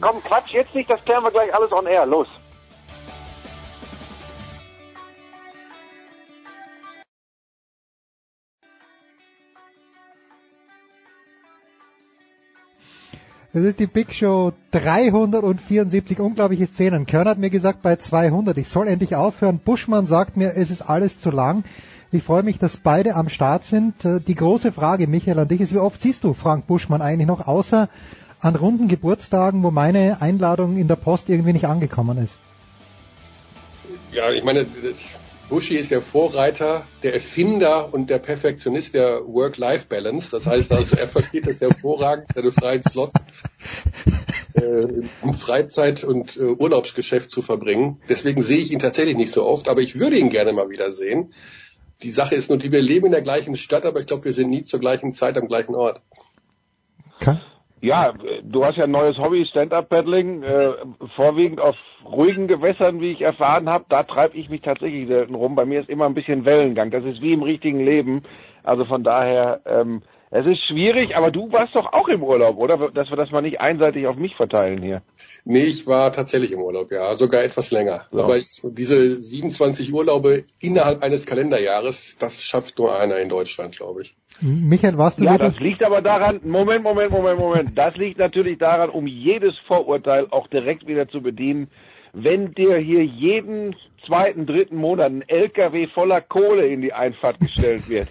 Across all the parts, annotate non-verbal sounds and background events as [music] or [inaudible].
Komm, Quatsch, jetzt nicht, das klären wir gleich alles on air. Los. Das ist die Big Show 374, unglaubliche Szenen. Körner hat mir gesagt bei 200, ich soll endlich aufhören. Buschmann sagt mir, es ist alles zu lang. Ich freue mich, dass beide am Start sind. Äh, die große Frage, Michael, an dich ist, wie oft siehst du Frank Buschmann eigentlich noch, außer an runden Geburtstagen, wo meine Einladung in der Post irgendwie nicht angekommen ist? Ja, ich meine, Buschi ist der Vorreiter, der Erfinder und der Perfektionist der Work-Life-Balance. Das heißt also, er versteht das hervorragend, seine freien Slots äh, im Freizeit- und äh, Urlaubsgeschäft zu verbringen. Deswegen sehe ich ihn tatsächlich nicht so oft, aber ich würde ihn gerne mal wieder sehen. Die Sache ist nur die, wir leben in der gleichen Stadt, aber ich glaube, wir sind nie zur gleichen Zeit am gleichen Ort. Okay. Ja, du hast ja ein neues Hobby, Stand-Up-Paddling, äh, vorwiegend auf ruhigen Gewässern, wie ich erfahren habe. Da treibe ich mich tatsächlich selten rum. Bei mir ist immer ein bisschen Wellengang. Das ist wie im richtigen Leben. Also von daher, ähm, es ist schwierig, aber du warst doch auch im Urlaub, oder? Dass wir das mal nicht einseitig auf mich verteilen hier. Nee, ich war tatsächlich im Urlaub, ja, sogar etwas länger. So. Aber ich, diese 27 Urlaube innerhalb eines Kalenderjahres, das schafft nur einer in Deutschland, glaube ich. Michael, warst du Ja, das liegt aber daran, Moment, Moment, Moment, Moment. Das liegt natürlich daran, um jedes Vorurteil auch direkt wieder zu bedienen. Wenn dir hier jeden zweiten, dritten Monat ein LKW voller Kohle in die Einfahrt gestellt wird,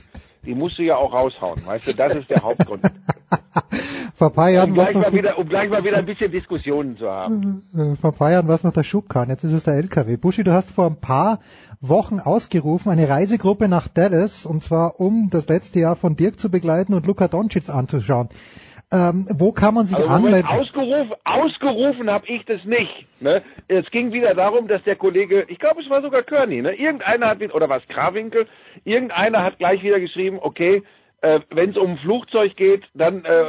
die musst du ja auch raushauen, weißt du, das ist der Hauptgrund. [laughs] Vor ein paar Jahren um, gleich mal wieder, um gleich mal wieder ein bisschen Diskussionen zu haben. Äh, vor ein paar Jahren war es noch der Schubkahn, jetzt ist es der LKW. Buschi, du hast vor ein paar Wochen ausgerufen, eine Reisegruppe nach Dallas, und zwar um das letzte Jahr von Dirk zu begleiten und Luka Doncic anzuschauen. Ähm, wo kann man sich also anmelden? Ausgerufen, ausgerufen habe ich das nicht. Ne? Es ging wieder darum, dass der Kollege, ich glaube, es war sogar Körny, ne? irgendeiner hat, oder was Krawinkel, irgendeiner hat gleich wieder geschrieben, okay, äh, wenn es um ein Flugzeug geht, dann äh,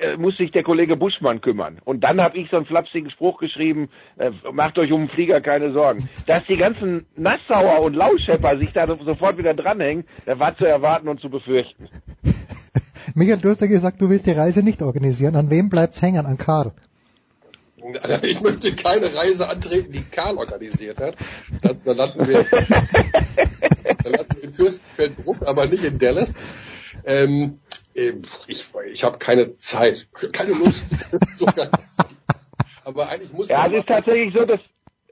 äh, muss sich der Kollege Buschmann kümmern. Und dann habe ich so einen flapsigen Spruch geschrieben, äh, macht euch um den Flieger keine Sorgen. Dass die ganzen Nassauer und Lauschepper sich da sofort wieder dranhängen, das war zu erwarten und zu befürchten. [laughs] Michael, du hast ja gesagt, du willst die Reise nicht organisieren. An wem bleibt's hängen? An Karl? Ich möchte keine Reise antreten, die Karl organisiert hat. Das, da landen wir, da landen wir in Fürstenfeldbruck, aber nicht in Dallas. Ähm, ähm, ich ich habe keine Zeit, keine Lust. [laughs] Aber eigentlich muss Ja, es ist tatsächlich so, dass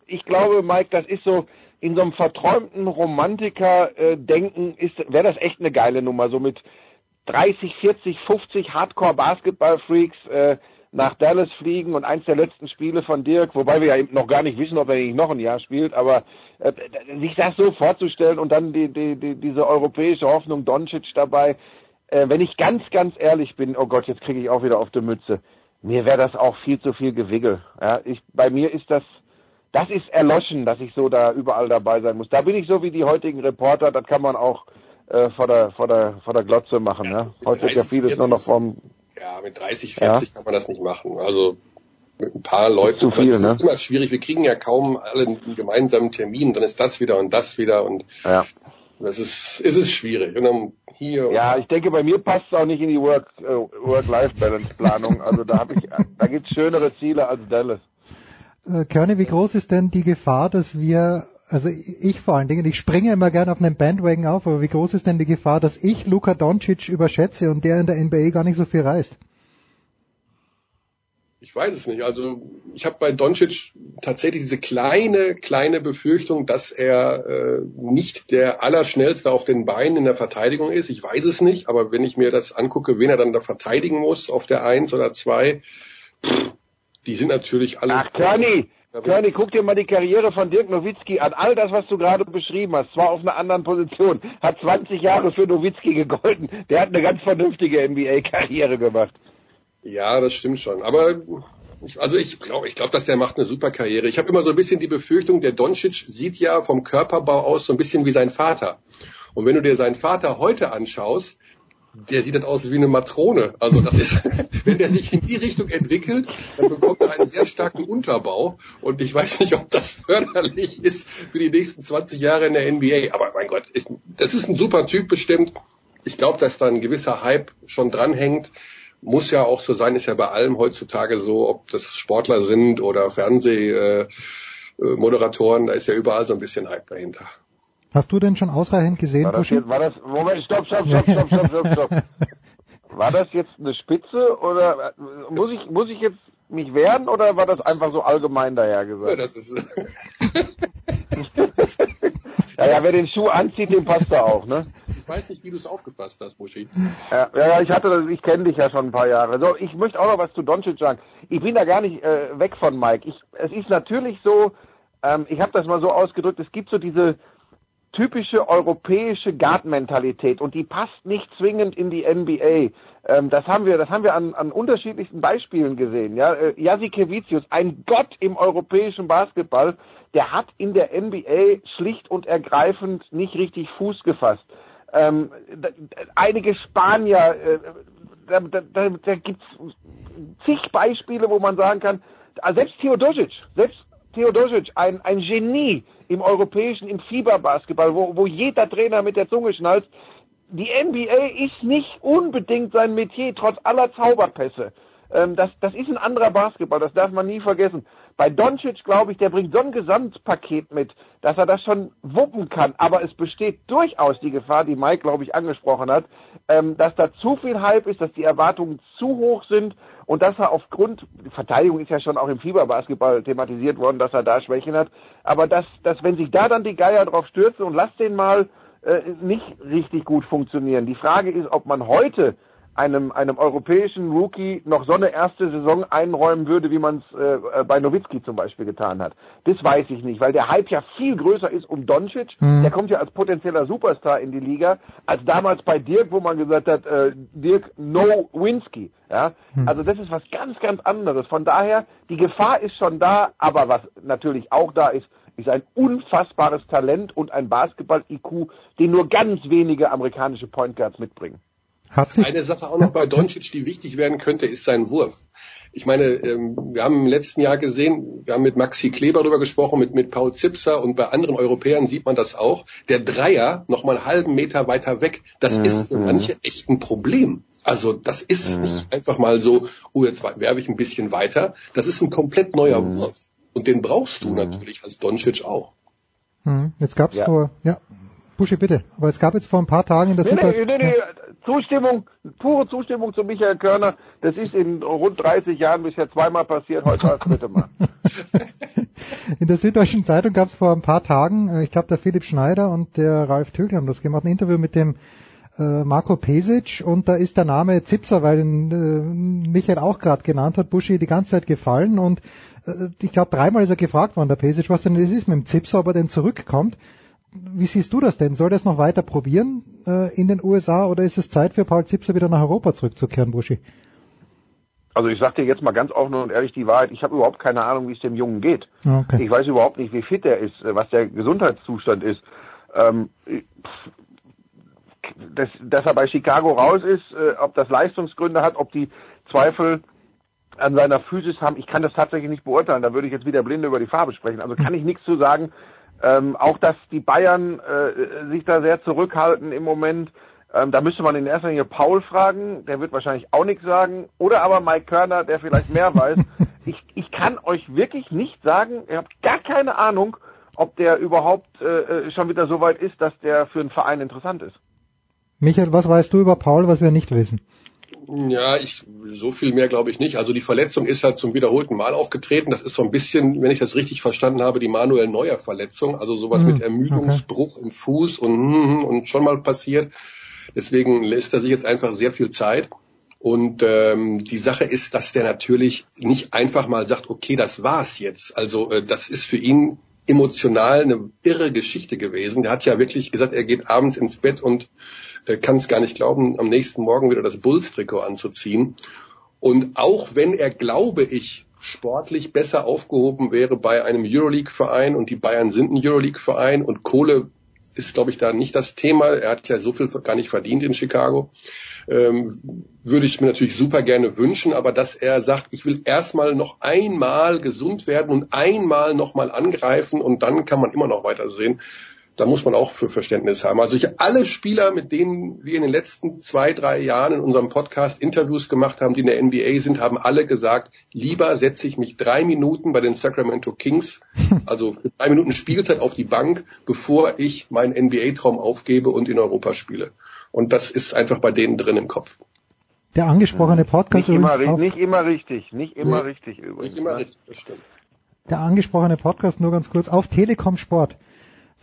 ich glaube, Mike, das ist so in so einem verträumten Romantiker-Denken ist wäre das echt eine geile Nummer, so mit 30, 40, 50 Hardcore-Basketball-Freaks äh, nach Dallas fliegen und eins der letzten Spiele von Dirk, wobei wir ja eben noch gar nicht wissen, ob er nicht noch ein Jahr spielt, aber äh, sich das so vorzustellen und dann die, die, die, diese europäische Hoffnung Doncic dabei, äh, wenn ich ganz, ganz ehrlich bin, oh Gott, jetzt kriege ich auch wieder auf die Mütze. Mir wäre das auch viel zu viel Gewigel. Ja, ich, bei mir ist das, das ist erloschen, dass ich so da überall dabei sein muss. Da bin ich so wie die heutigen Reporter, das kann man auch äh, vor der vor der vor der Glotze machen. Ja, ja. Heute ist ja vieles nur noch vom. Ja, mit 30, 40 ja. kann man das nicht machen. Also mit ein paar Leuten. Zu viel, das ne? ist immer schwierig. Wir kriegen ja kaum alle einen gemeinsamen Termin. Dann ist das wieder und das wieder und ja. das ist, ist es schwierig. Und dann hier. Ja, ich denke, bei mir passt es auch nicht in die Work, äh, Work-Life-Balance-Planung. Also da habe ich, da gibt's schönere Ziele als Dallas. Äh, Körne, wie groß ist denn die Gefahr, dass wir, also ich vor allen Dingen, ich springe immer gerne auf einen Bandwagon auf, aber wie groß ist denn die Gefahr, dass ich Luka Doncic überschätze und der in der NBA gar nicht so viel reißt? Ich weiß es nicht. Also ich habe bei Doncic tatsächlich diese kleine, kleine Befürchtung, dass er äh, nicht der Allerschnellste auf den Beinen in der Verteidigung ist. Ich weiß es nicht, aber wenn ich mir das angucke, wen er dann da verteidigen muss auf der Eins oder zwei, pff, die sind natürlich alle. Ach, Körny, Körny, guck dir mal die Karriere von Dirk Nowitzki an. All das, was du gerade beschrieben hast, zwar auf einer anderen Position, hat 20 Jahre für Nowitzki gegolten. Der hat eine ganz vernünftige NBA-Karriere gemacht. Ja, das stimmt schon. Aber Also ich glaube, ich glaube, dass der macht eine super Karriere. Ich habe immer so ein bisschen die Befürchtung, der Doncic sieht ja vom Körperbau aus so ein bisschen wie sein Vater. Und wenn du dir seinen Vater heute anschaust, der sieht dann aus wie eine Matrone. Also das ist, [laughs] wenn der sich in die Richtung entwickelt, dann bekommt er einen sehr starken Unterbau. Und ich weiß nicht, ob das förderlich ist für die nächsten 20 Jahre in der NBA. Aber mein Gott, ich, das ist ein super Typ bestimmt. Ich glaube, dass da ein gewisser Hype schon dranhängt. Muss ja auch so sein, ist ja bei allem heutzutage so, ob das Sportler sind oder Fernsehmoderatoren, da ist ja überall so ein bisschen Hype dahinter. Hast du denn schon ausreichend gesehen, War das, jetzt, war das, Moment, stopp, stopp, stopp, stopp, stopp, stopp, stopp. [laughs] War das jetzt eine Spitze oder muss ich, muss ich jetzt mich wehren oder war das einfach so allgemein Ja, dahergesagt? das ist, [laughs] Ja, ja, wer den Schuh anzieht, dem passt er auch, ne? ich weiß nicht, wie du es aufgefasst hast, Buschi. Ja, ja, ja, ich hatte das, ich kenne dich ja schon ein paar Jahre. So, ich möchte auch noch was zu Doncic sagen. Ich bin da gar nicht äh, weg von Mike. Ich, es ist natürlich so, ähm, ich habe das mal so ausgedrückt, es gibt so diese typische europäische Guard-Mentalität und die passt nicht zwingend in die NBA. Ähm, das haben wir, das haben wir an, an unterschiedlichsten Beispielen gesehen. Ja, äh, Jasikevicius, ein Gott im europäischen Basketball, der hat in der NBA schlicht und ergreifend nicht richtig Fuß gefasst. Ähm, da, einige Spanier, äh, da, da, da, gibt's zig Beispiele, wo man sagen kann, ah, selbst Theodosic, selbst Theodosic, ein, ein Genie im europäischen, im Fieberbasketball, wo, wo jeder Trainer mit der Zunge schnalzt. Die NBA ist nicht unbedingt sein Metier, trotz aller Zauberpässe. Ähm, das, das ist ein anderer Basketball, das darf man nie vergessen. Bei Doncic, glaube ich, der bringt so ein Gesamtpaket mit, dass er das schon wuppen kann. Aber es besteht durchaus die Gefahr, die Mike, glaube ich, angesprochen hat, ähm, dass da zu viel Hype ist, dass die Erwartungen zu hoch sind und dass er aufgrund, Verteidigung ist ja schon auch im Fieberbasketball thematisiert worden, dass er da Schwächen hat, aber dass, dass wenn sich da dann die Geier drauf stürzen und lass den mal äh, nicht richtig gut funktionieren. Die Frage ist, ob man heute einem, einem europäischen Rookie noch so eine erste Saison einräumen würde, wie man es äh, bei Nowitzki zum Beispiel getan hat. Das weiß ich nicht, weil der Hype ja viel größer ist um Doncic. Mhm. Der kommt ja als potenzieller Superstar in die Liga, als damals bei Dirk, wo man gesagt hat, äh, Dirk No Winski. Ja? Also das ist was ganz, ganz anderes. Von daher, die Gefahr ist schon da, aber was natürlich auch da ist, ist ein unfassbares Talent und ein Basketball-IQ, den nur ganz wenige amerikanische Point Guards mitbringen. Hat sich, Eine Sache auch noch bei Doncic, die wichtig werden könnte, ist sein Wurf. Ich meine, ähm, wir haben im letzten Jahr gesehen, wir haben mit Maxi Kleber darüber gesprochen, mit, mit Paul Zipser und bei anderen Europäern sieht man das auch. Der Dreier noch mal einen halben Meter weiter weg, das ist für manche echt ein Problem. Also das ist nicht einfach mal so, oh, jetzt werfe ich ein bisschen weiter. Das ist ein komplett neuer Wurf. Und den brauchst du natürlich als Doncic auch. hm, jetzt gab's Ja. vor, ja, Buschi bitte, aber es gab jetzt vor ein paar Tagen in der Nee, Super, nee, nee, nee. Zustimmung, pure Zustimmung zu Michael Körner. Das ist in rund 30 Jahren bisher zweimal passiert, heute war das dritte Mal. [laughs] In der Süddeutschen Zeitung gab es vor ein paar Tagen, äh, ich glaube der Philipp Schneider und der Ralf Tögel haben das gemacht, ein Interview mit dem äh, Marco Pesic und da ist der Name Zipser, weil ihn äh, Michael auch gerade genannt hat, Buschi die ganze Zeit gefallen und äh, ich glaube dreimal ist er gefragt worden, der Pesic, was denn das ist mit dem Zipser, ob er denn zurückkommt. Wie siehst du das denn? Soll das noch weiter probieren äh, in den USA oder ist es Zeit für Paul Zipser wieder nach Europa zurückzukehren, Buschi? Also ich sag dir jetzt mal ganz offen und ehrlich die Wahrheit, ich habe überhaupt keine Ahnung, wie es dem Jungen geht. Okay. Ich weiß überhaupt nicht, wie fit er ist, äh, was der Gesundheitszustand ist. Ähm, pff, dass, dass er bei Chicago raus ist, äh, ob das Leistungsgründe hat, ob die Zweifel an seiner Physis haben, ich kann das tatsächlich nicht beurteilen. Da würde ich jetzt wieder blinde über die Farbe sprechen. Also kann ich nichts zu sagen. Ähm, auch dass die Bayern äh, sich da sehr zurückhalten im Moment. Ähm, da müsste man in erster Linie Paul fragen, der wird wahrscheinlich auch nichts sagen. Oder aber Mike Körner, der vielleicht mehr weiß. [laughs] Ich, ich kann euch wirklich nicht sagen, ihr habt gar keine Ahnung, ob der überhaupt äh, schon wieder so weit ist, dass der für einen Verein interessant ist. Michael, was weißt du über Paul, was wir nicht wissen? Ja, ich, so viel mehr glaube ich nicht. Also die Verletzung ist halt zum wiederholten Mal aufgetreten. Das ist so ein bisschen, wenn ich das richtig verstanden habe, die Manuel Neuer Verletzung. Also sowas Hm, mit Ermüdungsbruch im Fuß und, und schon mal passiert. Deswegen lässt er sich jetzt einfach sehr viel Zeit. Und ähm, die Sache ist, dass der natürlich nicht einfach mal sagt, okay, das war's jetzt. Also äh, das ist für ihn emotional eine irre Geschichte gewesen. Der hat ja wirklich gesagt, er geht abends ins Bett und äh, kann es gar nicht glauben, am nächsten Morgen wieder das Bulls-Trikot anzuziehen. Und auch wenn er, glaube ich, sportlich besser aufgehoben wäre bei einem Euroleague-Verein und die Bayern sind ein Euroleague-Verein und Kohle ist, glaube ich, da nicht das Thema. Er hat ja so viel gar nicht verdient in Chicago. Ähm, würde ich mir natürlich super gerne wünschen, aber dass er sagt, ich will erstmal noch einmal gesund werden und einmal nochmal angreifen und dann kann man immer noch weitersehen da muss man auch für Verständnis haben. Also ich, alle Spieler, mit denen wir in den letzten zwei, drei Jahren in unserem Podcast Interviews gemacht haben, die in der NBA sind, haben alle gesagt, lieber setze ich mich drei Minuten bei den Sacramento Kings, [laughs] also drei Minuten Spielzeit auf die Bank, bevor ich meinen NBA-Traum aufgebe und in Europa spiele. Und das ist einfach bei denen drin im Kopf. Der angesprochene Podcast nicht immer, nicht immer richtig, nicht immer nee, richtig übrigens. Nicht immer ne? richtig, das stimmt. Der angesprochene Podcast nur ganz kurz auf Telekom Sport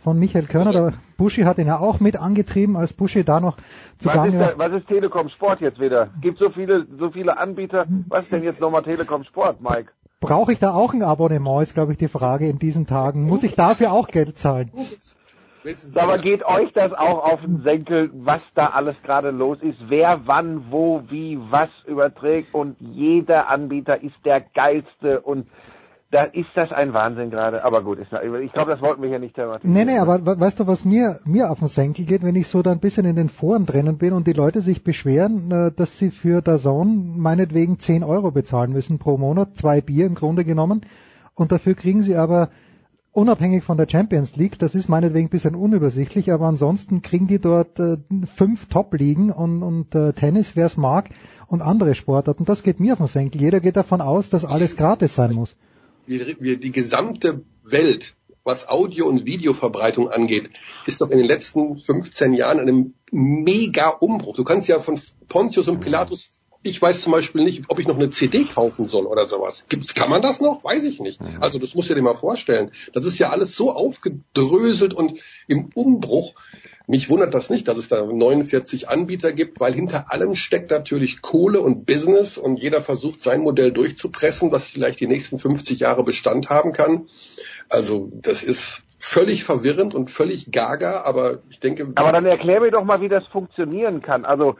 von Michael Körner. Der Buschi hat ihn ja auch mit angetrieben, als Buschi da noch zu was ist, der, was ist Telekom Sport jetzt wieder? Gibt so viele, so viele Anbieter. Was ist denn jetzt nochmal Telekom Sport, Mike? Brauche ich da auch ein Abonnement, ist glaube ich die Frage in diesen Tagen. Muss ich dafür auch Geld zahlen? Aber geht euch das auch auf den Senkel, was da alles gerade los ist? Wer wann, wo, wie, was überträgt und jeder Anbieter ist der geilste und da ist das ein Wahnsinn gerade. Aber gut, ist, ich glaube, das wollten wir hier nicht thematisieren. Nee, nee, aber weißt du, was mir, mir auf den Senkel geht, wenn ich so da ein bisschen in den Foren drinnen bin und die Leute sich beschweren, äh, dass sie für der Zone meinetwegen 10 Euro bezahlen müssen pro Monat, zwei Bier im Grunde genommen. Und dafür kriegen sie aber unabhängig von der Champions League, das ist meinetwegen ein bisschen unübersichtlich, aber ansonsten kriegen die dort äh, fünf Top-Ligen und, und äh, Tennis, wer es mag, und andere Sportarten. Das geht mir auf den Senkel. Jeder geht davon aus, dass alles gratis sein muss wir, wir die gesamte Welt, was Audio- und Videoverbreitung angeht, ist doch in den letzten 15 Jahren einem mega Umbruch. Du kannst ja von Pontius und Pilatus ich weiß zum Beispiel nicht, ob ich noch eine CD kaufen soll oder sowas. Gibt's, kann man das noch? Weiß ich nicht. Also das muss ich dir mal vorstellen. Das ist ja alles so aufgedröselt und im Umbruch. Mich wundert das nicht, dass es da 49 Anbieter gibt, weil hinter allem steckt natürlich Kohle und Business und jeder versucht sein Modell durchzupressen, was vielleicht die nächsten 50 Jahre Bestand haben kann. Also das ist völlig verwirrend und völlig gaga, aber ich denke. Aber dann erklär mir doch mal, wie das funktionieren kann. Also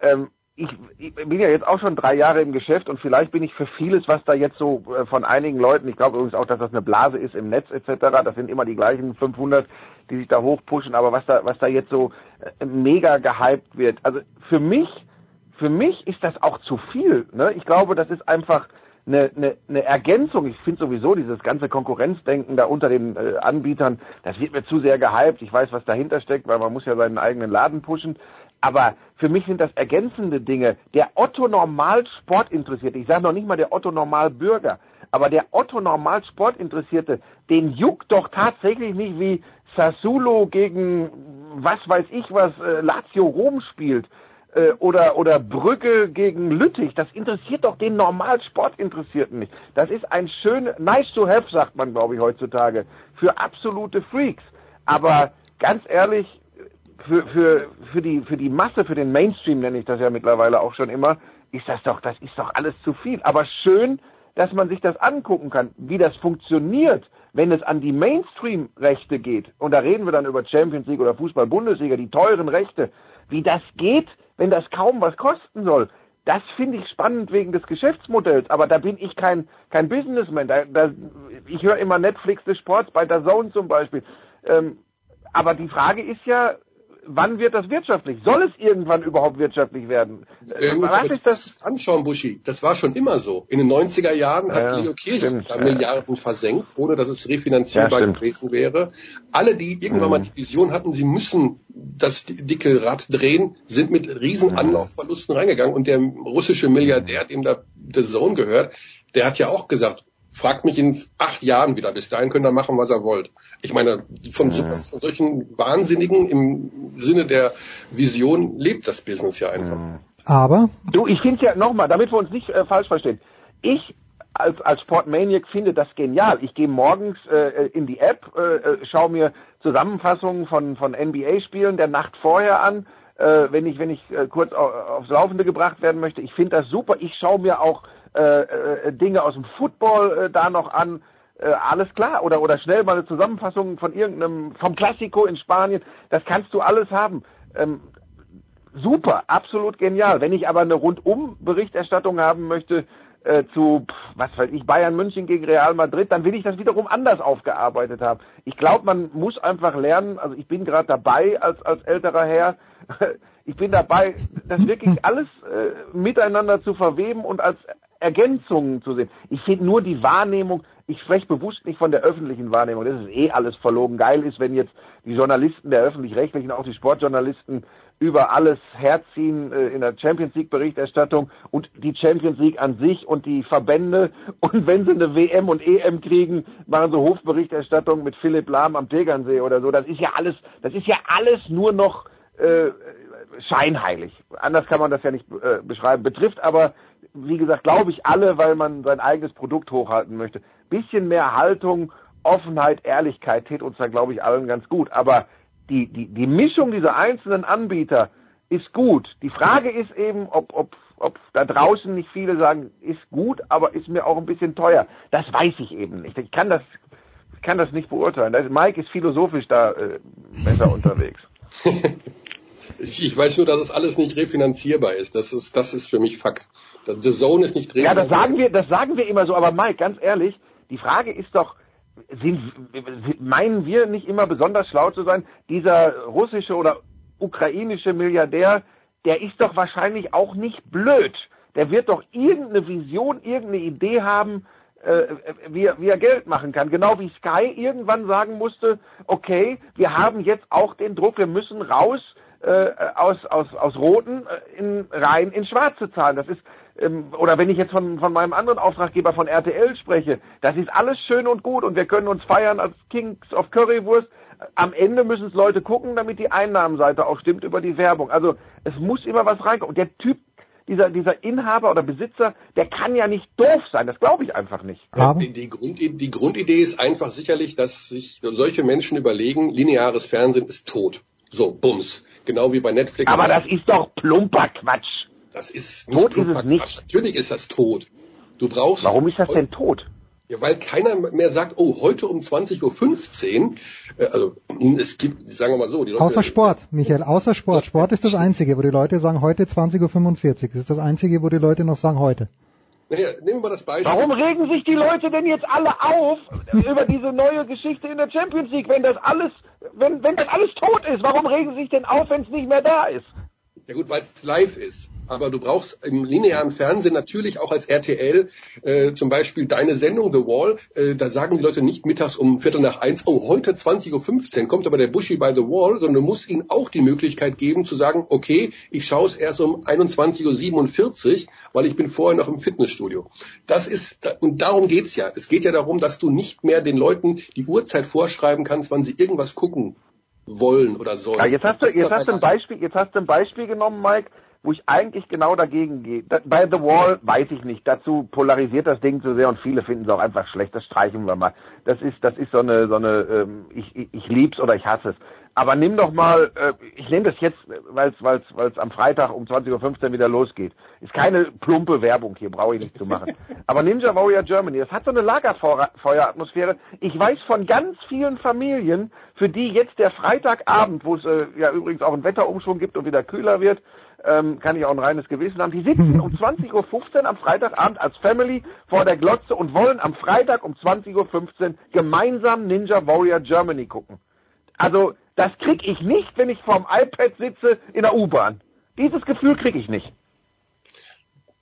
ähm, ich, ich bin ja jetzt auch schon drei Jahre im Geschäft und vielleicht bin ich für vieles, was da jetzt so äh, von einigen Leuten, ich glaube übrigens auch, dass das eine Blase ist im Netz etc., das sind immer die gleichen 500, die sich da hochpushen, aber was da, was da jetzt so äh, mega gehypt wird, also für mich, für mich ist das auch zu viel. Ne? Ich glaube, das ist einfach eine, eine, eine Ergänzung. Ich finde sowieso dieses ganze Konkurrenzdenken da unter den äh, Anbietern, das wird mir zu sehr gehypt. Ich weiß, was dahinter steckt, weil man muss ja seinen eigenen Laden pushen. Aber für mich sind das ergänzende Dinge. Der Otto Normal Sportinteressierte, ich sage noch nicht mal der Otto Normal Bürger, aber der Otto Normal Sportinteressierte, den juckt doch tatsächlich nicht, wie Sassuolo gegen was weiß ich was äh, Lazio Rom spielt äh, oder oder Brügge gegen Lüttich. Das interessiert doch den Normal Sportinteressierten nicht. Das ist ein schön nice to have, sagt man glaube ich heutzutage, für absolute Freaks. Aber ganz ehrlich, für, für, für, die, für die Masse, für den Mainstream nenne ich das ja mittlerweile auch schon immer, ist das doch, das ist doch alles zu viel. Aber schön, dass man sich das angucken kann, wie das funktioniert, wenn es an die Mainstream-Rechte geht. Und da reden wir dann über Champions League oder Fußball-Bundesliga, die teuren Rechte. Wie das geht, wenn das kaum was kosten soll. Das finde ich spannend wegen des Geschäftsmodells, aber da bin ich kein, kein Businessman. Da, da, ich höre immer Netflix des Sports bei der Zone zum Beispiel. Ähm, aber die Frage ist ja, wann wird das wirtschaftlich? Soll es irgendwann überhaupt wirtschaftlich werden? Ja, gut, Was ist das? Anschauen, Buschi. Das war schon immer so. In den 90er Jahren hat ja, Leo Kirch da Milliarden versenkt, ohne dass es refinanzierbar ja, gewesen wäre. Alle, die irgendwann mhm. mal die Vision hatten, sie müssen das dicke Rad drehen, sind mit riesen mhm. Anlaufverlusten reingegangen. Und der russische Milliardär, dem da der Sohn gehört, der hat ja auch gesagt, fragt mich in acht Jahren wieder. Bis dahin könnt ihr machen, was ihr wollt. Ich meine, von, so, von solchen Wahnsinnigen im Sinne der Vision lebt das Business ja einfach. Aber? Du, ich finde ja nochmal, damit wir uns nicht äh, falsch verstehen. Ich als, als Sportmaniac finde das genial. Ich gehe morgens äh, in die App, äh, äh schaue mir Zusammenfassungen von, von NBA-Spielen der Nacht vorher an, äh, wenn ich, wenn ich äh, kurz aufs Laufende gebracht werden möchte. Ich finde das super. Ich schaue mir auch äh, äh, Dinge aus dem Football äh, da noch an. Äh, alles klar. Oder, oder schnell mal eine Zusammenfassung von irgendeinem, vom Klassiko in Spanien. Das kannst du alles haben. Ähm, super, absolut genial. Wenn ich aber eine Rundum-Berichterstattung haben möchte, äh, zu, was weiß ich, Bayern München gegen Real Madrid, dann will ich das wiederum anders aufgearbeitet haben. Ich glaube, man muss einfach lernen, also ich bin gerade dabei als, als älterer Herr, [laughs] ich bin dabei, das wirklich alles äh, miteinander zu verweben und als Ergänzungen zu sehen. Ich finde nur die Wahrnehmung, ich spreche bewusst nicht von der öffentlichen Wahrnehmung, das ist eh alles verlogen. Geil ist, wenn jetzt die Journalisten der öffentlich-rechtlichen, auch die Sportjournalisten, über alles herziehen äh, in der Champions League Berichterstattung und die Champions League an sich und die Verbände [laughs] und wenn sie eine WM und EM kriegen, machen sie Hofberichterstattung mit Philipp Lahm am Tegernsee oder so. Das ist ja alles, das ist ja alles nur noch äh, scheinheilig. Anders kann man das ja nicht äh, beschreiben. Betrifft aber, wie gesagt, glaube ich alle, weil man sein eigenes Produkt hochhalten möchte. Bisschen mehr Haltung, Offenheit, Ehrlichkeit tät uns da, glaube ich, allen ganz gut. Aber die, die, die Mischung dieser einzelnen Anbieter ist gut. Die Frage ist eben, ob, ob, ob da draußen nicht viele sagen, ist gut, aber ist mir auch ein bisschen teuer. Das weiß ich eben nicht. Ich kann das, ich kann das nicht beurteilen. Mike ist philosophisch da äh, besser [laughs] unterwegs. [laughs] ich, ich weiß nur, dass es alles nicht refinanzierbar ist. Das ist, das ist für mich Fakt. The Zone ist nicht refinanzierbar. Ja, das sagen wir, das sagen wir immer so. Aber Mike, ganz ehrlich, die Frage ist doch, sind, meinen wir nicht immer besonders schlau zu sein? Dieser russische oder ukrainische Milliardär, der ist doch wahrscheinlich auch nicht blöd. Der wird doch irgendeine Vision, irgendeine Idee haben, äh, wie, er, wie er Geld machen kann. Genau wie Sky irgendwann sagen musste, okay, wir haben jetzt auch den Druck, wir müssen raus äh, aus, aus, aus roten äh, in, rein in schwarze Zahlen. Das ist, ähm, oder wenn ich jetzt von, von meinem anderen Auftraggeber von RTL spreche, das ist alles schön und gut und wir können uns feiern als Kings of Currywurst. Am Ende müssen es Leute gucken, damit die Einnahmenseite auch stimmt über die Werbung. Also es muss immer was reinkommen. Und der Typ, dieser, dieser Inhaber oder Besitzer, der kann ja nicht doof sein. Das glaube ich einfach nicht. Die, die, Grundidee, die Grundidee ist einfach sicherlich, dass sich solche Menschen überlegen, lineares Fernsehen ist tot. So, Bums. Genau wie bei Netflix. Aber das ist doch plumper Quatsch. Das ist nicht tot plumper ist es nicht. Quatsch. Natürlich ist das tot. Du brauchst. Warum ist das denn tot? Ja, weil keiner mehr sagt, oh, heute um 20.15 Uhr, äh, also es gibt, sagen wir mal so, die Leute, Außer Sport, Michael, außer Sport. Sport ist das Einzige, wo die Leute sagen, heute 20.45 Uhr. Das ist das Einzige, wo die Leute noch sagen, heute. Naja, nehmen wir das Beispiel. Warum regen sich die Leute denn jetzt alle auf über diese neue Geschichte in der Champions League, wenn das alles, wenn, wenn das alles tot ist? Warum regen sie sich denn auf, wenn es nicht mehr da ist? Ja gut, weil es live ist aber du brauchst im linearen Fernsehen natürlich auch als RTL äh, zum Beispiel deine Sendung The Wall, äh, da sagen die Leute nicht mittags um Viertel nach eins, oh, heute 20.15 Uhr kommt aber der Bushy by The Wall, sondern du musst ihnen auch die Möglichkeit geben zu sagen, okay, ich schaue es erst um 21.47 Uhr, weil ich bin vorher noch im Fitnessstudio. Das ist, und darum geht's ja. Es geht ja darum, dass du nicht mehr den Leuten die Uhrzeit vorschreiben kannst, wann sie irgendwas gucken wollen oder sollen. Ja, jetzt hast du, jetzt hast du ein Beispiel, jetzt hast du ein Beispiel genommen, Mike, wo ich eigentlich genau dagegen gehe. Bei The Wall weiß ich nicht. Dazu polarisiert das Ding zu sehr und viele finden es auch einfach schlecht. Das streichen wir mal. Das ist, das ist so eine, so eine, ähm, ich, ich, ich lieb's oder ich hasse es. Aber nimm doch mal, äh, ich nehme das jetzt, weil es weil's, weil's am Freitag um 20.15 Uhr wieder losgeht. Ist keine plumpe Werbung hier, brauche ich nicht zu machen. [laughs] Aber Ninja Warrior Germany, das hat so eine Lagerfeueratmosphäre. Ich weiß von ganz vielen Familien, für die jetzt der Freitagabend, wo es äh, ja übrigens auch einen Wetterumschwung gibt und wieder kühler wird, ähm, kann ich auch ein reines Gewissen haben. Die sitzen um [laughs] 20.15 Uhr am Freitagabend als Family vor der Glotze und wollen am Freitag um 20.15 Uhr gemeinsam Ninja Warrior Germany gucken. Also, das krieg ich nicht, wenn ich vorm iPad sitze in der U-Bahn. Dieses Gefühl krieg ich nicht.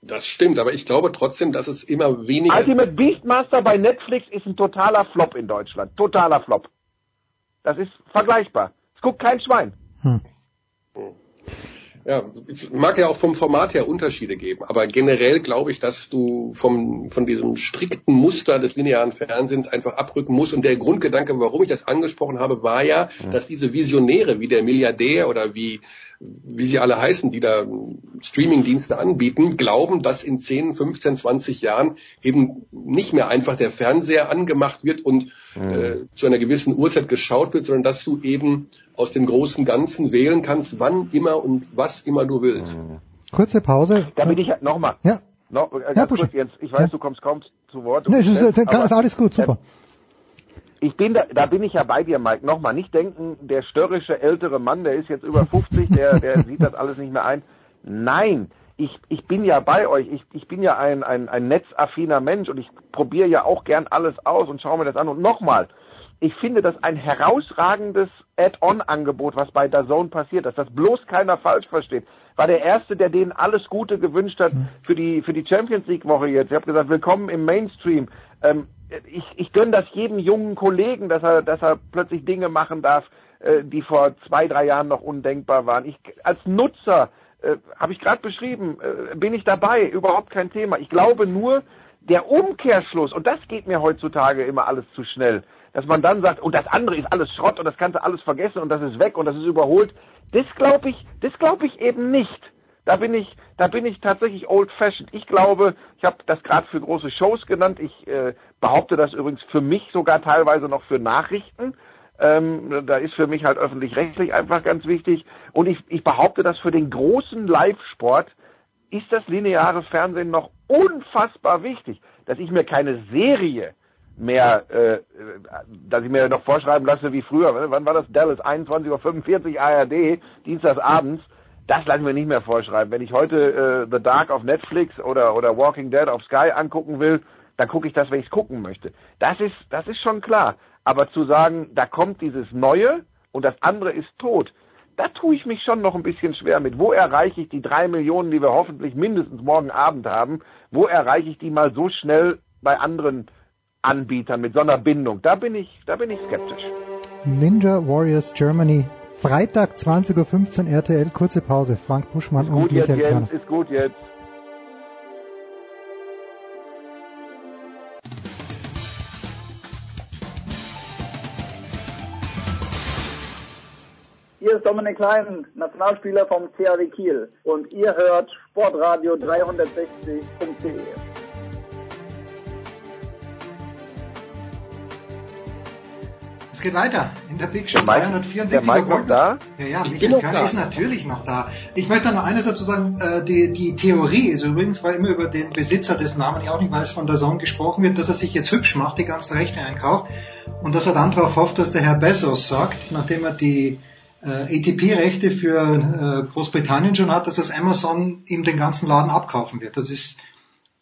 Das stimmt, aber ich glaube trotzdem, dass es immer weniger. Ultimate Beastmaster bei Netflix ist ein totaler Flop in Deutschland. Totaler Flop. Das ist vergleichbar. Es guckt kein Schwein. Hm. Ja, mag ja auch vom Format her Unterschiede geben, aber generell glaube ich, dass du vom, von diesem strikten Muster des linearen Fernsehens einfach abrücken musst. Und der Grundgedanke, warum ich das angesprochen habe, war ja, dass diese Visionäre wie der Milliardär oder wie wie sie alle heißen, die da Streaming-Dienste anbieten, glauben, dass in 10, 15, 20 Jahren eben nicht mehr einfach der Fernseher angemacht wird und mhm. äh, zu einer gewissen Uhrzeit geschaut wird, sondern dass du eben aus dem großen Ganzen wählen kannst, wann immer und was immer du willst. Mhm. Kurze Pause. Da bin ich nochmal. Ja. No, äh, ja, kurz, Jens, ich weiß, ja. du kommst kaum zu Wort. Nee, ist, ist, ist alles gut, super. Äh, ich bin da, da bin ich ja bei dir, Mike. Nochmal, nicht denken, der störrische ältere Mann, der ist jetzt über 50, der, der [laughs] sieht das alles nicht mehr ein. Nein, ich, ich bin ja bei euch, ich, ich bin ja ein, ein, ein netzaffiner Mensch und ich probiere ja auch gern alles aus und schaue mir das an. Und nochmal, ich finde das ein herausragendes Add-on-Angebot, was bei DAZN passiert, dass das bloß keiner falsch versteht. War der Erste, der denen alles Gute gewünscht hat für die, für die Champions League-Woche jetzt. Ich habe gesagt, willkommen im Mainstream. Ähm, ich, ich gönne das jedem jungen Kollegen, dass er, dass er plötzlich Dinge machen darf, äh, die vor zwei, drei Jahren noch undenkbar waren. Ich als Nutzer äh, habe ich gerade beschrieben, äh, bin ich dabei, überhaupt kein Thema. Ich glaube nur, der Umkehrschluss, und das geht mir heutzutage immer alles zu schnell, dass man dann sagt, und das andere ist alles Schrott und das kannst du alles vergessen und das ist weg und das ist überholt, das glaube ich, das glaube ich eben nicht. Da bin ich, da bin ich tatsächlich old fashioned. Ich glaube, ich habe das gerade für große Shows genannt. Ich äh, behaupte das übrigens für mich sogar teilweise noch für Nachrichten. Ähm, da ist für mich halt öffentlich-rechtlich einfach ganz wichtig. Und ich, ich behaupte, dass für den großen Live-Sport ist das lineare Fernsehen noch unfassbar wichtig. Dass ich mir keine Serie mehr, äh, dass ich mir noch vorschreiben lasse wie früher. Wann war das? Dallas 21.45 Uhr ARD, Dienstagsabends. Das lassen wir nicht mehr vorschreiben. Wenn ich heute äh, The Dark auf Netflix oder, oder Walking Dead auf Sky angucken will, dann gucke ich das, wenn ich es gucken möchte. Das ist, das ist schon klar. Aber zu sagen, da kommt dieses Neue und das andere ist tot, da tue ich mich schon noch ein bisschen schwer mit. Wo erreiche ich die drei Millionen, die wir hoffentlich mindestens morgen Abend haben? Wo erreiche ich die mal so schnell bei anderen Anbietern mit so einer Bindung? Da bin ich, da bin ich skeptisch. Ninja Warriors Germany. Freitag 20.15 Uhr RTL, kurze Pause. Frank Buschmann ist und gut Michael jetzt. Jens, ist gut jetzt. Hier ist Dominik Klein, Nationalspieler vom CAW Kiel. Und ihr hört Sportradio 360.de. Es geht weiter in der Big Show Der Mike- 374. der Mike noch da? Ja, ja, Ich Michael Körner da. ist natürlich noch da. Ich möchte noch eines dazu sagen. Äh, die, die Theorie ist übrigens, weil immer über den Besitzer des Namen ich auch nicht weiß, von der Song gesprochen wird, dass er sich jetzt hübsch macht, die ganzen Rechte einkauft und dass er dann darauf hofft, dass der Herr Bezos sagt, nachdem er die äh, ATP-Rechte für äh, Großbritannien schon hat, dass das Amazon ihm den ganzen Laden abkaufen wird. Das ist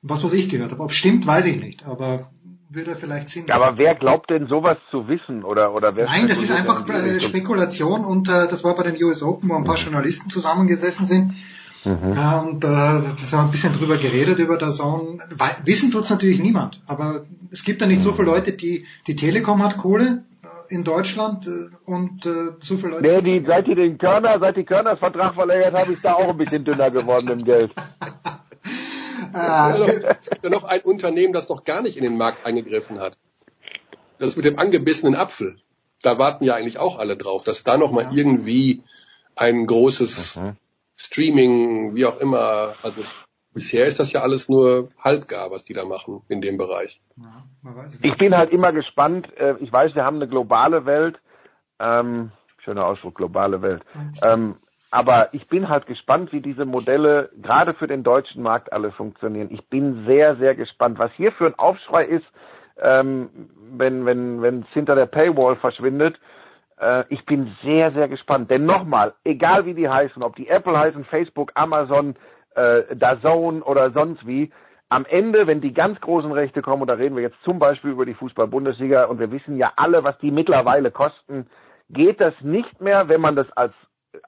was, was ich gehört habe. Ob es stimmt, weiß ich nicht, aber würde vielleicht Sinn Ja, aber wer glaubt denn sowas zu wissen oder oder wer Nein, das ist einfach äh? Spekulation und äh, das war bei den US Open, wo ein paar Journalisten zusammengesessen sind. Mhm. Ja, und äh, das haben ein bisschen drüber geredet über der Zone. Wissen tut's natürlich niemand, aber es gibt ja nicht so viele Leute, die die Telekom hat Kohle äh, in Deutschland äh, und äh, so viele Leute. Nee, die, seit die den Körner, seit die Körners Vertrag verlängert haben, ist da auch ein bisschen dünner geworden im Geld. [laughs] Ah, Es gibt ja noch- es gibt ja noch ein Unternehmen, das noch gar nicht in den Markt eingegriffen hat. Das mit dem angebissenen Apfel. Da warten ja eigentlich auch alle drauf, dass da noch mal Ja. irgendwie ein großes Streaming, wie auch immer, also bisher ist das ja alles nur halbgar, was die da machen in dem Bereich. ja, man weiß es Ich bin halt immer gespannt. äh, Ich weiß, wir haben eine globale Welt. Ähm, schöner Ausdruck, globale Welt. Ähm, aber ich bin halt gespannt, wie diese Modelle gerade für den deutschen Markt alle funktionieren. Ich bin sehr, sehr gespannt, was hier für ein Aufschrei ist, ähm, wenn wenn wenn es hinter der Paywall verschwindet. Äh, ich bin sehr, sehr gespannt. Denn nochmal, egal wie die heißen, ob die Apple heißen, Facebook, Amazon, äh, DAZN oder sonst wie, am Ende, wenn die ganz großen Rechte kommen, und da reden wir jetzt zum Beispiel über die Fußball-Bundesliga, und wir wissen ja alle, was die mittlerweile kosten, geht das nicht mehr, wenn man das als,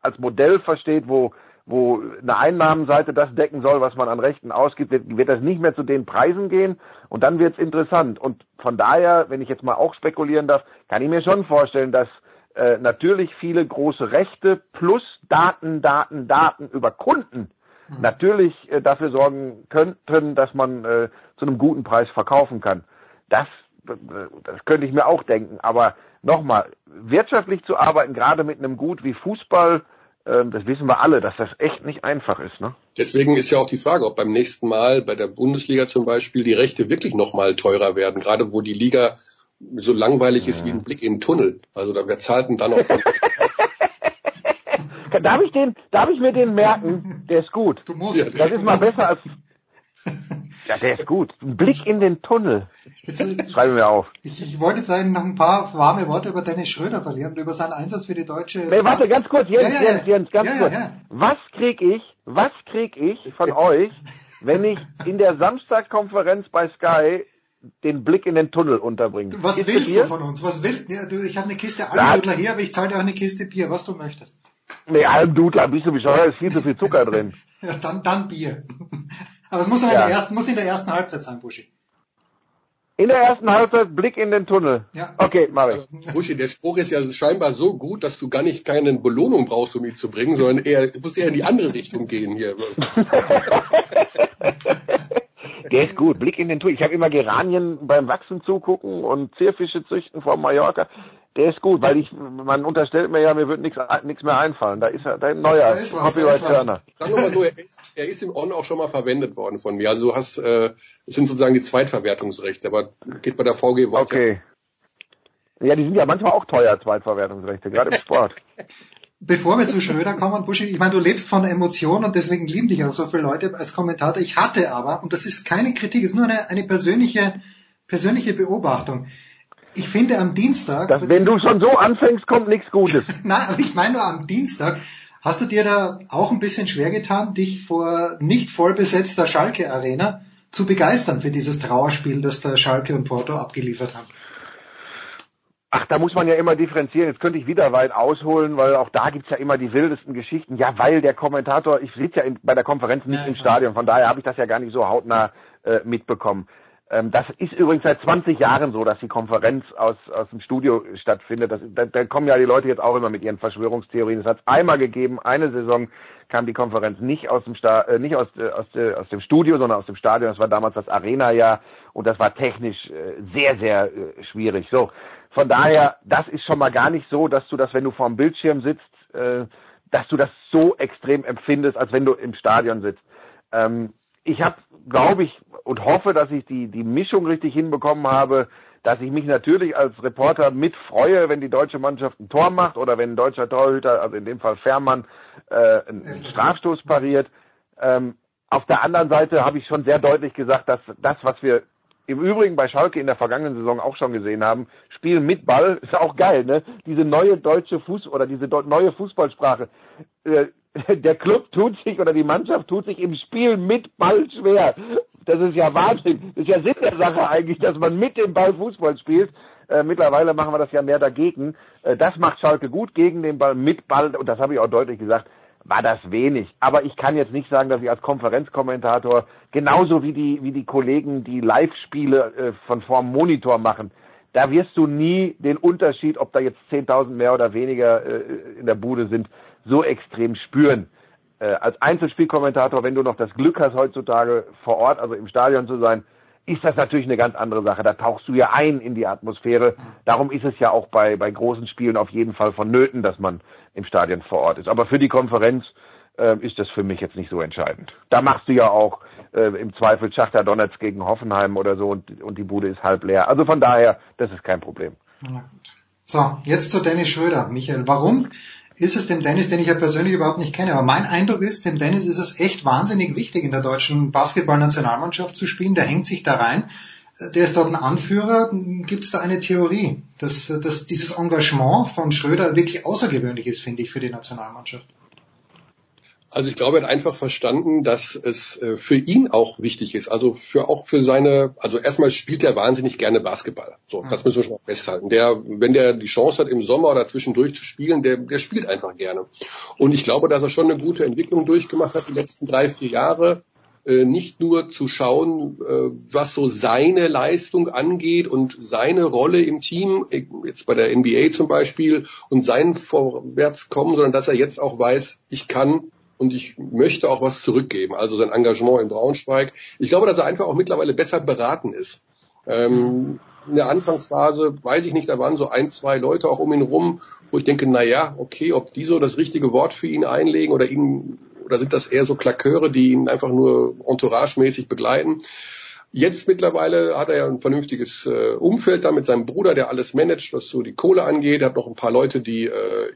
als Modell versteht, wo, wo eine Einnahmenseite das decken soll, was man an Rechten ausgibt, wird, das nicht mehr zu den Preisen gehen und dann wird es interessant. Und von daher, wenn ich jetzt mal auch spekulieren darf, kann ich mir schon vorstellen, dass äh, natürlich viele große Rechte plus Daten, Daten, Daten über Kunden natürlich äh, dafür sorgen könnten, dass man äh, zu einem guten Preis verkaufen kann. Das, das könnte ich mir auch denken. Aber nochmal, wirtschaftlich zu arbeiten, gerade mit einem Gut wie Fußball, äh, das wissen wir alle, dass das echt nicht einfach ist. Ne? Deswegen ist ja auch die Frage, ob beim nächsten Mal bei der Bundesliga zum Beispiel die Rechte wirklich nochmal teurer werden, gerade wo die Liga so langweilig ist wie ein Blick in den Tunnel. Also da wer zahlt denn dann noch? [laughs] Darf ich den, darf ich mir den merken? Der ist gut. Du musst. Das ist mal besser als. Ja, der ist gut. Ein Blick in den Tunnel. Jetzt, äh, Schreibe mir auf. ich, ich wollte jetzt eigentlich noch ein paar warme Worte über Dennis Schröder verlieren und über seinen Einsatz für die deutsche. Nee, warte, ganz kurz, Jens, Ja, ja. Jens, Jens, ganz Ja, kurz. Was krieg ich, was krieg ich von euch, wenn ich in der Samstagkonferenz bei Sky den Blick in den Tunnel unterbringe? Was Ist willst du von uns? Was willst ja, du? Ich habe eine Kiste Almdudler hier, aber ich zahle dir auch eine Kiste Bier, was du möchtest. Nee, Almdudler, bist du bescheuert, ist viel zu viel Zucker drin. [laughs] Ja, dann, dann Bier. [laughs] Aber es muss, in Ja. der ersten, muss in der ersten Halbzeit sein, Buschi. In der ersten Halbzeit Blick in den Tunnel. Ja. Okay, mach ich. Buschi, der Spruch ist ja scheinbar so gut, dass du gar nicht keine Belohnung brauchst, um ihn zu bringen, sondern eher, du musst eher in die andere Richtung gehen hier. [laughs] Der ist gut. Blick in den Tunnel. Ich habe immer Geranien beim Wachsen zugucken und Zierfische züchten vor Mallorca. Der ist gut, weil ich, man unterstellt mir ja, mir wird nichts mehr einfallen. Da ist er, da ein neuer Copyright. Turner. Sagen wir mal so, er ist, er ist im On auch schon mal verwendet worden von mir. Also du hast, äh, es sind sozusagen die Zweitverwertungsrechte, aber geht bei der VG weiter. Okay. Ja, die sind ja manchmal auch teuer, Zweitverwertungsrechte, gerade im Sport. [laughs] Bevor wir zu Schröder kommen, Buschi, ich meine, du lebst von Emotionen und deswegen lieben dich auch so viele Leute als Kommentator. Ich hatte aber, und das ist keine Kritik, es ist nur eine, eine persönliche, persönliche Beobachtung. Ich finde am Dienstag, Das, wenn du schon so anfängst, kommt nichts Gutes. [laughs] Nein, aber ich meine nur am Dienstag, hast du dir da auch ein bisschen schwer getan, dich vor nicht voll besetzter Schalke Arena zu begeistern für dieses Trauerspiel, das da Schalke und Porto abgeliefert haben? Ach, da muss man ja immer differenzieren. Jetzt könnte ich wieder weit ausholen, weil auch da gibt's ja immer die wildesten Geschichten. Ja, weil der Kommentator, ich sitze ja in, bei der Konferenz nicht Ja, im. Stadion, von daher habe ich das ja gar nicht so hautnah äh, mitbekommen. Ähm, das ist übrigens seit 20 Jahren so, dass die Konferenz aus, aus dem Studio stattfindet. Das, da, da kommen ja die Leute jetzt auch immer mit ihren Verschwörungstheorien. Es hat einmal gegeben, eine Saison kam die Konferenz nicht aus dem Sta äh, nicht aus, äh, aus, äh, aus dem Studio, sondern aus dem Stadion. Das war damals das Arena-Jahr und das war technisch äh, sehr, sehr äh, schwierig. So, von daher, das ist schon mal gar nicht so, dass du das, wenn du vorm Bildschirm sitzt, äh, dass du das so extrem empfindest, als wenn du im Stadion sitzt. Ähm, ich habe, glaube ich, und hoffe, dass ich die, die Mischung richtig hinbekommen habe, dass ich mich natürlich als Reporter mitfreue, wenn die deutsche Mannschaft ein Tor macht oder wenn ein deutscher Torhüter, also in dem Fall Fährmann, äh, einen Strafstoß pariert. Ähm, auf der anderen Seite habe ich schon sehr deutlich gesagt, dass das, was wir im Übrigen bei Schalke in der vergangenen Saison auch schon gesehen haben, Spielen mit Ball [laughs] ist auch geil, ne? Diese neue deutsche Fuß oder diese neue Fußballsprache. Äh, [laughs] der Club tut sich oder die Mannschaft tut sich im Spiel mit Ball schwer. Das ist ja Wahnsinn. Das ist ja Sinn der Sache eigentlich, dass man mit dem Ball Fußball spielt. Äh, mittlerweile machen wir das ja mehr dagegen. Äh, das macht Schalke gut gegen den Ball, mit Ball, und das habe ich auch deutlich gesagt, war das wenig. Aber ich kann jetzt nicht sagen, dass ich als Konferenzkommentator genauso wie die, wie die Kollegen, die Live-Spiele äh, von vorm Monitor machen, da wirst du nie den Unterschied, ob da jetzt 10.000 mehr oder weniger äh, in der Bude sind, so extrem spüren. Äh, als Einzelspielkommentator, wenn du noch das Glück hast, heutzutage vor Ort, also im Stadion zu sein, ist das natürlich eine ganz andere Sache. Da tauchst du ja ein in die Atmosphäre. Darum ist es ja auch bei, bei großen Spielen auf jeden Fall vonnöten, dass man im Stadion vor Ort ist. Aber für die Konferenz äh, ist das für mich jetzt nicht so entscheidend. Da machst du ja auch äh, im Zweifel Schachter Donetsk gegen Hoffenheim oder so und, und die Bude ist halb leer. Also von daher, das ist kein Problem. So, jetzt zu Dennis Schröder. Michael, warum ist es dem Dennis, den ich ja persönlich überhaupt nicht kenne, aber mein Eindruck ist, dem Dennis ist es echt wahnsinnig wichtig, in der deutschen Basketballnationalmannschaft zu spielen. Der hängt sich da rein. Der ist dort ein Anführer. Gibt es da eine Theorie, dass, dass dieses Engagement von Schröder wirklich außergewöhnlich ist, finde ich, für die Nationalmannschaft? Also ich glaube, er hat einfach verstanden, dass es äh, für ihn auch wichtig ist. Also für auch für seine, also erstmal spielt er wahnsinnig gerne Basketball. So, das müssen wir schon mal festhalten. Der, wenn der die Chance hat, im Sommer oder zwischendurch zu spielen, der, der spielt einfach gerne. Und ich glaube, dass er schon eine gute Entwicklung durchgemacht hat die letzten drei, vier Jahre. Äh, nicht nur zu schauen, äh, was so seine Leistung angeht und seine Rolle im Team, äh, jetzt bei der NBA zum Beispiel, und sein Vorwärtskommen, sondern dass er jetzt auch weiß, ich kann und ich möchte auch was zurückgeben, also sein Engagement in Braunschweig. Ich glaube, dass er einfach auch mittlerweile besser beraten ist. Ähm, in der Anfangsphase, weiß ich nicht, da waren so ein, zwei Leute auch um ihn rum, wo ich denke, na ja, okay, ob die so das richtige Wort für ihn einlegen oder ihn, oder sind das eher so Klaköre, die ihn einfach nur entouragemäßig begleiten. Jetzt mittlerweile hat er ja ein vernünftiges äh, Umfeld da mit seinem Bruder, der alles managt, was so die Kohle angeht. Er hat noch ein paar Leute, die, äh,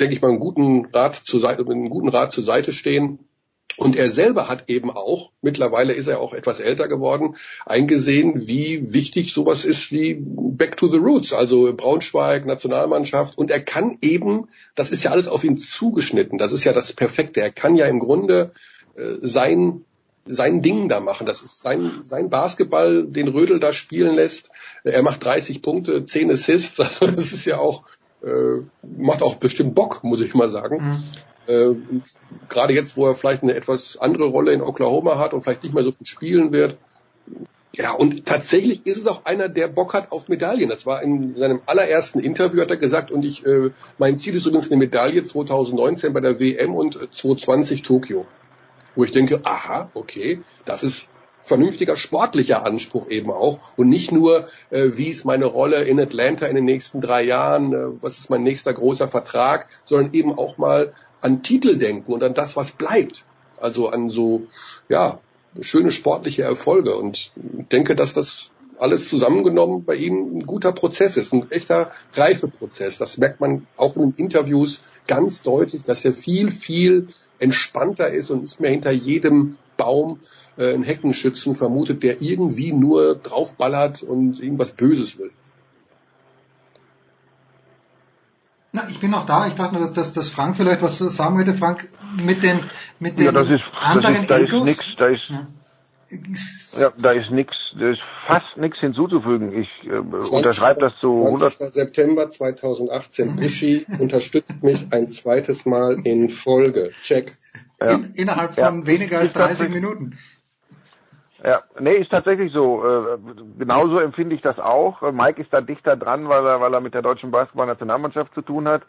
denke ich mal, einen guten Rat zur Seite, einen guten Rat zur Seite stehen. Und er selber hat eben auch, mittlerweile ist er auch etwas älter geworden, eingesehen, wie wichtig sowas ist wie Back to the Roots, also Braunschweig, Nationalmannschaft. Und er kann eben, das ist ja alles auf ihn zugeschnitten, das ist ja das Perfekte. Er kann ja im Grunde äh, sein sein Ding da machen. Das ist sein, sein Basketball, den Rödel da spielen lässt. Er macht 30 Punkte, 10 Assists. [laughs] Also das ist ja auch, äh, macht auch bestimmt Bock, muss ich mal sagen. Mhm. Äh, Gerade jetzt, wo er vielleicht eine etwas andere Rolle in Oklahoma hat und vielleicht nicht mehr so viel spielen wird. Ja, und tatsächlich ist es auch einer, der Bock hat auf Medaillen. Das war in seinem allerersten Interview, hat er gesagt, und ich, äh, mein Ziel ist übrigens eine Medaille 2019 bei der WM und 2020 Tokio. Wo ich denke, aha, okay, das ist vernünftiger sportlicher Anspruch eben auch und nicht nur, äh, wie ist meine Rolle in Atlanta in den nächsten drei Jahren, äh, was ist mein nächster großer Vertrag, sondern eben auch mal an Titel denken und an das, was bleibt. Also an so, ja, schöne sportliche Erfolge und denke, dass das alles zusammengenommen bei ihm ein guter Prozess ist, ein echter Reifeprozess. Das merkt man auch in den Interviews ganz deutlich, dass er viel, viel entspannter ist und nicht mehr hinter jedem Baum äh, einen Heckenschützen vermutet, der irgendwie nur draufballert und irgendwas Böses will. Na, ich bin noch da. Ich dachte nur, dass, dass, dass Frank vielleicht was sagen wollte. Frank, mit den, mit den ja, das ist, anderen das ist, da Egos? ist nix, da ist, ja. Ja da ist nix, da ist fast nichts hinzuzufügen. Ich äh, unterschreibe das zu 100. September 2018. Bushi unterstützt mich ein zweites Mal in Folge. Check. Ja. In, innerhalb von ja. weniger als 30 Minuten. Ja, nee, ist tatsächlich so. Äh, genauso empfinde ich das auch. Mike ist da dichter dran, weil er, weil er mit der deutschen Basketballnationalmannschaft zu tun hat.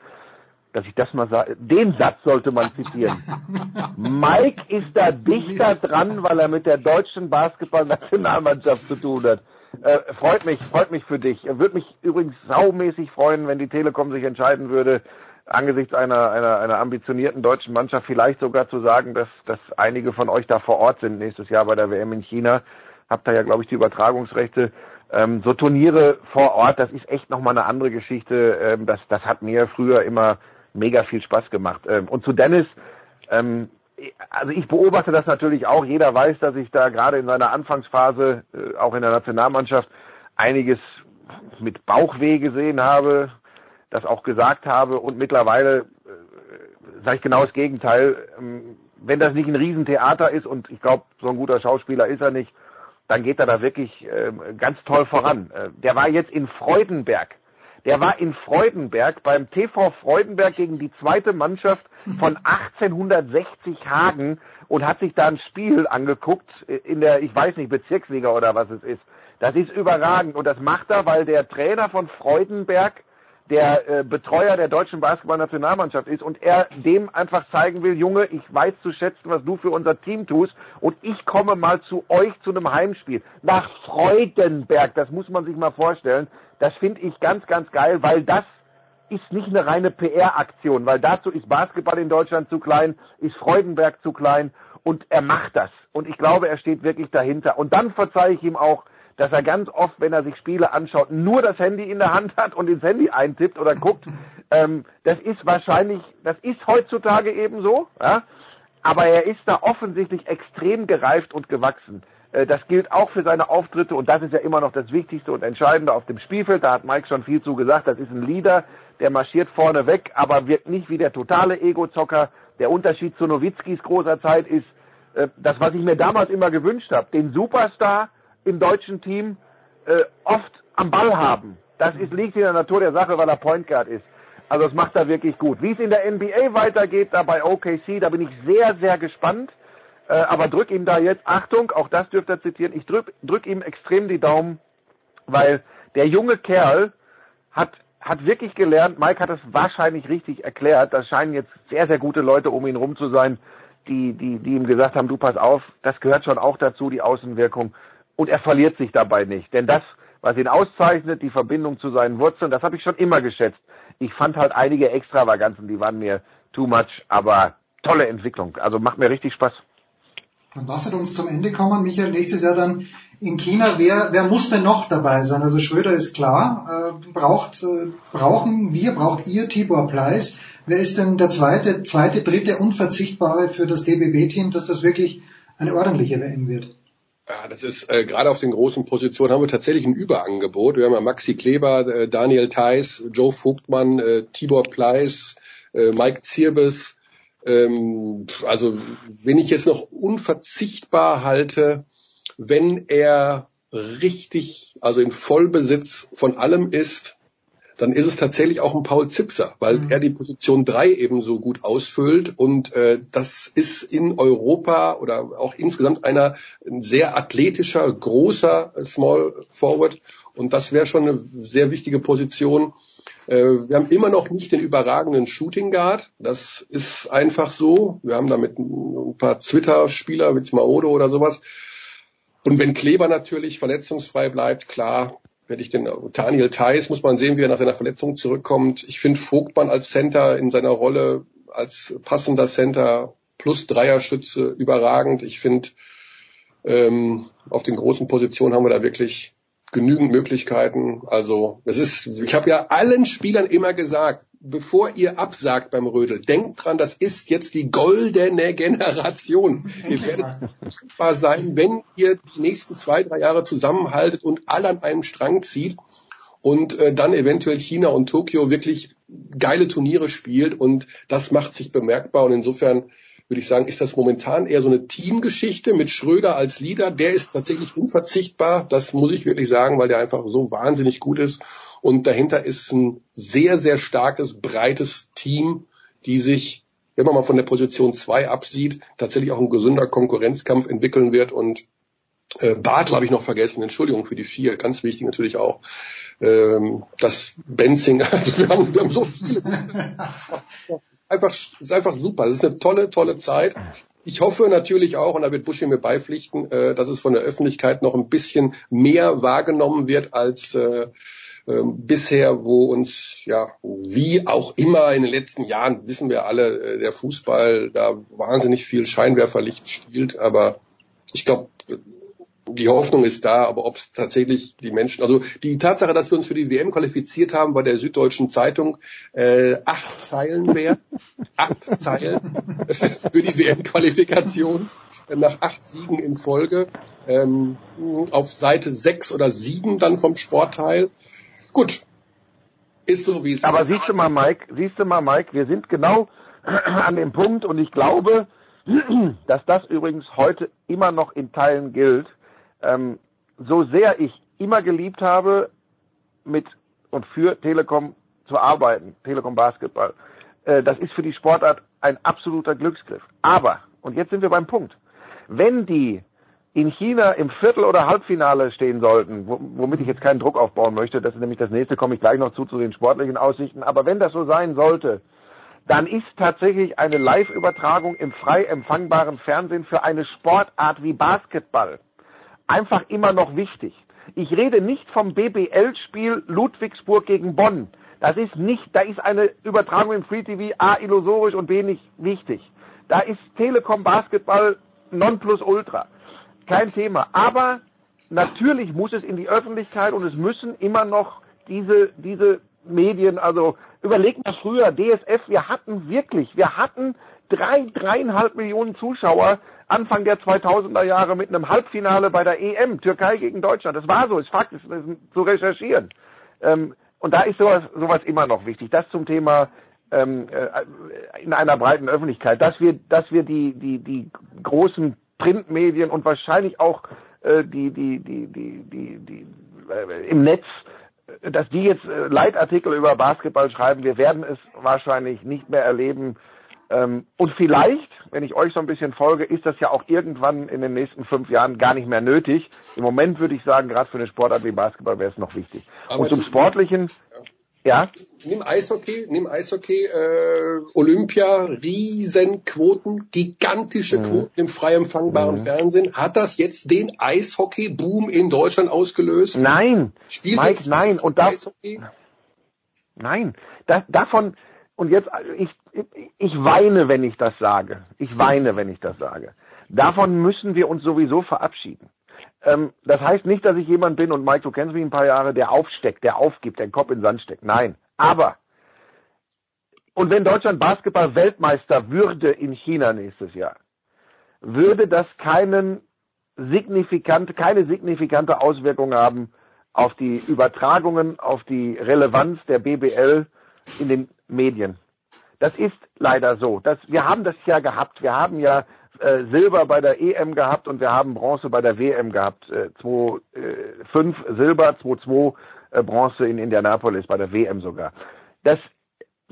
Dass ich das mal sage, den Satz sollte man zitieren. [laughs] Mike ist da dichter dran, weil er mit der deutschen Basketballnationalmannschaft zu tun hat. Äh, freut mich, freut mich für dich. Würde mich übrigens saumäßig freuen, wenn die Telekom sich entscheiden würde, angesichts einer, einer, einer ambitionierten deutschen Mannschaft vielleicht sogar zu sagen, dass, dass einige von euch da vor Ort sind nächstes Jahr bei der WM in China. Habt da ja, glaube ich, die Übertragungsrechte. Ähm, so Turniere vor Ort, das ist echt nochmal eine andere Geschichte. Ähm, das, das hat mir früher immer mega viel Spaß gemacht. Ähm, und zu Dennis, ähm, also ich beobachte das natürlich auch. Jeder weiß, dass ich da gerade in seiner Anfangsphase, äh, auch in der Nationalmannschaft, einiges mit Bauchweh gesehen habe das auch gesagt habe und mittlerweile äh, sage ich genau das Gegenteil. Ähm, wenn das nicht ein Riesentheater ist und ich glaube, so ein guter Schauspieler ist er nicht, dann geht er da wirklich äh, ganz toll voran. Äh, der war jetzt in Freudenberg. Der war in Freudenberg beim TV Freudenberg gegen die zweite Mannschaft von [laughs] 1860 Hagen und hat sich da ein Spiel angeguckt in der, ich weiß nicht, Bezirksliga oder was es ist. Das ist überragend und das macht er, weil der Trainer von Freudenberg der äh, Betreuer der deutschen Basketballnationalmannschaft ist und er dem einfach zeigen will, Junge, ich weiß zu schätzen, was du für unser Team tust und ich komme mal zu euch zu einem Heimspiel nach Freudenberg. Das muss man sich mal vorstellen. Das finde ich ganz, ganz geil, weil das ist nicht eine reine PR-Aktion, weil dazu ist Basketball in Deutschland zu klein, ist Freudenberg zu klein und er macht das. Und ich glaube, er steht wirklich dahinter. Und dann verzeihe ich ihm auch, dass er ganz oft, wenn er sich Spiele anschaut, nur das Handy in der Hand hat und ins Handy eintippt oder guckt. [laughs] Ähm, das ist wahrscheinlich, das ist heutzutage eben so, ja? aber er ist da offensichtlich extrem gereift und gewachsen. Äh, das gilt auch für seine Auftritte und das ist ja immer noch das Wichtigste und Entscheidende auf dem Spielfeld. Da hat Mike schon viel zu gesagt. Das ist ein Leader, der marschiert vorne weg, aber wirkt nicht wie der totale Ego-Zocker. Der Unterschied zu Nowitzkis großer Zeit ist, äh, das, was ich mir damals immer gewünscht habe, den Superstar, im deutschen Team äh, oft am Ball haben. Das ist, liegt in der Natur der Sache, weil er Point Guard ist. Also das macht er wirklich gut. Wie es in der NBA weitergeht, da bei OKC, da bin ich sehr, sehr gespannt. Äh, aber drück ihm da jetzt, Achtung, auch das dürft ihr zitieren, ich drück, drück ihm extrem die Daumen, weil der junge Kerl hat, hat wirklich gelernt, Mike hat es wahrscheinlich richtig erklärt, da scheinen jetzt sehr, sehr gute Leute um ihn rum zu sein, die, die, die ihm gesagt haben, du pass auf, das gehört schon auch dazu, die Außenwirkung und er verliert sich dabei nicht. Denn das, was ihn auszeichnet, die Verbindung zu seinen Wurzeln, das habe ich schon immer geschätzt. Ich fand halt einige Extravaganzen, die waren mir too much, aber tolle Entwicklung. Also macht mir richtig Spaß. Dann lasst uns zum Ende kommen. Michael, nächstes Jahr dann in China. Wer, wer muss denn noch dabei sein? Also Schröder ist klar. Äh, braucht, äh, brauchen wir, braucht ihr Tibor Pleiss? Wer ist denn der zweite, zweite, dritte Unverzichtbare für das DBB-Team, dass das wirklich eine ordentliche WM wird? Ja, das ist äh, gerade auf den großen Positionen haben wir tatsächlich ein Überangebot. Wir haben ja Maxi Kleber, äh, Daniel Theiss, Joe Vogtmann, äh, Tibor Pleiss, äh, Mike Zirbes. Ähm, also wenn ich jetzt noch unverzichtbar halte, wenn er richtig, also in Vollbesitz von allem ist, dann ist es tatsächlich auch ein Paul Zipser, weil mhm. er die Position 3 ebenso gut ausfüllt und äh, das ist in Europa oder auch insgesamt einer ein sehr athletischer, großer Small Forward und das wäre schon eine sehr wichtige Position. Äh, wir haben immer noch nicht den überragenden Shooting Guard. Das ist einfach so. Wir haben damit ein paar Twitter-Spieler wie Maodo oder sowas. Und wenn Kleber natürlich verletzungsfrei bleibt, klar, werde ich den Daniel Theiss, muss man sehen, wie er nach seiner Verletzung zurückkommt. Ich finde Vogtmann als Center in seiner Rolle als passender Center plus Dreierschütze überragend. Ich finde, ähm, auf den großen Positionen haben wir da wirklich genügend Möglichkeiten. Also es ist, ich habe ja allen Spielern immer gesagt, bevor ihr absagt beim Rödel, denkt dran, das ist jetzt die goldene Generation. Ihr [laughs] werdet dankbar sein, wenn ihr die nächsten zwei, drei Jahre zusammenhaltet und alle an einem Strang zieht und äh, dann eventuell China und Tokio wirklich geile Turniere spielt und das macht sich bemerkbar und insofern würde ich sagen, ist das momentan eher so eine Teamgeschichte mit Schröder als Leader. Der ist tatsächlich unverzichtbar. Das muss ich wirklich sagen, weil der einfach so wahnsinnig gut ist. Und dahinter ist ein sehr, sehr starkes, breites Team, die sich, wenn man mal von der Position 2 absieht, tatsächlich auch ein gesünder Konkurrenzkampf entwickeln wird. Und äh, Bartel habe ich noch vergessen, Entschuldigung für die vier, ganz wichtig natürlich auch. Ähm, das Benzinger, [laughs] wir haben, wir haben so viele [laughs] einfach, ist einfach super. Das ist eine tolle, tolle Zeit. Ich hoffe natürlich auch, und da wird Buschi mir beipflichten, äh, dass es von der Öffentlichkeit noch ein bisschen mehr wahrgenommen wird als äh, äh, bisher, wo uns, ja, wie auch immer in den letzten Jahren, wissen wir alle, äh, der Fußball da wahnsinnig viel Scheinwerferlicht spielt, aber ich glaube, die Hoffnung ist da, aber ob es tatsächlich die Menschen, also die Tatsache, dass wir uns für die WM qualifiziert haben, bei der Süddeutschen Zeitung äh, acht Zeilen wert, [laughs] acht Zeilen [laughs] für die WM-Qualifikation äh, nach acht Siegen in Folge, ähm, auf Seite sechs oder sieben dann vom Sportteil. Gut, ist so wie es Aber ist. siehst du mal, Mike, siehst du mal, Mike, wir sind genau [clears throat] an dem Punkt und ich glaube, [clears throat] dass das übrigens heute immer noch in Teilen gilt ähm, so sehr ich immer geliebt habe, mit und für Telekom zu arbeiten, Telekom Basketball, äh, das ist für die Sportart ein absoluter Glücksgriff. Aber, und jetzt sind wir beim Punkt, wenn die in China im Viertel- oder Halbfinale stehen sollten, womit ich jetzt keinen Druck aufbauen möchte, das ist nämlich das nächste, komme ich gleich noch zu, zu den sportlichen Aussichten, aber wenn das so sein sollte, dann ist tatsächlich eine Live-Übertragung im frei empfangbaren Fernsehen für eine Sportart wie Basketball einfach immer noch wichtig. Ich rede nicht vom BBL-Spiel Ludwigsburg gegen Bonn. Das ist nicht, da ist eine Übertragung im Free TV A illusorisch und B nicht wichtig. Da ist Telekom Basketball non plus ultra. Kein Thema. Aber natürlich muss es in die Öffentlichkeit und es müssen immer noch diese, diese Medien, also überlegt mal früher, DSF, wir hatten wirklich, wir hatten drei, dreieinhalb Millionen Zuschauer Anfang der 2000er Jahre mit einem Halbfinale bei der EM, Türkei gegen Deutschland. Das war so, ist Fakt, ist, zu recherchieren. Ähm, und da ist sowas, sowas immer noch wichtig. Das zum Thema ähm, äh, in einer breiten Öffentlichkeit, dass wir, dass wir die, die, die großen Printmedien und wahrscheinlich auch äh, die, die, die, die, die, die äh, im Netz, äh, dass die jetzt äh, Leitartikel über Basketball schreiben. Wir werden es wahrscheinlich nicht mehr erleben, ähm, und vielleicht, wenn ich euch so ein bisschen folge, ist das ja auch irgendwann in den nächsten fünf Jahren gar nicht mehr nötig. Im Moment würde ich sagen, gerade für eine Sportart wie Basketball wäre es noch wichtig. Aber und zum Sportlichen, ja. Nimm Eishockey, nimm Eishockey, äh, Olympia, Riesenquoten, gigantische mhm. Quoten im frei empfangbaren mhm. Fernsehen. Hat das jetzt den Eishockey-Boom in Deutschland ausgelöst? Nein, Spielt Mike, nein. Und da, Eishockey? Nein, das, davon, und jetzt, ich, ich weine, wenn ich das sage. Ich weine, wenn ich das sage. Davon müssen wir uns sowieso verabschieden. Ähm, das heißt nicht, dass ich jemand bin, und Mike, du kennst mich ein paar Jahre, der aufsteckt, der aufgibt, der den Kopf in den Sand steckt. Nein. Aber Und wenn Deutschland Basketball-Weltmeister würde in China nächstes Jahr, würde das keinen signifikant, keine signifikante Auswirkung haben auf die Übertragungen, auf die Relevanz der BBL in den Medien. Das ist leider so. Das, wir haben das ja gehabt. Wir haben ja äh, Silber bei der EM gehabt und wir haben Bronze bei der WM gehabt. Äh, 2, äh, 5 Silber, 2-2 äh, Bronze in Indianapolis, bei der WM sogar. Das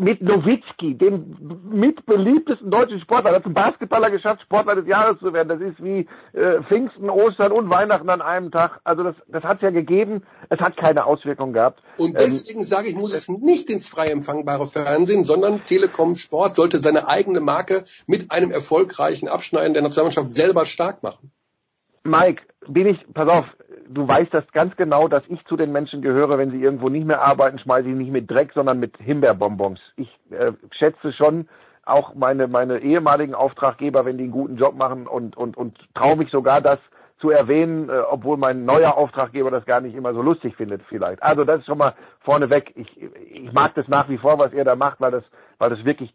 mit Nowitzki, dem mitbeliebtesten deutschen Sportler, hat zum Basketballer geschafft, Sportler des Jahres zu werden. Das ist wie äh, Pfingsten, Ostern und Weihnachten an einem Tag. Also das, das hat es ja gegeben. Es hat keine Auswirkung gehabt. Und deswegen ähm, sage ich, muss es nicht ins frei empfangbare Fernsehen, sondern Telekom Sport sollte seine eigene Marke mit einem erfolgreichen Abschneiden der Nationalmannschaft selber stark machen. Mike, bin ich, pass auf, du weißt das ganz genau, dass ich zu den Menschen gehöre, wenn sie irgendwo nicht mehr arbeiten, schmeiße ich nicht mit Dreck, sondern mit Himbeerbonbons. Ich äh, schätze schon auch meine, meine ehemaligen Auftraggeber, wenn die einen guten Job machen und, und, und traue mich sogar das zu erwähnen, äh, obwohl mein neuer Auftraggeber das gar nicht immer so lustig findet vielleicht. Also das ist schon mal vorneweg. Ich, ich mag das nach wie vor, was ihr da macht, weil das, weil das wirklich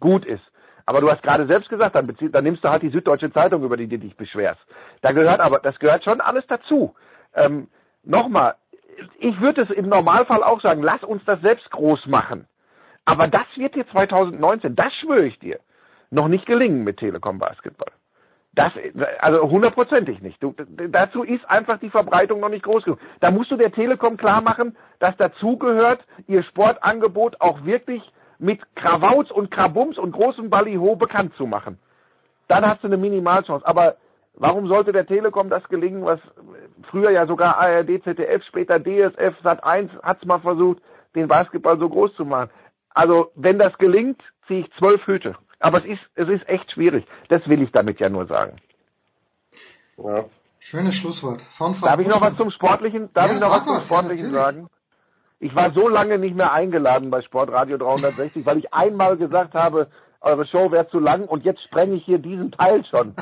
gut ist. Aber du hast gerade selbst gesagt, dann, dann nimmst du halt die Süddeutsche Zeitung, über die du dich beschwerst. Da gehört aber, das gehört schon alles dazu. Ähm, Nochmal, ich würde es im Normalfall auch sagen, lass uns das selbst groß machen. Aber das wird dir 2019, das schwöre ich dir, noch nicht gelingen mit Telekom Basketball. Das, also hundertprozentig nicht. Du, dazu ist einfach die Verbreitung noch nicht groß genug. Da musst du der Telekom klar machen, dass dazugehört, ihr Sportangebot auch wirklich mit Krawauts und Krabums und großem Ballyho bekannt zu machen. Dann hast du eine Minimalchance. Aber warum sollte der Telekom das gelingen, was früher ja sogar ARD, ZDF, später DSF, Sat1 hat's mal versucht, den Basketball so groß zu machen. Also, wenn das gelingt, ziehe ich zwölf Hüte. Aber es ist, es ist echt schwierig. Das will ich damit ja nur sagen. Ja. Schönes Schlusswort. Von Frau darf ich noch was zum Sportlichen, darf ja, ich noch was zum Sportlichen ja, sagen? Ich war so lange nicht mehr eingeladen bei Sportradio 360, weil ich einmal gesagt habe, eure Show wäre zu lang und jetzt sprenge ich hier diesen Teil schon.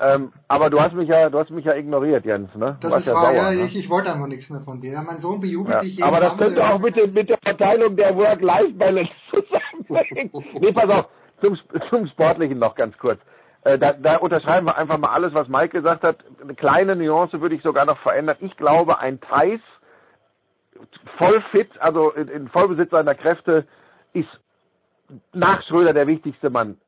ähm, aber du hast mich ja, du hast mich ja ignoriert, Jens, ne? Das ist ja wahr, ja, ne? ich, ich wollte einfach nichts mehr von dir. Mein Sohn bejubelt ja, dich jeden Aber das könnte auch mit, dem, mit der Verteilung der Work-Life-Balance [laughs] zusammenhängen. nee, pass auf, zum, zum Sportlichen noch ganz kurz. Äh, da, da unterschreiben wir einfach mal alles, was Mike gesagt hat. Eine kleine Nuance würde ich sogar noch verändern. Ich glaube, ein Thais voll fit, also in, in Vollbesitz seiner Kräfte, ist nach Schröder der wichtigste Mann.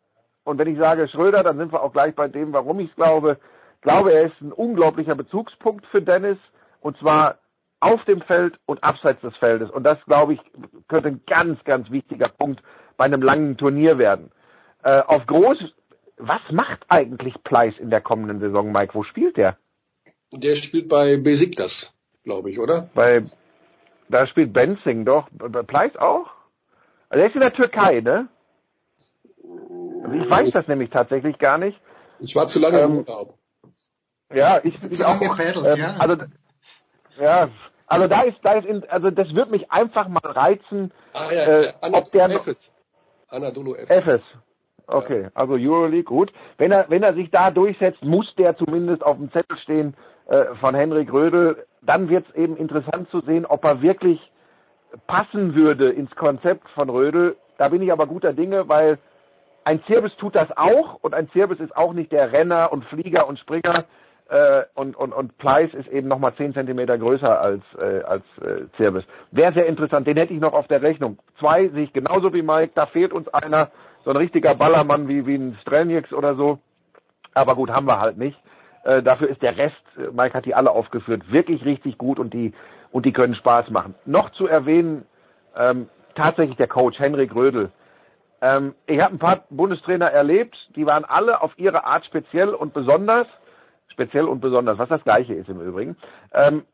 Und wenn ich sage Schröder, dann sind wir auch gleich bei dem, warum ich es glaube. Ich glaube, er ist ein unglaublicher Bezugspunkt für Dennis und zwar auf dem Feld und abseits des Feldes. Und das, glaube ich, könnte ein ganz, ganz wichtiger Punkt bei einem langen Turnier werden. Äh, auf groß, was macht eigentlich Pleiss in der kommenden Saison, Mike? Wo spielt der? Der spielt bei Besiktas, glaube ich, oder? Bei da spielt Benzing doch. Pleiss auch? Also er ist in der Türkei, ne? Also ich weiß das nämlich tatsächlich gar nicht. Ich war zu lange ähm, im Urlaub. Ja, ich, ich auch. Gefädelt, ähm, ja. Also, ja, also da ist, da ist, in, also das wird mich einfach mal reizen. Ah ja, äh, Anna, ob der Efes. Anadolu Efes. Efes. Okay, ja. also Euroleague, gut. Wenn er, wenn er sich da durchsetzt, muss der zumindest auf dem Zettel stehen äh, von Henrik Rödel dann wird es eben interessant zu sehen, ob er wirklich passen würde ins Konzept von Rödel. Da bin ich aber guter Dinge, weil ein Zirbis tut das auch und ein Zirbis ist auch nicht der Renner und Flieger und Springer äh, und, und, und Pleiss ist eben nochmal zehn Zentimeter größer als, äh, als äh, Zirbis. Wäre sehr interessant, den hätte ich noch auf der Rechnung. Zwei sehe ich genauso wie Mike, da fehlt uns einer, so ein richtiger Ballermann wie, wie ein Strelnieks oder so. Aber gut, haben wir halt nicht. Äh, dafür ist der Rest, äh, Mike hat die alle aufgeführt, wirklich richtig gut und die, und die können Spaß machen. Noch zu erwähnen, ähm, tatsächlich der Coach Henrik Rödel. Ähm, ich habe ein paar Bundestrainer erlebt, die waren alle auf ihre Art speziell und besonders, speziell und besonders, was das gleiche ist im Übrigen, ähm,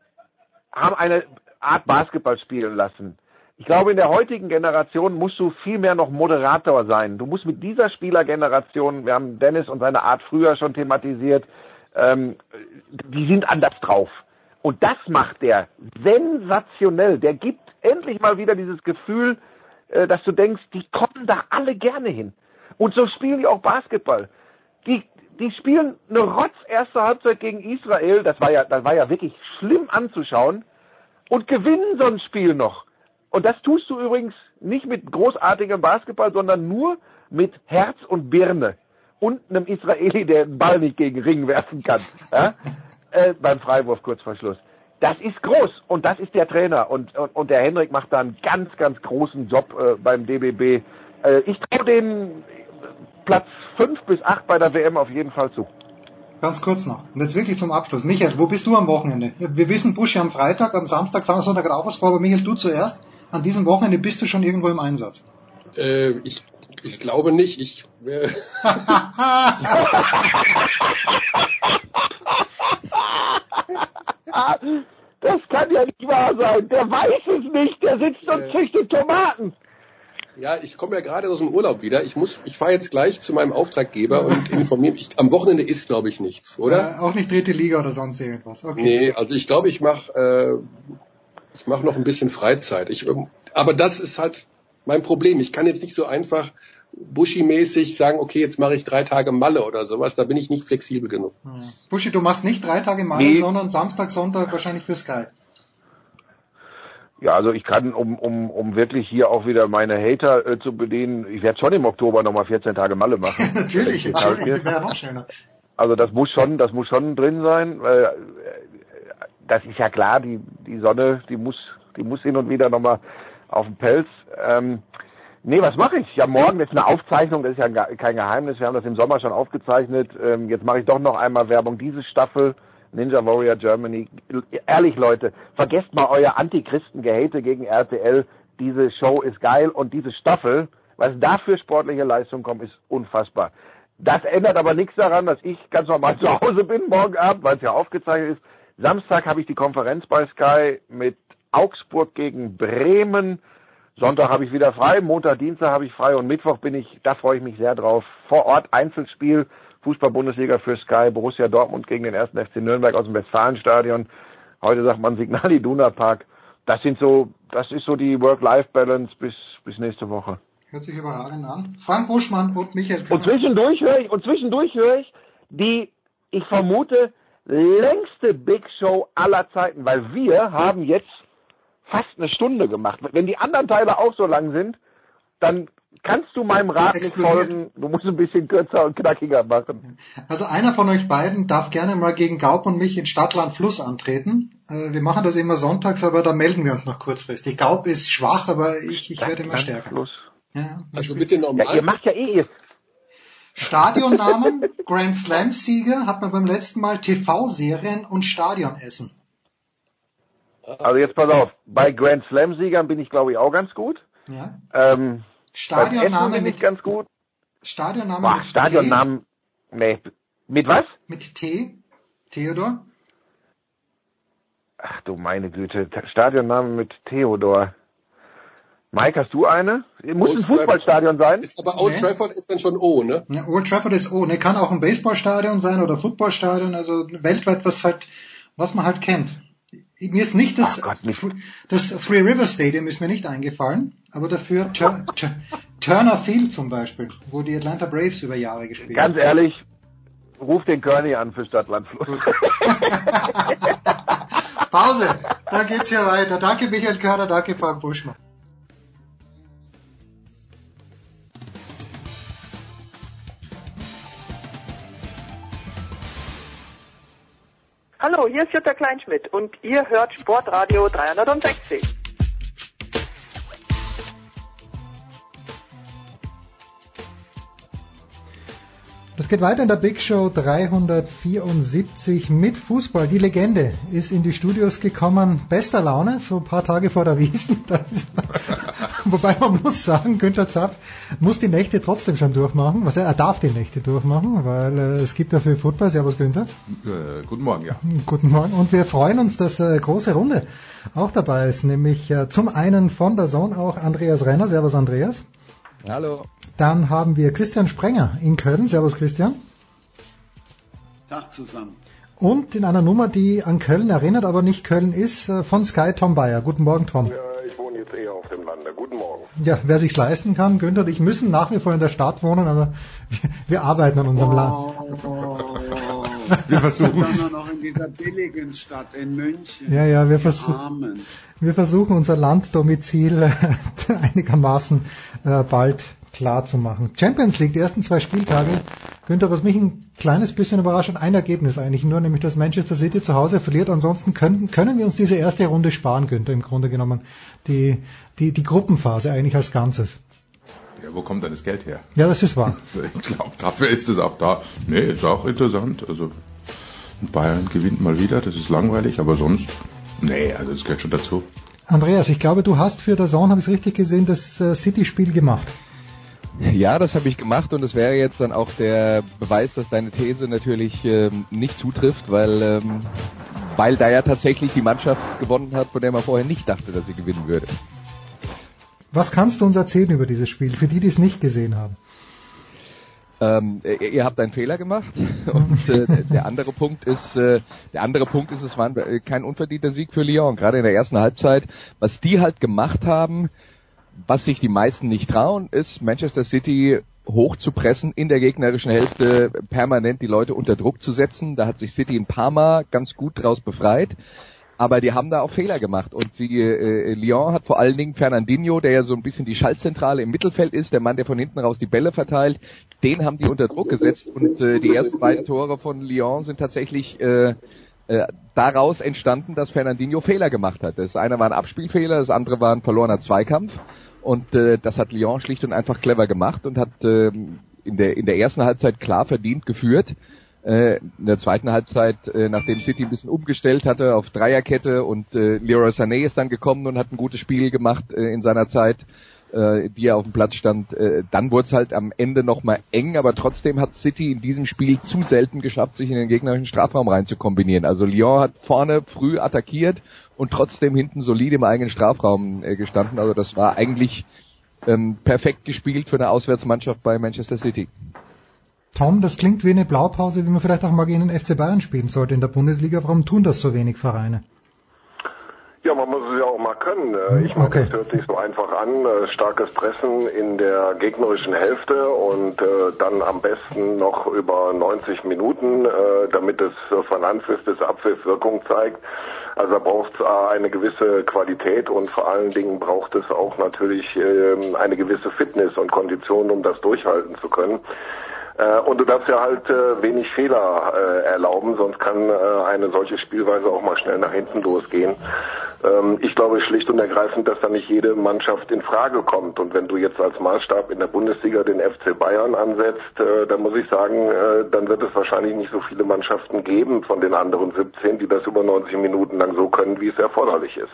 haben eine Art Basketball spielen lassen. Ich glaube, in der heutigen Generation musst du viel mehr noch Moderator sein. Du musst mit dieser Spielergeneration, wir haben Dennis und seine Art früher schon thematisiert, ähm, die sind anders drauf. Und das macht der sensationell. Der gibt endlich mal wieder dieses Gefühl, äh, dass du denkst, die kommen da alle gerne hin. Und so spielen die auch Basketball. Die, die spielen eine Rotz erste Halbzeit gegen Israel. Das war ja, das war ja wirklich schlimm anzuschauen. Und gewinnen so ein Spiel noch. Und das tust du übrigens nicht mit großartigem Basketball, sondern nur mit Herz und Birne und einem Israeli, der den Ball nicht gegen Ring werfen kann. Ja? Äh, beim Freiwurf kurz vor Schluss. Das ist groß und das ist der Trainer und, und, und der Henrik macht da einen ganz, ganz großen Job äh, beim DBB. Äh, ich traue den Platz fünf bis acht bei der WM auf jeden Fall zu. Ganz kurz noch. Und jetzt wirklich zum Abschluss. Michael, wo bist du am Wochenende? Wir wissen Buschi am Freitag, am Samstag, Sonntag hat auch was vor, aber Michael, du zuerst. An diesem Wochenende bist du schon irgendwo im Einsatz. Äh, ich, ich glaube nicht. Ich, äh, [laughs] Das kann ja nicht wahr sein. Der weiß es nicht. Der sitzt und züchtet Tomaten. ja, ich komme ja gerade aus dem Urlaub wieder. Ich muss, ich fahre jetzt gleich zu meinem Auftraggeber und informiere mich. Am Wochenende ist, glaube ich, nichts, oder? Äh, auch nicht dritte Liga oder sonst irgendwas. Okay. Nee, also ich glaube, ich mache äh, ich mach noch ein bisschen Freizeit. Ich, ähm, aber das ist halt mein Problem. Ich kann jetzt nicht so einfach Buschi-mäßig sagen, okay, jetzt mache ich drei Tage Malle oder sowas. Da bin ich nicht flexibel genug. Ja. Buschi, du machst nicht drei Tage Mal, Nee. sondern Samstag, Sonntag wahrscheinlich für Sky. Ja, also ich kann, um, um, um wirklich hier auch wieder meine Hater äh, zu bedienen, ich werde schon im Oktober nochmal 14 Tage Malle machen. [laughs] natürlich, natürlich, wäre noch schöner. Also das muss schon, das muss schon drin sein. Weil, äh, das ist ja klar, die, die Sonne, die muss, die muss hin und wieder nochmal auf den Pelz. Ähm, nee, was mache ich? Ja, morgen ist eine Aufzeichnung, das ist ja kein Geheimnis. Wir haben das im Sommer schon aufgezeichnet. Ähm, jetzt mache ich doch noch einmal Werbung. Diese Staffel Ninja Warrior Germany. Ehrlich, Leute, vergesst mal euer Antichristen-Gehate gegen RTL. Diese Show ist geil und diese Staffel, was da für sportliche Leistung kommt, ist unfassbar. Das ändert aber nichts daran, dass ich ganz normal [laughs] zu Hause bin morgen Abend, weil es ja aufgezeichnet ist. Samstag habe ich die Konferenz bei Sky mit Augsburg gegen Bremen. Sonntag habe ich wieder frei, Montag, Dienstag habe ich frei und Mittwoch bin ich, da freue ich mich sehr drauf. Vor Ort Einzelspiel, Fußball-Bundesliga für Sky, Borussia Dortmund gegen den ersten FC Nürnberg aus dem Westfalenstadion. Heute sagt man Signal Iduna Park. Das sind so, das ist so die Work-Life-Balance bis, bis nächste Woche. Hört sich überragend an. Frank Buschmann und Michael Und Körner. zwischendurch höre ich, und zwischendurch höre ich die, ich vermute, längste Big Show aller Zeiten, weil wir haben jetzt fast eine Stunde gemacht. Wenn die anderen Teile auch so lang sind, dann kannst du meinem Rat nicht folgen. Du musst ein bisschen kürzer und knackiger machen. Also einer von euch beiden darf gerne mal gegen Gaub und mich in Stadtland Fluss antreten. Äh, Wir machen das immer sonntags, aber da melden wir uns noch kurzfristig. Gaub ist schwach, aber ich, ich werde immer stärker. Schluss. Ja. Also mit den Ja, ihr macht ja eh ihr. Stadionnamen, Grand Slam Sieger hat man beim letzten Mal TV-Serien und Stadionessen. Also jetzt pass auf, bei Grand Slam Siegern bin ich glaube ich auch ganz gut. Ja. Ähm, Stadionname bin ich mit, ganz gut. Stadionname Boah, mit Stadionnamen, nee. Mit was? T. Mit T. Theodor. Ach du meine Güte, Stadionname mit Theodor. Mike, hast du eine? Muss Old ein Fußballstadion sein? ist aber Old Nee. Trafford ist dann schon O, ne? Ja, Old Trafford ist oh, ne, kann auch ein Baseballstadion sein oder Footballstadion, also weltweit was halt, was man halt kennt. Mir ist nicht das, Gott, nicht- das Three Rivers Stadium ist mir nicht eingefallen, aber dafür Tur Tur Turner Field zum Beispiel, wo die Atlanta Braves über Jahre gespielt Ganz haben. ehrlich, ruf den Kearney an für Stadtlandfluss. [laughs] Pause, da geht's ja weiter. Danke Michael Körner, danke Frank Buschmann. Hallo, hier ist Jutta Kleinschmidt und ihr hört Sportradio 360. Das geht weiter in der Big Show 374 mit Fußball. Die Legende ist in die Studios gekommen. Bester Laune, so ein paar Tage vor der Wiesn. [laughs] Wobei man muss sagen, Günther Zapf muss die Nächte trotzdem schon durchmachen. Was er, er darf die Nächte durchmachen, weil äh, es gibt dafür Football. Servus Günther. Äh, guten Morgen, ja. Guten Morgen. Und wir freuen uns, dass äh, große Runde auch dabei ist. Nämlich äh, zum einen von der Zone auch Andreas Renner. Servus Andreas. Hallo. Dann haben wir Christian Sprenger in Köln. Servus Christian. Tag zusammen. Und in einer Nummer, die an Köln erinnert, aber nicht Köln ist, äh, von Sky Tom Bayer. Guten Morgen, Tom. Ja, ich wohne jetzt eher auf dem Lande. Guten Morgen. Ja, wer sich's leisten kann, Günther und ich müssen nach wie vor in der Stadt wohnen, aber wir, [laughs] wir arbeiten an unserem Land. Wir versuchen Dann noch in dieser billigen Stadt in München. Ja, ja, wir. Armen. Wir versuchen unser Landdomizil äh, [laughs] einigermaßen äh, bald klar zu machen. Champions League, die ersten zwei Spieltage. Günther, was mich ein kleines bisschen überrascht hat, ein Ergebnis eigentlich nur, nämlich dass Manchester City zu Hause verliert. Ansonsten können, können wir uns diese erste Runde sparen, Günther, im Grunde genommen. Die, die, die Gruppenphase eigentlich als Ganzes. Ja, wo kommt denn das Geld her? Ja, das ist wahr. [laughs] Ich glaube, dafür ist es auch da. Nee, ist auch interessant. Also Bayern gewinnt mal wieder, das ist langweilig, aber sonst, nee, also das gehört schon dazu. Andreas, ich glaube, du hast für der Zone, habe ich es richtig gesehen, das äh, City-Spiel gemacht. Ja, das habe ich gemacht und es wäre jetzt dann auch der Beweis, dass deine These natürlich ähm, nicht zutrifft, weil ähm, weil da ja tatsächlich die Mannschaft gewonnen hat, von der man vorher nicht dachte, dass sie gewinnen würde. Was kannst du uns erzählen über dieses Spiel, für die, die es nicht gesehen haben? Ähm, ihr habt einen Fehler gemacht [laughs] und äh, der andere Punkt ist, äh, der andere Punkt ist, es war kein unverdienter Sieg für Lyon, gerade in der ersten Halbzeit. Was die halt gemacht haben, was sich die meisten nicht trauen, ist Manchester City hoch zu pressen, in der gegnerischen Hälfte permanent die Leute unter Druck zu setzen. Da hat sich City ein paar Mal ganz gut draus befreit. Aber die haben da auch Fehler gemacht. Und sie, äh, Lyon hat vor allen Dingen Fernandinho, der ja so ein bisschen die Schaltzentrale im Mittelfeld ist, der Mann, der von hinten raus die Bälle verteilt, den haben die unter Druck gesetzt. Und äh, die ersten beiden Tore von Lyon sind tatsächlich äh, äh, daraus entstanden, dass Fernandinho Fehler gemacht hat. Das eine war ein Abspielfehler, das andere war ein verlorener Zweikampf. Und äh, das hat Lyon schlicht und einfach clever gemacht und hat äh, in, der, in der ersten Halbzeit klar verdient geführt. Äh, in der zweiten Halbzeit, äh, nachdem City ein bisschen umgestellt hatte auf Dreierkette und äh, Leroy Sané ist dann gekommen und hat ein gutes Spiel gemacht äh, in seiner Zeit, äh, die er auf dem Platz stand, äh, dann wurde es halt am Ende nochmal eng, aber trotzdem hat City in diesem Spiel zu selten geschafft, sich in den gegnerischen Strafraum rein zu kombinieren. Also Lyon hat vorne früh attackiert und trotzdem hinten solid im eigenen Strafraum äh, gestanden. Also das war eigentlich ähm, perfekt gespielt für eine Auswärtsmannschaft bei Manchester City. Tom, das klingt wie eine Blaupause, wie man vielleicht auch mal gegen den FC Bayern spielen sollte in der Bundesliga. Warum tun das so wenig Vereine? Ja, man muss es ja auch mal können. Äh, Ich meine, okay. das hört sich so einfach an. Äh, starkes Pressen in der gegnerischen Hälfte und äh, dann am besten noch über 90 Minuten, äh, damit es von Anpfiff bis Abpfiff Wirkung zeigt. Also da braucht es eine gewisse Qualität und vor allen Dingen braucht es auch natürlich äh, eine gewisse Fitness und Kondition, um das durchhalten zu können. Äh, und du darfst ja halt äh, wenig Fehler äh, erlauben, sonst kann äh, eine solche Spielweise auch mal schnell nach hinten losgehen. Ähm, ich glaube schlicht und ergreifend, dass da nicht jede Mannschaft in Frage kommt. Und wenn du jetzt als Maßstab in der Bundesliga den FC Bayern ansetzt, äh, dann muss ich sagen, äh, dann wird es wahrscheinlich nicht so viele Mannschaften geben von den anderen 17, die das über 90 Minuten lang so können, wie es erforderlich ist.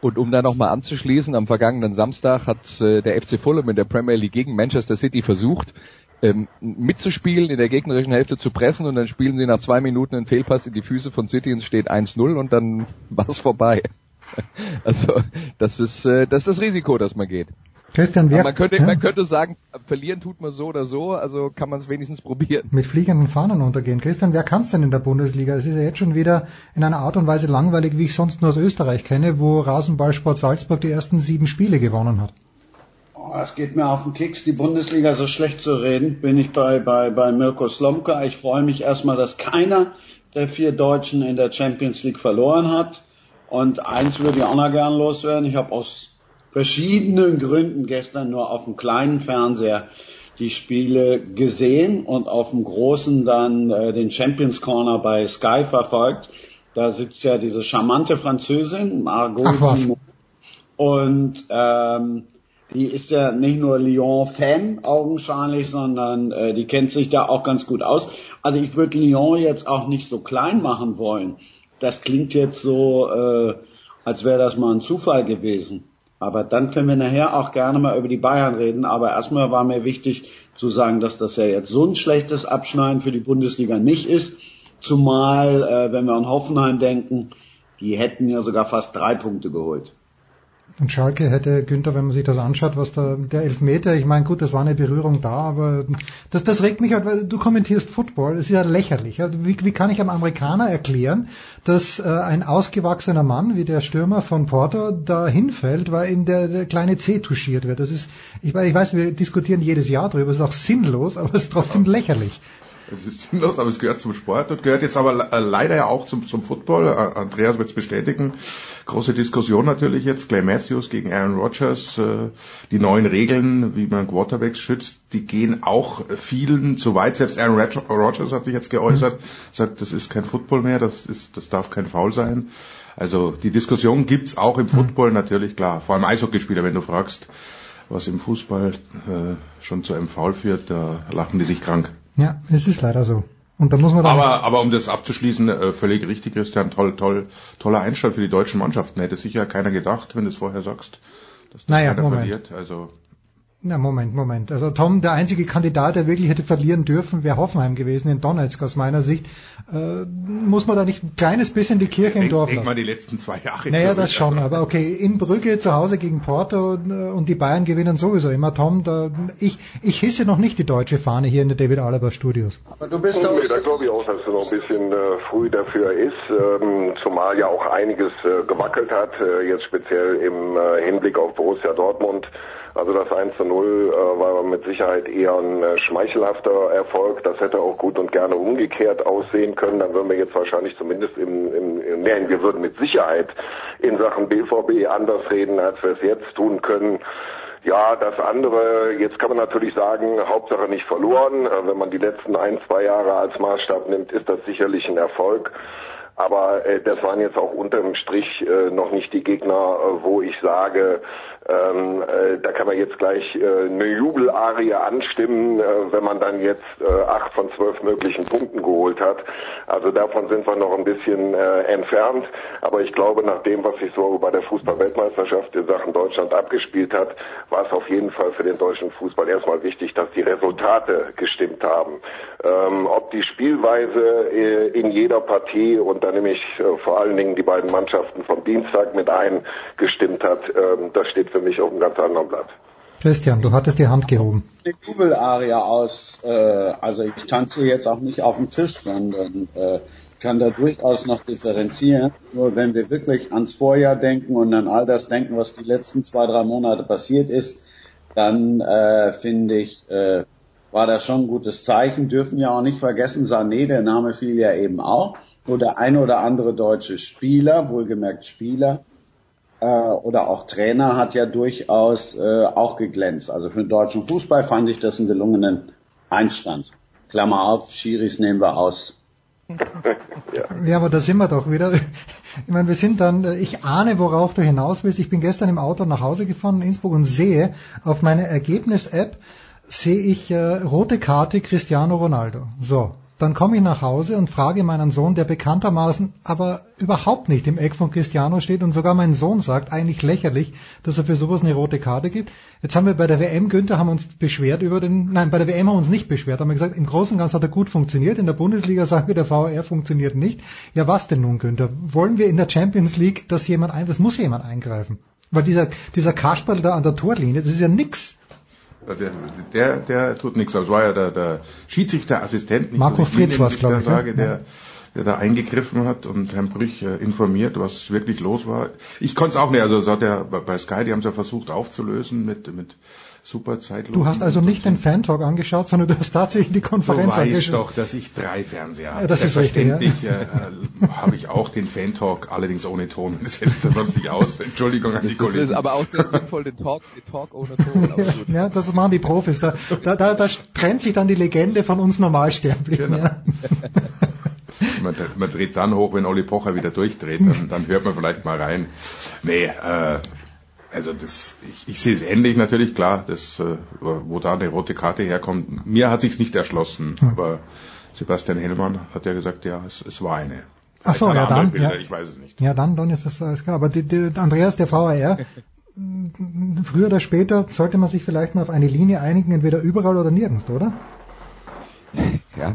Und um da nochmal anzuschließen, am vergangenen Samstag hat äh, der FC Fulham in der Premier League gegen Manchester City versucht, ähm, mitzuspielen, in der gegnerischen Hälfte zu pressen und dann spielen sie nach zwei Minuten einen Fehlpass in die Füße von City und es steht 1-0 und dann [laughs] war es vorbei. [laughs] Also das ist äh, das ist das Risiko, das man geht. Christian, wer, man könnte, ja? man könnte sagen, verlieren tut man so oder so, also kann man es wenigstens probieren. Mit fliegenden Fahnen untergehen. Christian, wer kann es denn in der Bundesliga? Es ist ja jetzt schon wieder in einer Art und Weise langweilig, wie ich sonst nur aus Österreich kenne, wo Rasenballsport Salzburg die ersten sieben Spiele gewonnen hat. Oh, es geht mir auf den Keks, die Bundesliga so schlecht zu reden. Bin ich bei, bei, bei Mirko Slomka. Ich freue mich erstmal, dass keiner der vier Deutschen in der Champions League verloren hat. Und eins würde ich auch noch gern loswerden. Ich habe aus verschiedenen Gründen gestern nur auf dem kleinen Fernseher die Spiele gesehen und auf dem großen dann äh, den Champions Corner bei Sky verfolgt. Da sitzt ja diese charmante Französin, Margot Dumont. Und ähm, die ist ja nicht nur Lyon-Fan augenscheinlich, sondern äh, die kennt sich da auch ganz gut aus. Also ich würde Lyon jetzt auch nicht so klein machen wollen. Das klingt jetzt so, äh, als wäre das mal ein Zufall gewesen. Aber dann können wir nachher auch gerne mal über die Bayern reden. Aber erstmal war mir wichtig zu sagen, dass das ja jetzt so ein schlechtes Abschneiden für die Bundesliga nicht ist. Zumal, äh, wenn wir an Hoffenheim denken, die hätten ja sogar fast drei Punkte geholt. Und Schalke hätte, Günther, wenn man sich das anschaut, was da, der Elfmeter, ich meine, gut, das war eine Berührung da, aber das, das regt mich halt, weil du kommentierst Football, das ist ja lächerlich. Wie, wie kann ich einem Amerikaner erklären, dass äh, ein ausgewachsener Mann wie der Stürmer von Porto da hinfällt, weil ihm der, der kleine C touchiert wird? Das ist, ich, ich weiß, wir diskutieren jedes Jahr drüber, ist auch sinnlos, aber es ist trotzdem lächerlich. Es ist sinnlos, aber es gehört zum Sport und gehört jetzt aber äh, leider ja auch zum, zum Football. Äh, Andreas wird es bestätigen. Große Diskussion natürlich jetzt. Clay Matthews gegen Aaron Rodgers. Äh, die neuen Regeln, wie man Quarterbacks schützt, die gehen auch vielen zu weit. Selbst Aaron Rodgers hat sich jetzt geäußert, sagt, das ist kein Football mehr, das, ist, das darf kein Foul sein. Also die Diskussion gibt's auch im Football natürlich, klar. Vor allem Eishockeyspieler, wenn du fragst, was im Fußball äh, schon zu einem Foul führt, da lachen die sich krank. Ja, es ist leider so. Und da muss man aber, aber um das abzuschließen, äh, völlig richtig, Christian, toll, toll, toller Einstand für die deutschen Mannschaften. Hätte sicher keiner gedacht, wenn du es vorher sagst, dass das naja, verliert. Also na, Moment, Moment. Also Tom, der einzige Kandidat, der wirklich hätte verlieren dürfen, wäre Hoffenheim gewesen in Donetsk aus meiner Sicht. Äh, muss man da nicht ein kleines bisschen die Kirche denk, im Dorf denk lassen? mal die letzten zwei Jahre Naja, zurück, das schon, also. aber okay, in Brügge zu Hause gegen Porto äh, und die Bayern gewinnen sowieso immer. Tom, da, ich, ich hisse noch nicht die deutsche Fahne hier in der David Alaba Studios. Aber du bist. Nee, da glaube ich auch, dass es noch ein bisschen äh, früh dafür ist, ähm, zumal ja auch einiges äh, gewackelt hat, äh, jetzt speziell im äh, Hinblick auf Borussia Dortmund. Also das 1 zu 0 äh, war mit Sicherheit eher ein äh, schmeichelhafter Erfolg. Das hätte auch gut und gerne umgekehrt aussehen können. Dann würden wir jetzt wahrscheinlich zumindest im, im, im nein, wir würden mit Sicherheit in Sachen BVB anders reden, als wir es jetzt tun können. Ja, das andere, jetzt kann man natürlich sagen, Hauptsache nicht verloren. Äh, Wenn man die letzten ein, zwei Jahre als Maßstab nimmt, ist das sicherlich ein Erfolg. Aber äh, das waren jetzt auch unterm Strich äh, noch nicht die Gegner, äh, wo ich sage, ähm, äh, da kann man jetzt gleich äh, eine Jubelarie anstimmen, äh, wenn man dann jetzt äh, acht von zwölf möglichen Punkten geholt hat. Also davon sind wir noch ein bisschen äh, entfernt. Aber ich glaube, nach dem, was sich so bei der Fußball-Weltmeisterschaft in Sachen Deutschland abgespielt hat, war es auf jeden Fall für den deutschen Fußball erstmal wichtig, dass die Resultate gestimmt haben. Ähm, ob die Spielweise äh, in jeder Partie und da nehme ich vor allen Dingen die beiden Mannschaften vom Dienstag mit ein gestimmt hat, ähm, das steht für mich auf einem ganz anderen Blatt. Christian, du hattest die Hand gehoben. Die Jubelaria aus, äh, also ich tanze jetzt auch nicht auf dem Tisch, sondern äh, kann da durchaus noch differenzieren. Nur wenn wir wirklich ans Vorjahr denken und an all das denken, was die letzten zwei, drei Monate passiert ist, dann äh, finde ich, äh, war das schon ein gutes Zeichen. Dürfen ja auch nicht vergessen, Sané, der Name fiel ja eben auch. Nur der eine oder andere deutsche Spieler, wohlgemerkt Spieler, äh, oder auch Trainer hat ja durchaus äh, auch geglänzt. Also für den deutschen Fußball fand ich das einen gelungenen Einstand. Klammer auf, Schiris nehmen wir aus. [laughs] Ja, aber da sind wir doch wieder. [laughs] Ich meine, wir sind dann, äh, ich ahne, worauf du hinaus willst. Ich bin gestern im Auto nach Hause gefahren in Innsbruck und sehe auf meiner Ergebnis-App, sehe ich äh, rote Karte Cristiano Ronaldo. So, dann komme ich nach Hause und frage meinen Sohn, der bekanntermaßen aber überhaupt nicht im Eck von Cristiano steht und sogar mein Sohn sagt, eigentlich lächerlich, dass er für sowas eine rote Karte gibt. Jetzt haben wir bei der WM, Günther, haben uns beschwert über den, nein, bei der WM haben wir uns nicht beschwert, haben wir gesagt, im Großen und Ganzen hat er gut funktioniert, in der Bundesliga sagen wir, der VR funktioniert nicht. Ja, was denn nun, Günther? Wollen wir in der Champions League, dass jemand ein, das muss jemand eingreifen? Weil dieser, dieser Kasperl da an der Torlinie, das ist ja nix. Der, der, der tut nichts. Das war ja der, der Schiedsrichterassistent, nicht, Marco Fritz ihn war's, glaub da ich, ne? sage, der, der da eingegriffen hat und Herrn Brüch äh, informiert, was wirklich los war. Ich konnte es auch nicht, also das hat er bei Sky, die haben es ja versucht aufzulösen mit, mit super Zeitlupen. Du hast also nicht den Fan-Talk angeschaut, sondern du hast tatsächlich die Konferenz Du weißt angeschaut. doch, dass ich drei Fernseher habe. Ja, das ist richtig, ja. Äh, äh, habe ich auch den Fan-Talk, allerdings ohne Ton. Das setzt er sonst nicht aus. Entschuldigung an die Das Kollegen. ist aber auch sehr sinnvoll, den Talk, den Talk ohne Ton. Aber gut. Ja, das machen die Profis. Da, da, da, da trennt sich dann die Legende von uns Normalsterblichen. Genau. Ja. [laughs] Man, man dreht dann hoch, wenn Olli Pocher wieder durchdreht, dann, dann hört man vielleicht mal rein. Nee, äh, also das, ich, ich sehe es ähnlich natürlich, klar, das, äh, wo da eine rote Karte herkommt. Mir hat sich's nicht erschlossen, aber Sebastian Hellmann hat ja gesagt, ja, es, es war eine. Ach so, ja dann. Bilder, Ja. Ich weiß es nicht. ja, dann, dann ist das alles klar. Aber die, die, Andreas, der VAR, [laughs] früher oder später sollte man sich vielleicht mal auf eine Linie einigen, entweder überall oder nirgends, oder? Ja,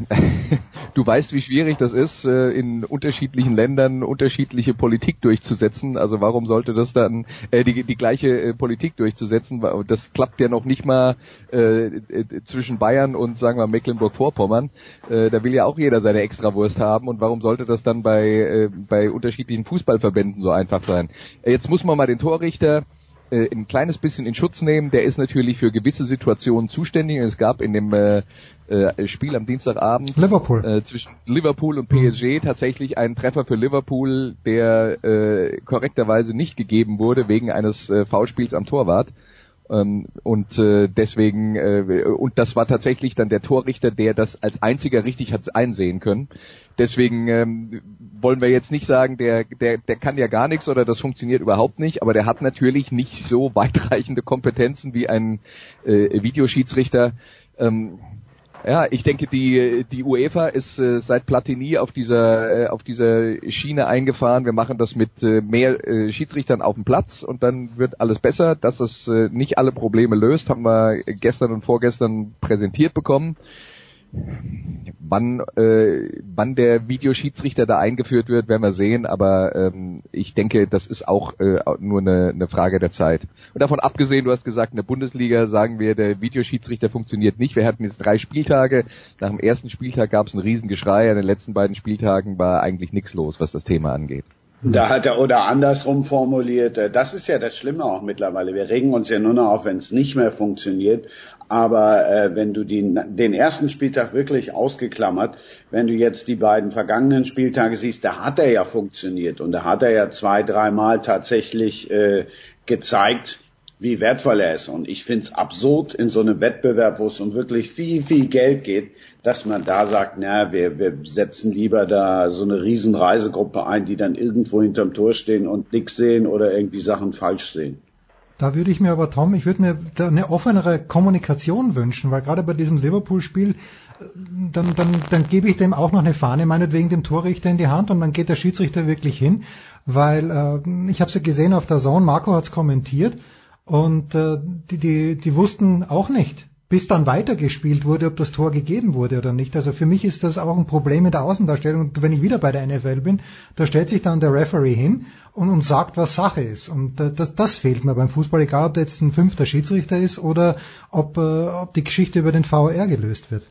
[laughs] du weißt, wie schwierig das ist, äh, in unterschiedlichen Ländern unterschiedliche Politik durchzusetzen. Also warum sollte das dann äh, die, die gleiche äh, Politik durchzusetzen? Das klappt ja noch nicht mal äh, äh, zwischen Bayern und sagen wir Mecklenburg-Vorpommern. Äh, da will ja auch jeder seine Extrawurst haben. Und warum sollte das dann bei äh, bei unterschiedlichen Fußballverbänden so einfach sein? Jetzt muss man mal den Torrichter äh, ein kleines bisschen in Schutz nehmen. Der ist natürlich für gewisse Situationen zuständig. Es gab in dem äh, äh, Spiel am Dienstagabend Liverpool. Äh, zwischen Liverpool und PSG tatsächlich einen Treffer für Liverpool, der äh, korrekterweise nicht gegeben wurde wegen eines äh, Foulspiels am Torwart. Ähm, und äh, deswegen äh, und das war tatsächlich dann der Torrichter, der das als einziger richtig hat einsehen können. Deswegen ähm, wollen wir jetzt nicht sagen, der der der kann ja gar nichts oder das funktioniert überhaupt nicht, aber der hat natürlich nicht so [laughs] weitreichende Kompetenzen wie ein äh, Videoschiedsrichter. Ähm, ja, ich denke, die, die UEFA ist äh, seit Platini auf dieser, äh, auf dieser Schiene eingefahren. Wir machen das mit äh, mehr äh, Schiedsrichtern auf dem Platz und dann wird alles besser. Dass es äh, nicht alle Probleme löst, haben wir gestern und vorgestern präsentiert bekommen. Wann, äh, wann der Videoschiedsrichter da eingeführt wird, werden wir sehen, aber ähm, ich denke, das ist auch äh, nur eine, eine Frage der Zeit. Und davon abgesehen, du hast gesagt, in der Bundesliga sagen wir, der Videoschiedsrichter funktioniert nicht. Wir hatten jetzt drei Spieltage. Nach dem ersten Spieltag gab es ein Riesengeschrei, an den letzten beiden Spieltagen war eigentlich nichts los, was das Thema angeht. Da hat er oder andersrum formuliert, äh, das ist ja das Schlimme auch mittlerweile. Wir regen uns ja nur noch auf, wenn es nicht mehr funktioniert. Aber äh, wenn du die, den ersten Spieltag wirklich ausgeklammert, wenn du jetzt die beiden vergangenen Spieltage siehst, da hat er ja funktioniert und da hat er ja zwei, dreimal tatsächlich äh, gezeigt, wie wertvoll er ist. Und ich finde es absurd in so einem Wettbewerb, wo es um wirklich viel, viel Geld geht, dass man da sagt, na, wir, wir setzen lieber da so eine riesen Reisegruppe ein, die dann irgendwo hinterm Tor stehen und nichts sehen oder irgendwie Sachen falsch sehen. Da würde ich mir aber, Tom, ich würde mir da eine offenere Kommunikation wünschen, weil gerade bei diesem Liverpool-Spiel, äh, dann, dann, dann gebe ich dem auch noch eine Fahne, meinetwegen dem Torrichter in die Hand und dann geht der Schiedsrichter wirklich hin, weil äh, ich habe es ja gesehen auf der Zone, Marco hat es kommentiert und äh, die, die, die wussten auch nicht, bis dann weitergespielt wurde, ob das Tor gegeben wurde oder nicht. Also für mich ist das auch ein Problem in der Außendarstellung. Und wenn ich wieder bei der NFL bin, da stellt sich dann der Referee hin und, und sagt, was Sache ist. Und äh, das, das fehlt mir beim Fußball, egal ob der jetzt ein fünfter Schiedsrichter ist oder ob, äh, ob die Geschichte über den VR gelöst wird.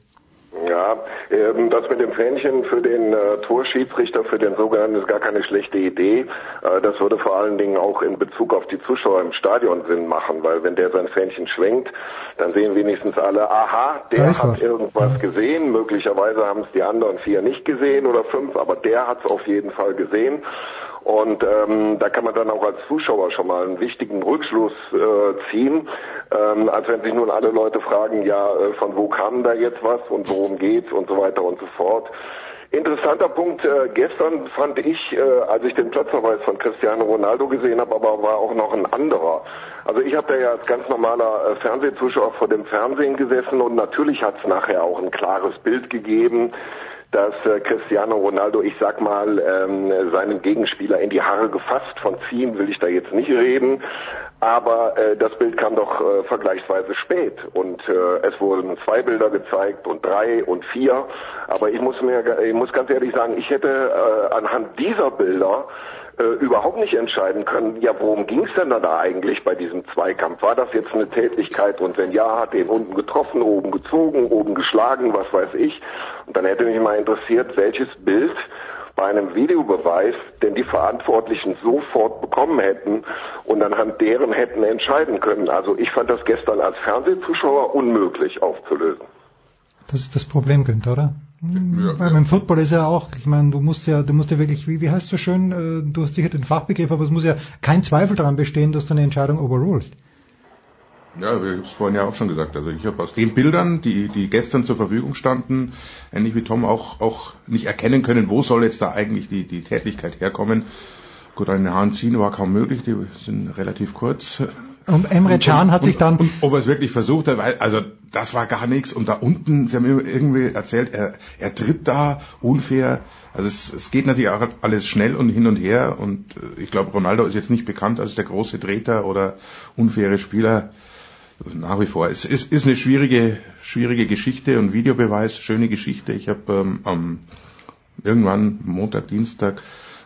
Ähm, das mit dem Fähnchen für den äh, Torschiedsrichter, für den sogenannten, ist gar keine schlechte Idee. Äh, das würde vor allen Dingen auch in Bezug auf die Zuschauer im Stadion Sinn machen, weil wenn der sein Fähnchen schwenkt, dann sehen wenigstens alle, aha, der hat was. irgendwas gesehen. Möglicherweise haben es die anderen vier nicht gesehen oder fünf, aber der hat es auf jeden Fall gesehen. Und ähm, da kann man dann auch als Zuschauer schon mal einen wichtigen Rückschluss äh, ziehen, ähm, als wenn sich nun alle Leute fragen, ja, äh, von wo kam da jetzt was und worum geht's und so weiter und so fort. Interessanter Punkt äh, gestern fand ich, äh, als ich den Platzverweis von Cristiano Ronaldo gesehen habe, aber war auch noch ein anderer. Also ich habe da ja als ganz normaler äh, Fernsehzuschauer vor dem Fernsehen gesessen und natürlich hat es nachher auch ein klares Bild gegeben dass äh, Cristiano Ronaldo, ich sag mal, ähm, seinen Gegenspieler in die Haare gefasst. Von ziehen will ich da jetzt nicht reden. Aber äh, das Bild kam doch äh, vergleichsweise spät und äh, es wurden zwei Bilder gezeigt und drei und vier. Aber ich muss mir, ich muss ganz ehrlich sagen, ich hätte äh, anhand dieser Bilder äh, überhaupt nicht entscheiden können, ja, worum ging es denn da eigentlich bei diesem Zweikampf? War das jetzt eine Tätigkeit und wenn ja, hat den unten getroffen, oben gezogen, oben geschlagen, was weiß ich. Und dann hätte mich mal interessiert, welches Bild bei einem Videobeweis denn die Verantwortlichen sofort bekommen hätten und anhand deren hätten entscheiden können. Also ich fand das gestern als Fernsehzuschauer unmöglich aufzulösen. Das ist das Problem, Günther, oder? Ja, Weil beim Football ist ja auch, ich meine, du musst ja, du musst ja wirklich, wie, wie heißt so schön, äh, du hast sicher den Fachbegriff, aber es muss ja kein Zweifel daran bestehen, dass du eine Entscheidung overrulest. Ja, ich habe es vorhin ja auch schon gesagt. Also ich habe aus den Bildern, die, die gestern zur Verfügung standen, ähnlich wie Tom auch, auch nicht erkennen können, wo soll jetzt da eigentlich die, die Tätigkeit herkommen. Gut, eine Haaren ziehen war kaum möglich, die sind relativ kurz. Und Emre Can hat sich dann... Und, ob er es wirklich versucht hat, weil, also das war gar nichts. Und da unten, sie haben irgendwie erzählt, er, er tritt da unfair. Also es, es geht natürlich auch alles schnell und hin und her. Und äh, ich glaube, Ronaldo ist jetzt nicht bekannt als der große Treter oder unfaire Spieler. Nach wie vor. Es ist, ist eine schwierige, schwierige Geschichte und Videobeweis, schöne Geschichte. Ich habe ähm, am irgendwann Montag, Dienstag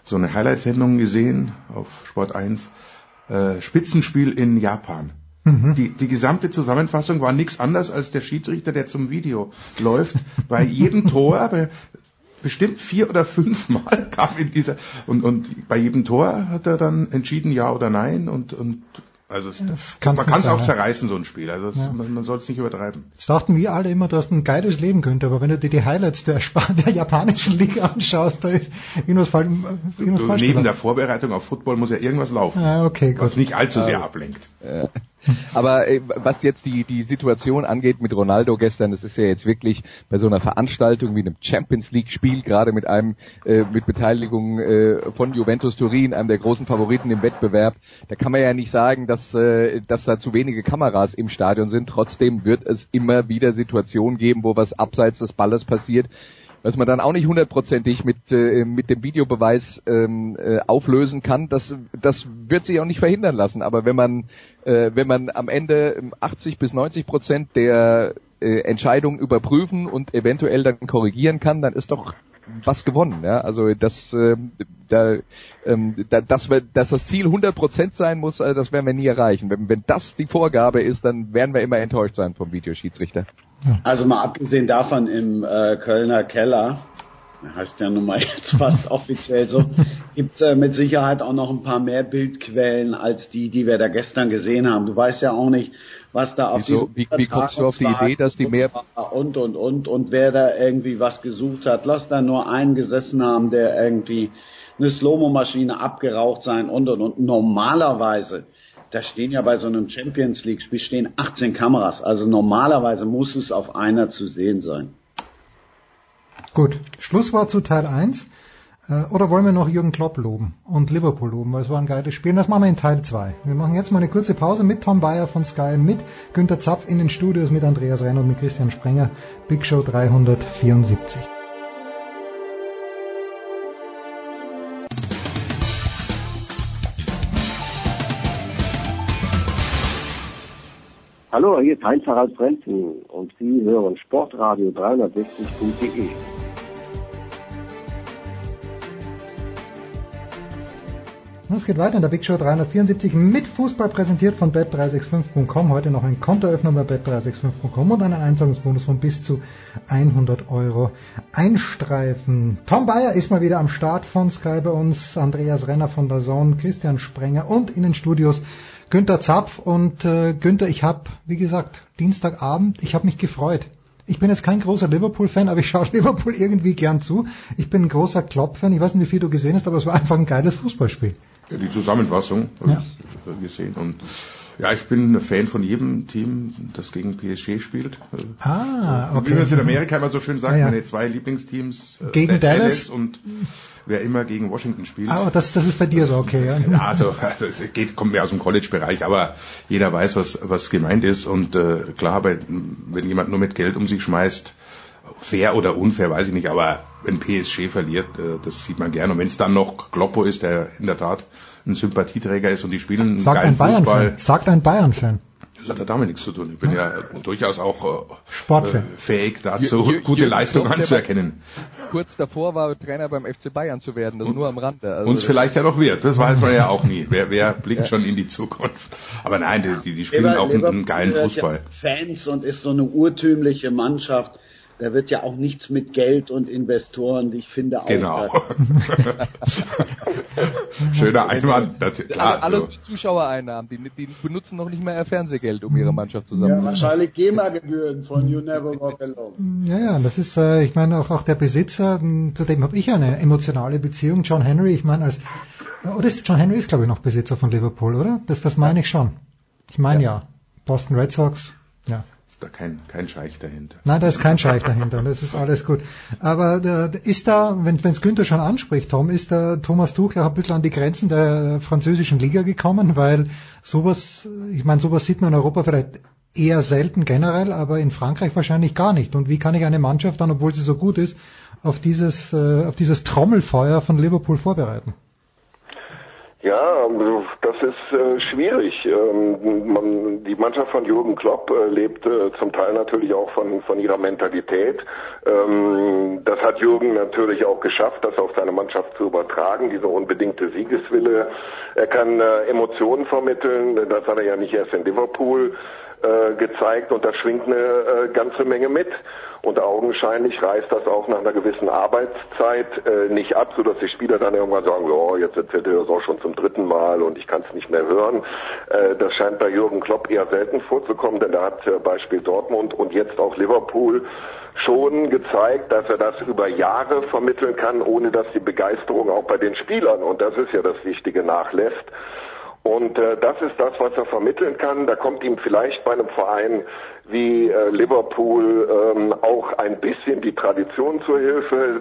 so eine Highlight-Sendung gesehen auf Sport 1 äh, Spitzenspiel in Japan. Mhm. Die, die gesamte Zusammenfassung war nichts anderes als der Schiedsrichter, der zum Video läuft. [laughs] Bei jedem Tor, bei bestimmt vier oder fünf Mal [laughs] kam in dieser und, und bei jedem Tor hat er dann entschieden ja oder nein und, und Also es, man kann es auch zerreißen, so ein Spiel. Also es, ja. man, man soll es nicht übertreiben. Das dachten wir alle immer, du hast ein geiles Leben könnte, aber wenn du dir die Highlights der, [laughs] der japanischen Liga anschaust, da ist irgendwas, fall, irgendwas du, falsch. Neben der Vorbereitung auf Football muss ja irgendwas laufen, ah, okay, was nicht allzu sehr ablenkt. Äh, aber äh, was jetzt die, die Situation angeht mit Ronaldo gestern, das ist ja jetzt wirklich bei so einer Veranstaltung wie einem Champions League Spiel, gerade mit einem, äh, mit Beteiligung äh, von Juventus Turin, einem der großen Favoriten im Wettbewerb, da kann man ja nicht sagen, dass, äh, dass da zu wenige Kameras im Stadion sind. Trotzdem wird es immer wieder Situationen geben, wo was abseits des Balles passiert, was man dann auch nicht hundertprozentig mit, äh, mit dem Videobeweis ähm, äh, auflösen kann, das, das wird sich auch nicht verhindern lassen. Aber wenn man, äh, wenn man am Ende 80 bis 90 Prozent der äh, Entscheidungen überprüfen und eventuell dann korrigieren kann, dann ist doch was gewonnen. Ja? Also das, äh, da, ähm, da, dass, wir, dass das Ziel 100 Prozent sein muss, äh, das werden wir nie erreichen. Wenn, wenn das die Vorgabe ist, dann werden wir immer enttäuscht sein vom Videoschiedsrichter. Also mal abgesehen davon im äh, Kölner Keller, heißt ja nun mal [laughs] jetzt fast offiziell so, [laughs] gibt's äh, mit Sicherheit auch noch ein paar mehr Bildquellen als die, die wir da gestern gesehen haben. Du weißt ja auch nicht, was da auf Wieso, wie, wie kommst du auf die Idee, dass die mehr und und und und wer da irgendwie was gesucht hat, lass da nur einen gesessen haben, der irgendwie eine Slow-Mo-Maschine abgeraucht sein und und und. Normalerweise da stehen ja bei so einem Champions League Spiel stehen 18 Kameras. Also normalerweise muss es auf einer zu sehen sein. Gut, Schlusswort zu Teil 1. Äh, oder wollen wir noch Jürgen Klopp loben und Liverpool loben, weil es war ein geiles Spiel. Das machen wir in Teil 2. Wir machen jetzt mal eine kurze Pause mit Tom Bayer von Sky, mit Günter Zapf in den Studios, mit Andreas Renner und mit Christian Sprenger. Big Show 374. Hallo, hier ist Heinz Harald Frenzen und Sie hören Sportradio 360.de. Es geht weiter in der Big Show 374 mit Fußball präsentiert von bet365.com. Heute noch ein Kontoöffner bei bet365.com und einen Einzahlungsbonus von bis zu 100 Euro einstreifen. Tom Bayer ist mal wieder am Start von Sky bei uns, Andreas Renner von der Zone, Christian Sprenger und in den Studios Günther Zapf und äh, Günther, ich habe, wie gesagt, Dienstagabend, ich habe mich gefreut. Ich bin jetzt kein großer Liverpool-Fan, aber ich schaue [laughs] Liverpool irgendwie gern zu. Ich bin ein großer Klopp-Fan. Ich weiß nicht, wie viel du gesehen hast, aber es war einfach ein geiles Fußballspiel. Ja, die Zusammenfassung habe ja. ich gesehen und ja, ich bin ein Fan von jedem Team, das gegen PSG spielt. Ah, okay. Wie man es in Amerika immer so schön sagt, ah, ja. meine zwei Lieblingsteams. Äh, gegen Dallas? und wer immer gegen Washington spielt. Ah, das, das ist bei dir so, okay. Ja, ja also, also es geht, kommt mehr aus dem College-Bereich, aber jeder weiß, was, was gemeint ist. Und äh, klar, bei, wenn jemand nur mit Geld um sich schmeißt, fair oder unfair, weiß ich nicht, aber wenn PSG verliert, äh, das sieht man gerne. Und wenn es dann noch Kloppo ist, der in der Tat ein Sympathieträger ist und die spielen Sagt einen geilen ein Fußball. Sagt ein Bayern-Fan. Das hat ja damit nichts zu tun. Ich bin ja, ja durchaus auch äh, fähig dazu, Jür, Jür, gute Jür, Leistung anzuerkennen. Kurz davor war Trainer beim FC Bayern zu werden, das und, nur am Rande. Also uns vielleicht ja noch wird, das weiß man ja auch nie. Wer, wer blickt ja. schon in die Zukunft? Aber nein, die, die, die spielen Lever, auch einen, einen geilen Fußball. Fans und ist so eine urtümliche Mannschaft da wird ja auch nichts mit Geld und Investoren, ich finde auch. Genau. [laughs] Schöner Einwand. Das, klar, alles so. Zuschauereinnahmen. Die, die, benutzen noch nicht mehr Fernsehgeld, um ihre Mannschaft zusammen. Ja, wahrscheinlich GEMA-Gebühren von You Never Walk Alone. Ja, ja, das ist, äh, ich meine, auch, auch der Besitzer, zu dem habe ich eine emotionale Beziehung. John Henry, ich meine, als, oder ist John Henry ist, glaube ich, noch Besitzer von Liverpool, oder? Das, das meine ich schon. Ich meine ja. ja. Boston Red Sox, ja. Ist da kein, kein Scheich dahinter? Nein, da ist kein Scheich dahinter. Das ist alles gut. Aber äh, ist da, wenn es Günther schon anspricht, Tom, ist da Thomas Tuchel auch ein bisschen an die Grenzen der französischen Liga gekommen? Weil sowas, ich meine, sowas sieht man in Europa vielleicht eher selten generell, aber in Frankreich wahrscheinlich gar nicht. Und wie kann ich eine Mannschaft dann, obwohl sie so gut ist, auf dieses, äh, auf dieses Trommelfeuer von Liverpool vorbereiten? Ja, das ist äh, schwierig. Ähm, man, die Mannschaft von Jürgen Klopp äh, lebt äh, zum Teil natürlich auch von, von ihrer Mentalität. Ähm, das hat Jürgen natürlich auch geschafft, das auf seine Mannschaft zu übertragen, diese unbedingte Siegeswille. Er kann äh, Emotionen vermitteln, das hat er ja nicht erst in Liverpool äh, gezeigt und da schwingt eine äh, ganze Menge mit. Und augenscheinlich reißt das auch nach einer gewissen Arbeitszeit äh, nicht ab, sodass die Spieler dann irgendwann sagen, oh, jetzt erzählt er das auch schon zum dritten Mal und ich kann es nicht mehr hören. Äh, das scheint bei Jürgen Klopp eher selten vorzukommen, denn da hat äh, Beispiel Dortmund und jetzt auch Liverpool schon gezeigt, dass er das über Jahre vermitteln kann, ohne dass die Begeisterung auch bei den Spielern, und das ist ja das Wichtige, nachlässt. Und äh, das ist das, was er vermitteln kann. Da kommt ihm vielleicht bei einem Verein wie äh, Liverpool ähm, auch ein bisschen die Tradition zur Hilfe.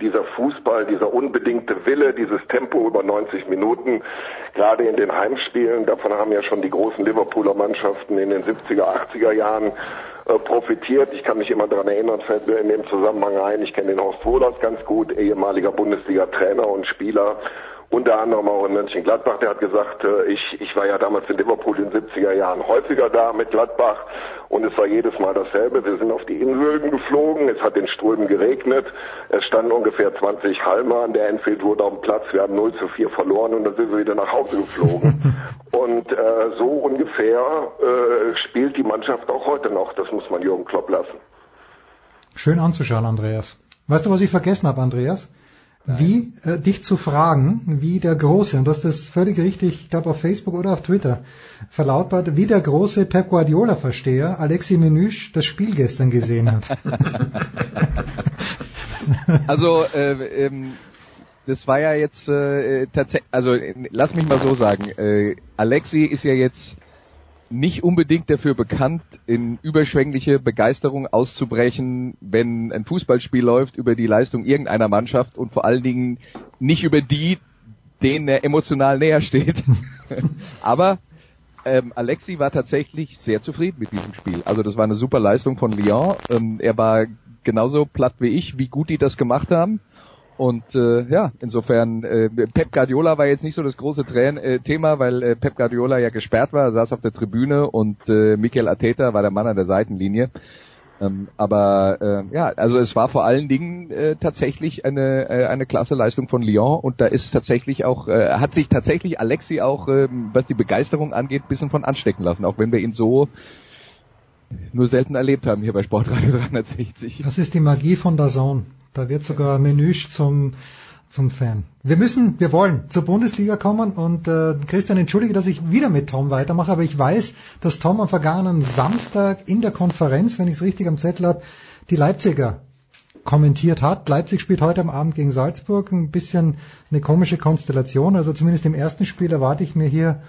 Dieser Fußball, dieser unbedingte Wille, dieses Tempo über 90 Minuten, gerade in den Heimspielen, davon haben ja schon die großen Liverpooler Mannschaften in den 70er, 80er Jahren äh, profitiert. Ich kann mich immer daran erinnern, fällt mir in dem Zusammenhang ein, ich kenne den Horst Wohlers ganz gut, ehemaliger Bundesliga-Trainer und Spieler unter anderem auch in Mönchengladbach, der hat gesagt, äh, ich, ich war ja damals in Liverpool in den 70er Jahren häufiger da mit Gladbach und es war jedes Mal dasselbe. Wir sind auf die Inseln geflogen, es hat in Strömen geregnet, es standen ungefähr 20 Halmer an der Enfield Road auf dem Platz, wir haben 0 zu 4 verloren und dann sind wir wieder nach Hause geflogen. [laughs] und äh, so ungefähr äh, spielt die Mannschaft auch heute noch, das muss man Jürgen Klopp lassen. Schön anzuschauen, Andreas. Weißt du, was ich vergessen habe, Andreas? Wie äh, dich zu fragen, wie der große, und du hast das völlig richtig, ich glaube auf Facebook oder auf Twitter verlautbart, wie der große Pep Guardiola-Versteher Alexi Menüsch das Spiel gestern gesehen hat. [laughs] also äh, ähm, das war ja jetzt äh, tatsächlich, also lass mich mal so sagen, äh, Alexi ist ja jetzt nicht unbedingt dafür bekannt, in überschwängliche Begeisterung auszubrechen, wenn ein Fußballspiel läuft über die Leistung irgendeiner Mannschaft und vor allen Dingen nicht über die, denen er emotional näher steht. [laughs] Aber ähm, Alexi war tatsächlich sehr zufrieden mit diesem Spiel. Also das war eine super Leistung von Lyon. Ähm, er war genauso platt wie ich, wie gut die das gemacht haben. Und äh, ja, insofern, äh, Pep Guardiola war jetzt nicht so das große Trän äh, Thema, weil äh, Pep Guardiola ja gesperrt war, saß auf der Tribüne und äh, Mikel Arteta war der Mann an der Seitenlinie. Ähm, aber äh, ja, also es war vor allen Dingen äh, tatsächlich eine äh, eine klasse Leistung von Lyon und da ist tatsächlich auch äh, hat sich tatsächlich Alexi auch äh, was die Begeisterung angeht bisschen von anstecken lassen, auch wenn wir ihn so nur selten erlebt haben hier bei Sportradio [laughs] 360. Das ist die Magie von der Zone. Da wird sogar Menüsch zum zum Fan. Wir müssen, wir wollen zur Bundesliga kommen und äh, Christian, entschuldige, dass ich wieder mit Tom weitermache, aber ich weiß, dass Tom am vergangenen Samstag in der Konferenz, wenn ich es richtig am Zettel habe, die Leipziger kommentiert hat. Leipzig spielt heute am Abend gegen Salzburg, ein bisschen eine komische Konstellation. Also zumindest im ersten Spiel erwarte ich mir hier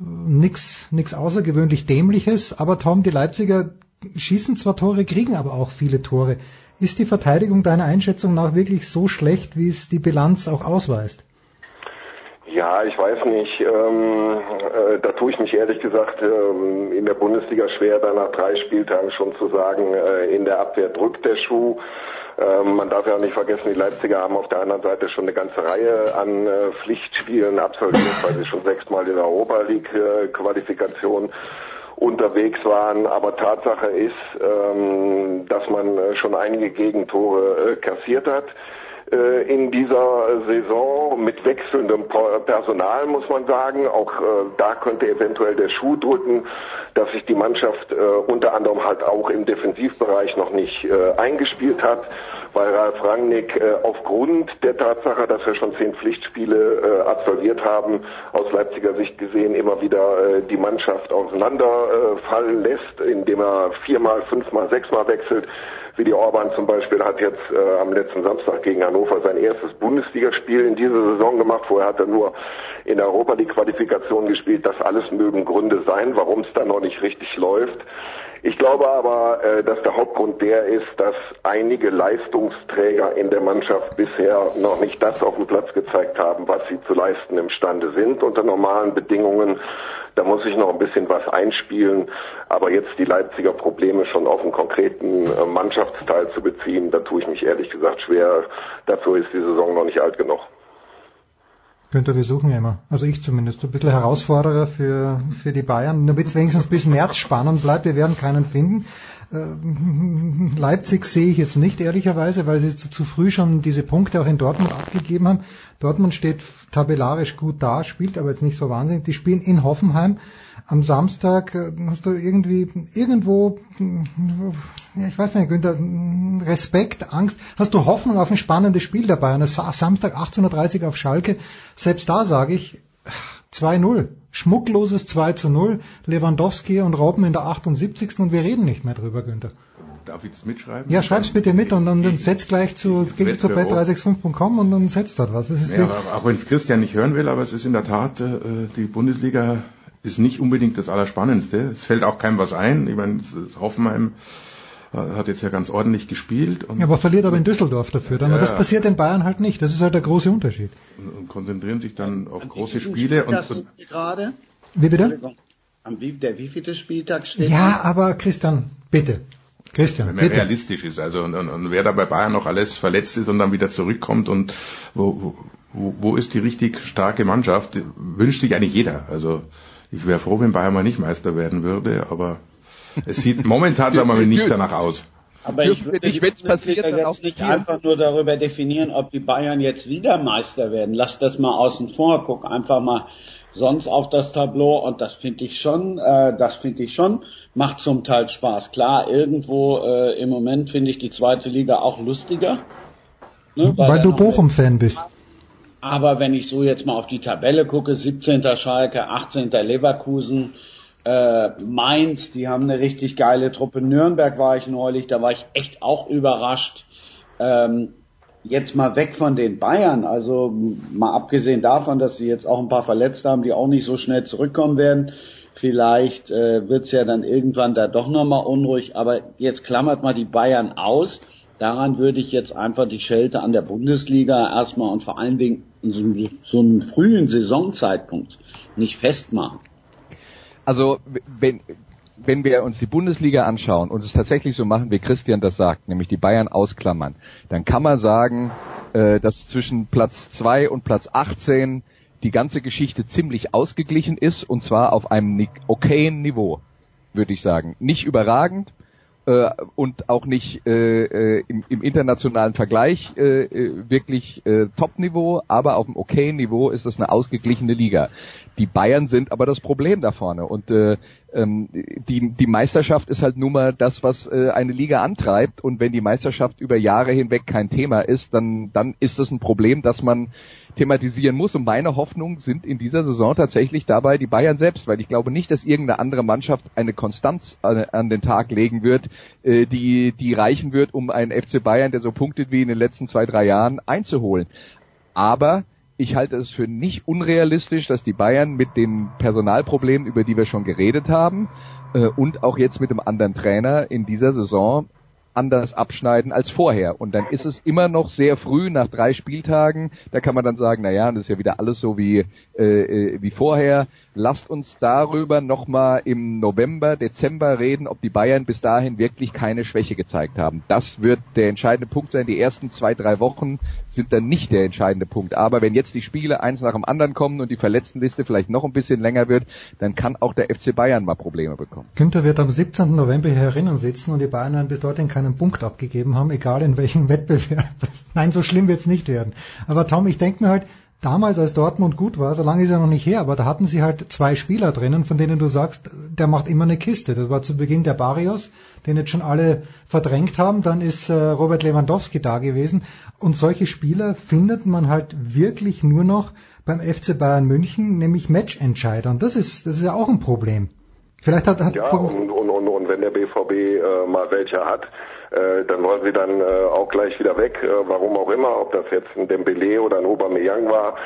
äh, nichts nix außergewöhnlich Dämliches. Aber Tom, die Leipziger schießen zwar Tore, kriegen aber auch viele Tore. Ist die Verteidigung deiner Einschätzung nach wirklich so schlecht, wie es die Bilanz auch ausweist? Ja, ich weiß nicht. Ähm, äh, da tue ich mich ehrlich gesagt ähm, in der Bundesliga schwer, da nach drei Spieltagen schon zu sagen, äh, in der Abwehr drückt der Schuh. Ähm, man darf ja auch nicht vergessen, die Leipziger haben auf der anderen Seite schon eine ganze Reihe an äh, Pflichtspielen absolviert, weil sie schon sechsmal in der Europa League äh, Qualifikation unterwegs waren. Aber Tatsache ist, ähm, dass man äh, schon einige Gegentore äh, kassiert hat äh, in dieser Saison mit wechselndem Personal, muss man sagen. Auch da könnte eventuell der Schuh drücken, dass sich die Mannschaft unter anderem halt auch im Defensivbereich noch nicht eingespielt hat weil Ralf Rangnick äh, aufgrund der Tatsache, dass wir schon zehn Pflichtspiele äh, absolviert haben, aus Leipziger Sicht gesehen immer wieder äh, die Mannschaft auseinanderfallen lässt, indem er viermal, fünfmal, sechsmal wechselt. Wie die Orban zum Beispiel hat jetzt äh, am letzten Samstag gegen Hannover sein erstes Bundesligaspiel in dieser Saison gemacht. Vorher hat er nur in Europa die Qualifikation gespielt. Das alles mögen Gründe sein, warum es da noch nicht richtig läuft. Ich glaube aber, äh, dass der Hauptgrund der ist, dass einige Leistungsträger in der Mannschaft bisher noch nicht das auf dem Platz gezeigt haben, was sie zu leisten imstande sind unter normalen Bedingungen. Da muss ich noch ein bisschen was einspielen. Aber jetzt die Leipziger Probleme schon auf einen konkreten äh, Mannschaftsteil zu beziehen, da tue ich mich ehrlich gesagt schwer. Dazu ist die Saison noch nicht alt genug. Könnte wir suchen immer. Also ich zumindest. Ein bisschen Herausforderer für, für die Bayern. Damit es wenigstens bis März spannend bleibt. Wir werden keinen finden. Äh, Leipzig sehe ich jetzt nicht, ehrlicherweise, weil sie zu, zu, früh schon diese Punkte auch in Dortmund abgegeben haben. Dortmund steht tabellarisch gut da, spielt aber jetzt nicht so wahnsinnig. Die spielen in Hoffenheim. Am Samstag äh, hast du irgendwie irgendwo, ja, ich weiß nicht, Günther, Respekt, Angst, hast du Hoffnung auf ein spannendes Spiel dabei? Und Samstag 18.30 Uhr auf Schalke, selbst da sage ich 2-0. Schmuckloses 2 zu 0, Lewandowski und Robben in der 78. und wir reden nicht mehr drüber, Günther. Darf ich das mitschreiben? Ja, schreib's bitte mit und dann, dann setz gleich zu, geh zu bet365.com und dann setzt dort was. Ja, auch wenn es Christian nicht hören will, aber es ist in der Tat, äh, die Bundesliga ist nicht unbedingt das Allerspannendste. Es fällt auch keinem was ein. Ich meine, Hoffenheim hat jetzt ja ganz ordentlich gespielt. Und ja, aber verliert aber in Düsseldorf dafür. Dann. Ja, das passiert in Bayern halt nicht. Das ist halt der große Unterschied. Und konzentrieren sich dann auf große Spiele. Und, und gerade? Wie bitte? Am wie, der wievielte Spieltag steht? Ja, aber Christian, bitte. Christian, wenn man bitte. realistisch ist, also und, und, und, wer da bei Bayern noch alles verletzt ist und dann wieder zurückkommt und wo, wo, wo ist die richtig starke Mannschaft, wünscht sich eigentlich jeder. Also ich wäre froh, wenn Bayern mal nicht Meister werden würde, aber es sieht momentan sagen wir mal [laughs] nicht danach aus. Aber ich würde nicht, wenn's passiert, dann jetzt nicht einfach nur darüber definieren, ob die Bayern jetzt wieder Meister werden. Lass das mal außen vor, guck einfach mal sonst auf das Tableau und das finde ich schon, äh, das finde ich schon, macht zum Teil Spaß. Klar, irgendwo äh, im Moment finde ich die zweite Liga auch lustiger. Ne, weil, weil du Bochum-Fan bist. Aber wenn ich so jetzt mal auf die Tabelle gucke, 17. Schalke, 18. Leverkusen, äh, Mainz, die haben eine richtig geile Truppe. Nürnberg war ich neulich, da war ich echt auch überrascht. Ähm, jetzt mal weg von den Bayern, also mal abgesehen davon, dass sie jetzt auch ein paar Verletzte haben, die auch nicht so schnell zurückkommen werden. Vielleicht äh, wird's ja dann irgendwann da doch nochmal unruhig, aber jetzt klammert mal die Bayern aus. Daran würde ich jetzt einfach die Schelte an der Bundesliga erstmal und vor allen Dingen in so, so einem frühen Saisonzeitpunkt nicht festmachen. Also wenn, wenn wir uns die Bundesliga anschauen und es tatsächlich so machen, wie Christian das sagt, nämlich die Bayern ausklammern, dann kann man sagen, äh, dass zwischen Platz 2 und Platz 18 die ganze Geschichte ziemlich ausgeglichen ist und zwar auf einem okayen Niveau, würde ich sagen. Nicht überragend, äh, und auch nicht äh, äh, im, im internationalen Vergleich äh, äh, wirklich äh, Top-Niveau, aber auf einem okayen Niveau ist das eine ausgeglichene Liga. Die Bayern sind aber das Problem da vorne und äh, ähm, die, die Meisterschaft ist halt nun mal das, was äh, eine Liga antreibt und wenn die Meisterschaft über Jahre hinweg kein Thema ist, dann, dann ist das ein Problem, dass man thematisieren muss. Und meine Hoffnungen sind in dieser Saison tatsächlich dabei die Bayern selbst, weil ich glaube nicht, dass irgendeine andere Mannschaft eine Konstanz an, an den Tag legen wird, äh, die, die reichen wird, um einen FC Bayern, der so punktet wie in den letzten zwei, drei Jahren, einzuholen. Aber ich halte es für nicht unrealistisch, dass die Bayern mit den Personalproblemen, über die wir schon geredet haben, äh, und auch jetzt mit dem anderen Trainer in dieser Saison anders abschneiden als vorher. Und dann ist es immer noch sehr früh nach drei Spieltagen. Da kann man dann sagen, na ja, das ist ja wieder alles so wie, äh, äh wie vorher. Lasst uns darüber nochmal im November, Dezember reden, ob die Bayern bis dahin wirklich keine Schwäche gezeigt haben. Das wird der entscheidende Punkt sein. Die ersten zwei, drei Wochen sind dann nicht der entscheidende Punkt. Aber wenn jetzt die Spiele eins nach dem anderen kommen und die Verletztenliste vielleicht noch ein bisschen länger wird, dann kann auch der FC Bayern mal Probleme bekommen. Günther wird am 17. November hier herinnen sitzen und die Bayern werden bis dorthin keinen Punkt abgegeben haben, egal in welchem [laughs] Wettbewerb. Nein, so schlimm wird es nicht werden. Aber Tom, ich denke mir halt, damals, als Dortmund gut war, so lange ist er noch nicht her, aber da hatten sie halt zwei Spieler drinnen, von denen du sagst, der macht immer eine Kiste. Das war zu Beginn der Barrios, den jetzt schon alle verdrängt haben. Dann ist äh, Robert Lewandowski da gewesen. Und solche Spieler findet man halt wirklich nur noch beim FC Bayern München, nämlich Matchentscheider. Und das ist, das ist ja auch ein Problem. Vielleicht hat, hat ja, und, und, und, und wenn der BVB äh, mal welche hat, äh, dann wollen sie dann äh, auch gleich wieder weg, äh, warum auch immer, ob das jetzt ein Dembele oder ein Aubameyang war,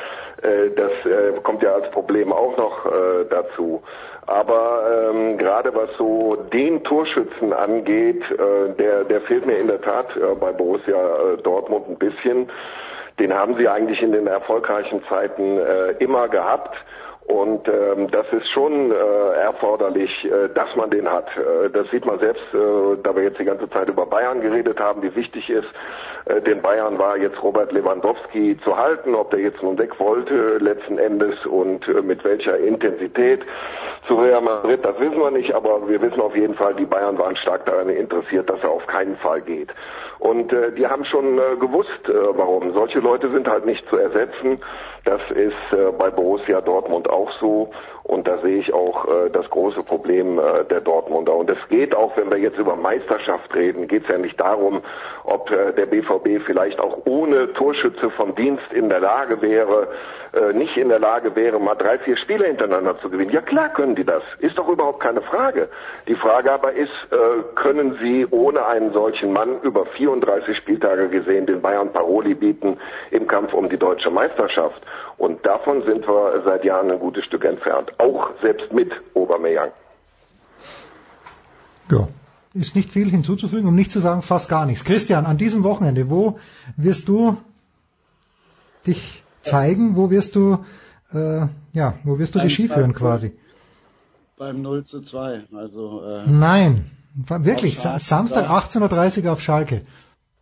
äh, das äh, kommt ja als Problem auch noch äh, dazu. Aber ähm, gerade was so den Torschützen angeht, äh, der, der fehlt mir in der Tat äh, bei Borussia äh, Dortmund ein bisschen. Den haben sie eigentlich in den erfolgreichen Zeiten äh, immer gehabt. Und ähm, das ist schon äh, erforderlich, äh, dass man den hat. Äh, das sieht man selbst, äh, da wir jetzt die ganze Zeit über Bayern geredet haben, wie wichtig ist, Äh, den Bayern war jetzt Robert Lewandowski zu halten, ob der jetzt nun weg wollte letzten Endes und äh, mit welcher Intensität zu Real Madrid, das wissen wir nicht, aber wir wissen auf jeden Fall, die Bayern waren stark daran interessiert, dass er auf keinen Fall geht. Und äh, die haben schon äh, gewusst, äh, warum. Solche Leute sind halt nicht zu ersetzen. Das ist äh, bei Borussia Dortmund auch so. Und da sehe ich auch äh, das große Problem äh, der Dortmunder. Und es geht auch, wenn wir jetzt über Meisterschaft reden, geht es ja nicht darum, ob äh, der BVB vielleicht auch ohne Torschütze vom Dienst in der Lage wäre, äh, nicht in der Lage wäre, mal drei, vier Spiele hintereinander zu gewinnen. Ja klar können die das. Ist doch überhaupt keine Frage. Die Frage aber ist, äh, können sie ohne einen solchen Mann über 34 Spieltage gesehen den Bayern Paroli bieten im Kampf um die deutsche Meisterschaft? Und davon sind wir seit Jahren ein gutes Stück entfernt. Auch selbst mit Aubameyang. Ja, ist nicht viel hinzuzufügen, um nicht zu sagen fast gar nichts. Christian, an diesem Wochenende, wo wirst du dich zeigen? Wo wirst du, äh, ja, wo wirst du beim, Ski führen quasi? Beim 0 zu 2, also. Äh, Nein, wirklich, Samstag 18.30 Uhr auf Schalke.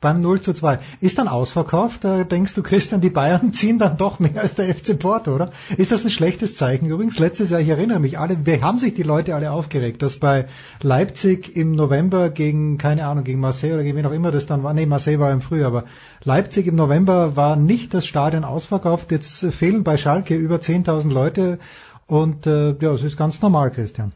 Beim 0 zu 2. Ist dann ausverkauft? Da denkst du, Christian, die Bayern [laughs] ziehen dann doch mehr als der FC Porto, oder? Ist das ein schlechtes Zeichen? Übrigens, letztes Jahr, ich erinnere mich, alle, wir haben sich die Leute alle aufgeregt, dass bei Leipzig im November gegen, keine Ahnung, gegen Marseille oder gegen wen auch immer das dann war, nee, Marseille war im Frühjahr, aber Leipzig im November war nicht das Stadion ausverkauft. Jetzt fehlen bei Schalke über 10.000 Leute und äh, ja, es ist ganz normal, Christian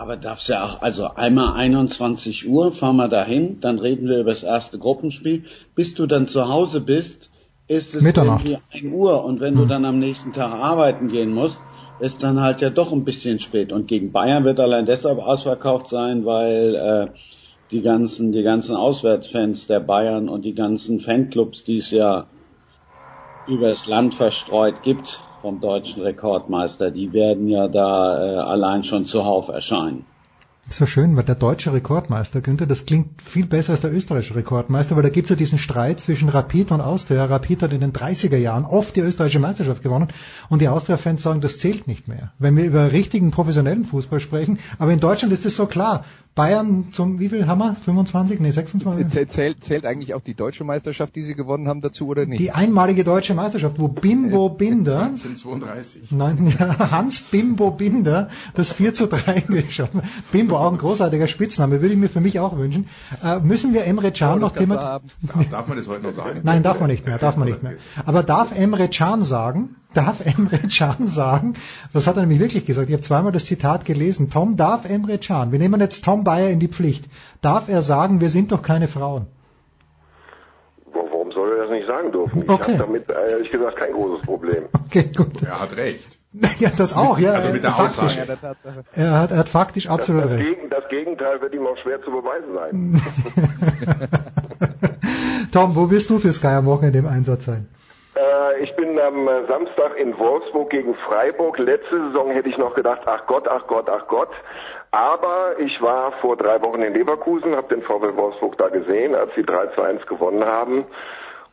aber darf's ja auch, also einmal 21 Uhr fahren wir dahin, dann reden wir über das erste Gruppenspiel. Bis du dann zu Hause bist, ist es Mitternacht. irgendwie 1 Uhr und wenn hm. du dann am nächsten Tag arbeiten gehen musst, ist dann halt ja doch ein bisschen spät. Und gegen Bayern wird allein deshalb ausverkauft sein, weil äh, die ganzen, die ganzen Auswärtsfans der Bayern und die ganzen Fanclubs, die es ja übers Land verstreut gibt, vom deutschen Rekordmeister, die werden ja da äh, allein schon zuhauf erscheinen. So schön, weil der deutsche Rekordmeister, Günther, das klingt viel besser als der österreichische Rekordmeister, weil da gibt's ja diesen Streit zwischen Rapid und Austria. Rapid hat in den 30er Jahren oft die österreichische Meisterschaft gewonnen und die Austria-Fans sagen, das zählt nicht mehr. Wenn wir über richtigen professionellen Fußball sprechen, aber in Deutschland ist es so klar. Bayern zum, wie viel haben wir? 25? Nee, 26? Zählt, zählt eigentlich auch die deutsche Meisterschaft, die sie gewonnen haben, dazu oder nicht? Die einmalige deutsche Meisterschaft, wo Bimbo Binder, 1932. Nein, [laughs] ja, Hans Bimbo Binder, das 4 zu 3 [laughs] geschossen. Bimbo, auch ein großartiger Spitzname, würde ich mir für mich auch wünschen. Äh, müssen wir Emre Can oh, noch Thema... Darf, darf man das heute noch sagen? Nein, darf man nicht mehr, darf man nicht mehr. Aber darf Emre Can sagen, darf Emre [laughs] Can sagen, das hat er nämlich wirklich gesagt, ich habe zweimal das Zitat gelesen, Tom darf Emre Can, wir nehmen jetzt Tom Bayer in die Pflicht, darf er sagen, wir sind doch keine Frauen? Warum soll er das nicht sagen dürfen? Ich okay. habe damit ehrlich gesagt kein großes Problem. Okay, gut. Er hat recht. [laughs] Ja, das auch, ja. Also mit der faktisch, Aussage. Er hat, er hat faktisch absolut das, das recht. Gegen, das Gegenteil wird ihm auch schwer zu beweisen sein. [laughs] Tom, wo wirst du für Sky am Wochenende im Einsatz sein? Äh, ich bin am Samstag in Wolfsburg gegen Freiburg. Letzte Saison hätte ich noch gedacht, ach Gott, ach Gott, ach Gott. Aber ich war vor drei Wochen in Leverkusen, habe den VW Wolfsburg da gesehen, als sie 3 zu 1 gewonnen haben.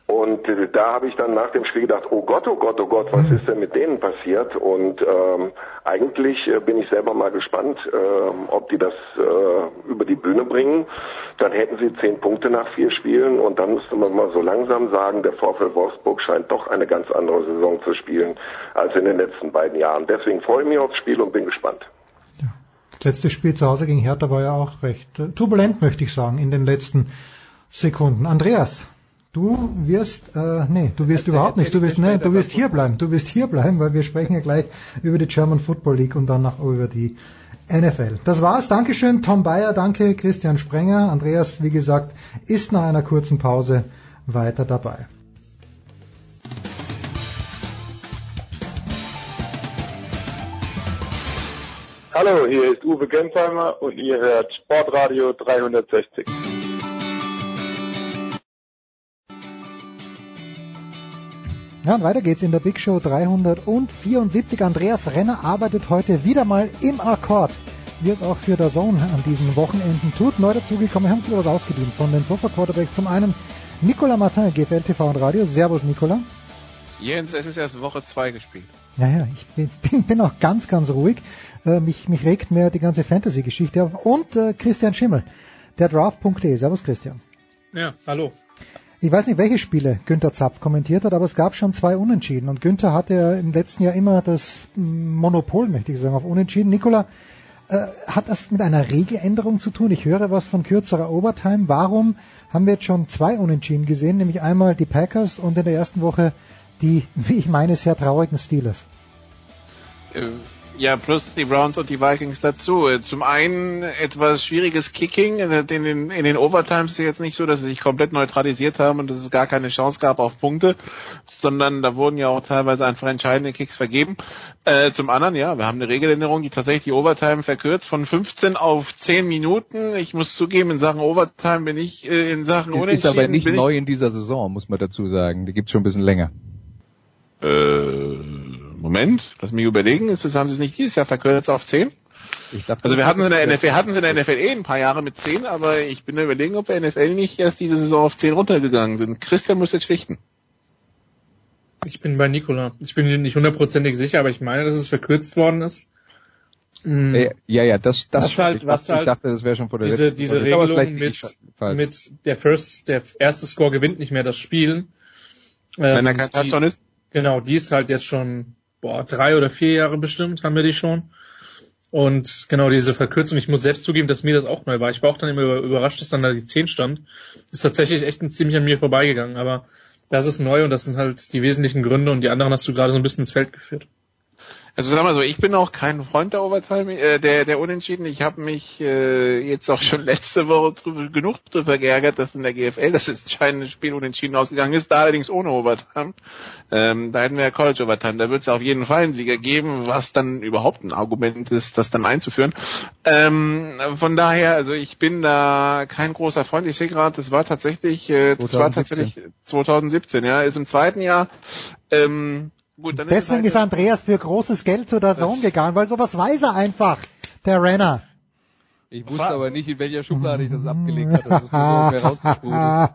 Und äh, da habe ich dann nach dem Spiel gedacht, oh Gott, oh Gott, oh Gott, was ist denn mit denen passiert? Und ähm, eigentlich äh, bin ich selber mal gespannt, äh, ob die das äh, über die Bühne bringen. Dann hätten sie zehn Punkte nach vier Spielen und dann müsste man mal so langsam sagen, der VfL Wolfsburg scheint doch eine ganz andere Saison zu spielen als in den letzten beiden Jahren. Deswegen freue ich mich aufs Spiel und bin gespannt. Ja. Das letzte Spiel zu Hause gegen Hertha war ja auch recht äh, turbulent, möchte ich sagen, in den letzten Sekunden. Andreas, Du wirst, äh, nee, du wirst überhaupt nicht. Du wirst, nee, du wirst hier bleiben. Du wirst hier bleiben, weil wir sprechen ja gleich über die German Football League und dann auch über die NFL. Das war's. Dankeschön, Tom Bayer. Danke, Christian Sprenger. Andreas, wie gesagt, ist nach einer kurzen Pause weiter dabei. Hallo, hier ist Uwe Gensheimer und ihr hört Sportradio 360. Ja, und weiter geht's in der Big Show 374. Andreas Renner arbeitet heute wieder mal im Akkord, wie es auch für der Zone an diesen Wochenenden tut. Neu dazugekommen, wir haben wieder was ausgedient von den Sofa Quarterbacks. Zum einen Nicola Martin, GFL TV und Radio. Servus, Nicola. Jens, es ist erst Woche 2 gespielt. Naja, ich bin, [laughs] bin, bin auch ganz, ganz ruhig. Äh, mich, mich regt mehr die ganze Fantasy-Geschichte auf. Und äh, Christian Schimmel, der Draft.de. Servus, Christian. Ja, hallo. Ich weiß nicht, welche Spiele Günther Zapf kommentiert hat, aber es gab schon zwei Unentschieden. Und Günther hatte ja im letzten Jahr immer das Monopol, möchte ich sagen, auf Unentschieden. Nikola, äh, hat das mit einer Regeländerung zu tun? Ich höre was von kürzerer Overtime. Warum haben wir jetzt schon zwei Unentschieden gesehen? Nämlich einmal die Packers und in der ersten Woche die, wie ich meine, sehr traurigen Steelers. Ja, plus die Browns und die Vikings dazu. Zum einen etwas schwieriges Kicking. In den, in den Overtimes ist es jetzt nicht so, dass sie sich komplett neutralisiert haben und dass es gar keine Chance gab auf Punkte, sondern da wurden ja auch teilweise einfach entscheidende Kicks vergeben. Äh, zum anderen, ja, wir haben eine Regeländerung, die tatsächlich die Overtime verkürzt von 15 auf 10 Minuten. Ich muss zugeben, in Sachen Overtime bin ich äh, in Sachen Unentschieden. Ist aber nicht neu in dieser Saison, muss man dazu sagen. Die gibt's schon ein bisschen länger. Äh, Moment, lass mich überlegen, ist das, haben sie es nicht dieses Jahr verkürzt auf 10? Dachte, also wir hatten es in der NFL, hatten es in der NFL eh ein paar Jahre mit 10, aber ich bin überlegen, ob wir NFL nicht erst diese Saison auf 10 runtergegangen sind. Christian muss jetzt schlichten. Ich bin bei Nikola. Ich bin nicht hundertprozentig sicher, aber ich meine, dass es verkürzt worden ist. Mhm. Ja, ja, das, das was halt, was ich halt dachte, das wäre schon vor der diese, diese Regelung mit, mit der First, der erste Score gewinnt nicht mehr das Spiel. Wenn ähm, er kein Touchdown ist? Genau, die ist halt jetzt schon boah, drei oder vier Jahre bestimmt haben wir die schon. Und genau diese Verkürzung, ich muss selbst zugeben, dass mir das auch neu war. Ich war auch dann immer überrascht, dass dann da die 10 stand. Ist tatsächlich echt ein ziemlich an mir vorbeigegangen, aber das ist neu und das sind halt die wesentlichen Gründe und die anderen hast du gerade so ein bisschen ins Feld geführt. Also sag mal so, ich bin auch kein Freund der Overtime, äh, der, der Unentschieden. Ich habe mich äh, jetzt auch schon [laughs] letzte Woche drüber, genug drüber geärgert, dass in der GFL das entscheidende Spiel unentschieden ausgegangen ist, da allerdings ohne Overtime. Ähm, da hätten wir ja College Overtime. Da wird es auf jeden Fall einen Sieger geben, was dann überhaupt ein Argument ist, das dann einzuführen. Ähm, von daher, also ich bin da kein großer Freund. Ich sehe gerade, das war tatsächlich, äh, das 2017. war tatsächlich 2017, ja, ist im zweiten Jahr. Ähm, Gut, dann Deswegen ist, halt ist Andreas für großes Geld zu der Zone gegangen, weil sowas weiß er einfach, der Renner. Ich wusste aber nicht, in welcher Schublade ich das abgelegt hatte. Das ist mir [laughs] rausgesprudelt.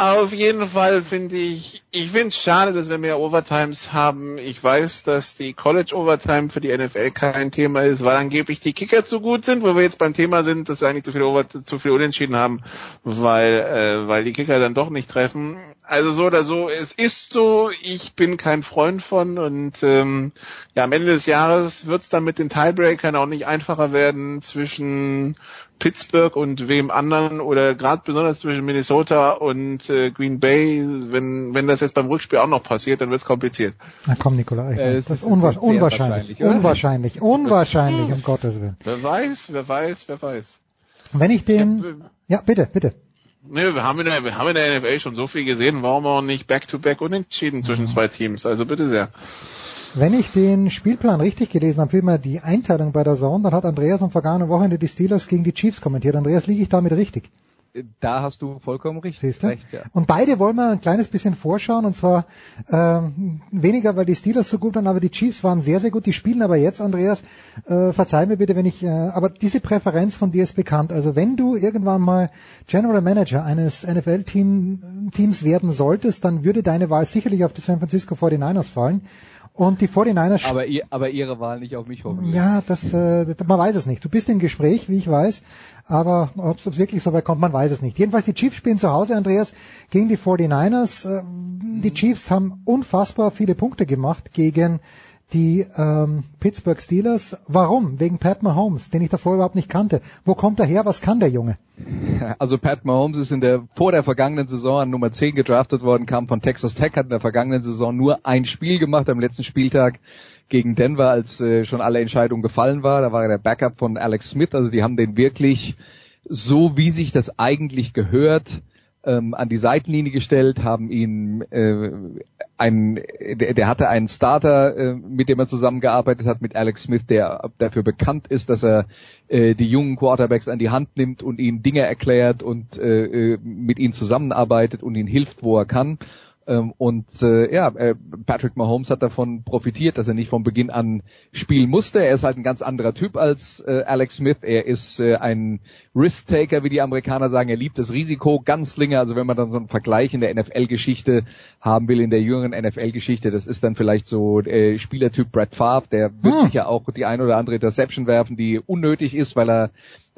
Auf jeden Fall finde ich, ich finde es schade, dass wir mehr Overtimes haben. Ich weiß, dass die College Overtime für die NFL kein Thema ist, weil angeblich die Kicker zu gut sind, wo wir jetzt beim Thema sind, dass wir eigentlich zu viel, Over zu viel Unentschieden haben, weil, äh, weil die Kicker dann doch nicht treffen. Also so oder so, es ist so, ich bin kein Freund von und ähm, ja, am Ende des Jahres wird es dann mit den Tiebreakern auch nicht einfacher werden zwischen Pittsburgh und wem anderen oder gerade besonders zwischen Minnesota und äh, Green Bay, wenn wenn das jetzt beim Rückspiel auch noch passiert, dann wird es kompliziert. Na komm, Nikolai, äh, das ist unwa unwahrscheinlich, unwahrscheinlich, [laughs] unwahrscheinlich, um Gottes Willen. Wer weiß, wer weiß, wer weiß. Wenn ich den, ja, ja bitte, bitte. Nee, wir haben in der, wir haben in der NFL schon so viel gesehen, warum auch nicht Back-to-Back -back unentschieden zwischen zwei Teams? Also bitte sehr. Wenn ich den Spielplan richtig gelesen habe, vielmehr die Einteilung bei der Zone, dann hat Andreas am vergangenen Wochenende die Steelers gegen die Chiefs kommentiert. Andreas, liege ich damit richtig? Da hast du vollkommen richtig. Siehst du? Recht, ja. Und beide wollen wir ein kleines bisschen vorschauen und zwar ähm, weniger, weil die Steelers so gut waren, aber die Chiefs waren sehr, sehr gut. Die spielen aber jetzt, Andreas, äh, verzeih mir bitte, wenn ich, äh, aber diese Präferenz von dir ist bekannt. Also wenn du irgendwann mal General Manager eines NFL-Teams werden solltest, dann würde deine Wahl sicherlich auf die San Francisco 49ers fallen. Und die 49ers. Aber, ihr, aber ihre Wahl nicht auf mich hoffen. Ja, das, äh, man weiß es nicht. Du bist im Gespräch, wie ich weiß, aber ob es wirklich so weit kommt, man weiß es nicht. Jedenfalls die Chiefs spielen zu Hause, Andreas, gegen die 49ers. Äh, die Chiefs haben unfassbar viele Punkte gemacht gegen die ähm, Pittsburgh Steelers. Warum? Wegen Pat Mahomes, den ich davor überhaupt nicht kannte. Wo kommt er her? Was kann der Junge? [laughs] Also Pat Mahomes ist in der vor der vergangenen Saison an Nummer 10 gedraftet worden, kam von Texas Tech, hat in der vergangenen Saison nur ein Spiel gemacht am letzten Spieltag gegen Denver, als äh, schon alle Entscheidungen gefallen war. Da war er der Backup von Alex Smith. Also die haben den wirklich so, wie sich das eigentlich gehört, ähm, an die Seitenlinie gestellt, haben ihn äh, ein, der, der hatte einen Starter, äh, mit dem er zusammengearbeitet hat, mit Alex Smith, der dafür bekannt ist, dass er äh, die jungen Quarterbacks an die Hand nimmt und ihnen Dinge erklärt und äh, äh mit ihnen zusammenarbeitet und ihnen hilft, wo er kann. Ähm, und äh, ja, äh, Patrick Mahomes hat davon profitiert, dass er nicht von Beginn an spielen musste. Er ist halt ein ganz anderer Typ als äh, Alex Smith. Er ist äh, ein Risk-Taker, wie die Amerikaner sagen. Er liebt das Risiko, ganz Ganzlinger. Also wenn man dann so einen Vergleich in der NFL-Geschichte haben will, in der jüngeren NFL-Geschichte, das ist dann vielleicht so äh, Spielertyp Brad Favre, der wird hm. sicher auch die ein oder andere Interception werfen, die unnötig ist, weil er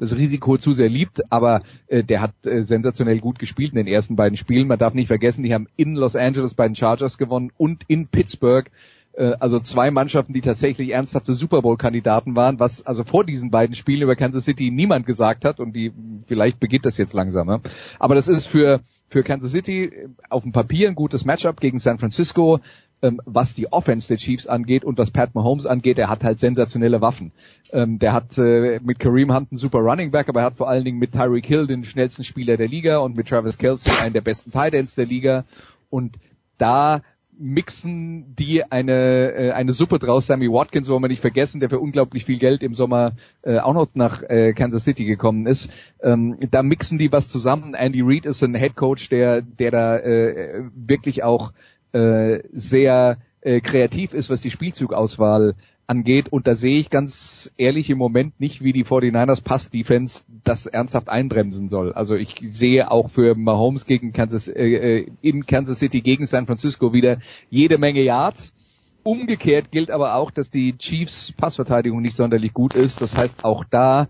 das Risiko zu sehr liebt, aber äh, der hat äh, sensationell gut gespielt in den ersten beiden Spielen. Man darf nicht vergessen, die haben in Los Angeles bei den Chargers gewonnen und in Pittsburgh äh, also zwei Mannschaften, die tatsächlich ernsthafte Super Bowl-Kandidaten waren, was also vor diesen beiden Spielen über Kansas City niemand gesagt hat und die vielleicht beginnt das jetzt langsam. Ne? Aber das ist für für Kansas City auf dem Papier ein gutes Matchup gegen San Francisco, ähm, was die Offense der Chiefs angeht und was Pat Mahomes angeht. Er hat halt sensationelle Waffen. Ähm, der hat äh, mit Kareem Hunt einen super Running Back, aber er hat vor allen Dingen mit Tyreek Hill den schnellsten Spieler der Liga und mit Travis Kelsey einen der besten Tight Ends der Liga. Und da mixen die eine äh, eine Suppe draus. Sammy Watkins, wollen wir nicht vergessen, der für unglaublich viel Geld im Sommer äh, auch noch nach äh, Kansas City gekommen ist. Ähm, da mixen die was zusammen. Andy Reid ist ein Head Coach, der der da äh, wirklich auch äh, sehr äh, kreativ ist, was die Spielzugauswahl angeht. Und da sehe ich ganz ehrlich im Moment nicht, wie die 49ers Pass-Defense das ernsthaft einbremsen soll. Also ich sehe auch für Mahomes gegen Kansas, äh, äh, in Kansas City gegen San Francisco wieder jede Menge Yards. Umgekehrt gilt aber auch, dass die Chiefs Passverteidigung nicht sonderlich gut ist. Das heißt, auch da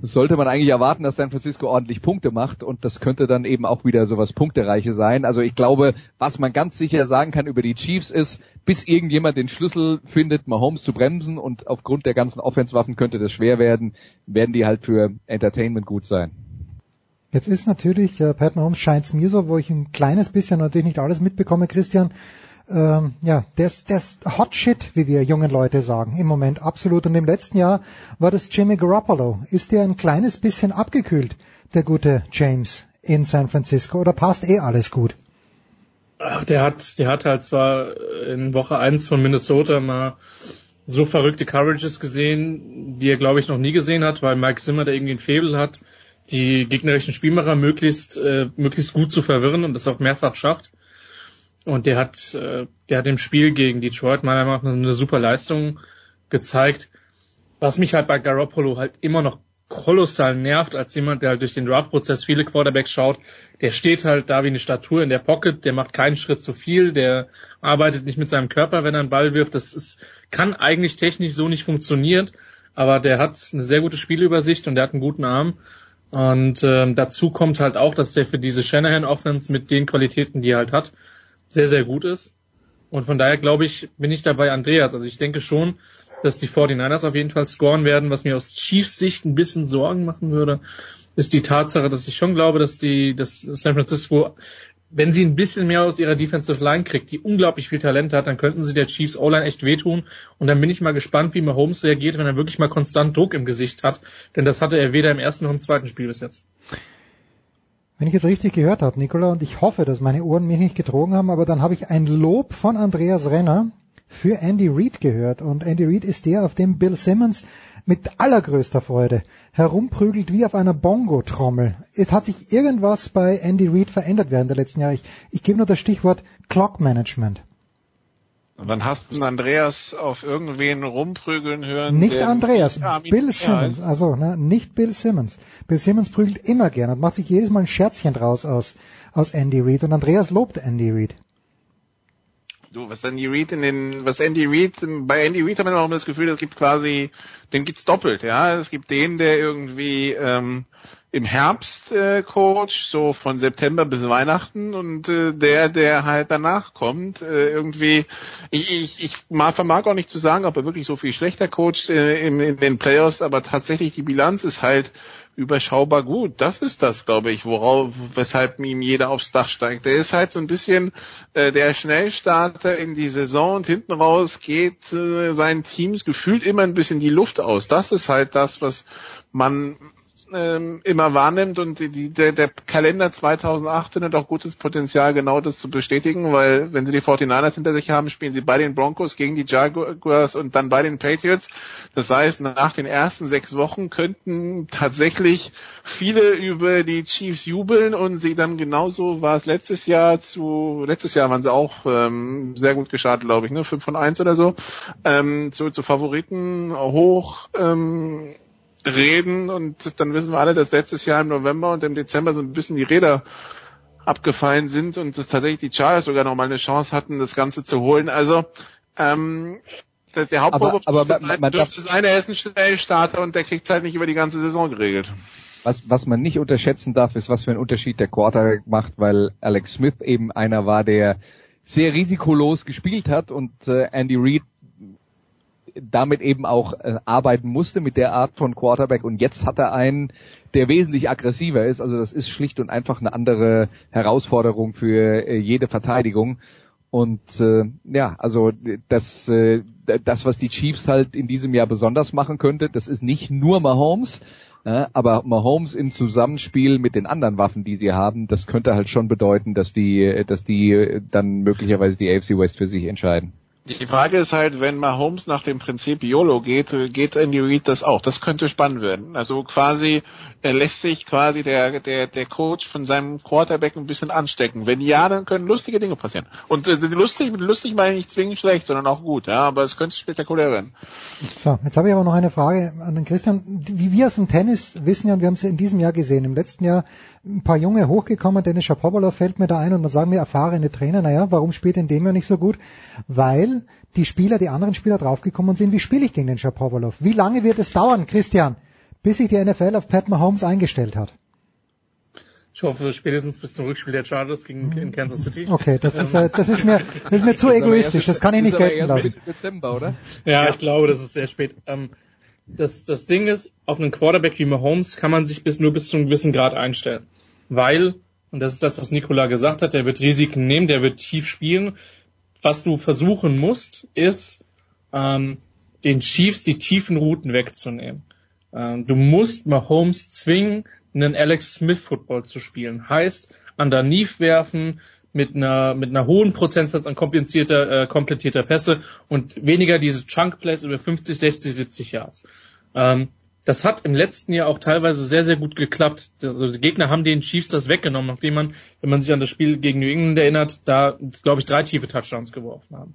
sollte man eigentlich erwarten, dass San Francisco ordentlich Punkte macht und das könnte dann eben auch wieder sowas Punktereiche sein. Also ich glaube, was man ganz sicher sagen kann über die Chiefs ist, bis irgendjemand den Schlüssel findet, Mahomes zu bremsen und aufgrund der ganzen Offenswaffen könnte das schwer werden, werden die halt für Entertainment gut sein. Jetzt ist natürlich, äh, Pat Mahomes scheint es mir so, wo ich ein kleines bisschen natürlich nicht alles mitbekomme, Christian, ähm, ja, der ist Hot Shit, wie wir jungen Leute sagen, im Moment absolut. Und im letzten Jahr war das Jimmy Garoppolo. Ist der ein kleines bisschen abgekühlt, der gute James in San Francisco, oder passt eh alles gut? Ach, der hat, der hat halt zwar in Woche 1 von Minnesota mal so verrückte Coverages gesehen, die er glaube ich noch nie gesehen hat, weil Mike Zimmer da irgendwie ein Faible hat, die gegnerischen Spielmacher möglichst, äh, möglichst gut zu verwirren und das auch mehrfach schafft. Und der hat, äh, der hat im Spiel gegen Detroit meiner Meinung nach eine super Leistung gezeigt. Was mich halt bei Garoppolo halt immer noch kolossal nervt, als jemand, der halt durch den Draft-Prozess viele Quarterbacks schaut, der steht halt da wie eine Statur in der Pocket, der macht keinen Schritt zu viel, der arbeitet nicht mit seinem Körper, wenn er einen Ball wirft. Das ist, kann eigentlich technisch so nicht funktionieren, aber der hat eine sehr gute Spielübersicht und der hat einen guten Arm. Und ähm, dazu kommt halt auch, dass der für diese Shanahan-Offense mit den Qualitäten, die er halt hat, sehr, sehr gut ist. Und von daher glaube ich, bin ich dabei Andreas. Also ich denke schon, dass die 49ers auf jeden Fall scoren werden. Was mir aus Chiefs Sicht ein bisschen Sorgen machen würde, ist die Tatsache, dass ich schon glaube, dass die, dass San Francisco, wenn sie ein bisschen mehr aus ihrer Defensive Line kriegt, die unglaublich viel Talent hat, dann könnten sie der Chiefs O-Line echt wehtun. Und dann bin ich mal gespannt, wie Mahomes reagiert, wenn er wirklich mal konstant Druck im Gesicht hat. Denn das hatte er weder im ersten noch im zweiten Spiel bis jetzt. Wenn ich jetzt richtig gehört habe, Nicola, und ich hoffe, dass meine Ohren mich nicht getrogen haben, aber dann habe ich ein Lob von Andreas Renner für Andy Reid gehört. Und Andy Reid ist der, auf dem Bill Simmons mit allergrößter Freude herumprügelt wie auf einer Bongo-Trommel. Es hat sich irgendwas bei Andy Reid verändert während der letzten Jahre. Ich, ich gebe nur das Stichwort Clock Management. Und dann hast du Andreas auf irgendwen rumprügeln hören. Nicht Andreas, Bill Simmons. Also ne, nicht Bill Simmons. Bill Simmons prügelt immer gern und macht sich jedes Mal ein Scherzchen draus aus, aus Andy Reid. Und Andreas lobt Andy Reid. Du, was Andy Reid in den, was Andy Reid, bei Andy Reid haben wir auch das Gefühl, es gibt quasi, den gibt's doppelt, ja. Es gibt den, der irgendwie ähm, im Herbst äh, Coach, so von September bis Weihnachten und äh, der, der halt danach kommt, äh, irgendwie, ich, ich, ich vermag auch nicht zu sagen, ob er wirklich so viel schlechter coacht äh, in, in den Playoffs, aber tatsächlich die Bilanz ist halt überschaubar gut. Das ist das, glaube ich, worauf, weshalb ihm jeder aufs Dach steigt. Der ist halt so ein bisschen äh, der Schnellstarter in die Saison und hinten raus geht äh, seinen Teams gefühlt immer ein bisschen die Luft aus. Das ist halt das, was man ähm, immer wahrnimmt und die, der, der Kalender 2018 hat auch gutes Potenzial, genau das zu bestätigen, weil wenn sie die 49ers hinter sich haben, spielen sie bei den Broncos gegen die Jaguars und dann bei den Patriots. Das heißt, nach den ersten sechs Wochen könnten tatsächlich viele über die Chiefs jubeln und sie dann genauso war es letztes Jahr zu, letztes Jahr waren sie auch ähm, sehr gut gestartet, glaube ich, ne, 5 von 1 oder so, ähm, zu, zu Favoriten hoch ähm, reden und dann wissen wir alle, dass letztes Jahr im November und im Dezember so ein bisschen die Räder abgefallen sind und dass tatsächlich die Chargers sogar noch mal eine Chance hatten, das Ganze zu holen. Also ähm, der, der Hauptvorwurf aber, aber dürfte, man, dürfte sein, er ist ein Schnellstarter und der kriegt halt nicht über die ganze Saison geregelt. Was, was man nicht unterschätzen darf, ist, was für einen Unterschied der Quarterback macht, weil Alex Smith eben einer war, der sehr risikolos gespielt hat und äh, Andy Reid damit eben auch äh, arbeiten musste mit der Art von Quarterback und jetzt hat er einen, der wesentlich aggressiver ist. Also das ist schlicht und einfach eine andere Herausforderung für äh, jede Verteidigung. Und äh, ja, also das, äh, das, was die Chiefs halt in diesem Jahr besonders machen könnte, das ist nicht nur Mahomes, äh, aber Mahomes im Zusammenspiel mit den anderen Waffen, die sie haben, das könnte halt schon bedeuten, dass die, dass die dann möglicherweise die AFC West für sich entscheiden. Die Frage ist halt, wenn Mahomes nach dem Prinzip YOLO geht, geht Andy Reid das auch. Das könnte spannend werden. Also quasi, er lässt sich quasi der, der, der Coach von seinem Quarterback ein bisschen anstecken. Wenn ja, dann können lustige Dinge passieren. Und äh, lustig, lustig meine ich nicht zwingend schlecht, sondern auch gut, ja, aber es könnte spektakulär werden. So, jetzt habe ich aber noch eine Frage an den Christian. Wie wir aus dem Tennis wissen ja, und wir haben es in diesem Jahr gesehen, im letzten Jahr ein paar Junge hochgekommen, Dennis Shapovalov fällt mir da ein und dann sagen mir erfahrene Trainer, naja, warum spielt in dem Jahr nicht so gut? Weil die Spieler, die anderen Spieler draufgekommen sind, wie spiele ich gegen den Shapovalov? Wie lange wird es dauern, Christian, bis sich die NFL auf Pat Mahomes eingestellt hat? Ich hoffe spätestens bis zum Rückspiel der Chargers gegen in Kansas City. Okay, das ist, äh, das ist mir, das ist mir [laughs] zu egoistisch. Das kann ich nicht gelten lassen. Dezember, oder? Ja, ja, ich glaube, das ist sehr spät. Ähm, das, das Ding ist, auf einen Quarterback wie Mahomes kann man sich bis, nur bis zu einem gewissen Grad einstellen. Weil, und das ist das, was Nikola gesagt hat, der wird Risiken nehmen, der wird tief spielen. Was du versuchen musst, ist, ähm, den Chiefs die tiefen Routen wegzunehmen. Ähm, du musst Mahomes zwingen, einen Alex Smith Football zu spielen. Heißt, underneath werfen, mit einer, mit einer hohen Prozentsatz an komplettierter, äh, komplettierter Pässe und weniger diese Chunk Plays über 50, 60, 70 Yards. Ähm, das hat im letzten Jahr auch teilweise sehr, sehr gut geklappt. Also die Gegner haben den Chiefs das weggenommen, nachdem man, wenn man sich an das Spiel gegen New England erinnert, da, glaube ich, drei tiefe Touchdowns geworfen haben.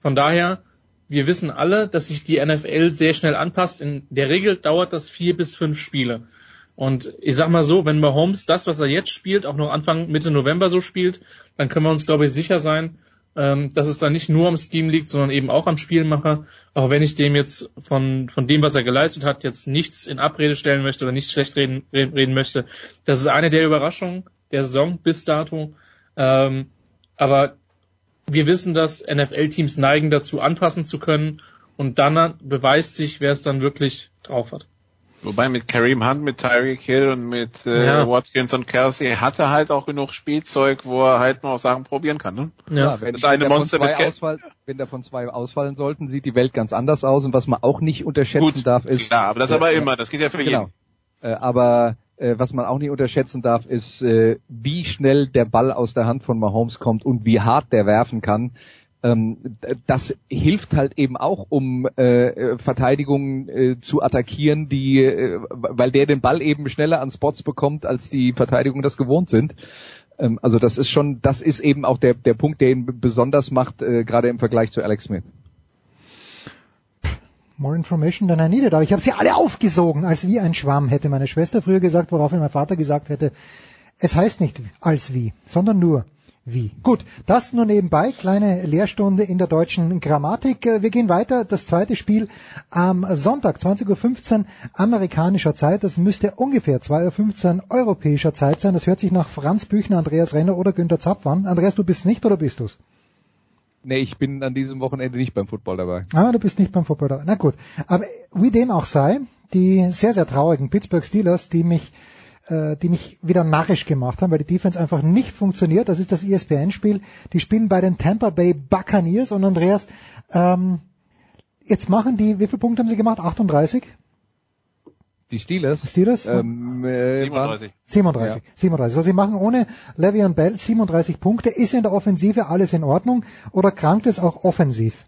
Von daher, wir wissen alle, dass sich die NFL sehr schnell anpasst. In der Regel dauert das vier bis fünf Spiele. Und ich sag mal so, wenn Mahomes das, was er jetzt spielt, auch noch Anfang Mitte November so spielt, dann können wir uns, glaube ich, sicher sein, ähm, dass es da nicht nur am Scheme liegt, sondern eben auch am Spielmacher. Auch wenn ich dem jetzt von, von dem, was er geleistet hat, jetzt nichts in Abrede stellen möchte oder nichts schlecht reden, reden möchte. Das ist eine der Überraschungen der Saison bis dato. Ähm, aber wir wissen, dass NFL-Teams neigen dazu, anpassen zu können. Und dann beweist sich, wer es dann wirklich drauf hat. Wobei mit Kareem Hunt, mit Tyreek Hill und mit äh, ja. Watkins und Kelsey hat er halt auch genug Spielzeug, wo er halt noch Sachen probieren kann. Ne? Ja, wenn, das eine Monster mit Ausfall, wenn davon zwei ausfallen sollten, sieht die Welt ganz anders aus. Und was man auch nicht unterschätzen Gut, darf, ist... Klar, aber das äh, aber immer, das geht ja für genau. jeden. Äh, aber äh, was man auch nicht unterschätzen darf, ist, äh, wie schnell der Ball aus der Hand von Mahomes kommt und wie hart der werfen kann ähm, das hilft halt eben auch, um äh, Verteidigungen äh, zu attackieren, die, äh, weil der den Ball eben schneller an Spots bekommt, als die Verteidigungen das gewohnt sind. Ähm, also das ist schon, das ist eben auch der der Punkt, der ihn besonders macht, äh, gerade im Vergleich zu Alex Smith. More information than I needed. Aber ich habe sie alle aufgesogen, als wie ein Schwamm, hätte meine Schwester früher gesagt, woraufhin mein Vater gesagt hätte, es heißt nicht als wie, sondern nur wie. Gut, das nur nebenbei, kleine Lehrstunde in der deutschen Grammatik. Äh, wir gehen weiter. Das zweite Spiel am Sonntag, 20.15 Uhr amerikanischer Zeit. Das müsste ungefähr 2.15 Uhr europäischer Zeit sein. Das hört sich nach Franz Büchner, Andreas Renner oder Günter Zapf an. Andreas, du bist nicht oder bist du's? Nee, ich bin an diesem Wochenende nicht beim Football dabei. Ah, du bist nicht beim Football dabei. Na gut. Aber wie dem auch sei, die sehr, sehr traurigen Pittsburgh Steelers, die mich äh, die mich wieder narrisch gemacht haben, weil die Defense einfach nicht funktioniert. Das ist das ESPN-Spiel. Die spielen bei den Tampa Bay Buccaneers und Andreas, ähm, jetzt machen die, wie viele Punkte haben sie gemacht? 38? Die Steelers? Steelers? Ähm, äh, 37. 37. Ja. 37. Also sie machen ohne Le'Veon Bell 37 Punkte. Ist in der Offensive alles in Ordnung oder krankt es auch offensiv?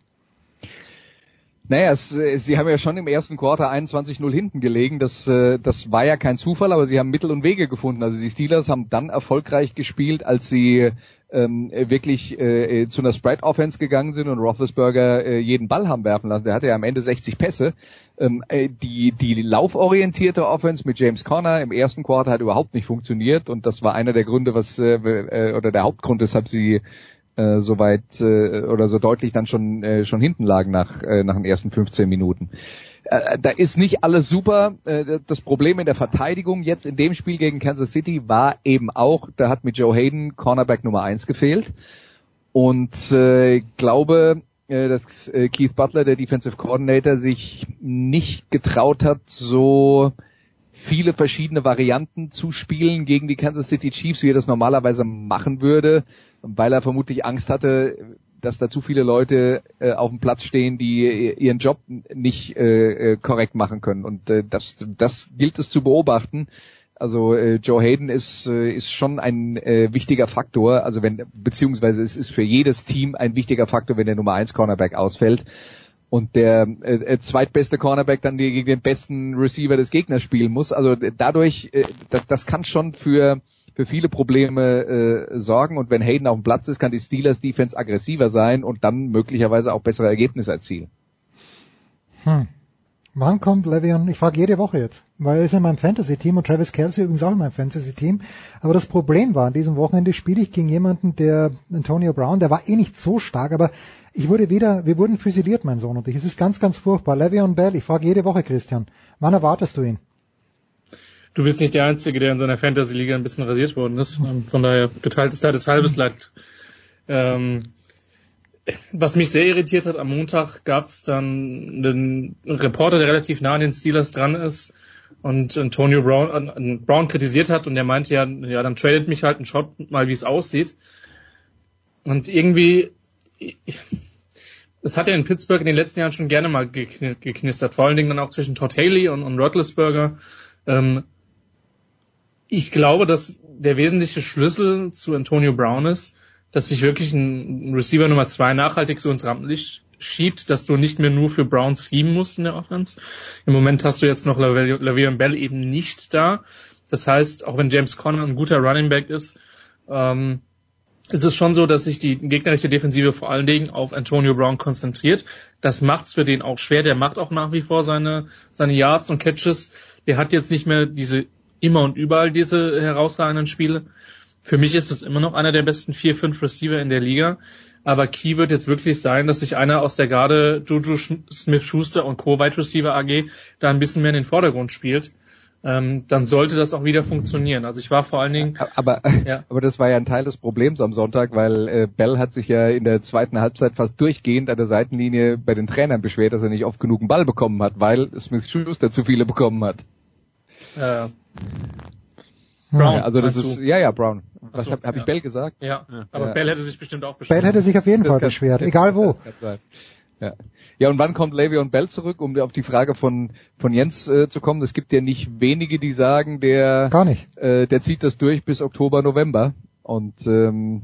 Naja, es, äh, sie haben ja schon im ersten Quarter 21-0 hinten gelegen. Das, äh, das war ja kein Zufall, aber sie haben Mittel und Wege gefunden. Also die Steelers haben dann erfolgreich gespielt, als sie ähm, wirklich äh, zu einer Spread-Offense gegangen sind und Roethlisberger äh, jeden Ball haben werfen lassen. Der hatte ja am Ende 60 Pässe. Ähm, äh, die, die lauforientierte Offense mit James Conner im ersten Quarter hat überhaupt nicht funktioniert und das war einer der Gründe, was äh, äh oder der Hauptgrund, weshalb sie äh, so weit äh, oder so deutlich dann schon äh, schon hinten lagen nach äh, nach den ersten 15 Minuten. Äh, da ist nicht alles super. Äh, das Problem in der Verteidigung jetzt in dem Spiel gegen Kansas City war eben auch, da hat mit Joe Hayden Cornerback Nummer eins gefehlt. Und äh, glaube, äh, dass äh, Keith Butler, der Defensive Coordinator, sich nicht getraut hat, so viele verschiedene Varianten zu spielen gegen die Kansas City Chiefs, wie er das normalerweise machen würde, weil er vermutlich Angst hatte, dass da zu viele Leute äh, auf dem Platz stehen, die ihren Job nicht äh, äh, korrekt machen können. Und äh, das, das gilt es zu beobachten. Also äh, Joe Hayden ist, äh, ist schon ein äh, wichtiger Faktor, also wenn, beziehungsweise es ist für jedes Team ein wichtiger Faktor, wenn der Nummer 1 Cornerback ausfällt und der äh, äh, zweitbeste Cornerback dann gegen den besten Receiver des Gegners spielen muss. Also dadurch, äh, das, das kann schon für für viele Probleme äh, sorgen und wenn Hayden auf dem Platz ist, kann die Steelers Defense aggressiver sein und dann möglicherweise auch bessere Ergebnisse erzielen. Hm. Wann kommt Le'Veon? Ich frage jede Woche jetzt, weil er ist in meinem Fantasy-Team und Travis Kelsey übrigens auch in meinem Fantasy-Team. Aber das Problem war, an diesem Wochenende spiele ich gegen jemanden, der Antonio Brown, der war eh nicht so stark, aber ich wurde wieder, wir wurden füsiliert, mein Sohn und ich. Es ist ganz, ganz furchtbar. Le'Veon Bell, ich frage jede Woche, Christian, wann erwartest du ihn? Du bist nicht der Einzige, der in seiner Fantasy-Liga ein bisschen rasiert worden ist. Ähm, von daher geteiltes Leid ist halbes Leid. Ähm, was mich sehr irritiert hat, am Montag gab es dann einen Reporter, der relativ nah an den Steelers dran ist und Antonio Brown, äh, Brown kritisiert hat und der meinte ja, ja, dann tradet mich halt und schaut mal, wie es aussieht. Und irgendwie, es hat ja in Pittsburgh in den letzten Jahren schon gerne mal geknistert, vor allen Dingen dann auch zwischen Todd Haley und, und Roethlisberger. Ähm, ich glaube, dass der wesentliche Schlüssel zu Antonio Brown ist, dass sich wirklich ein Receiver Nummer zwei nachhaltig so ins Rampenlicht schiebt, dass du nicht mehr nur für Brown schieben musst in der Offense. Im Moment hast du jetzt noch Lavier Bell eben nicht da. Das heißt, auch wenn James Conner ein guter Running Back ist, ähm, ist es schon so, dass sich die gegnerische Defensive vor allen Dingen auf Antonio Brown konzentriert. Das macht's für den auch schwer. Der macht auch nach wie vor seine, seine Yards und Catches. Der hat jetzt nicht mehr diese immer und überall diese herausragenden Spiele. Für mich ist es immer noch einer der besten vier, fünf Receiver in der Liga. Aber Key wird jetzt wirklich sein, dass sich einer aus der Garde Juju Smith-Schuster und Co. Wide Receiver AG da ein bisschen mehr in den Vordergrund spielt. Ähm, dann sollte das auch wieder funktionieren. Also ich war vor allen Dingen. Aber, [laughs] ja. aber das war ja ein Teil des Problems am Sonntag, weil äh, Bell hat sich ja in der zweiten Halbzeit fast durchgehend an der Seitenlinie bei den Trainern beschwert, dass er nicht oft genug einen Ball bekommen hat, weil Smith Schuster zu viele bekommen hat. Äh, Brown. Ja, also das ist, ja, ja, Brown. Was so, habe hab ja. ich Bell gesagt? Ja, aber ja. Bell hätte sich bestimmt auch beschwert. Bell hätte sich auf jeden Fall beschwert, egal wo. Ja. Ja, und wann kommt Le'Veon Bell zurück, um auf die Frage von von Jens äh, zu kommen? Es gibt ja nicht wenige, die sagen, der gar nicht, äh, der zieht das durch bis Oktober, November und ähm,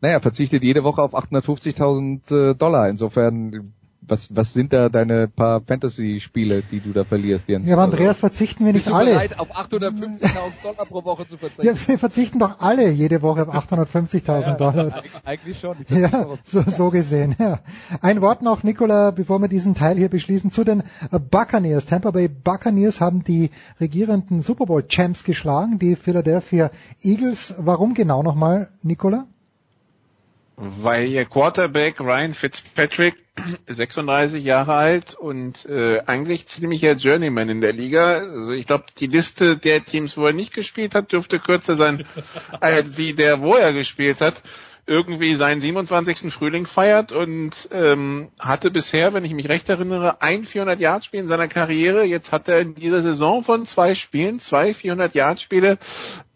naja, verzichtet jede Woche auf 850.000 äh, Dollar. Insofern was, was sind da deine paar Fantasy-Spiele, die du da verlierst, Jens? Ja, aber Andreas, verzichten wir nicht alle. bereit, auf 850.000 Dollar pro Woche zu verzichten? Ja, wir verzichten doch alle jede Woche auf [laughs] 850.000 ja, Dollar. Eigentlich schon. Ja, so, so gesehen, ja. Ein Wort noch, Nicola, bevor wir diesen Teil hier beschließen, zu den Buccaneers. Tampa Bay Buccaneers haben die regierenden Super Bowl Champs geschlagen, die Philadelphia Eagles. Warum genau nochmal, Nicola? Weil ihr Quarterback Ryan Fitzpatrick [clears throat] 36 Jahre alt und äh, eigentlich ziemlicher Journeyman in der Liga. Also ich glaube, die Liste der Teams, wo er nicht gespielt hat, dürfte kürzer sein [laughs] als die der, wo er gespielt hat irgendwie seinen 27. Frühling feiert und ähm, hatte bisher, wenn ich mich recht erinnere, ein 400 Yard Spiel in seiner Karriere. Jetzt hat er in dieser Saison von zwei Spielen zwei 400 Yard Spiele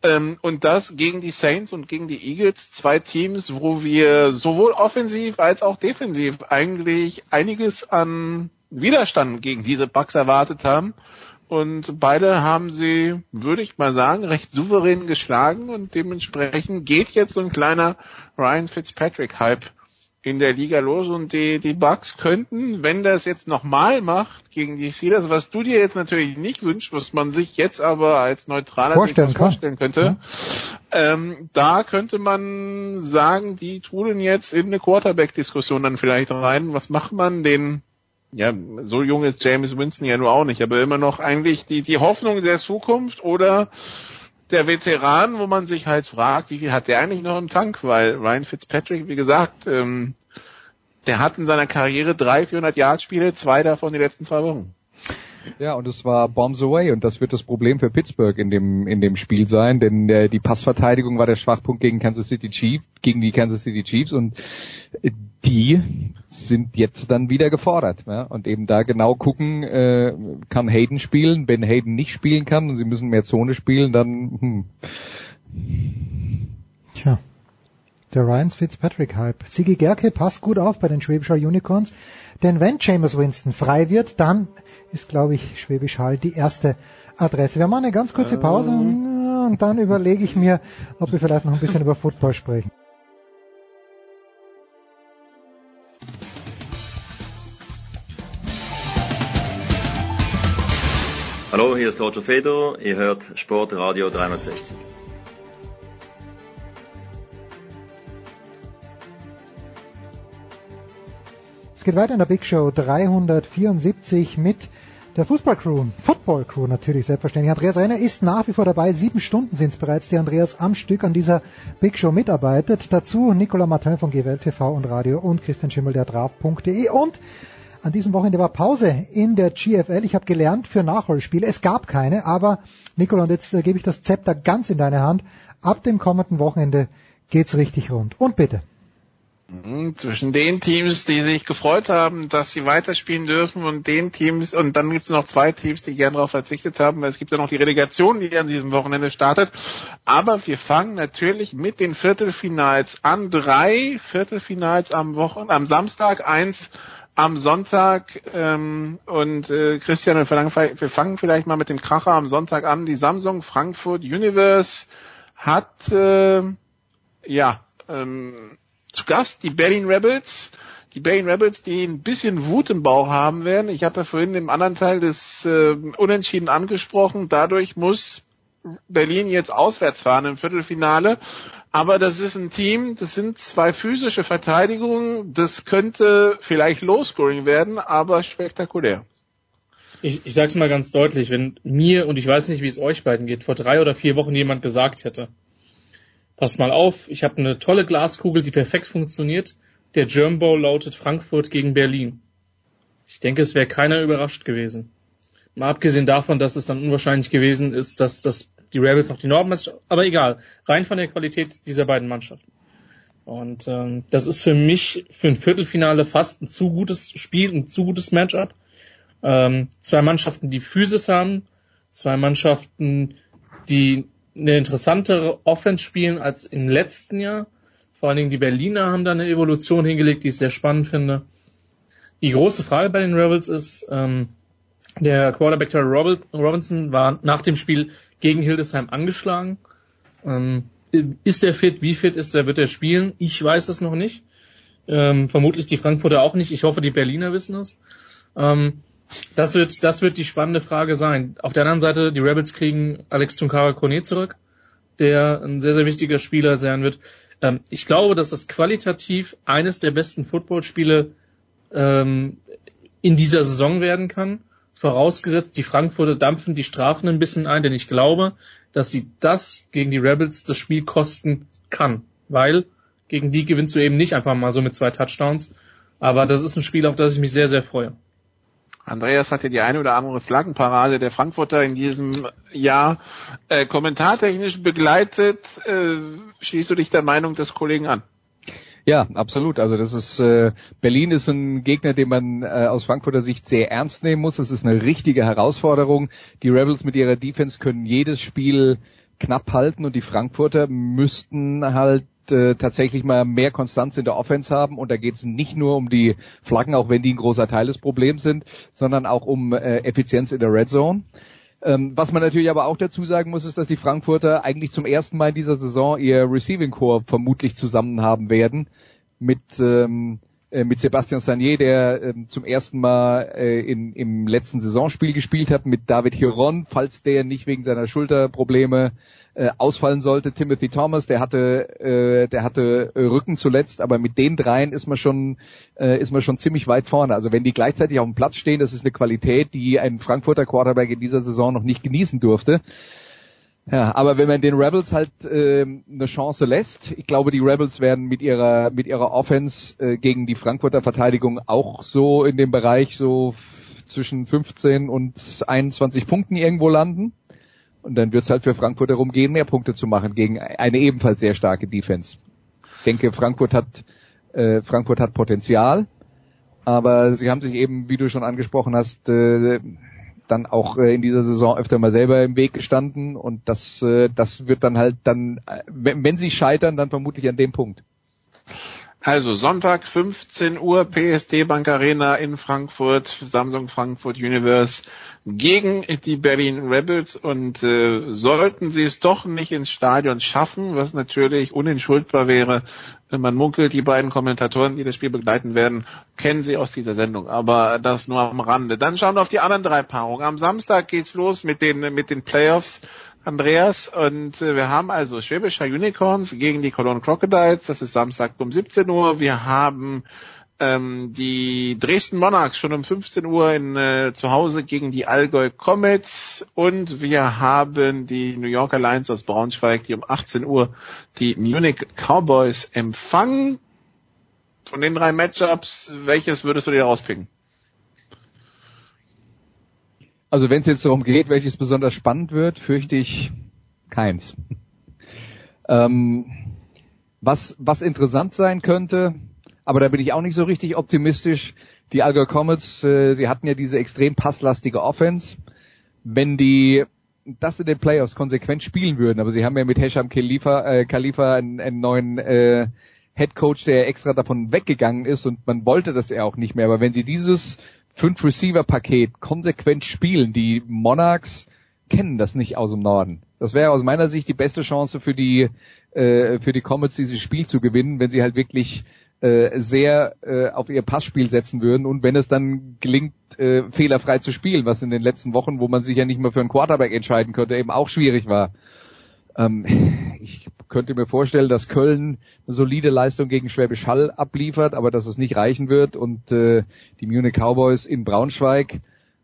ähm, und das gegen die Saints und gegen die Eagles, zwei Teams, wo wir sowohl offensiv als auch defensiv eigentlich einiges an Widerstand gegen diese Bugs erwartet haben. Und beide haben sie, würde ich mal sagen, recht souverän geschlagen und dementsprechend geht jetzt so ein kleiner Ryan Fitzpatrick Hype in der Liga los und die, die Bucks könnten, wenn das jetzt nochmal macht gegen die Steelers, was du dir jetzt natürlich nicht wünschst, was man sich jetzt aber als neutraler vorstellen, vorstellen könnte, ja. ähm, da könnte man sagen, die trudeln jetzt in eine Quarterback-Diskussion dann vielleicht rein. Was macht man den ja, so jung ist James Winston ja nur auch nicht, aber immer noch eigentlich die, die Hoffnung der Zukunft oder der Veteran, wo man sich halt fragt, wie viel hat der eigentlich noch im Tank? Weil Ryan Fitzpatrick, wie gesagt, ähm, der hat in seiner Karriere drei 400 Yard Spiele, zwei davon die letzten zwei Wochen. Ja, und es war Bombs Away und das wird das Problem für Pittsburgh in dem in dem Spiel sein, denn äh, die Passverteidigung war der Schwachpunkt gegen Kansas City Chiefs, gegen die Kansas City Chiefs und äh, die sind jetzt dann wieder gefordert. Ja? Und eben da genau gucken, äh, kann Hayden spielen, wenn Hayden nicht spielen kann und sie müssen mehr Zone spielen, dann hm. Tja. Der Ryan Fitzpatrick Hype. Sigi Gerke passt gut auf bei den Schwäbischer Unicorns, denn wenn James Winston frei wird, dann ist, glaube ich, Schwäbisch Hall die erste Adresse. Wir machen eine ganz kurze Pause und, und dann überlege ich mir, ob wir vielleicht noch ein bisschen über Football sprechen. Hallo, hier ist Roger Fedor, ihr hört Sportradio 360. geht weiter in der Big Show 374 mit der Fußballcrew, Footballcrew natürlich selbstverständlich. Andreas Renner ist nach wie vor dabei. Sieben Stunden sind es bereits, die Andreas am Stück an dieser Big Show mitarbeitet. Dazu Nicolas Martin von GWL TV und Radio und Christian Schimmel der Draft.de und an diesem Wochenende war Pause in der GFL. Ich habe gelernt für Nachholspiele. Es gab keine, aber Nicola, und jetzt äh, gebe ich das Zepter ganz in deine Hand. Ab dem kommenden Wochenende geht's richtig rund. Und bitte. Mhm, zwischen den Teams, die sich gefreut haben, dass sie weiterspielen dürfen und den Teams, und dann gibt es noch zwei Teams, die gern darauf verzichtet haben. Es gibt ja noch die Relegation, die an diesem Wochenende startet. Aber wir fangen natürlich mit den Viertelfinals an. Drei Viertelfinals am Wochen, am Samstag, eins am Sonntag ähm, und äh, Christian, wir fangen, wir fangen vielleicht mal mit dem Kracher am Sonntag an. Die Samsung Frankfurt Universe hat äh, ja ähm, zu Gast die Berlin Rebels. Die Berlin Rebels, die ein bisschen Wut im Bauch haben werden. Ich habe ja vorhin im anderen Teil des äh, Unentschieden angesprochen. Dadurch muss Berlin jetzt auswärts fahren im Viertelfinale. Aber das ist ein Team, das sind zwei physische Verteidigungen. Das könnte vielleicht Low-Scoring werden, aber spektakulär. Ich, ich sage es mal ganz deutlich, wenn mir, und ich weiß nicht, wie es euch beiden geht, vor drei oder vier Wochen jemand gesagt hätte, passt mal auf, ich habe eine tolle Glaskugel, die perfekt funktioniert, der German Bowl lautet Frankfurt gegen Berlin. Ich denke, es wäre keiner überrascht gewesen. Mal abgesehen davon, dass es dann unwahrscheinlich gewesen ist, dass das die Rebels noch die Nordmeister, aber egal, rein von der Qualität dieser beiden Mannschaften. Und ähm, das ist für mich für ein Viertelfinale fast ein zu gutes Spiel, ein zu gutes Matchup. Ähm, zwei Mannschaften, die Physis haben, zwei Mannschaften, die eine interessantere Offense spielen als im letzten Jahr. Vor allen Dingen die Berliner haben da eine Evolution hingelegt, die ich sehr spannend finde. Die große Frage bei den Rebels ist, ähm, der Quarterback Terry Robinson war nach dem Spiel gegen Hildesheim angeschlagen. Ähm, ist er fit? Wie fit ist er? Wird er spielen? Ich weiß es noch nicht. Ähm, vermutlich die Frankfurter auch nicht. Ich hoffe, die Berliner wissen es. Ähm, das wird, das wird die spannende Frage sein. Auf der anderen Seite, die Rebels kriegen Alex Tunkara Kone zurück, der ein sehr, sehr wichtiger Spieler sein wird. Ähm, ich glaube, dass das qualitativ eines der besten Footballspiele ähm, in dieser Saison werden kann vorausgesetzt, die Frankfurter dampfen die Strafen ein bisschen ein, denn ich glaube, dass sie das gegen die Rebels das Spiel kosten kann, weil gegen die gewinnst du eben nicht einfach mal so mit zwei Touchdowns. Aber das ist ein Spiel, auf das ich mich sehr, sehr freue. Andreas hat ja die eine oder andere Flaggenparade der Frankfurter in diesem Jahr äh, kommentartechnisch begleitet. Äh, schließt du dich der Meinung des Kollegen an? Ja, absolut. Also das ist äh, Berlin ist ein Gegner, den man äh, aus Frankfurter Sicht sehr ernst nehmen muss. Das ist eine richtige Herausforderung. Die Rebels mit ihrer Defense können jedes Spiel knapp halten und die Frankfurter müssten halt äh, tatsächlich mal mehr Konstanz in der Offense haben und da geht es nicht nur um die Flaggen, auch wenn die ein großer Teil des Problems sind, sondern auch um äh, Effizienz in der Red Zone. Ähm, was man natürlich aber auch dazu sagen muss, ist, dass die Frankfurter eigentlich zum ersten Mal in dieser Saison ihr Receiving Core vermutlich zusammen haben werden mit ähm, äh, mit Sebastian Sanier, der ähm, zum ersten Mal äh, in, im letzten Saisonspiel gespielt hat, mit David Hiron, falls der nicht wegen seiner Schulterprobleme äh, ausfallen sollte. Timothy Thomas, der hatte, äh, der hatte äh, Rücken zuletzt, aber mit den dreien ist man schon, äh, ist man schon ziemlich weit vorne. Also wenn die gleichzeitig auf dem Platz stehen, das ist eine Qualität, die ein Frankfurter Quarterback in dieser Saison noch nicht genießen durfte. Ja, aber wenn man den Rebels halt äh, eine Chance lässt, ich glaube, die Rebels werden mit ihrer mit ihrer Offense äh, gegen die Frankfurter Verteidigung auch so in dem Bereich so zwischen 15 und 21 Punkten irgendwo landen. Und dann wird es halt für Frankfurt darum gehen, mehr Punkte zu machen gegen eine ebenfalls sehr starke Defense. Ich denke, Frankfurt hat äh, Frankfurt hat Potenzial, aber sie haben sich eben, wie du schon angesprochen hast, äh, dann auch äh, in dieser Saison öfter mal selber im Weg gestanden und das, äh, das wird dann halt dann, äh, wenn, wenn sie scheitern, dann vermutlich an dem Punkt. Also Sonntag 15 Uhr PSD Bank Arena in Frankfurt, Samsung Frankfurt Universe gegen die Berlin Rebels und äh, sollten sie es doch nicht ins Stadion schaffen, was natürlich unentschuldbar wäre, man munkelt, die beiden Kommentatoren, die das Spiel begleiten werden, kennen sie aus dieser Sendung, aber das nur am Rande. Dann schauen wir auf die anderen drei Paarungen. Am Samstag geht's los mit den mit den Playoffs. Andreas. Und äh, wir haben also Schwäbischer Unicorns gegen die Cologne Crocodiles. Das ist Samstag um 17 Uhr. Wir haben ähm, die Dresden Monarchs schon um 15 Uhr in, äh, zu Hause gegen die Allgäu Comets und wir haben die New Yorker Lions aus Braunschweig, die um 18 Uhr die Munich Cowboys empfangen. Von den drei Matchups, welches würdest du dir rauspicken? Also wenn es jetzt darum geht, welches besonders spannend wird, fürchte ich keins. [laughs] ähm, was, was interessant sein könnte, aber da bin ich auch nicht so richtig optimistisch. Die Allgäu Comets, äh, sie hatten ja diese extrem passlastige Offense. Wenn die das in den Playoffs konsequent spielen würden, aber sie haben ja mit Hesham Khalifa, äh, Khalifa einen, einen neuen äh, Head Coach, der extra davon weggegangen ist und man wollte das ja auch nicht mehr. Aber wenn sie dieses fünf Receiver Paket konsequent spielen, die Monarchs kennen das nicht aus dem Norden. Das wäre aus meiner Sicht die beste Chance für die äh, für die Comets dieses Spiel zu gewinnen, wenn sie halt wirklich äh, sehr äh, auf ihr Passspiel setzen würden und wenn es dann gelingt, äh, fehlerfrei zu spielen, was in den letzten Wochen, wo man sich ja nicht mehr für einen Quarterback entscheiden könnte, eben auch schwierig war. Ähm, [laughs] ich könnte mir vorstellen, dass Köln eine solide Leistung gegen Schwäbisch Hall abliefert, aber dass es nicht reichen wird und äh, die Munich Cowboys in Braunschweig,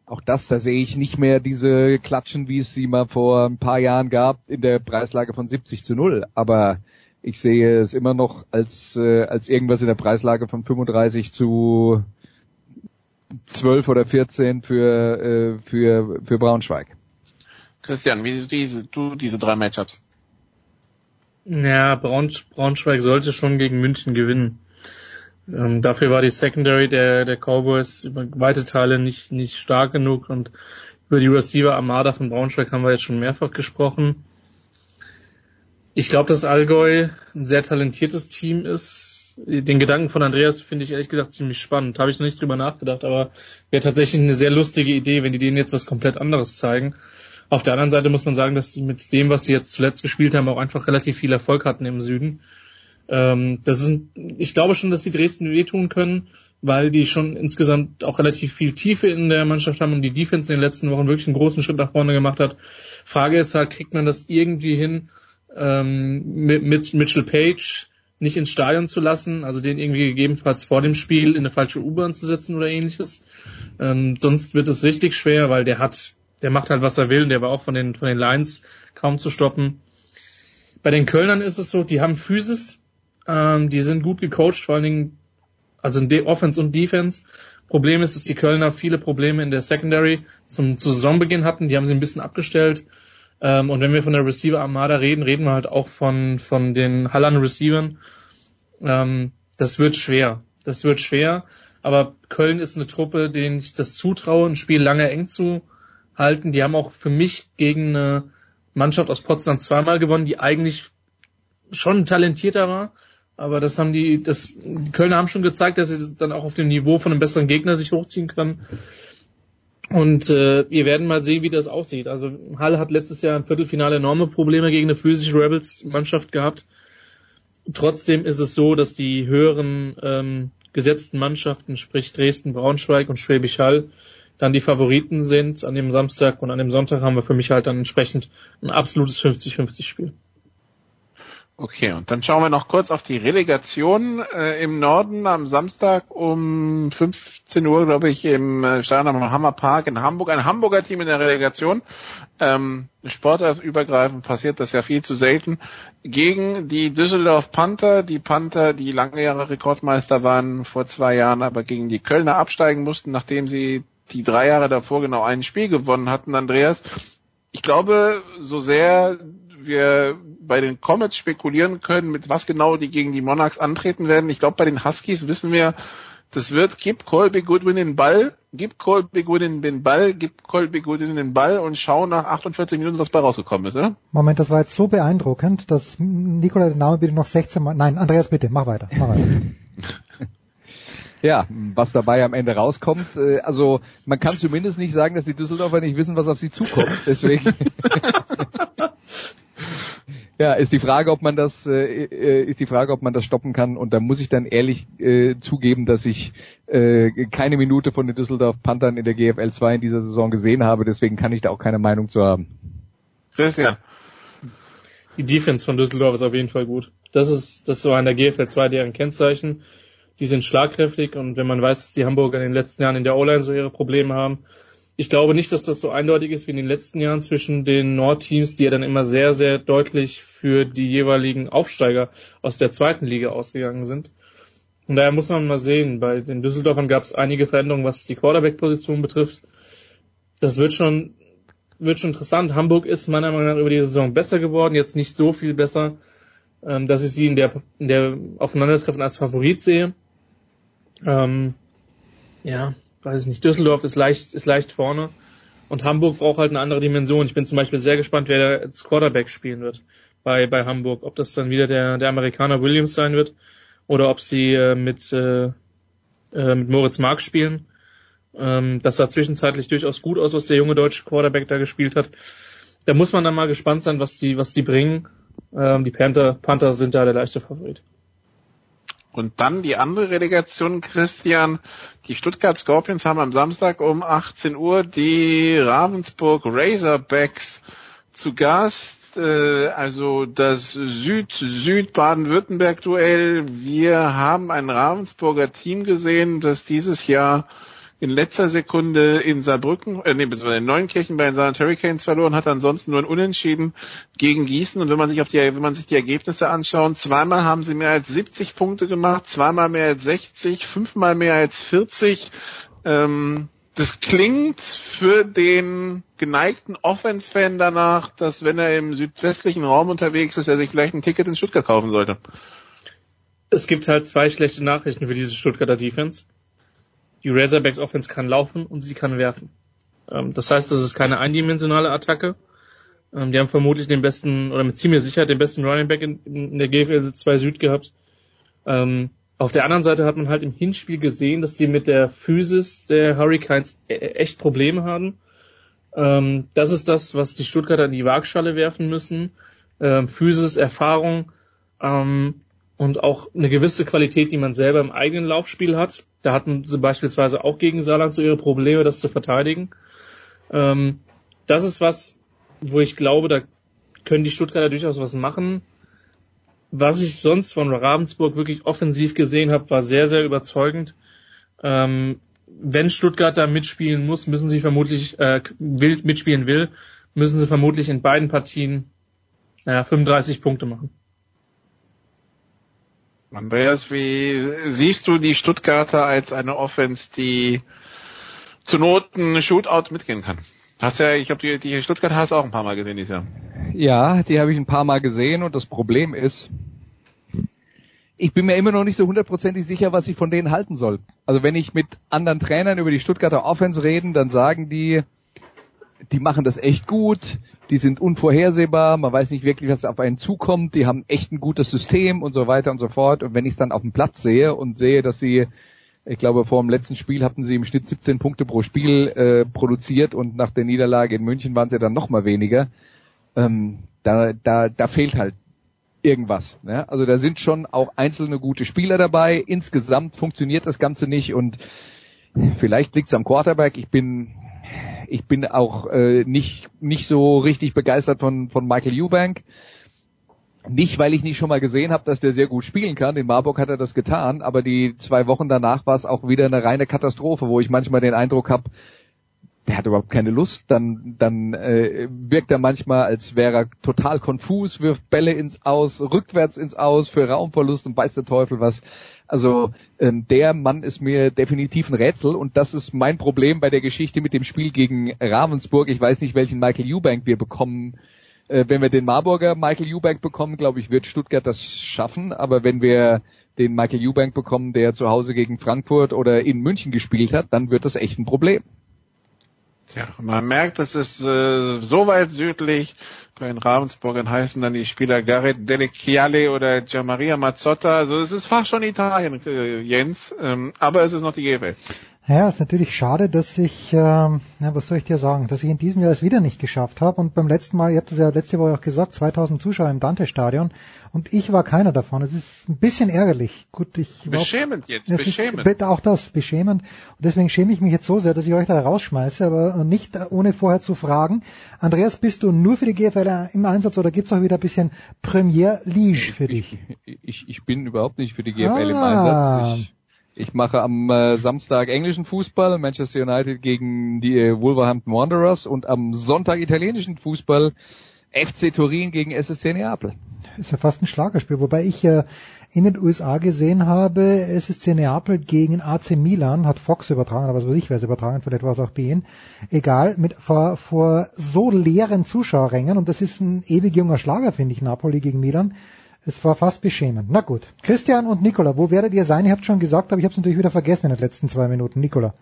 auch das, da sehe ich nicht mehr diese Klatschen, wie es sie mal vor ein paar Jahren gab, in der Preislage von 70 zu 0. Aber ich sehe es immer noch als, äh, als irgendwas in der Preislage von 35 zu 12 oder 14 für, äh, für, für Braunschweig. Christian, wie siehst du diese, drei Matchups? Ja, Braunsch Braunschweig sollte schon gegen München gewinnen. Ähm, dafür war die Secondary der, der Cowboys über weite Teile nicht, nicht stark genug und über die Receiver Armada von Braunschweig haben wir jetzt schon mehrfach gesprochen. Ich glaube, dass Allgäu ein sehr talentiertes Team ist. Den Gedanken von Andreas finde ich ehrlich gesagt ziemlich spannend. Habe ich noch nicht drüber nachgedacht, aber wäre tatsächlich eine sehr lustige Idee, wenn die denen jetzt was komplett anderes zeigen. Auf der anderen Seite muss man sagen, dass die mit dem, was sie jetzt zuletzt gespielt haben, auch einfach relativ viel Erfolg hatten im Süden. Ähm, das ist, ich glaube schon, dass die Dresden wehtun können, weil die schon insgesamt auch relativ viel Tiefe in der Mannschaft haben und die Defense in den letzten Wochen wirklich einen großen Schritt nach vorne gemacht hat. Frage ist halt, kriegt man das irgendwie hin, ähm, mit, mit Mitchell Page nicht ins Stadion zu lassen, also den irgendwie gegebenenfalls vor dem Spiel in eine falsche U-Bahn zu setzen oder ähnliches. Ähm, sonst wird es richtig schwer, weil der hat, der macht halt was er will und der war auch von den von den Lions kaum zu stoppen. Bei den Kölnern ist es so, die haben Physis, ähm, die sind gut gecoacht, vor allen Dingen also in Offense und Defense. Problem ist, dass die Kölner viele Probleme in der Secondary zum, zu Saisonbeginn hatten. Die haben sie ein bisschen abgestellt. Ähm, und wenn wir von der Receiver Armada reden, reden wir halt auch von, von den Hallern Receivern. Ähm, das wird schwer. Das wird schwer. Aber Köln ist eine Truppe, denen ich das zutraue, ein Spiel lange eng zu halten. Die haben auch für mich gegen eine Mannschaft aus Potsdam zweimal gewonnen, die eigentlich schon talentierter war. Aber das haben die, das, die Kölner haben schon gezeigt, dass sie dann auch auf dem Niveau von einem besseren Gegner sich hochziehen können. Und äh, wir werden mal sehen, wie das aussieht. Also Hall hat letztes Jahr im Viertelfinale enorme Probleme gegen eine physische Rebels-Mannschaft gehabt. Trotzdem ist es so, dass die höheren ähm, gesetzten Mannschaften, sprich Dresden, Braunschweig und Schwäbisch Hall, dann die Favoriten sind an dem Samstag und an dem Sonntag haben wir für mich halt dann entsprechend ein absolutes 50-50 Spiel. Okay, und dann schauen wir noch kurz auf die Relegation äh, im Norden am Samstag um 15 Uhr, glaube ich, im äh, Stadion am Hammerpark in Hamburg. Ein Hamburger Team in der Relegation. Ähm, sportartübergreifend passiert das ja viel zu selten. Gegen die Düsseldorf Panther, die Panther, die lange Jahre Rekordmeister waren vor zwei Jahren, aber gegen die Kölner absteigen mussten, nachdem sie die drei Jahre davor genau ein Spiel gewonnen hatten, Andreas. Ich glaube, so sehr wir bei den Comets spekulieren können, mit was genau die gegen die Monarchs antreten werden. Ich glaube, bei den Huskies wissen wir, das wird, gib Colby Goodwin den Ball, gib Colby Goodwin den Ball, gib Colby Goodwin den Ball und schau nach 48 Minuten, was bei rausgekommen ist, oder? Moment, das war jetzt so beeindruckend, dass Nikola den Namen bitte noch 16 Mal, nein, Andreas bitte, mach weiter, mach weiter. [laughs] Ja, was dabei am Ende rauskommt. Äh, also man kann zumindest nicht sagen, dass die Düsseldorfer nicht wissen, was auf sie zukommt. [laughs] Deswegen Ja, ist die Frage, ob man das äh, äh, ist die Frage, ob man das stoppen kann. Und da muss ich dann ehrlich äh, zugeben, dass ich äh, keine Minute von den Düsseldorf Panthern in der GFL 2 in dieser Saison gesehen habe. Deswegen kann ich da auch keine Meinung zu haben. Christian. Die Defense von Düsseldorf ist auf jeden Fall gut. Das ist das ist so an der GFL 2 deren Kennzeichen. Die sind schlagkräftig und wenn man weiß, dass die Hamburger in den letzten Jahren in der O-Line so ihre Probleme haben, ich glaube nicht, dass das so eindeutig ist wie in den letzten Jahren zwischen den Nordteams, die ja dann immer sehr, sehr deutlich für die jeweiligen Aufsteiger aus der zweiten Liga ausgegangen sind. Und daher muss man mal sehen, bei den Düsseldorfern gab es einige Veränderungen, was die Quarterback-Position betrifft. Das wird schon, wird schon interessant. Hamburg ist meiner Meinung nach über die Saison besser geworden, jetzt nicht so viel besser, ähm, dass ich sie in der, in der Aufeinandertreffen als Favorit sehe. Ähm, ja, weiß ich nicht, Düsseldorf ist leicht, ist leicht vorne und Hamburg braucht halt eine andere Dimension. Ich bin zum Beispiel sehr gespannt, wer da als Quarterback spielen wird bei, bei Hamburg. Ob das dann wieder der, der Amerikaner Williams sein wird oder ob sie äh, mit, äh, äh, mit Moritz Mark spielen. Ähm, das sah zwischenzeitlich durchaus gut aus, was der junge deutsche Quarterback da gespielt hat. Da muss man dann mal gespannt sein, was die, was die bringen. Ähm, die Panther, Panther sind da der leichte Favorit. Und dann die andere Relegation, Christian. Die Stuttgart Scorpions haben am Samstag um 18 Uhr die Ravensburg Razorbacks zu Gast. Äh, also das Süd-Süd-Baden-Württemberg-Duell. Wir haben ein Ravensburger Team gesehen, das dieses Jahr in letzter Sekunde in Saarbrücken, äh, nee, beziehungsweise in Neunkirchen bei den Saarland Hurricanes verloren hat, ansonsten nur ein Unentschieden gegen Gießen. Und wenn man sich auf die, wenn man sich die Ergebnisse anschaut, zweimal haben sie mehr als 70 Punkte gemacht, zweimal mehr als 60, fünfmal mehr als 40. Ähm, das klingt für den geneigten Offense-Fan danach, dass wenn er im südwestlichen Raum unterwegs ist, er sich vielleicht ein Ticket in Stuttgart kaufen sollte. Es gibt halt zwei schlechte Nachrichten für diese Stuttgarter Defense die Razorbacks Offense kann laufen und sie kann werfen. Ähm, das heißt, das ist keine eindimensionale Attacke. Ähm, die haben vermutlich den besten, oder mit ziemlich Sicherheit den besten Running Back in, in der GFL 2 Süd gehabt. Ähm, auf der anderen Seite hat man halt im Hinspiel gesehen, dass die mit der Physis der Hurricanes e echt Probleme haben. Ähm, das ist das, was die Stuttgarter in die Waagschale werfen müssen. Ähm, Physis, Erfahrung ähm, und auch eine gewisse Qualität, die man selber im eigenen Laufspiel hat. Da hatten sie beispielsweise auch gegen Saarland so ihre Probleme, das zu verteidigen. Ähm, das ist was, wo ich glaube, da können die Stuttgarter durchaus was machen. Was ich sonst von Ravensburg wirklich offensiv gesehen habe, war sehr, sehr überzeugend. Ähm, wenn Stuttgart da mitspielen muss, müssen sie vermutlich, äh, will, mitspielen will, müssen sie vermutlich in beiden Partien naja, 35 Punkte machen. Andreas, wie siehst du die Stuttgarter als eine Offense, die zu Not ein Shootout mitgehen kann? Hast ja, ich glaube, die, die Stuttgart hast auch ein paar Mal gesehen dieses Jahr. Ja, die habe ich ein paar Mal gesehen und das Problem ist, ich bin mir immer noch nicht so hundertprozentig sicher, was ich von denen halten soll. Also wenn ich mit anderen Trainern über die Stuttgarter Offense reden, dann sagen die, die machen das echt gut, die sind unvorhersehbar, man weiß nicht wirklich, was auf einen zukommt, die haben echt ein gutes System und so weiter und so fort. Und wenn ich es dann auf dem Platz sehe und sehe, dass sie, ich glaube, vor dem letzten Spiel hatten sie im Schnitt 17 Punkte pro Spiel äh, produziert und nach der Niederlage in München waren sie dann noch mal weniger, ähm, da, da, da fehlt halt irgendwas. Ne? Also da sind schon auch einzelne gute Spieler dabei. Insgesamt funktioniert das Ganze nicht und vielleicht liegt es am Quarterback. Ich bin ich bin auch äh, nicht, nicht so richtig begeistert von, von Michael Eubank. Nicht, weil ich nicht schon mal gesehen habe, dass der sehr gut spielen kann. In Marburg hat er das getan, aber die zwei Wochen danach war es auch wieder eine reine Katastrophe, wo ich manchmal den Eindruck habe, der hat überhaupt keine Lust, dann, dann äh, wirkt er manchmal, als wäre er total konfus, wirft Bälle ins Aus, rückwärts ins Aus für Raumverlust und weiß der Teufel was. Also ähm, der Mann ist mir definitiv ein Rätsel und das ist mein Problem bei der Geschichte mit dem Spiel gegen Ravensburg. Ich weiß nicht, welchen Michael Eubank wir bekommen. Äh, wenn wir den Marburger Michael Eubank bekommen, glaube ich, wird Stuttgart das schaffen. Aber wenn wir den Michael Eubank bekommen, der zu Hause gegen Frankfurt oder in München gespielt hat, dann wird das echt ein Problem. Ja, man merkt, das ist äh, so weit südlich. Bei den Ravensburgern heißen dann die Spieler Gareth Delechiale oder Gianmaria Mazzotta. Also es ist fast schon Italien, äh, Jens. Ähm, aber es ist noch die GFL. Ja, ist natürlich schade, dass ich, ähm, ja, was soll ich dir sagen, dass ich in diesem Jahr es wieder nicht geschafft habe. Und beim letzten Mal, ihr habt es ja letzte Woche auch gesagt, 2000 Zuschauer im Dante-Stadion und ich war keiner davon. Es ist ein bisschen ärgerlich. Gut, ich beschämend jetzt, es beschämend. Ist, auch das, beschämend. Und deswegen schäme ich mich jetzt so sehr, dass ich euch da rausschmeiße, aber nicht ohne vorher zu fragen. Andreas, bist du nur für die GFL im Einsatz oder gibt's auch wieder ein bisschen Premier Liege für dich? Ich, ich, ich bin überhaupt nicht für die GFL ah. im Einsatz. Ich ich mache am äh, Samstag englischen Fußball, Manchester United gegen die äh, Wolverhampton Wanderers und am Sonntag italienischen Fußball, FC Turin gegen SSC Neapel. Ist ja fast ein Schlagerspiel, wobei ich äh, in den USA gesehen habe, SSC Neapel gegen AC Milan, hat Fox übertragen, aber was weiß ich, wer es übertragen, vielleicht war es auch BN. Egal, mit vor, vor so leeren Zuschauerrängen und das ist ein ewig junger Schlager, finde ich, Napoli gegen Milan. Es war fast beschämend. Na gut. Christian und Nicola, wo werdet ihr sein? Ihr habt schon gesagt, aber ich habe es natürlich wieder vergessen in den letzten zwei Minuten. Nicola.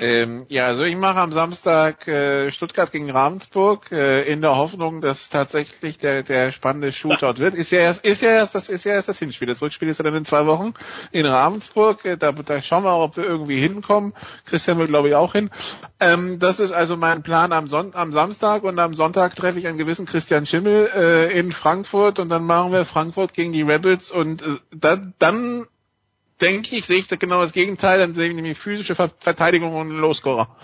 Ähm, ja, also ich mache am Samstag äh, Stuttgart gegen Ravensburg äh, in der Hoffnung, dass tatsächlich der der spannende Shootout wird. Ist ja erst ist ja erst das ist ja erst das Hinspiel. Das Rückspiel ist ja dann in zwei Wochen in Ravensburg. Äh, da, da schauen wir, ob wir irgendwie hinkommen. Christian will glaube ich auch hin. Ähm, das ist also mein Plan am, Son am Samstag und am Sonntag treffe ich einen gewissen Christian Schimmel äh, in Frankfurt und dann machen wir Frankfurt gegen die Rebels und äh, da, dann denke ich, sehe ich da genau das Gegenteil, dann sehe ich nämlich physische Verteidigung und Losscorer.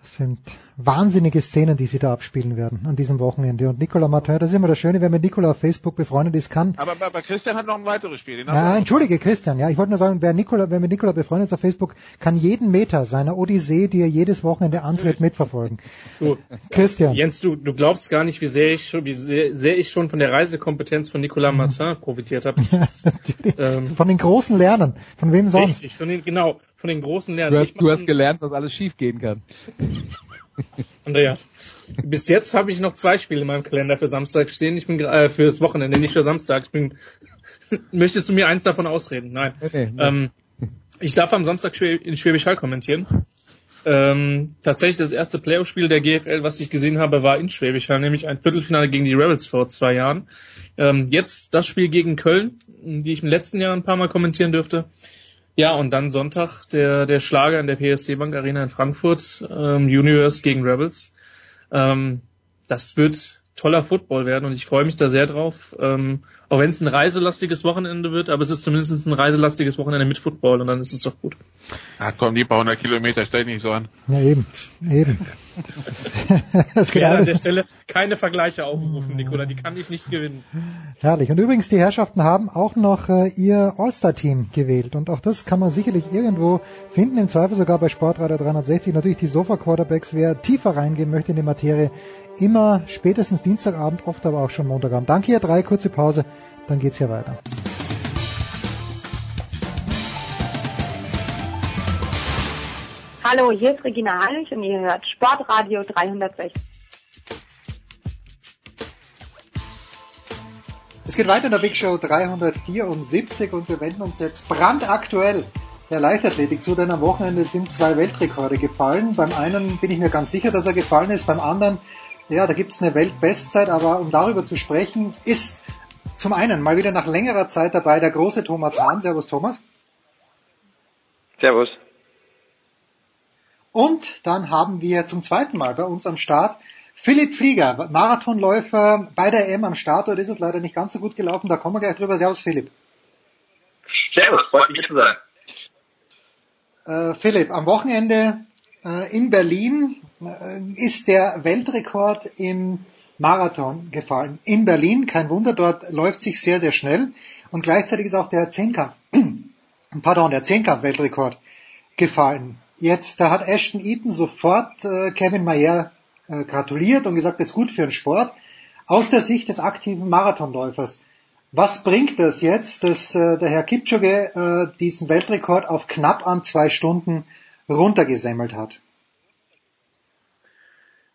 Das sind wahnsinnige Szenen, die sie da abspielen werden an diesem Wochenende. Und Nicola Martin, das ist immer das Schöne, wer mit Nicola auf Facebook befreundet ist, kann. Aber, aber Christian hat noch ein weiteres Spiel. Ja, entschuldige Christian. Ja, ich wollte nur sagen, wer Nicola, wer mit Nicola befreundet ist auf Facebook, kann jeden Meter seiner Odyssee, die er jedes Wochenende antritt, [laughs] mitverfolgen. Du, Christian. Jens, du, du glaubst gar nicht, wie sehr ich schon, wie sehr, sehr ich schon von der Reisekompetenz von Nicola Martin profitiert habe. [laughs] ähm, von den großen Lernen. Von wem sonst? Richtig, von den, genau, von den großen Lernen. Du hast, du hast gelernt, was alles schief gehen kann. [laughs] Andreas, bis jetzt habe ich noch zwei Spiele in meinem Kalender für Samstag stehen. Ich bin äh, fürs Wochenende, nicht für Samstag. Ich bin, [laughs] möchtest du mir eins davon ausreden? Nein. Okay, ähm, ich darf am Samstag in Schwäbisch Hall kommentieren. Ähm, tatsächlich das erste Playoff-Spiel der GFL, was ich gesehen habe, war in Schwäbisch Hall, nämlich ein Viertelfinale gegen die Rebels vor zwei Jahren. Ähm, jetzt das Spiel gegen Köln, die ich im letzten Jahr ein paar Mal kommentieren dürfte. Ja, und dann Sonntag der, der Schlager in der PSD Bank Arena in Frankfurt, ähm, Universe gegen Rebels. Ähm, das wird toller Football werden und ich freue mich da sehr drauf. Ähm, auch wenn es ein reiselastiges Wochenende wird, aber es ist zumindest ein reiselastiges Wochenende mit Football und dann ist es doch gut. Ja, komm, die paar hundert Kilometer, stell nicht so an. Ja, eben, eben. Das, ich an der Stelle keine Vergleiche aufrufen, Nicola, die kann ich nicht gewinnen. Herrlich. Und übrigens, die Herrschaften haben auch noch äh, ihr All-Star-Team gewählt und auch das kann man sicherlich irgendwo finden, im Zweifel sogar bei Sportradar 360. Natürlich die Sofa-Quarterbacks, wer tiefer reingehen möchte in die Materie, immer spätestens Dienstagabend, oft aber auch schon Montagabend. Danke, ihr drei, kurze Pause, dann geht's hier weiter. Hallo, hier ist Regina Heinrich und ihr hört Sportradio 360. Es geht weiter in der Big Show 374 und wir wenden uns jetzt brandaktuell der Leichtathletik zu, denn am Wochenende sind zwei Weltrekorde gefallen. Beim einen bin ich mir ganz sicher, dass er gefallen ist, beim anderen ja, da gibt es eine Weltbestzeit, aber um darüber zu sprechen, ist zum einen mal wieder nach längerer Zeit dabei der große Thomas Hahn. Servus Thomas. Servus. Und dann haben wir zum zweiten Mal bei uns am Start Philipp Flieger, Marathonläufer bei der M am Start. Dort ist es leider nicht ganz so gut gelaufen, da kommen wir gleich drüber. Servus Philipp. Servus, freut mich hier zu sein. Äh, Philipp, am Wochenende in Berlin äh, ist der Weltrekord im Marathon gefallen. In Berlin, kein Wunder, dort läuft sich sehr, sehr schnell und gleichzeitig ist auch der Zehnkampf, [clears throat] pardon, der Zehnkampf-Weltrekord gefallen. Jetzt, da hat Ashton Eaton sofort äh, Kevin Mayer äh, gratuliert und gesagt, das ist gut für den Sport. Aus der Sicht des aktiven Marathonläufers, was bringt das jetzt, dass äh, der Herr Kipchoge äh, diesen Weltrekord auf knapp an zwei Stunden runtergesemmelt hat?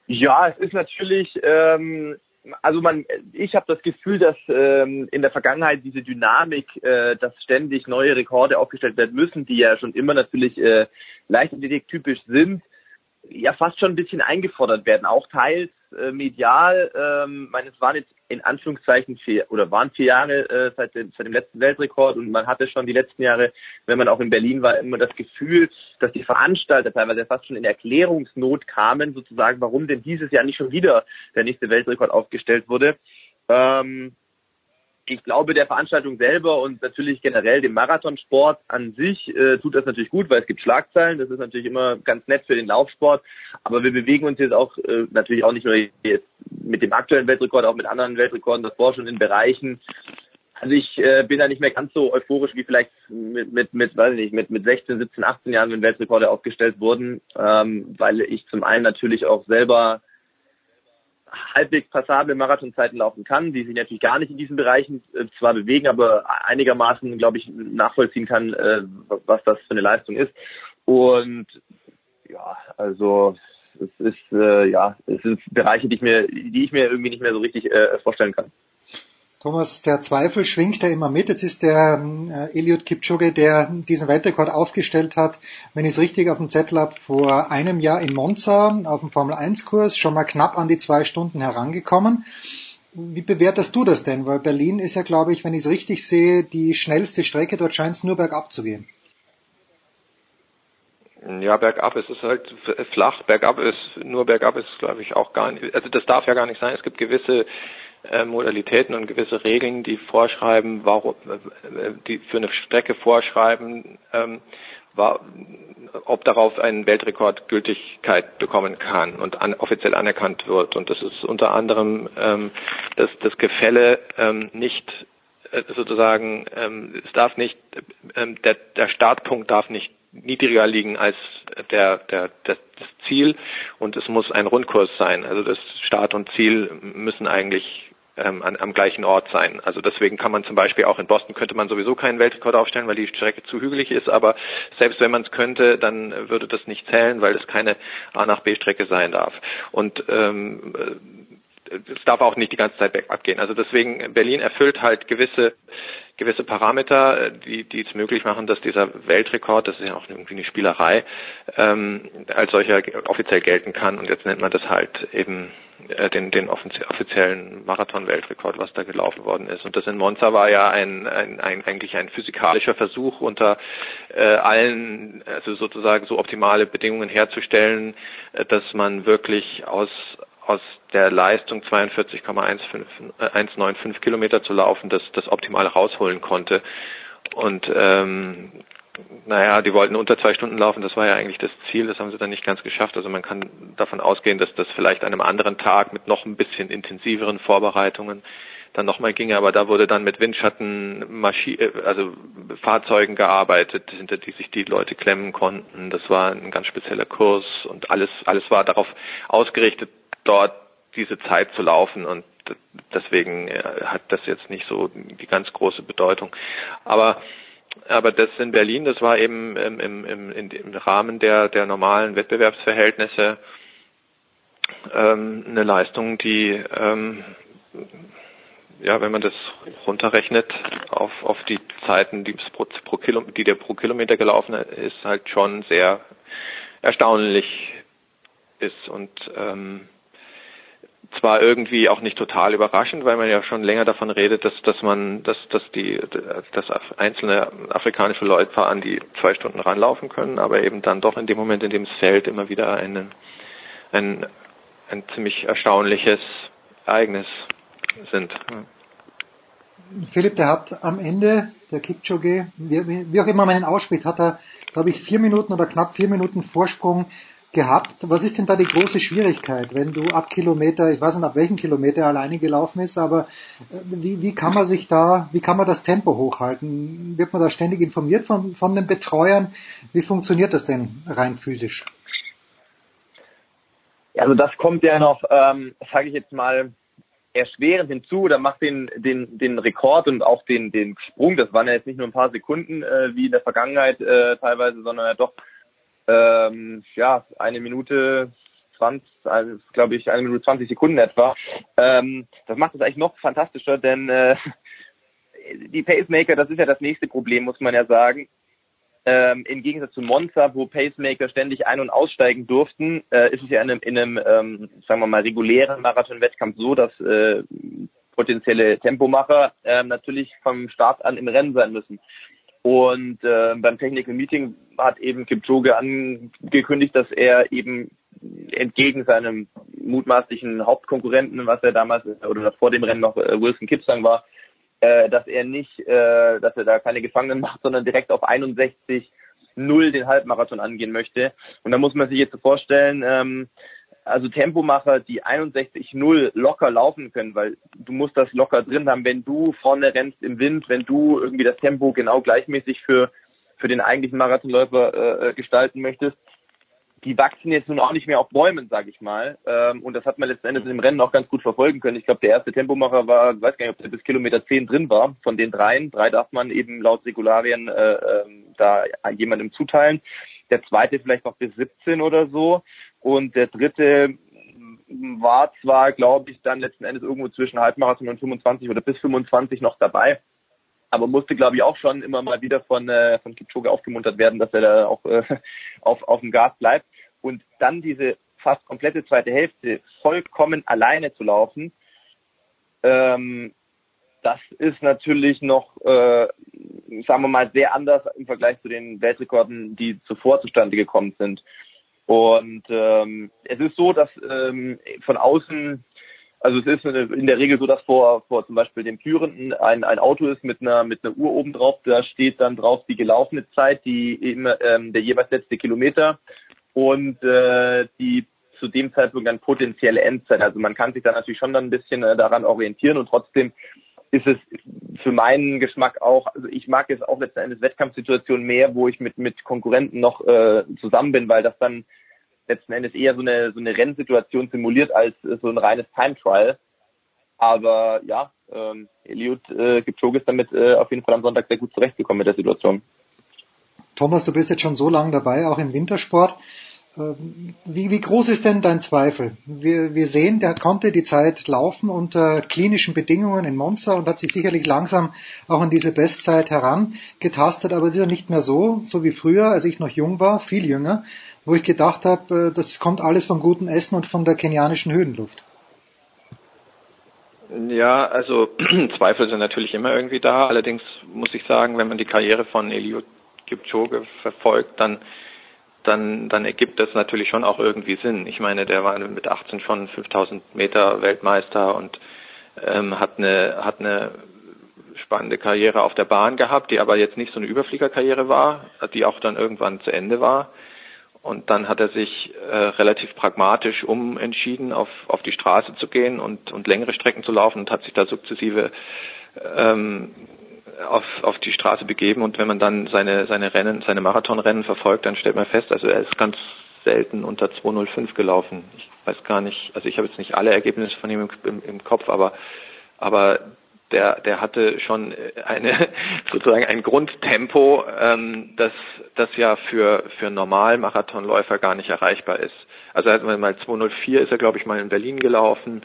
Ja, es ist natürlich, ähm, also man, ich habe das Gefühl, dass ähm, in der Vergangenheit diese Dynamik, äh, dass ständig neue Rekorde aufgestellt werden müssen, die ja schon immer natürlich äh, leichtathletik-typisch sind, ja fast schon ein bisschen eingefordert werden, auch teils äh, medial. Ähm, meine, es waren jetzt in Anführungszeichen vier oder waren vier Jahre äh, seit, dem, seit dem letzten Weltrekord und man hatte schon die letzten Jahre, wenn man auch in Berlin war, immer das Gefühl, dass die Veranstalter teilweise fast schon in Erklärungsnot kamen, sozusagen, warum denn dieses Jahr nicht schon wieder der nächste Weltrekord aufgestellt wurde. Ähm, ich glaube, der Veranstaltung selber und natürlich generell dem Marathonsport an sich äh, tut das natürlich gut, weil es gibt Schlagzeilen. Das ist natürlich immer ganz nett für den Laufsport. Aber wir bewegen uns jetzt auch äh, natürlich auch nicht nur jetzt mit dem aktuellen Weltrekord, auch mit anderen Weltrekorden davor schon in Bereichen. Also ich äh, bin da nicht mehr ganz so euphorisch wie vielleicht mit, mit, mit weiß ich nicht, mit, mit 16, 17, 18 Jahren, wenn Weltrekorde aufgestellt wurden, ähm, weil ich zum einen natürlich auch selber halbwegs passable Marathonzeiten laufen kann, die sich natürlich gar nicht in diesen Bereichen äh, zwar bewegen, aber einigermaßen, glaube ich, nachvollziehen kann, äh, was das für eine Leistung ist. Und ja, also es ist äh, ja, es sind Bereiche, die ich mir, die ich mir irgendwie nicht mehr so richtig äh, vorstellen kann. Thomas, der Zweifel schwingt ja immer mit. Jetzt ist der äh, Eliud Kipchoge, der diesen Weltrekord aufgestellt hat, wenn ich es richtig auf dem Zettel habe, vor einem Jahr in Monza auf dem Formel-1-Kurs schon mal knapp an die zwei Stunden herangekommen. Wie bewertest du das denn? Weil Berlin ist ja, glaube ich, wenn ich es richtig sehe, die schnellste Strecke. Dort scheint es nur bergab zu gehen. Ja, bergab ist es halt flach. Bergab ist, nur bergab ist, glaube ich, auch gar nicht, also das darf ja gar nicht sein. Es gibt gewisse Modalitäten und gewisse Regeln, die vorschreiben, warum, äh, die für eine Strecke vorschreiben, ähm, ob darauf ein Weltrekord Gültigkeit bekommen kann und offiziell anerkannt wird. Und das ist unter anderem ähm, dass das Gefälle ähm, nicht äh, sozusagen, ähm, es darf nicht, ähm, der, der Startpunkt darf nicht niedriger liegen als der, der, das Ziel und es muss ein Rundkurs sein. Also das Start und Ziel müssen eigentlich ähm, an, am gleichen Ort sein. Also deswegen kann man zum Beispiel auch in Boston könnte man sowieso keinen Weltrekord aufstellen, weil die Strecke zu hügelig ist. Aber selbst wenn man es könnte, dann würde das nicht zählen, weil es keine A nach B Strecke sein darf. Und ähm, es darf auch nicht die ganze Zeit bergab gehen. Also deswegen Berlin erfüllt halt gewisse gewisse Parameter, die, die es möglich machen, dass dieser Weltrekord, das ist ja auch irgendwie eine Spielerei, ähm, als solcher offiziell gelten kann. Und jetzt nennt man das halt eben äh, den, den offiziellen Marathon-Weltrekord, was da gelaufen worden ist. Und das in Monza war ja ein, ein, ein eigentlich ein physikalischer Versuch unter äh, allen, also sozusagen so optimale Bedingungen herzustellen, äh, dass man wirklich aus aus der Leistung 42,195 äh, Kilometer zu laufen, das, das optimal rausholen konnte. Und ähm, naja, die wollten unter zwei Stunden laufen, das war ja eigentlich das Ziel, das haben sie dann nicht ganz geschafft. Also man kann davon ausgehen, dass das vielleicht an einem anderen Tag mit noch ein bisschen intensiveren Vorbereitungen dann nochmal ginge, aber da wurde dann mit Windschatten, Maschi äh, also Fahrzeugen gearbeitet, hinter die sich die Leute klemmen konnten. Das war ein ganz spezieller Kurs und alles, alles war darauf ausgerichtet, dort diese Zeit zu laufen und deswegen äh, hat das jetzt nicht so die ganz große Bedeutung. Aber aber das in Berlin, das war eben im, im, im, im Rahmen der, der normalen Wettbewerbsverhältnisse ähm, eine Leistung, die ähm, ja, wenn man das runterrechnet auf, auf die Zeiten, die, pro, pro Kilo, die der pro Kilometer gelaufen ist, halt schon sehr erstaunlich ist. Und ähm, zwar irgendwie auch nicht total überraschend, weil man ja schon länger davon redet, dass, dass man, dass, dass die, dass einzelne afrikanische Leute an die zwei Stunden ranlaufen können, aber eben dann doch in dem Moment, in dem es fällt, immer wieder einen, ein, ein ziemlich erstaunliches Ereignis sind. Philipp, der hat am Ende, der Kipchoge, wie, wie auch immer man ihn ausspricht, hat er, glaube ich, vier Minuten oder knapp vier Minuten Vorsprung gehabt. Was ist denn da die große Schwierigkeit, wenn du ab Kilometer, ich weiß nicht ab welchem Kilometer er alleine gelaufen ist, aber äh, wie, wie kann man sich da, wie kann man das Tempo hochhalten? Wird man da ständig informiert von, von den Betreuern? Wie funktioniert das denn rein physisch? Also das kommt ja noch, ähm, sage ich jetzt mal, erschwerend hinzu oder macht den, den, den Rekord und auch den, den Sprung, das waren ja jetzt nicht nur ein paar Sekunden äh, wie in der Vergangenheit äh, teilweise, sondern ja doch ähm, ja, eine Minute 20, also glaube ich, eine Minute 20 Sekunden etwa. Ähm, das macht es eigentlich noch fantastischer, denn äh, [laughs] die Pacemaker, das ist ja das nächste Problem, muss man ja sagen. Ähm, Im Gegensatz zu Monza, wo Pacemaker ständig ein- und aussteigen durften, äh, ist es ja in einem, in einem ähm, sagen wir mal, regulären Marathon-Wettkampf so, dass äh, potenzielle Tempomacher äh, natürlich vom Start an im Rennen sein müssen. Und äh, beim Technical Meeting hat eben Kipchoge angekündigt, dass er eben entgegen seinem mutmaßlichen Hauptkonkurrenten, was er damals oder vor dem Rennen noch äh, Wilson Kipsang war, äh, dass er nicht, äh, dass er da keine Gefangenen macht, sondern direkt auf 61 0 den Halbmarathon angehen möchte. Und da muss man sich jetzt vorstellen, ähm, also Tempomacher, die 61-0 locker laufen können, weil du musst das locker drin haben, wenn du vorne rennst im Wind, wenn du irgendwie das Tempo genau gleichmäßig für, für den eigentlichen Marathonläufer äh, gestalten möchtest. Die wachsen jetzt nun auch nicht mehr auf Bäumen, sag ich mal. Ähm, und das hat man letzten Endes im Rennen auch ganz gut verfolgen können. Ich glaube, der erste Tempomacher war, weiß gar nicht, ob der bis Kilometer 10 drin war, von den dreien. Drei darf man eben laut Regularien äh, äh, da jemandem zuteilen. Der zweite vielleicht noch bis 17 oder so. Und der dritte war zwar, glaube ich, dann letzten Endes irgendwo zwischen Halbmarathon und 25 oder bis 25 noch dabei, aber musste, glaube ich, auch schon immer mal wieder von, äh, von Kipchoge aufgemuntert werden, dass er da auch äh, [laughs] auf, auf dem Gas bleibt. Und dann diese fast komplette zweite Hälfte vollkommen alleine zu laufen, ähm, das ist natürlich noch, äh, sagen wir mal, sehr anders im Vergleich zu den Weltrekorden, die zuvor zustande gekommen sind. Und ähm, es ist so, dass ähm, von außen, also es ist in der Regel so, dass vor, vor zum Beispiel dem Führenden ein, ein Auto ist mit einer mit einer Uhr oben drauf. Da steht dann drauf die gelaufene Zeit, die eben ähm, der jeweils letzte Kilometer und äh, die zu dem Zeitpunkt dann potenzielle Endzeit. Also man kann sich da natürlich schon dann ein bisschen äh, daran orientieren und trotzdem ist es für meinen Geschmack auch, also ich mag jetzt auch letzten Endes Wettkampfsituationen mehr, wo ich mit, mit Konkurrenten noch äh, zusammen bin, weil das dann letzten Endes eher so eine, so eine Rennsituation simuliert als so ein reines Time Trial. Aber ja, ähm, Eliud äh, Kipchoge ist damit äh, auf jeden Fall am Sonntag sehr gut zurechtgekommen mit der Situation. Thomas, du bist jetzt schon so lange dabei, auch im Wintersport. Ähm, wie, wie groß ist denn dein Zweifel? Wir, wir sehen, der konnte die Zeit laufen unter klinischen Bedingungen in Monza und hat sich sicherlich langsam auch an diese Bestzeit herangetastet, aber es ist ja nicht mehr so, so wie früher, als ich noch jung war, viel jünger, wo ich gedacht habe, äh, das kommt alles vom guten Essen und von der kenianischen Höhenluft. Ja, also [clears throat] Zweifel sind natürlich immer irgendwie da. Allerdings muss ich sagen, wenn man die Karriere von Eliud Kipchoge verfolgt, dann dann, dann ergibt das natürlich schon auch irgendwie Sinn. Ich meine, der war mit 18 schon 5000 Meter Weltmeister und ähm, hat eine hat eine spannende Karriere auf der Bahn gehabt, die aber jetzt nicht so eine Überfliegerkarriere war, die auch dann irgendwann zu Ende war. Und dann hat er sich äh, relativ pragmatisch umentschieden, auf, auf die Straße zu gehen und, und längere Strecken zu laufen und hat sich da sukzessive ähm, auf, auf die Straße begeben. Und wenn man dann seine, seine Rennen, seine Marathonrennen verfolgt, dann stellt man fest, also er ist ganz selten unter 205 gelaufen. Ich weiß gar nicht, also ich habe jetzt nicht alle Ergebnisse von ihm im, im, im Kopf, aber, aber der, der hatte schon eine, [laughs] sozusagen ein Grundtempo, ähm, das, das ja für, für Normalmarathonläufer gar nicht erreichbar ist. Also also mal 204 ist er, glaube ich, mal in Berlin gelaufen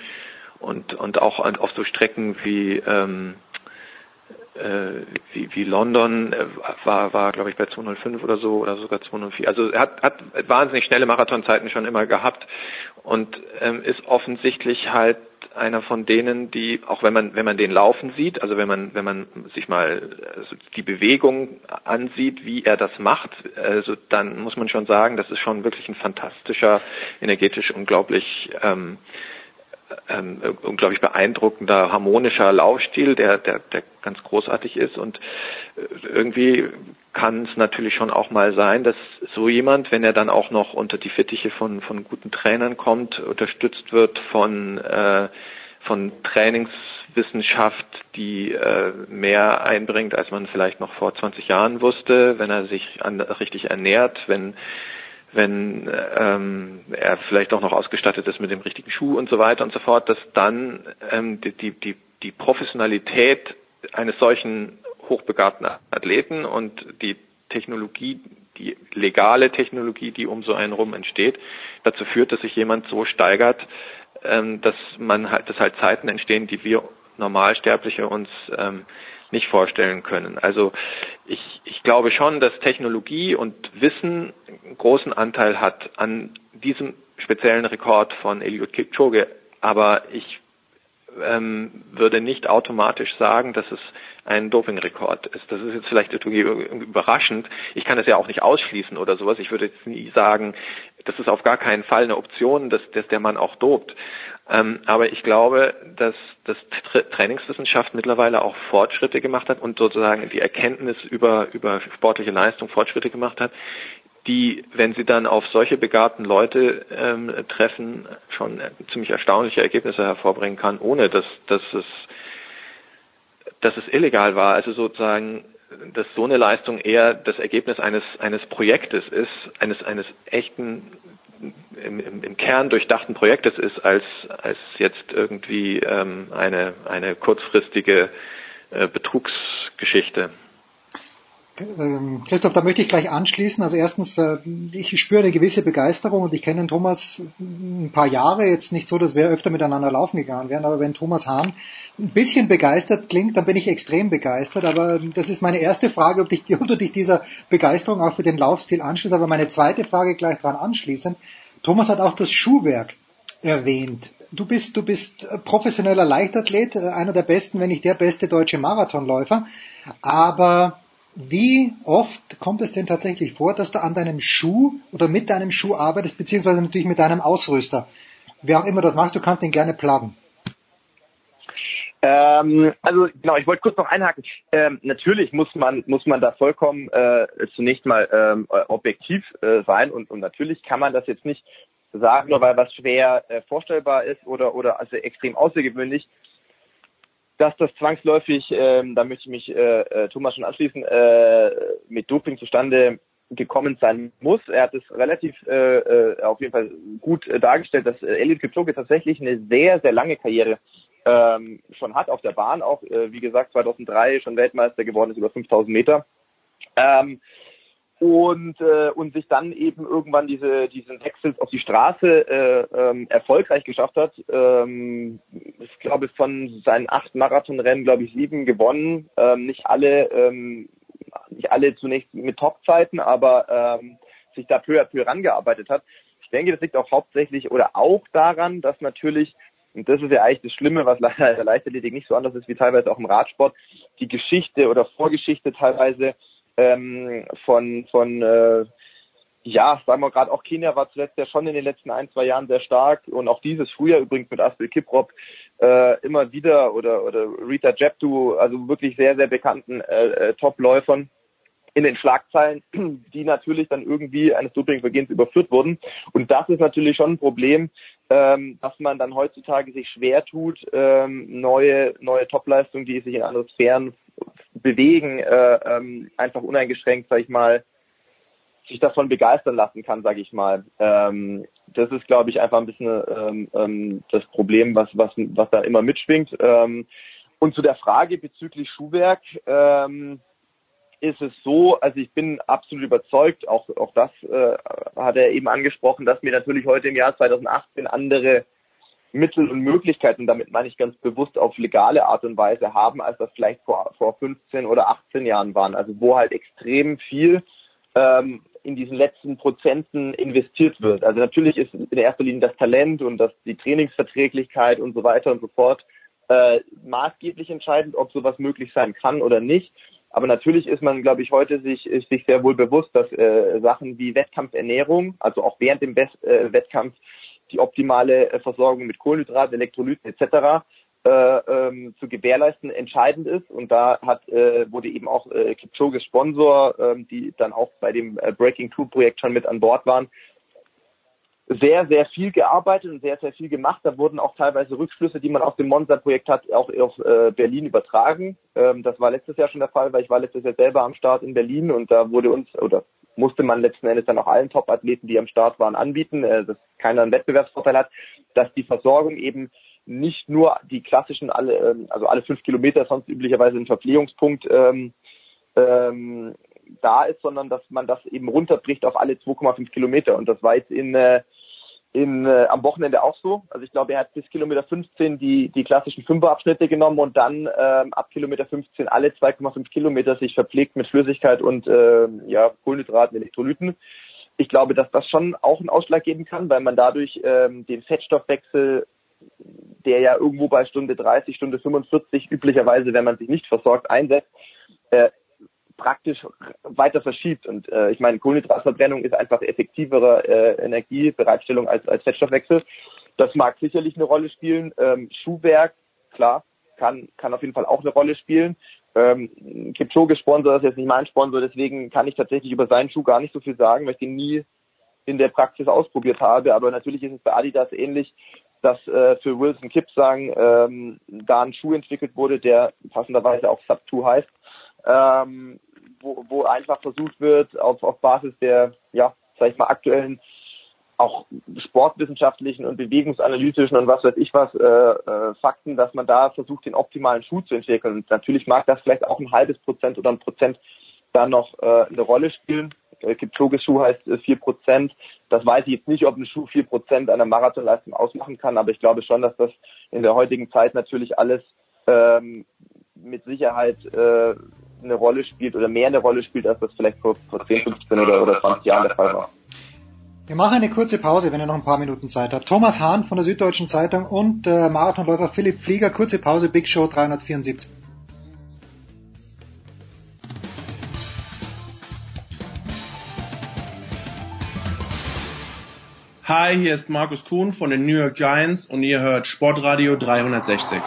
und, und auch auf so Strecken wie, ähm, äh, wie, wie London äh, war, war glaube ich, bei 205 oder so oder sogar 204. Also er hat, hat wahnsinnig schnelle Marathonzeiten schon immer gehabt und ähm, ist offensichtlich halt einer von denen, die, auch wenn man, wenn man den laufen sieht, also wenn man, wenn man sich mal also die Bewegung ansieht, wie er das macht, also dann muss man schon sagen, das ist schon wirklich ein fantastischer, energetisch unglaublich ähm, ähm, unglaublich beeindruckender harmonischer Laufstil, der, der, der ganz großartig ist. Und äh, irgendwie kann es natürlich schon auch mal sein, dass so jemand, wenn er dann auch noch unter die Fittiche von, von guten Trainern kommt, unterstützt wird von, äh, von Trainingswissenschaft, die äh, mehr einbringt, als man vielleicht noch vor 20 Jahren wusste, wenn er sich an, richtig ernährt, wenn wenn ähm, er vielleicht auch noch ausgestattet ist mit dem richtigen Schuh und so weiter und so fort, dass dann ähm, die, die, die, die Professionalität eines solchen hochbegabten Athleten und die Technologie, die legale Technologie, die um so einen rum entsteht, dazu führt, dass sich jemand so steigert, ähm, dass man halt, dass halt Zeiten entstehen, die wir Normalsterbliche uns ähm, nicht vorstellen können. Also ich, ich glaube schon, dass Technologie und Wissen einen großen Anteil hat an diesem speziellen Rekord von Eliud Kipchoge, aber ich ähm, würde nicht automatisch sagen, dass es ein Dopingrekord ist. Das ist jetzt vielleicht irgendwie überraschend. Ich kann es ja auch nicht ausschließen oder sowas. Ich würde jetzt nie sagen, das ist auf gar keinen Fall eine Option, dass, dass der Mann auch dopt. Ähm, aber ich glaube, dass, dass Trainingswissenschaft mittlerweile auch Fortschritte gemacht hat und sozusagen die Erkenntnis über, über sportliche Leistung Fortschritte gemacht hat, die, wenn sie dann auf solche begabten Leute ähm, treffen, schon ziemlich erstaunliche Ergebnisse hervorbringen kann, ohne dass, dass es dass es illegal war. Also sozusagen, dass so eine Leistung eher das Ergebnis eines eines Projektes ist, eines eines echten im, im, im Kern durchdachten Projektes ist, als, als jetzt irgendwie ähm, eine, eine kurzfristige äh, Betrugsgeschichte. Ähm, Christoph, da möchte ich gleich anschließen. Also erstens, äh, ich spüre eine gewisse Begeisterung und ich kenne den Thomas ein paar Jahre, jetzt nicht so, dass wir öfter miteinander laufen gegangen wären, aber wenn Thomas Hahn ein bisschen begeistert klingt, dann bin ich extrem begeistert. Aber das ist meine erste Frage, ob, dich, [laughs] ob du dich dieser Begeisterung auch für den Laufstil anschließt. Aber meine zweite Frage gleich dran anschließend. Thomas hat auch das Schuhwerk erwähnt. Du bist, du bist professioneller Leichtathlet, einer der besten, wenn nicht der beste deutsche Marathonläufer. Aber wie oft kommt es denn tatsächlich vor, dass du an deinem Schuh oder mit deinem Schuh arbeitest, beziehungsweise natürlich mit deinem Ausrüster? Wer auch immer das macht, du kannst ihn gerne pluggen. Ähm, also genau, ich wollte kurz noch einhaken. Ähm, natürlich muss man muss man da vollkommen äh, zunächst mal ähm, objektiv äh, sein und, und natürlich kann man das jetzt nicht sagen, nur weil was schwer äh, vorstellbar ist oder oder also extrem außergewöhnlich dass das zwangsläufig, ähm, da möchte ich mich äh, äh, Thomas schon anschließen, äh, mit Doping zustande gekommen sein muss. Er hat es relativ äh, äh, auf jeden Fall gut äh, dargestellt, dass äh, Eliud Kipchoge tatsächlich eine sehr, sehr lange Karriere ähm, schon hat auf der Bahn, auch äh, wie gesagt 2003 schon Weltmeister geworden ist über 5000 Meter. Ähm, und äh, und sich dann eben irgendwann diese diesen Wechsel auf die Straße äh, ähm, erfolgreich geschafft hat. Ähm, ich glaube von seinen acht Marathonrennen glaube ich sieben gewonnen. Ähm, nicht alle ähm, nicht alle zunächst mit Topzeiten, aber ähm, sich da peu à peu rangearbeitet hat. Ich denke, das liegt auch hauptsächlich oder auch daran, dass natürlich und das ist ja eigentlich das Schlimme, was [laughs] leider in der Leichtathletik nicht so anders ist wie teilweise auch im Radsport, die Geschichte oder Vorgeschichte teilweise ähm, von, von äh, ja, sagen wir gerade auch Kenia war zuletzt ja schon in den letzten ein, zwei Jahren sehr stark und auch dieses Frühjahr übrigens mit Aspel Kiprop äh, immer wieder oder, oder Rita Jeptu, also wirklich sehr, sehr bekannten äh, äh, Top-Läufern in den Schlagzeilen, die natürlich dann irgendwie eines Dopingvergehens überführt wurden. Und das ist natürlich schon ein Problem, ähm, dass man dann heutzutage sich schwer tut, ähm, neue, neue Topleistungen, die sich in andere Sphären bewegen, äh, ähm, einfach uneingeschränkt, sag ich mal, sich davon begeistern lassen kann, sage ich mal. Ähm, das ist, glaube ich, einfach ein bisschen ähm, ähm, das Problem, was, was, was da immer mitschwingt. Ähm, und zu der Frage bezüglich Schuhwerk ähm, ist es so, also ich bin absolut überzeugt, auch, auch das äh, hat er eben angesprochen, dass wir natürlich heute im Jahr 2018 andere Mittel und Möglichkeiten, damit meine ich ganz bewusst auf legale Art und Weise haben, als das vielleicht vor, vor 15 oder 18 Jahren waren. Also wo halt extrem viel ähm, in diesen letzten Prozenten investiert wird. Also natürlich ist in erster Linie das Talent und das, die Trainingsverträglichkeit und so weiter und so fort äh, maßgeblich entscheidend, ob sowas möglich sein kann oder nicht. Aber natürlich ist man, glaube ich, heute sich, sich sehr wohl bewusst, dass äh, Sachen wie Wettkampfernährung, also auch während dem Best, äh, Wettkampf die optimale äh, Versorgung mit Kohlenhydraten, Elektrolyten etc. Äh, ähm, zu gewährleisten entscheidend ist. Und da hat, äh, wurde eben auch äh, Kipchoge Sponsor, ähm, die dann auch bei dem äh, Breaking Two Projekt schon mit an Bord waren, sehr, sehr viel gearbeitet und sehr, sehr viel gemacht. Da wurden auch teilweise Rückschlüsse, die man aus dem Monza-Projekt hat, auch auf äh, Berlin übertragen. Ähm, das war letztes Jahr schon der Fall, weil ich war letztes Jahr selber am Start in Berlin und da wurde uns oder musste man letzten Endes dann auch allen Top-Athleten, die am Start waren, anbieten, äh, dass keiner einen Wettbewerbsvorteil hat, dass die Versorgung eben nicht nur die klassischen alle, ähm, also alle fünf Kilometer sonst üblicherweise ein Verpflegungspunkt ähm, ähm, da ist, sondern dass man das eben runterbricht auf alle 2,5 Kilometer. Und das war jetzt in, äh, in, äh, am Wochenende auch so. Also ich glaube, er hat bis Kilometer 15 die, die klassischen Fünferabschnitte genommen und dann ähm, ab Kilometer 15 alle 2,5 Kilometer sich verpflegt mit Flüssigkeit und äh, ja, Kohlenhydraten, Elektrolyten. Ich glaube, dass das schon auch einen Ausschlag geben kann, weil man dadurch ähm, den Fettstoffwechsel, der ja irgendwo bei Stunde 30, Stunde 45 üblicherweise, wenn man sich nicht versorgt, einsetzt, äh, praktisch weiter verschiebt. Und äh, ich meine, Kohlenhydratverbrennung ist einfach effektivere äh, Energiebereitstellung als, als Fettstoffwechsel. Das mag sicherlich eine Rolle spielen. Ähm, Schuhwerk, klar, kann, kann auf jeden Fall auch eine Rolle spielen. Ähm, Kipchoge Sponsor ist jetzt nicht mein Sponsor, deswegen kann ich tatsächlich über seinen Schuh gar nicht so viel sagen, weil ich den nie in der Praxis ausprobiert habe. Aber natürlich ist es bei Adidas ähnlich, dass äh, für Wilson Kipsang ähm, da ein Schuh entwickelt wurde, der passenderweise auch Sub 2 heißt, ähm, wo, wo einfach versucht wird, auf, auf Basis der, ja, sag ich mal, aktuellen auch sportwissenschaftlichen und bewegungsanalytischen und was weiß ich was äh, äh, Fakten, dass man da versucht, den optimalen Schuh zu entwickeln. Und natürlich mag das vielleicht auch ein halbes Prozent oder ein Prozent da noch äh, eine Rolle spielen. Äh, Kipchoges Schuh heißt äh, vier Prozent. Das weiß ich jetzt nicht, ob ein Schuh vier Prozent einer Marathonleistung ausmachen kann, aber ich glaube schon, dass das in der heutigen Zeit natürlich alles ähm, mit Sicherheit äh, eine Rolle spielt oder mehr eine Rolle spielt, als das vielleicht vor, vor 10, 15 oder, oder 20 Jahren der Fall war. Wir machen eine kurze Pause, wenn ihr noch ein paar Minuten Zeit habt. Thomas Hahn von der Süddeutschen Zeitung und äh, Marathonläufer Philipp Flieger, kurze Pause, Big Show 374. Hi, hier ist Markus Kuhn von den New York Giants und ihr hört Sportradio 360.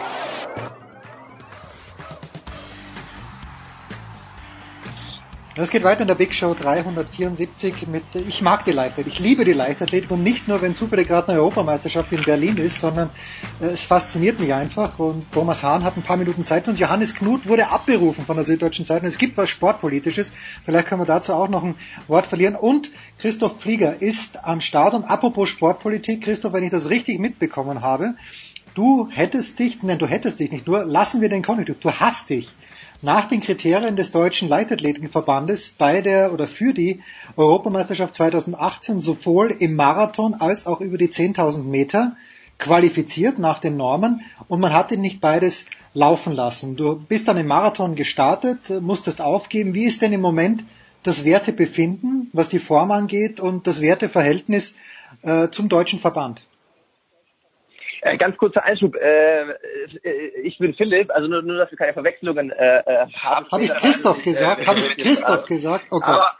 Das geht weiter in der Big Show 374 mit, ich mag die Leichtathletik, ich liebe die Leichtathletik und nicht nur, wenn zufällig gerade eine Europameisterschaft in Berlin ist, sondern äh, es fasziniert mich einfach. Und Thomas Hahn hat ein paar Minuten Zeit und Johannes Knut wurde abberufen von der Süddeutschen Zeitung. Es gibt was Sportpolitisches, vielleicht können wir dazu auch noch ein Wort verlieren. Und Christoph Flieger ist am Start. Und apropos Sportpolitik, Christoph, wenn ich das richtig mitbekommen habe, du hättest dich, nein, du hättest dich nicht nur, lassen wir den Konjunktiv, du hast dich nach den Kriterien des Deutschen Leichtathletikverbandes bei der oder für die Europameisterschaft 2018 sowohl im Marathon als auch über die 10.000 Meter qualifiziert nach den Normen und man hat ihn nicht beides laufen lassen. Du bist dann im Marathon gestartet, musstest aufgeben. Wie ist denn im Moment das Wertebefinden, was die Form angeht und das Werteverhältnis äh, zum deutschen Verband? Äh, ganz kurzer Einschub. Äh, äh, ich bin Philipp, also nur, nur dass wir keine Verwechslungen äh, äh haben. Habe ich Christoph gesagt? Äh, Habe ich Christoph gesagt? Okay. Aber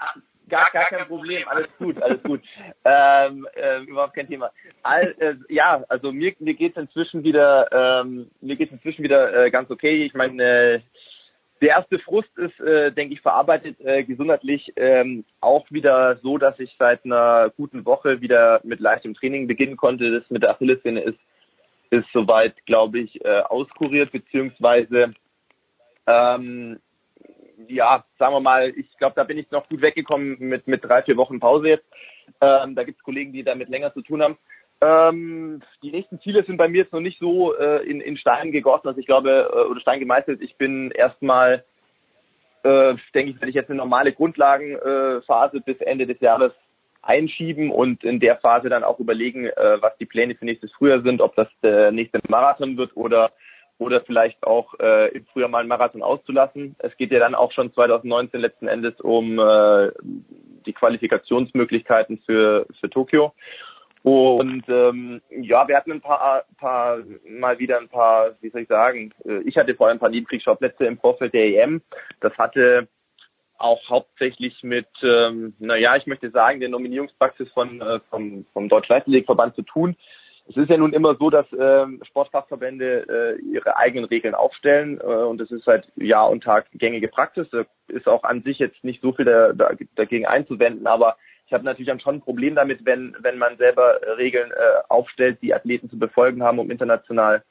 gar, gar kein Problem. Alles gut, alles gut. Ähm, äh, überhaupt kein Thema. All, äh, ja, also mir, mir geht's inzwischen wieder, ähm, mir geht's inzwischen wieder äh, ganz okay. Ich meine, äh, der erste Frust ist, äh, denke ich, verarbeitet äh, gesundheitlich ähm, auch wieder so, dass ich seit einer guten Woche wieder mit leichtem Training beginnen konnte. Das mit der Achillessehne ist ist soweit, glaube ich, äh, auskuriert, beziehungsweise ähm, ja, sagen wir mal, ich glaube, da bin ich noch gut weggekommen mit, mit drei, vier Wochen Pause jetzt. Ähm, da gibt es Kollegen, die damit länger zu tun haben. Ähm, die nächsten Ziele sind bei mir jetzt noch nicht so äh, in, in Stein gegossen, also ich glaube, äh, oder Stein gemeißelt. Ich bin erstmal, äh, denke ich, werde ich jetzt eine normale Grundlagenphase bis Ende des Jahres einschieben und in der Phase dann auch überlegen, äh, was die Pläne für nächstes Frühjahr sind, ob das der nächste Marathon wird oder oder vielleicht auch äh, im Frühjahr mal einen Marathon auszulassen. Es geht ja dann auch schon 2019 letzten Endes um äh, die Qualifikationsmöglichkeiten für für Tokio. Und ähm, ja, wir hatten ein paar, paar mal wieder ein paar, wie soll ich sagen, äh, ich hatte vor allem ein paar Niedrigschauplätze im Vorfeld der EM. Das hatte auch hauptsächlich mit, ähm, naja, ich möchte sagen, der Nominierungspraxis von, äh, vom, vom Deutschen Leichtathletikverband zu tun. es ist ja nun immer so, dass ähm, Sportfachverbände äh, ihre eigenen Regeln aufstellen äh, und das ist seit Jahr und Tag gängige Praxis. Da ist auch an sich jetzt nicht so viel da, da, dagegen einzuwenden, aber ich habe natürlich dann schon ein Problem damit, wenn, wenn man selber Regeln äh, aufstellt, die Athleten zu befolgen haben, um international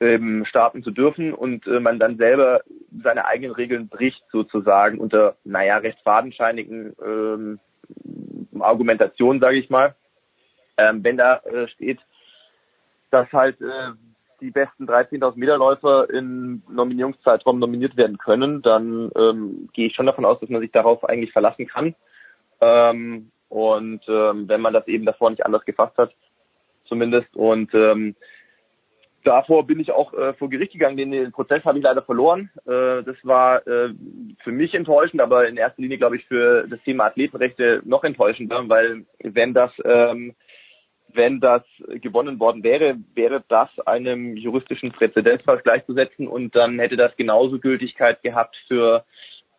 ähm, starten zu dürfen und äh, man dann selber seine eigenen Regeln bricht sozusagen unter, naja, recht fadenscheinigen ähm, Argumentationen, sage ich mal. Ähm, wenn da äh, steht, dass halt äh, die besten 13.000 Meter Läufer im Nominierungszeitraum nominiert werden können, dann ähm, gehe ich schon davon aus, dass man sich darauf eigentlich verlassen kann. Ähm, und ähm, wenn man das eben davor nicht anders gefasst hat, zumindest. Und ähm, davor bin ich auch äh, vor Gericht gegangen. Den, den Prozess habe ich leider verloren. Äh, das war äh, für mich enttäuschend, aber in erster Linie, glaube ich, für das Thema Athletenrechte noch enttäuschender, weil wenn das ähm, wenn das gewonnen worden wäre, wäre das einem juristischen Präzedenzfall gleichzusetzen und dann hätte das genauso Gültigkeit gehabt für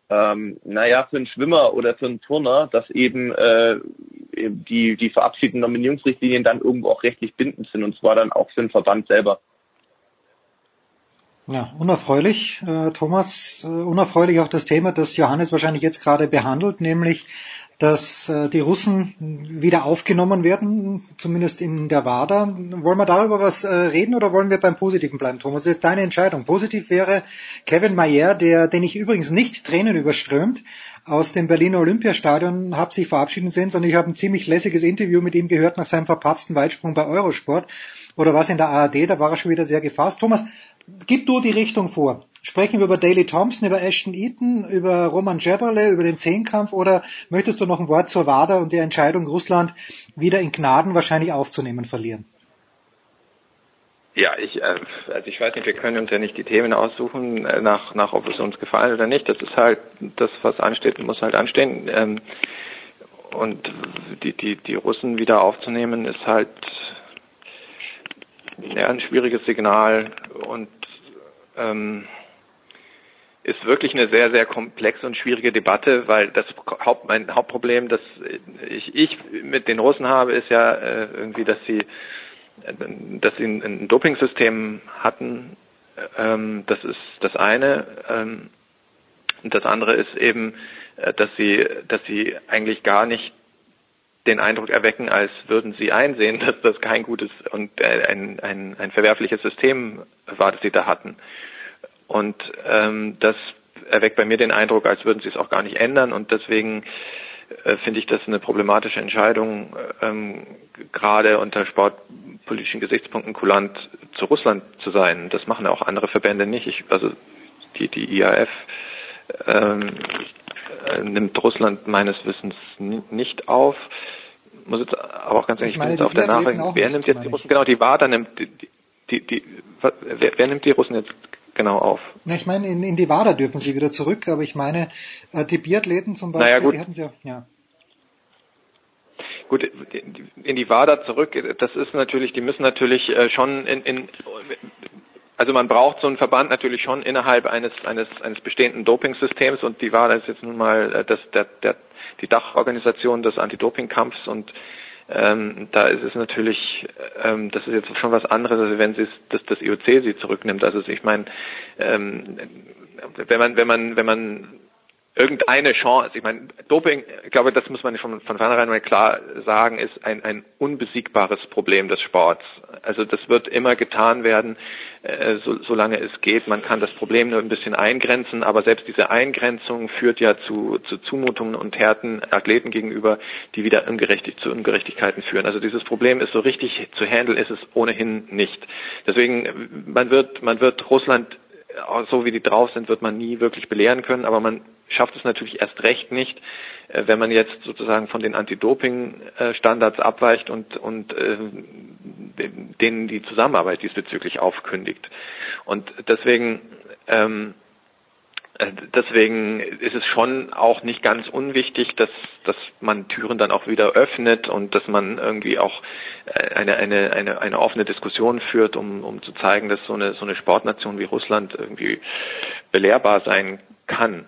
ähm, naja, für einen Schwimmer oder für einen Turner, dass eben äh, die, die verabschiedeten Nominierungsrichtlinien dann irgendwo auch rechtlich bindend sind und zwar dann auch für den Verband selber. Ja, unerfreulich, äh, Thomas, äh, unerfreulich auch das Thema, das Johannes wahrscheinlich jetzt gerade behandelt, nämlich dass äh, die Russen wieder aufgenommen werden, zumindest in der WADA. Wollen wir darüber was äh, reden oder wollen wir beim Positiven bleiben, Thomas? Das ist deine Entscheidung. Positiv wäre Kevin Mayer, der, den ich übrigens nicht Tränen überströmt, aus dem Berliner Olympiastadion habe sich verabschieden sehen, sondern ich habe ein ziemlich lässiges Interview mit ihm gehört nach seinem verpatzten Weitsprung bei Eurosport oder was in der ARD, da war er schon wieder sehr gefasst. Thomas, gib du die Richtung vor. Sprechen wir über Daley Thompson, über Ashton Eaton, über Roman Jeberle, über den Zehnkampf oder möchtest du noch ein Wort zur WADA und der Entscheidung, Russland wieder in Gnaden wahrscheinlich aufzunehmen, verlieren? Ja, ich, äh, also ich weiß nicht, wir können uns ja nicht die Themen aussuchen, äh, nach, nach ob es uns gefallen oder nicht. Das ist halt das, was ansteht, muss halt anstehen. Ähm, und die, die, die Russen wieder aufzunehmen, ist halt ja, ein schwieriges Signal und ähm, ist wirklich eine sehr, sehr komplexe und schwierige Debatte, weil das Haupt, mein Hauptproblem, das ich, ich mit den Russen habe, ist ja äh, irgendwie, dass sie, dass sie ein, ein Dopingsystem hatten. Ähm, das ist das eine. Ähm, und das andere ist eben, äh, dass sie, dass sie eigentlich gar nicht den Eindruck erwecken, als würden sie einsehen, [laughs] dass das kein gutes und ein, ein, ein verwerfliches System war, das sie da hatten. Und ähm, das erweckt bei mir den Eindruck, als würden sie es auch gar nicht ändern. Und deswegen äh, finde ich das eine problematische Entscheidung, ähm, gerade unter sportpolitischen Gesichtspunkten kulant zu Russland zu sein. Das machen auch andere Verbände nicht. Ich, also die, die IAF ähm, äh, nimmt Russland meines Wissens nicht auf. Muss jetzt aber auch ganz ehrlich, ich, meine, auf der Nachricht, wer nimmt jetzt die Russen? Genau, die WADA nimmt die, die, die, wer, wer nimmt die Russen jetzt genau auf? Na, ich meine, in, in die WADA dürfen sie wieder zurück, aber ich meine, äh, die Biathleten zum Beispiel, naja, gut. die hatten sie ja, ja. Gut, in die WADA zurück, das ist natürlich, die müssen natürlich äh, schon in, in also man braucht so einen Verband natürlich schon innerhalb eines eines eines bestehenden Dopingsystems und die WADA ist jetzt nun mal äh, das der der die Dachorganisation des Anti-Doping-Kampfs und ähm, da ist es natürlich, ähm, das ist jetzt schon was anderes, als wenn sie das, das IOC sie zurücknimmt. Also ich meine, ähm, wenn man, wenn man, wenn man irgendeine Chance. Ich meine, Doping, ich glaube, das muss man schon von vornherein mal klar sagen, ist ein, ein unbesiegbares Problem des Sports. Also das wird immer getan werden, äh, so, solange es geht. Man kann das Problem nur ein bisschen eingrenzen, aber selbst diese Eingrenzung führt ja zu, zu Zumutungen und Härten Athleten gegenüber, die wieder ungerechtig, zu Ungerechtigkeiten führen. Also dieses Problem ist so richtig zu handeln, ist es ohnehin nicht. Deswegen, man wird, man wird Russland so wie die drauf sind, wird man nie wirklich belehren können, aber man schafft es natürlich erst recht nicht, äh, wenn man jetzt sozusagen von den Anti-Doping-Standards abweicht und, und äh, denen die Zusammenarbeit diesbezüglich aufkündigt. Und deswegen ähm, äh, Deswegen ist es schon auch nicht ganz unwichtig, dass, dass man Türen dann auch wieder öffnet und dass man irgendwie auch eine, eine, eine, eine offene Diskussion führt, um, um zu zeigen, dass so eine, so eine Sportnation wie Russland irgendwie belehrbar sein kann.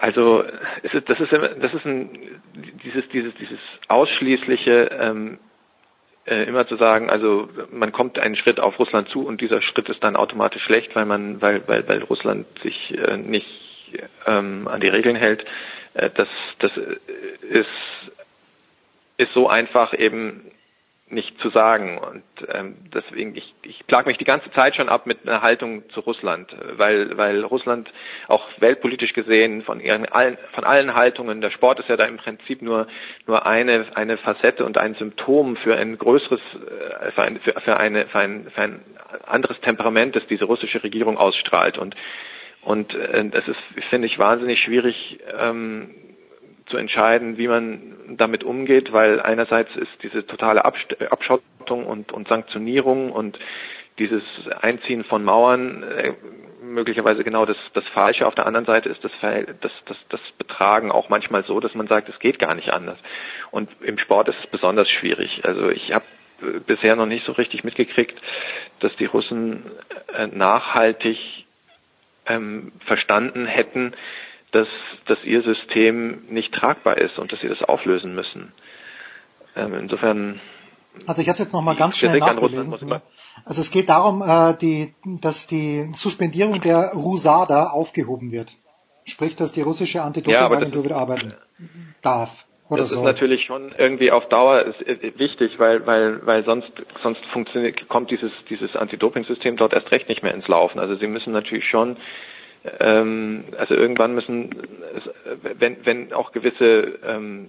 Also es ist, das ist das ist ein dieses dieses dieses ausschließliche ähm, äh, immer zu sagen, also man kommt einen Schritt auf Russland zu und dieser Schritt ist dann automatisch schlecht, weil man, weil, weil, weil Russland sich äh, nicht ähm, an die Regeln hält. Äh, das, das ist, ist so einfach eben nicht zu sagen. Und ähm, deswegen, ich, ich plag mich die ganze Zeit schon ab mit einer Haltung zu Russland, weil, weil Russland auch weltpolitisch gesehen von ihren allen, von allen Haltungen, der Sport ist ja da im Prinzip nur nur eine eine Facette und ein Symptom für ein größeres, äh, für ein, für, für eine für ein, für ein anderes Temperament, das diese russische Regierung ausstrahlt. Und und äh, es ist, finde ich, wahnsinnig schwierig. Ähm, zu entscheiden, wie man damit umgeht, weil einerseits ist diese totale Abschottung und, und Sanktionierung und dieses Einziehen von Mauern äh, möglicherweise genau das, das Falsche. Auf der anderen Seite ist das, das, das, das Betragen auch manchmal so, dass man sagt, es geht gar nicht anders. Und im Sport ist es besonders schwierig. Also ich habe äh, bisher noch nicht so richtig mitgekriegt, dass die Russen äh, nachhaltig ähm, verstanden hätten, dass, dass ihr System nicht tragbar ist und dass sie das auflösen müssen. Ähm, insofern. Also ich habe jetzt noch mal ganz schnell nachgelesen. Also es geht darum, äh, die, dass die Suspendierung der Rusada aufgehoben wird. Sprich, dass die russische Anti-Doping-Agentur wieder arbeiten darf. Oder das so. ist natürlich schon irgendwie auf Dauer ist, ist wichtig, weil weil weil sonst sonst funktioniert kommt dieses dieses Anti-Doping-System dort erst recht nicht mehr ins Laufen. Also sie müssen natürlich schon ähm, also irgendwann müssen, wenn, wenn auch gewisse ähm,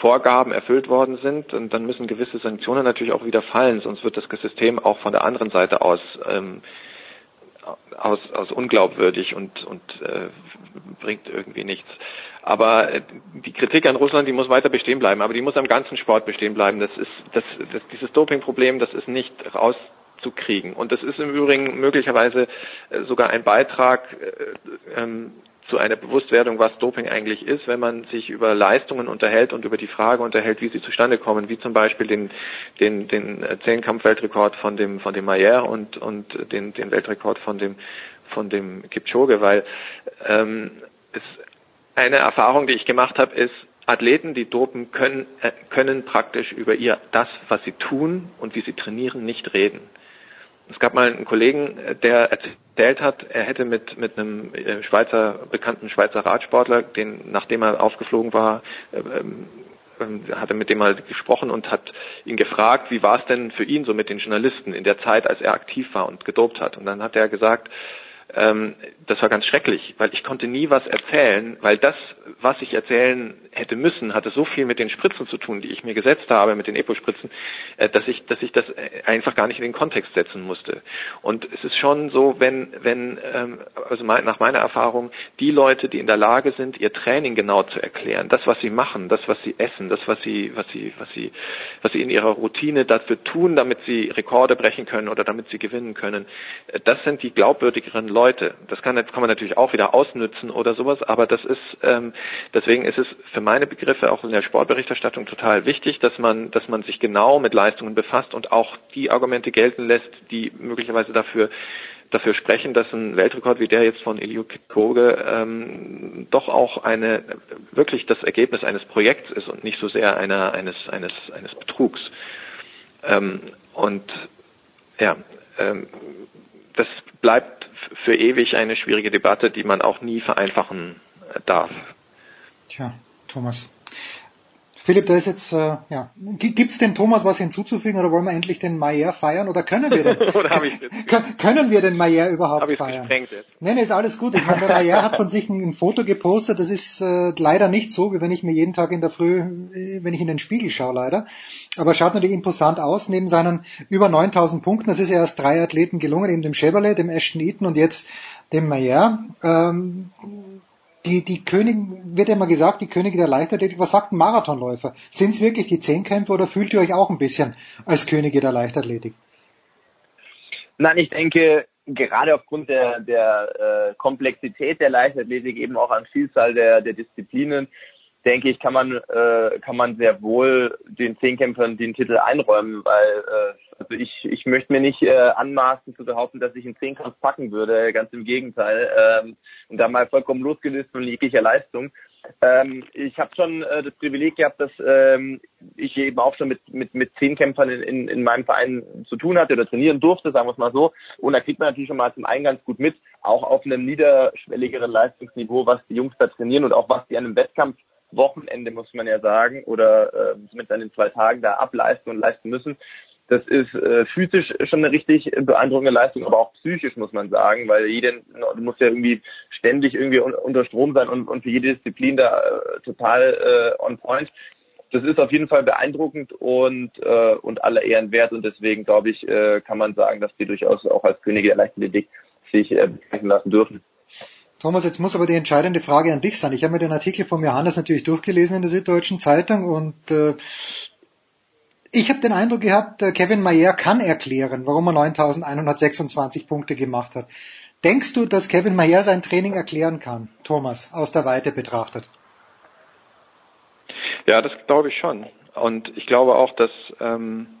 Vorgaben erfüllt worden sind, und dann müssen gewisse Sanktionen natürlich auch wieder fallen, sonst wird das System auch von der anderen Seite aus ähm, aus, aus unglaubwürdig und, und äh, bringt irgendwie nichts. Aber äh, die Kritik an Russland, die muss weiter bestehen bleiben, aber die muss am ganzen Sport bestehen bleiben. Das ist das, das dieses Dopingproblem, das ist nicht raus zu kriegen. Und das ist im Übrigen möglicherweise äh, sogar ein Beitrag äh, ähm, zu einer Bewusstwerdung, was Doping eigentlich ist, wenn man sich über Leistungen unterhält und über die Frage unterhält, wie sie zustande kommen, wie zum Beispiel den, den, den Zehnkampf-Weltrekord von dem, von dem Mayer und, und den, den Weltrekord von dem, von dem Kipchoge, weil ähm, es eine Erfahrung, die ich gemacht habe, ist, Athleten, die dopen, können, äh, können praktisch über ihr das, was sie tun und wie sie trainieren, nicht reden. Es gab mal einen Kollegen, der erzählt hat, er hätte mit, mit einem äh, Schweizer, bekannten Schweizer Radsportler, den, nachdem er aufgeflogen war, ähm, ähm, hat er mit dem mal gesprochen und hat ihn gefragt, wie war es denn für ihn so mit den Journalisten in der Zeit, als er aktiv war und gedopt hat. Und dann hat er gesagt, ähm, das war ganz schrecklich, weil ich konnte nie was erzählen, weil das, was ich erzählen hätte müssen, hatte so viel mit den Spritzen zu tun, die ich mir gesetzt habe, mit den Epo-Spritzen, äh, dass ich, dass ich das äh, einfach gar nicht in den Kontext setzen musste. Und es ist schon so, wenn, wenn, ähm, also nach meiner Erfahrung, die Leute, die in der Lage sind, ihr Training genau zu erklären, das, was sie machen, das, was sie essen, das, was sie, was sie, was sie, was sie in ihrer Routine dafür tun, damit sie Rekorde brechen können oder damit sie gewinnen können, äh, das sind die glaubwürdigeren Leute. Das kann, kann man natürlich auch wieder ausnützen oder sowas, aber das ist, ähm, deswegen ist es für meine Begriffe auch in der Sportberichterstattung total wichtig, dass man, dass man sich genau mit Leistungen befasst und auch die Argumente gelten lässt, die möglicherweise dafür dafür sprechen, dass ein Weltrekord wie der jetzt von Eliud Kipchoge ähm, doch auch eine wirklich das Ergebnis eines Projekts ist und nicht so sehr einer eines eines eines Betrugs. Ähm, und ja, ähm, das bleibt für ewig eine schwierige Debatte, die man auch nie vereinfachen darf. Tja, Thomas. Philipp, da ist jetzt, äh, ja, gibt's denn Thomas was hinzuzufügen oder wollen wir endlich den Mayer feiern oder können wir den, [laughs] können wir den Mayer überhaupt feiern? Nein, nee, ist alles gut. Ich meine, der Mayer hat von sich ein, ein Foto gepostet, das ist äh, leider nicht so, wie wenn ich mir jeden Tag in der Früh, äh, wenn ich in den Spiegel schaue, leider. Aber schaut natürlich imposant aus, neben seinen über 9000 Punkten, das ist ja erst drei Athleten gelungen, eben dem Chevrolet, dem Ashton Eaton und jetzt dem Mayer. Ähm, die, die Königin, wird ja immer gesagt, die Könige der Leichtathletik, was sagt ein Marathonläufer? Sind es wirklich die Zehnkämpfer oder fühlt ihr euch auch ein bisschen als Könige der Leichtathletik? Nein, ich denke, gerade aufgrund der, der äh, Komplexität der Leichtathletik, eben auch an Vielzahl der, der Disziplinen, denke ich, kann man, äh, kann man sehr wohl den Zehnkämpfern den Titel einräumen, weil äh, also ich, ich möchte mir nicht äh, anmaßen zu behaupten, dass ich einen Zehnkampf packen würde, ganz im Gegenteil. Ähm, und da mal vollkommen losgelöst von jeglicher Leistung. Ähm, ich habe schon äh, das Privileg gehabt, dass ähm, ich eben auch schon mit, mit, mit zehn Kämpfern in, in, in meinem Verein zu tun hatte oder trainieren durfte, sagen wir es mal so. Und da kriegt man natürlich schon mal zum einen ganz gut mit, auch auf einem niederschwelligeren Leistungsniveau, was die Jungs da trainieren und auch was die an einem Wettkampfwochenende, muss man ja sagen, oder äh, mit den zwei Tagen da ableisten und leisten müssen. Das ist äh, physisch schon eine richtig beeindruckende Leistung, aber auch psychisch muss man sagen, weil jeder muss ja irgendwie ständig irgendwie un unter Strom sein und, und für jede Disziplin da äh, total äh, on point. Das ist auf jeden Fall beeindruckend und äh, und aller Ehren wert und deswegen glaube ich äh, kann man sagen, dass die durchaus auch als Könige der Leichtathletik sich äh, lassen dürfen. Thomas, jetzt muss aber die entscheidende Frage an dich sein. Ich habe mir den Artikel von Johannes natürlich durchgelesen in der Süddeutschen Zeitung und äh, ich habe den Eindruck gehabt, Kevin Mayer kann erklären, warum er 9126 Punkte gemacht hat. Denkst du, dass Kevin Mayer sein Training erklären kann, Thomas, aus der Weite betrachtet? Ja, das glaube ich schon. Und ich glaube auch, dass, ähm,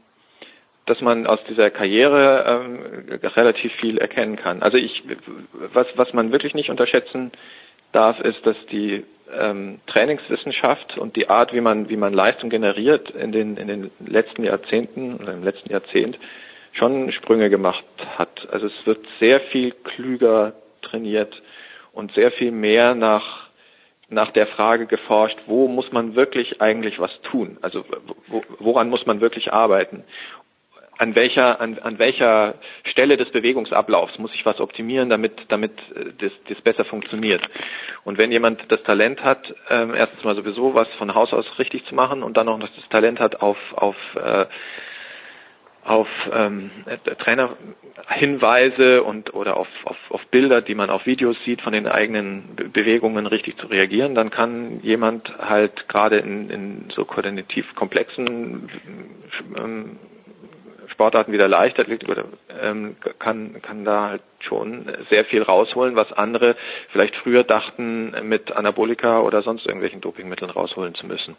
dass man aus dieser Karriere ähm, relativ viel erkennen kann. Also ich, was, was man wirklich nicht unterschätzen darf, ist, dass die ähm, Trainingswissenschaft und die Art, wie man, wie man Leistung generiert in den, in den letzten Jahrzehnten oder im letzten Jahrzehnt schon Sprünge gemacht hat. Also es wird sehr viel klüger trainiert und sehr viel mehr nach, nach der Frage geforscht, wo muss man wirklich eigentlich was tun? Also woran muss man wirklich arbeiten? An welcher, an, an welcher Stelle des Bewegungsablaufs muss ich was optimieren, damit, damit äh, das, das besser funktioniert. Und wenn jemand das Talent hat, ähm, erstens mal sowieso was von Haus aus richtig zu machen und dann auch noch das Talent hat auf, auf äh, auf ähm, Trainerhinweise und oder auf, auf, auf Bilder, die man auf Videos sieht, von den eigenen Bewegungen richtig zu reagieren, dann kann jemand halt gerade in, in so koordinativ komplexen ähm, Sportarten wie der Leichtathletik oder, ähm, kann, kann da halt schon sehr viel rausholen, was andere vielleicht früher dachten, mit Anabolika oder sonst irgendwelchen Dopingmitteln rausholen zu müssen.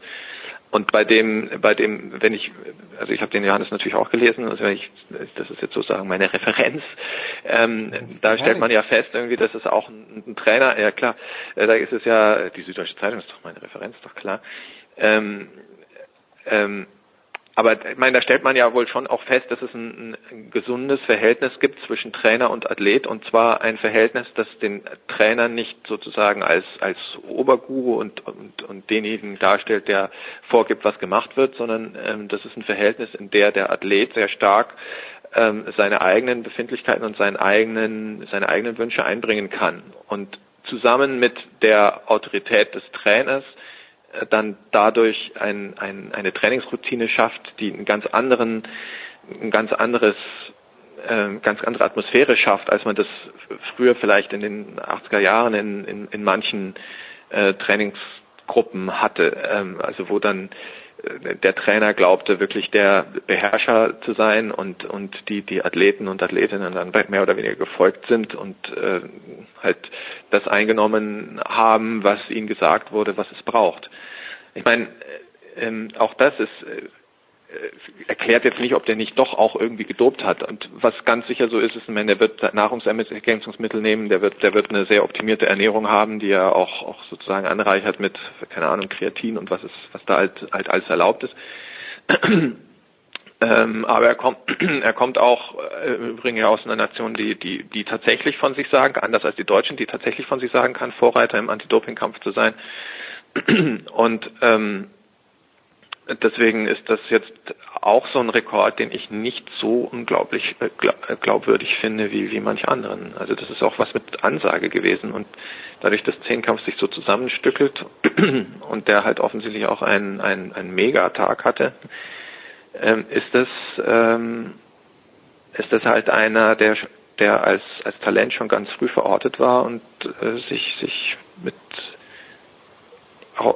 Und bei dem, bei dem, wenn ich, also ich habe den Johannes natürlich auch gelesen, also ich, das ist jetzt sozusagen meine Referenz. Ähm, da stellt man ja fest, irgendwie, dass es auch ein, ein Trainer, ja klar, äh, da ist es ja, die Süddeutsche Zeitung ist doch meine Referenz, doch klar. Ähm, ähm, aber ich meine, da stellt man ja wohl schon auch fest, dass es ein, ein, gesundes Verhältnis gibt zwischen Trainer und Athlet. Und zwar ein Verhältnis, das den Trainer nicht sozusagen als als Oberguru und und, und denjenigen darstellt, der vorgibt, was gemacht wird, sondern ähm, das ist ein Verhältnis, in der der Athlet sehr stark ähm, seine eigenen Befindlichkeiten und seinen eigenen seine eigenen Wünsche einbringen kann. Und zusammen mit der Autorität des Trainers dann dadurch ein, ein, eine Trainingsroutine schafft, die einen ganz anderen, ein ganz anderes, äh, ganz andere Atmosphäre schafft, als man das früher vielleicht in den 80er Jahren in, in, in manchen äh, Trainingsgruppen hatte, ähm, also wo dann der Trainer glaubte wirklich der Beherrscher zu sein und und die die Athleten und Athletinnen dann mehr oder weniger gefolgt sind und äh, halt das eingenommen haben, was ihnen gesagt wurde, was es braucht. Ich meine, äh, ähm, auch das ist äh, erklärt jetzt nicht, ob der nicht doch auch irgendwie gedopt hat. Und was ganz sicher so ist, ist, wenn der wird Nahrungsergänzungsmittel nehmen, der wird, der wird eine sehr optimierte Ernährung haben, die er auch, auch sozusagen anreichert mit, keine Ahnung, Kreatin und was ist, was da halt, halt alles erlaubt ist. [clears throat] ähm, aber er kommt, [clears throat] er kommt auch äh, übrigens aus einer Nation, die, die, die tatsächlich von sich sagen, anders als die Deutschen, die tatsächlich von sich sagen kann, Vorreiter im Anti-Doping-Kampf zu sein. [clears throat] Und ähm, deswegen ist das jetzt auch so ein Rekord, den ich nicht so unglaublich äh, äh, glaubwürdig finde wie, wie manche anderen. Also das ist auch was mit Ansage gewesen und dadurch, dass Zehnkampf sich so zusammenstückelt [clears throat] und der halt offensichtlich auch einen, einen, einen Mega-Tag hatte, ähm, ist das ähm, ist das halt einer, der der als als Talent schon ganz früh verortet war und äh, sich sich mit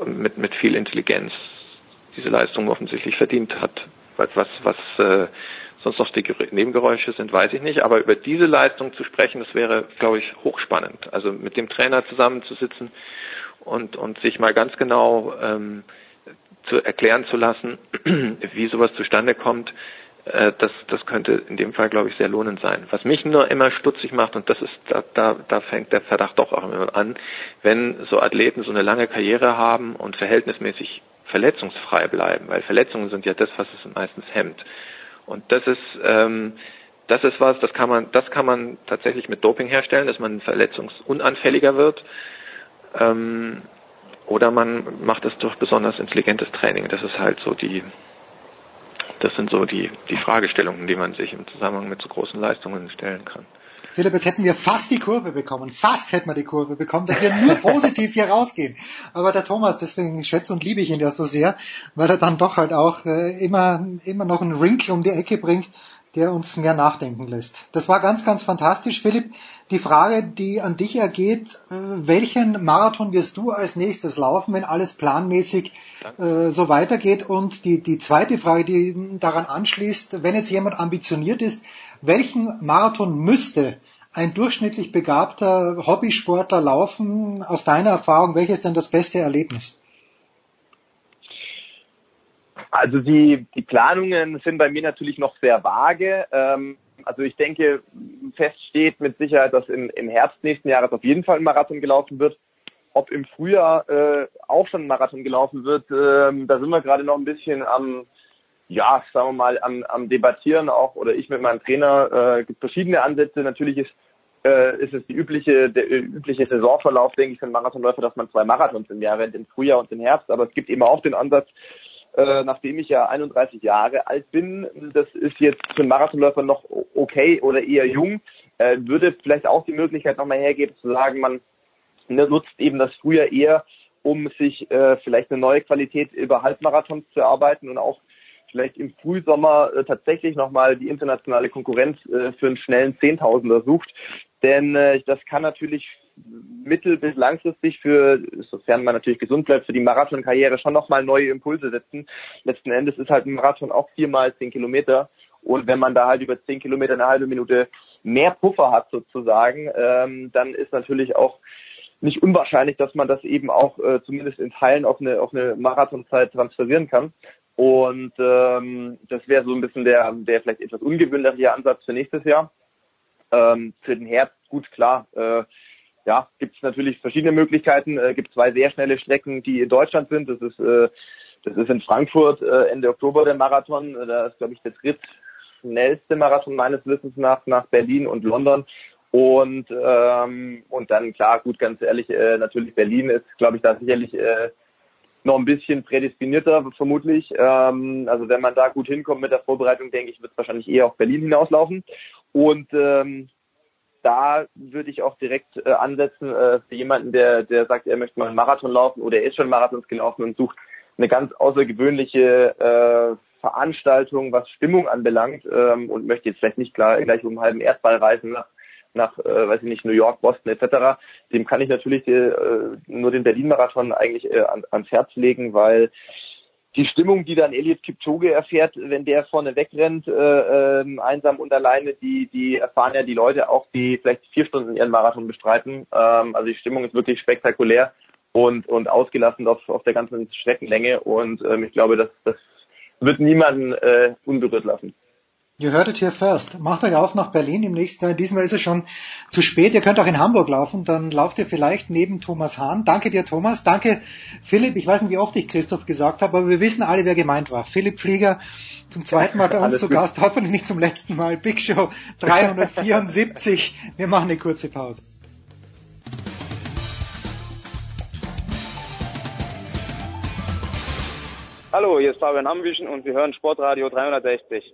mit, mit viel Intelligenz diese Leistung offensichtlich verdient hat. Was, was, was äh, sonst noch die Nebengeräusche sind, weiß ich nicht. Aber über diese Leistung zu sprechen, das wäre, glaube ich, hochspannend. Also mit dem Trainer zusammenzusitzen und, und sich mal ganz genau ähm, zu erklären zu lassen, [clears throat] wie sowas zustande kommt, Äh, das, das könnte in dem Fall, glaube ich, sehr lohnend sein. Was mich nur immer stutzig macht, und das ist, da, da, da fängt der Verdacht doch auch immer an, wenn so Athleten so eine lange Karriere haben und verhältnismäßig verletzungsfrei bleiben, weil Verletzungen sind ja das, was es meistens hemmt. Und das ist, ähm, das ist was, das kann man, das kann man tatsächlich mit Doping herstellen, dass man verletzungsunanfälliger wird. Ähm, oder man macht es durch besonders intelligentes Training. Das ist halt so die, das sind so die, die Fragestellungen, die man sich im Zusammenhang mit so großen Leistungen stellen kann. Philipp, jetzt hätten wir fast die Kurve bekommen. Fast hätten wir die Kurve bekommen, dass wir nur [laughs] positiv hier rausgehen. Aber der Thomas, deswegen schätze und liebe ich ihn ja so sehr, weil er dann doch halt auch äh, immer, immer noch einen Wrinkle um die Ecke bringt, der uns mehr nachdenken lässt. Das war ganz, ganz fantastisch. Philipp, die Frage, die an dich ergeht, äh, welchen Marathon wirst du als nächstes laufen, wenn alles planmäßig äh, so weitergeht? Und die, die zweite Frage, die daran anschließt, wenn jetzt jemand ambitioniert ist, welchen Marathon müsste ein durchschnittlich begabter Hobbysportler laufen? Aus deiner Erfahrung, welches denn das beste Erlebnis? Also die, die Planungen sind bei mir natürlich noch sehr vage. Ähm, also ich denke, fest steht mit Sicherheit, dass im, im Herbst nächsten Jahres auf jeden Fall ein Marathon gelaufen wird. Ob im Frühjahr äh, auch schon ein Marathon gelaufen wird, ähm, da sind wir gerade noch ein bisschen am, ja, sagen wir mal, am, am Debattieren auch, oder ich mit meinem Trainer, äh, gibt verschiedene Ansätze. Natürlich ist, äh, ist es die übliche, der äh, übliche Saisonverlauf, denke ich, für einen Marathonläufer, dass man zwei Marathons im Jahr rennt, im Frühjahr und im Herbst. Aber es gibt eben auch den Ansatz, äh, nachdem ich ja 31 Jahre alt bin, das ist jetzt für einen Marathonläufer noch okay oder eher jung, äh, würde vielleicht auch die Möglichkeit nochmal hergeben zu sagen, man nutzt eben das Frühjahr eher, um sich äh, vielleicht eine neue Qualität über Halbmarathons zu erarbeiten und auch vielleicht im Frühsommer äh, tatsächlich nochmal die internationale Konkurrenz äh, für einen schnellen Zehntausender sucht. Denn äh, das kann natürlich mittel- bis langfristig für, sofern man natürlich gesund bleibt, für die Marathonkarriere schon nochmal neue Impulse setzen. Letzten Endes ist halt ein Marathon auch viermal zehn Kilometer. Und wenn man da halt über zehn Kilometer eine halbe Minute mehr Puffer hat sozusagen, ähm, dann ist natürlich auch nicht unwahrscheinlich, dass man das eben auch äh, zumindest in Teilen auf eine, auf eine Marathonzeit transferieren kann. Und ähm, das wäre so ein bisschen der, der vielleicht etwas ungewöhnliche Ansatz für nächstes Jahr. Ähm, für den Herbst, gut, klar, äh, ja, gibt es natürlich verschiedene Möglichkeiten. Es äh, gibt zwei sehr schnelle Strecken, die in Deutschland sind. Das ist, äh, das ist in Frankfurt äh, Ende Oktober der Marathon. Da ist, glaube ich, der drittschnellste Marathon meines Wissens nach nach Berlin und London. Und ähm, und dann klar, gut, ganz ehrlich, äh, natürlich Berlin ist, glaube ich, da sicherlich äh, noch ein bisschen prädestinierter vermutlich. Ähm, also wenn man da gut hinkommt mit der Vorbereitung, denke ich, wird es wahrscheinlich eher auf Berlin hinauslaufen. Und ähm, da würde ich auch direkt äh, ansetzen äh, für jemanden, der, der sagt, er möchte mal einen Marathon laufen oder er ist schon Marathons gelaufen und sucht eine ganz außergewöhnliche äh, Veranstaltung, was Stimmung anbelangt ähm, und möchte jetzt vielleicht nicht klar, gleich um halben Erdball reisen nach nach, äh, weiß ich nicht, New York, Boston etc. Dem kann ich natürlich äh, nur den Berlin-Marathon eigentlich äh, an, ans Herz legen, weil die Stimmung, die dann Elliot Kipchoge erfährt, wenn der vorne wegrennt, äh, äh, einsam und alleine, die, die erfahren ja die Leute auch, die vielleicht vier Stunden ihren Marathon bestreiten. Ähm, also die Stimmung ist wirklich spektakulär und, und ausgelassen auf, auf der ganzen Streckenlänge und ähm, ich glaube, das, das wird niemanden äh, unberührt lassen. You heard it here first. Macht euch auf nach Berlin im nächsten Jahr. Diesmal ist es schon zu spät. Ihr könnt auch in Hamburg laufen. Dann lauft ihr vielleicht neben Thomas Hahn. Danke dir, Thomas. Danke, Philipp. Ich weiß nicht, wie oft ich Christoph gesagt habe, aber wir wissen alle, wer gemeint war. Philipp Flieger zum zweiten Mal bei [laughs] uns zu Gast. Hoffentlich nicht zum letzten Mal. Big Show 374. Wir machen eine kurze Pause. Hallo, hier ist Fabian Ambischen und Sie hören Sportradio 360.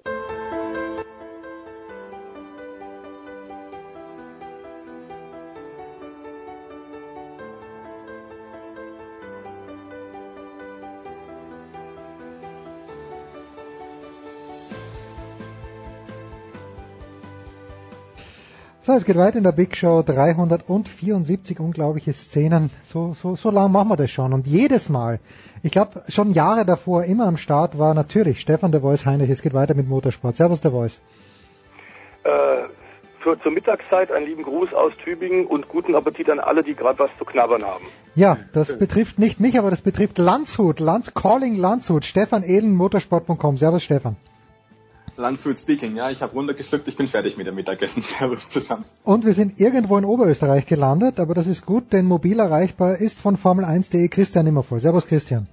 So, es geht weiter in der Big Show 374 unglaubliche Szenen. So, so, so lang machen wir das schon. Und jedes Mal, ich glaube schon Jahre davor, immer am Start war natürlich Stefan der Voice Heinrich. Es geht weiter mit Motorsport. Servus der Voice. Äh, für, zur Mittagszeit einen lieben Gruß aus Tübingen und guten Appetit an alle, die gerade was zu knabbern haben. Ja, das Schön. betrifft nicht mich, aber das betrifft Landshut. Lands Calling Landshut. Stefan Ehlen, motorsport.com. Servus Stefan. Landshut speaking, ja, ich habe runtergeschluckt, ich bin fertig mit dem Mittagessen. [laughs] Servus zusammen. Und wir sind irgendwo in Oberösterreich gelandet, aber das ist gut, denn mobil erreichbar ist von Formel1.de Christian Immervoll. Servus Christian.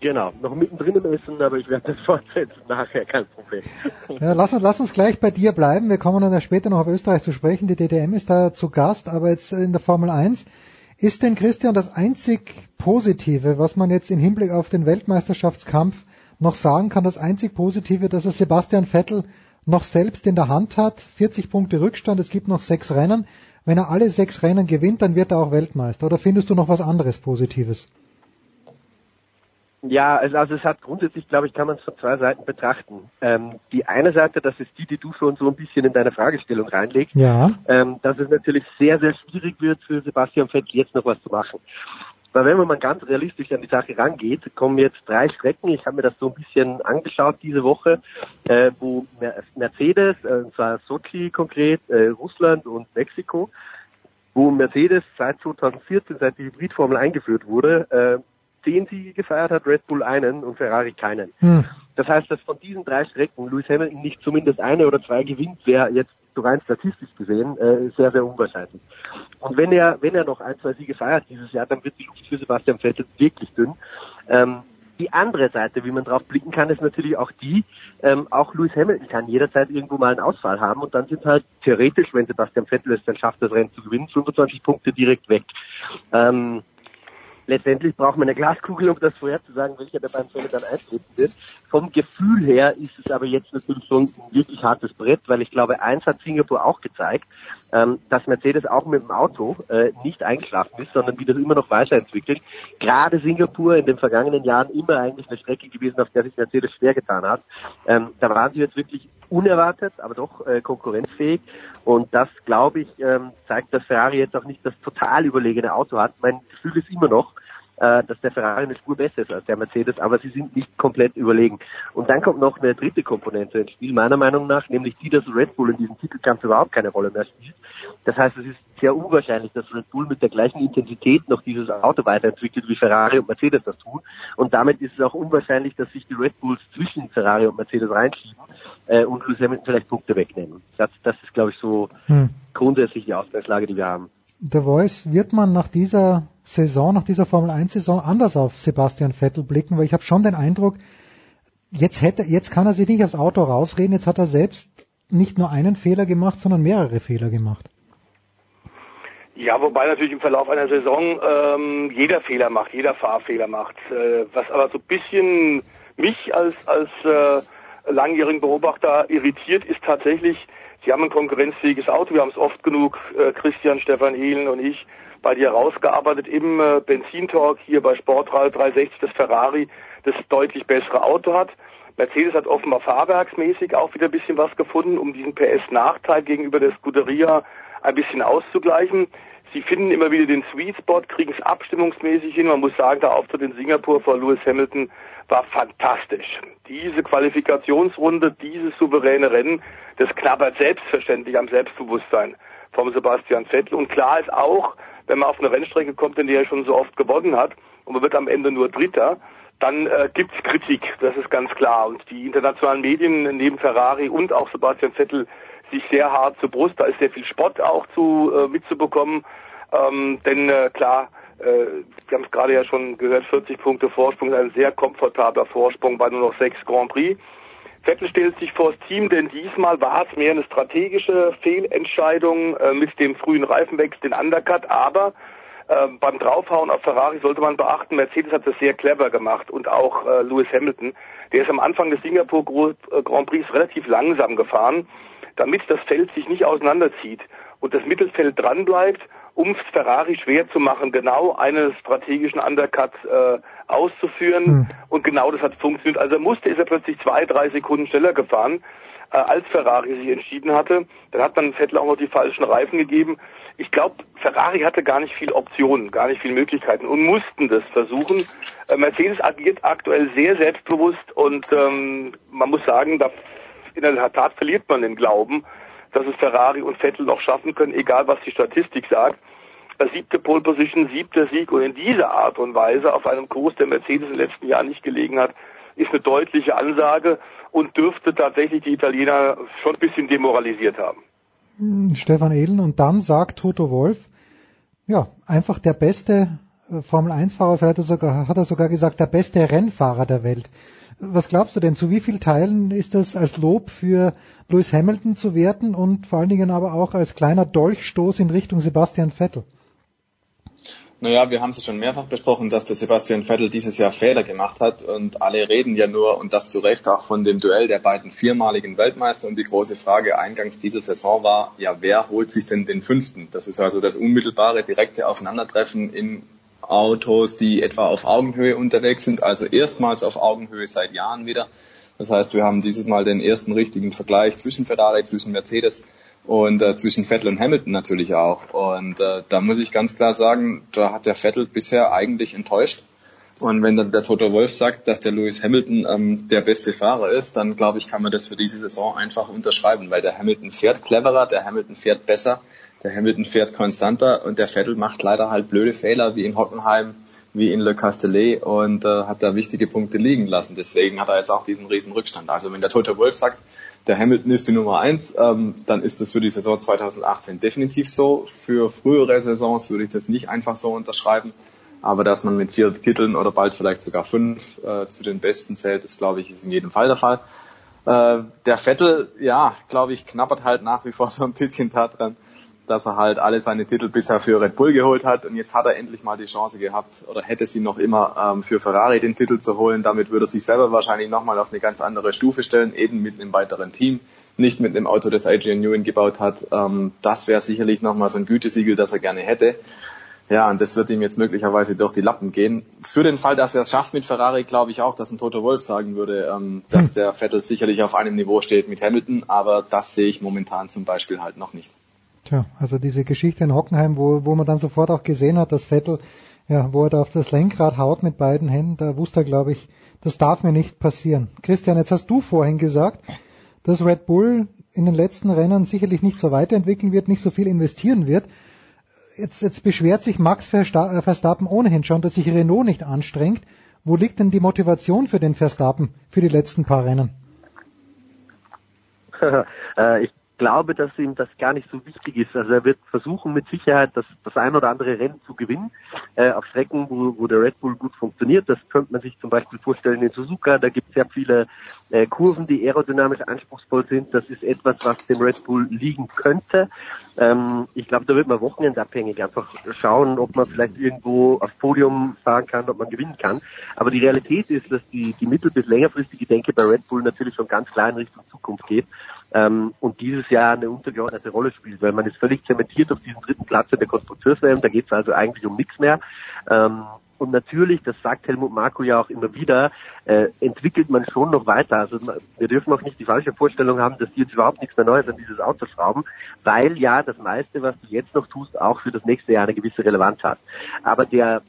Genau, noch mittendrin im Essen, aber ich werde das fortsetzen nachher, kein Problem. Ja, lass, uns, lass uns gleich bei dir bleiben. Wir kommen dann ja später noch auf Österreich zu sprechen. Die DTM ist da zu Gast, aber jetzt in der Formel 1. Ist denn Christian das einzig Positive, was man jetzt im Hinblick auf den Weltmeisterschaftskampf noch sagen kann, das einzig Positive, dass er Sebastian Vettel noch selbst in der Hand hat? 40 Punkte Rückstand, es gibt noch sechs Rennen. Wenn er alle sechs Rennen gewinnt, dann wird er auch Weltmeister. Oder findest du noch was anderes Positives? Ja, also, also es hat grundsätzlich, glaube ich, kann man es von zwei Seiten betrachten. Ähm, die eine Seite, das ist die, die du schon so ein bisschen in deine Fragestellung reinlegst, ja. ähm, dass es natürlich sehr, sehr schwierig wird für Sebastian Vettel jetzt noch was zu machen. Weil wenn man mal ganz realistisch an die Sache rangeht, kommen jetzt drei Strecken, ich habe mir das so ein bisschen angeschaut diese Woche, äh, wo Mercedes, äh, und zwar Sochi konkret, äh, Russland und Mexiko, wo Mercedes seit 2014, seit die Hybridformel eingeführt wurde, äh, zehn Siege gefeiert hat, Red Bull einen und Ferrari keinen. Hm. Das heißt, dass von diesen drei Strecken Lewis Hamilton nicht zumindest eine oder zwei gewinnt, wäre jetzt so rein statistisch gesehen äh, sehr, sehr unwahrscheinlich. Und wenn er, wenn er noch ein, zwei Siege feiert dieses Jahr, dann wird die Luft für Sebastian Vettel wirklich dünn. Ähm, die andere Seite, wie man drauf blicken kann, ist natürlich auch die, ähm, auch Lewis Hamilton kann jederzeit irgendwo mal einen Ausfall haben und dann sind halt theoretisch, wenn Sebastian Vettel es dann schafft, das Rennen zu gewinnen, 25 Punkte direkt weg. Ähm, letztendlich braucht man eine Glaskugel, um das vorherzusagen, welcher der beiden Fälle dann eintreten wird. Vom Gefühl her ist es aber jetzt natürlich schon ein wirklich hartes Brett, weil ich glaube, eins hat Singapur auch gezeigt, ähm, dass Mercedes auch mit dem Auto äh, nicht eingeschlafen ist, sondern wie das immer noch weiterentwickelt. Gerade Singapur in den vergangenen Jahren immer eigentlich eine Strecke gewesen, auf der sich Mercedes schwer getan hat. Ähm, da waren sie jetzt wirklich unerwartet, aber doch äh, konkurrenzfähig. Und das, glaube ich, ähm, zeigt, dass Ferrari jetzt auch nicht das total überlegene Auto hat. Mein Gefühl ist immer noch, äh, dass der Ferrari eine Spur besser ist als der Mercedes, aber sie sind nicht komplett überlegen. Und dann kommt noch eine dritte Komponente ins Spiel, meiner Meinung nach, nämlich die, dass Red Bull in diesem Titelkampf überhaupt keine Rolle mehr spielt. Das heißt, es ist sehr unwahrscheinlich, dass Red Bull mit der gleichen Intensität noch dieses Auto weiterentwickelt, wie Ferrari und Mercedes das tun. Und damit ist es auch unwahrscheinlich, dass sich die Red Bulls zwischen Ferrari und Mercedes reinschieben äh, und Lewis Hamilton vielleicht Punkte wegnehmen. Das, das ist, glaube ich, so hm. grundsätzlich die Ausgangslage, die wir haben. Der Voice, wird man nach dieser Saison, nach dieser Formel 1 Saison anders auf Sebastian Vettel blicken, weil ich habe schon den Eindruck, jetzt hätte, jetzt kann er sich nicht aufs Auto rausreden, jetzt hat er selbst nicht nur einen Fehler gemacht, sondern mehrere Fehler gemacht. Ja, wobei natürlich im Verlauf einer Saison ähm, jeder Fehler macht, jeder Fahrfehler macht. Äh, was aber so ein bisschen mich als, als äh, langjährigen Beobachter irritiert, ist tatsächlich, sie haben ein konkurrenzfähiges Auto, wir haben es oft genug, äh, Christian, Stefan Ehlen und ich, bei dir rausgearbeitet im äh, Benzintalk hier bei Sportrad 360, das Ferrari das deutlich bessere Auto hat. Mercedes hat offenbar fahrwerksmäßig auch wieder ein bisschen was gefunden, um diesen PS-Nachteil gegenüber der Scuderia ein bisschen auszugleichen. Sie finden immer wieder den Sweet Spot, kriegen es abstimmungsmäßig hin. Man muss sagen, der Auftritt in Singapur vor Lewis Hamilton war fantastisch. Diese Qualifikationsrunde, dieses souveräne Rennen, das knabbert selbstverständlich am Selbstbewusstsein vom Sebastian Vettel. Und klar ist auch, wenn man auf eine Rennstrecke kommt, in der er schon so oft gewonnen hat und man wird am Ende nur Dritter, dann äh, gibt es Kritik, das ist ganz klar. Und die internationalen Medien neben Ferrari und auch Sebastian Vettel sich sehr hart zur Brust. Da ist sehr viel Spott auch zu äh, mitzubekommen. Ähm, denn äh, klar, äh, wir haben es gerade ja schon gehört, 40 Punkte Vorsprung ist ein sehr komfortabler Vorsprung bei nur noch sechs Grand Prix. Vettel stellt sich vor das Team, denn diesmal war es mehr eine strategische Fehlentscheidung äh, mit dem frühen Reifenwechsel, den Undercut, aber äh, beim Draufhauen auf Ferrari sollte man beachten, Mercedes hat das sehr clever gemacht und auch äh, Lewis Hamilton. Der ist am Anfang des Singapur äh, Grand Prix relativ langsam gefahren, damit das Feld sich nicht auseinanderzieht und das Mittelfeld dranbleibt um es Ferrari schwer zu machen, genau einen strategischen Undercut äh, auszuführen. Hm. Und genau das hat funktioniert. Also musste ist er plötzlich zwei, drei Sekunden schneller gefahren, äh, als Ferrari sich entschieden hatte. Dann hat man Vettel auch noch die falschen Reifen gegeben. Ich glaube, Ferrari hatte gar nicht viel Optionen, gar nicht viel Möglichkeiten und mussten das versuchen. Äh, Mercedes agiert aktuell sehr selbstbewusst und ähm, man muss sagen, da in der Tat verliert man den Glauben, dass es Ferrari und Vettel noch schaffen können, egal was die Statistik sagt. Siebte Pole Position, siebter Sieg und in dieser Art und Weise auf einem Kurs, der Mercedes in den letzten Jahren nicht gelegen hat, ist eine deutliche Ansage. und dürfte tatsächlich die Italiener schon ein bisschen demoralisiert haben. Stefan Ehlen und dann sagt Toto Wolf, ja, einfach der beste äh, Formel 1-Fahrer, vielleicht hat er, sogar, hat er sogar gesagt, der beste Rennfahrer der Welt. Was glaubst du denn, zu wie vielen Teilen ist das als Lob für Lewis Hamilton zu werten und vor allen Dingen aber auch als kleiner Dolchstoß in Richtung Sebastian Vettel? Naja, wir haben es ja schon mehrfach besprochen, dass der Sebastian Vettel dieses Jahr Fehler gemacht hat und alle reden ja nur, und das zu Recht, auch von dem Duell der beiden viermaligen Weltmeister und die große Frage eingangs dieser Saison war, ja, wer holt sich denn den fünften? Das ist also das unmittelbare, direkte Aufeinandertreffen in Autos, die etwa auf Augenhöhe unterwegs sind, also erstmals auf Augenhöhe seit Jahren wieder. Das heißt, wir haben dieses Mal den ersten richtigen Vergleich zwischen Ferrari, zwischen Mercedes und äh, zwischen Vettel und Hamilton natürlich auch. Und äh, da muss ich ganz klar sagen, da hat der Vettel bisher eigentlich enttäuscht. Und wenn dann der Toto Wolf sagt, dass der Lewis Hamilton ähm, der beste Fahrer ist, dann glaube ich, kann man das für diese Saison einfach unterschreiben, weil der Hamilton fährt cleverer, der Hamilton fährt besser, der Hamilton fährt konstanter und der Vettel macht leider halt blöde Fehler wie in Hockenheim, wie in Le Castellet und äh, hat da wichtige Punkte liegen lassen. Deswegen hat er jetzt auch diesen riesen Rückstand. Also wenn der Toto Wolf sagt, der Hamilton ist die Nummer eins, ähm, dann ist das für die Saison 2018 definitiv so. Für frühere Saisons würde ich das nicht einfach so unterschreiben. Aber dass man mit vier Titeln oder bald vielleicht sogar fünf äh, zu den Besten zählt, ist, glaube ich, ist in jedem Fall der Fall. Äh, der Vettel, ja, glaube ich, knappert halt nach wie vor so ein bisschen daran, dass er halt alle seine Titel bisher für Red Bull geholt hat und jetzt hat er endlich mal die Chance gehabt oder hätte sie noch immer ähm, für Ferrari den Titel zu holen. Damit würde er sich selber wahrscheinlich nochmal auf eine ganz andere Stufe stellen, eben mit einem weiteren Team, nicht mit einem Auto, das Adrian Newey gebaut hat. Ähm, das wäre sicherlich nochmal so ein Gütesiegel, das er gerne hätte. Ja, und das wird ihm jetzt möglicherweise durch die Lappen gehen. Für den Fall, dass er es schafft mit Ferrari, glaube ich auch, dass ein Toto Wolf sagen würde, ähm, dass der Vettel sicherlich auf einem Niveau steht mit Hamilton, aber das sehe ich momentan zum Beispiel halt noch nicht. Tja, also diese Geschichte in Hockenheim, wo, wo man dann sofort auch gesehen hat, dass Vettel, ja, wo er da auf das Lenkrad haut mit beiden Händen, da wusste er, glaube ich, das darf mir nicht passieren. Christian, jetzt hast du vorhin gesagt, dass Red Bull in den letzten Rennen sicherlich nicht so weiterentwickeln wird, nicht so viel investieren wird. Jetzt, jetzt beschwert sich Max äh, Verstappen ohnehin schon, dass sich Renault nicht anstrengt. Wo liegt denn die Motivation für den Verstappen für die letzten paar Rennen? [laughs] Äh, ich glaube, dass ihm das gar nicht so wichtig ist. Also er wird versuchen mit Sicherheit das, das ein oder andere Rennen zu gewinnen äh, auf Strecken, wo, wo der Red Bull gut funktioniert. Das könnte man sich zum Beispiel vorstellen in Suzuka. Da gibt es sehr viele äh, Kurven, die aerodynamisch anspruchsvoll sind. Das ist etwas, was dem Red Bull liegen könnte. Ähm, ich glaube, da wird man wochenendabhängig einfach schauen, ob man vielleicht irgendwo aufs Podium fahren kann, ob man gewinnen kann. Aber die Realität ist, dass die, die mittel- bis längerfristige Denke bei Red Bull natürlich schon ganz klar in Richtung Zukunft geht ähm, und dieses Jahr eine untergeordnete Rolle spielt, weil man ist völlig zementiert auf diesem dritten Platz in der Konstrukteurswärme, da geht es also eigentlich um nichts mehr. Ähm, und natürlich, das sagt Helmut Marko ja auch immer wieder, äh, entwickelt man schon noch weiter. Also wir dürfen auch nicht die falsche Vorstellung haben, dass die jetzt überhaupt nichts mehr Neues an dieses Auto schrauben, weil ja das meiste, was du jetzt noch tust, auch für das nächste Jahr eine gewisse Relevanz hat. Aber der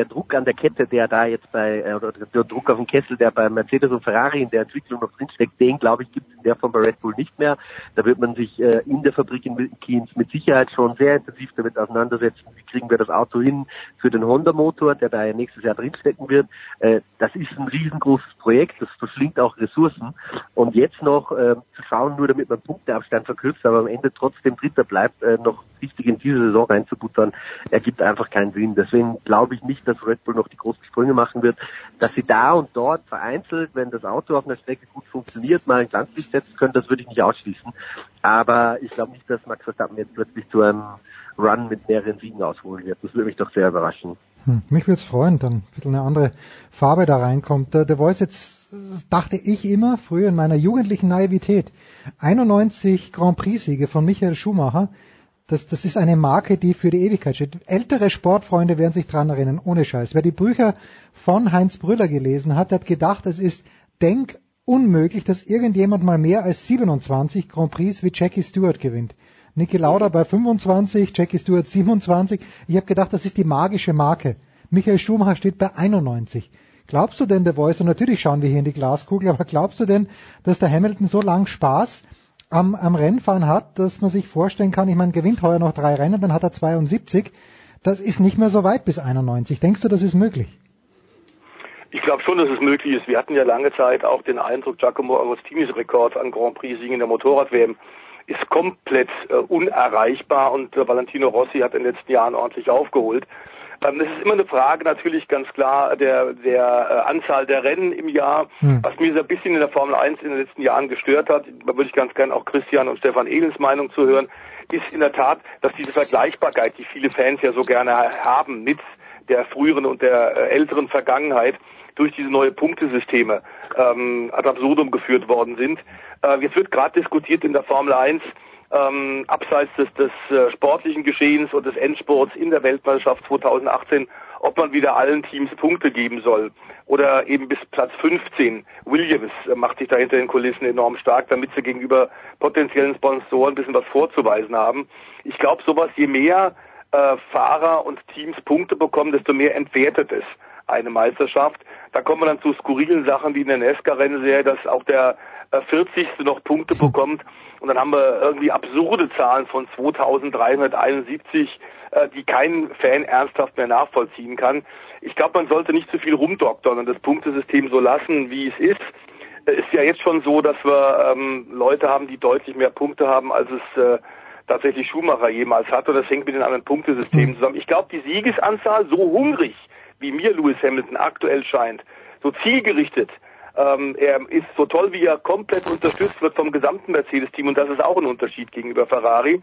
der Druck an der Kette, der da jetzt bei, äh, oder der Druck auf dem Kessel, der bei Mercedes und Ferrari in der Entwicklung noch drinsteckt, den glaube ich gibt es in der Form bei Red Bull nicht mehr. Da wird man sich äh, in der Fabrik in Keynes mit Sicherheit schon sehr intensiv damit auseinandersetzen, wie kriegen wir das Auto hin für den Honda-Motor, der da ja nächstes Jahr drinstecken wird. Äh, das ist ein riesengroßes Projekt, das verschlingt auch Ressourcen. Und jetzt noch äh, zu schauen, nur damit man Punkteabstand verkürzt, aber am Ende trotzdem Dritter bleibt, äh, noch richtig in diese Saison reinzubuttern, ergibt einfach keinen Sinn. Deswegen glaube ich nicht, dass Red Bull noch die großen Sprünge machen wird, dass sie da und dort vereinzelt, wenn das Auto auf einer Strecke gut funktioniert, mal ein Glanzlicht setzen können, das würde ich nicht ausschließen. Aber ich glaube nicht, dass Max Verstappen jetzt plötzlich zu einem Run mit mehreren Siegen ausholen wird. Das würde mich doch sehr überraschen. Hm, mich würde es freuen, dann ein bisschen eine andere Farbe da reinkommt. Der, Voice jetzt, dachte ich immer, früher in meiner jugendlichen Naivität, 91 Grand Prix-Siege von Michael Schumacher, das, das ist eine Marke, die für die Ewigkeit steht. Ältere Sportfreunde werden sich dran erinnern, ohne Scheiß. Wer die Bücher von Heinz Brüller gelesen hat, hat gedacht, es ist denk unmöglich, dass irgendjemand mal mehr als 27 Grand Prix wie Jackie Stewart gewinnt. Niki Lauda bei 25, Jackie Stewart 27. Ich habe gedacht, das ist die magische Marke. Michael Schumacher steht bei 91. Glaubst du denn, der Voice, und natürlich schauen wir hier in die Glaskugel, aber glaubst du denn, dass der Hamilton so lang Spaß am, am Rennfahren hat, dass man sich vorstellen kann, ich meine, gewinnt heuer noch drei Rennen, dann hat er 72. Das ist nicht mehr so weit bis 91. Denkst du, das ist möglich? Ich glaube schon, dass es möglich ist. Wir hatten ja lange Zeit auch den Eindruck, Giacomo Agostinis Rekord an Grand Prix-Siegen in der Motorrad-WM ist komplett äh, unerreichbar und äh, Valentino Rossi hat in den letzten Jahren ordentlich aufgeholt. Ähm, es ist immer eine Frage natürlich ganz klar der, der äh, Anzahl der Rennen im Jahr. Hm. Was mir so ein bisschen in der Formel 1 in den letzten Jahren gestört hat, da würde ich ganz gerne auch Christian und Stefan Edels Meinung zu hören, ist in der Tat, dass diese Vergleichbarkeit, die viele Fans ja so gerne haben mit der früheren und der äh, älteren Vergangenheit, durch diese neue Punktesysteme ähm, ad absurdum geführt worden sind. Äh, jetzt wird gerade diskutiert in der Formel 1, ähm, abseits des, des äh, sportlichen Geschehens und des Endsports in der Weltmeisterschaft 2018, ob man wieder allen Teams Punkte geben soll oder eben bis Platz 15. Williams äh, macht sich da hinter den Kulissen enorm stark, damit sie gegenüber potenziellen Sponsoren ein bisschen was vorzuweisen haben. Ich glaube, sowas, je mehr äh, Fahrer und Teams Punkte bekommen, desto mehr entwertet es eine Meisterschaft. Da kommen wir dann zu skurrilen Sachen wie in der NESCA-Rennserie, dass auch der äh, 40. noch Punkte bekommt. Und dann haben wir irgendwie absurde Zahlen von 2371, äh, die kein Fan ernsthaft mehr nachvollziehen kann. Ich glaube, man sollte nicht zu viel rumdoktern und das Punktesystem so lassen, wie es ist. Es ist ja jetzt schon so, dass wir ähm, Leute haben, die deutlich mehr Punkte haben, als es äh, tatsächlich Schumacher jemals hatte. Und das hängt mit den anderen Punktesystemen zusammen. Ich glaube, die Siegesanzahl so hungrig wie mir Lewis Hamilton aktuell scheint, so zielgerichtet, ähm, er ist so toll, wie er komplett unterstützt wird vom gesamten Mercedes-Team und das ist auch ein Unterschied gegenüber Ferrari.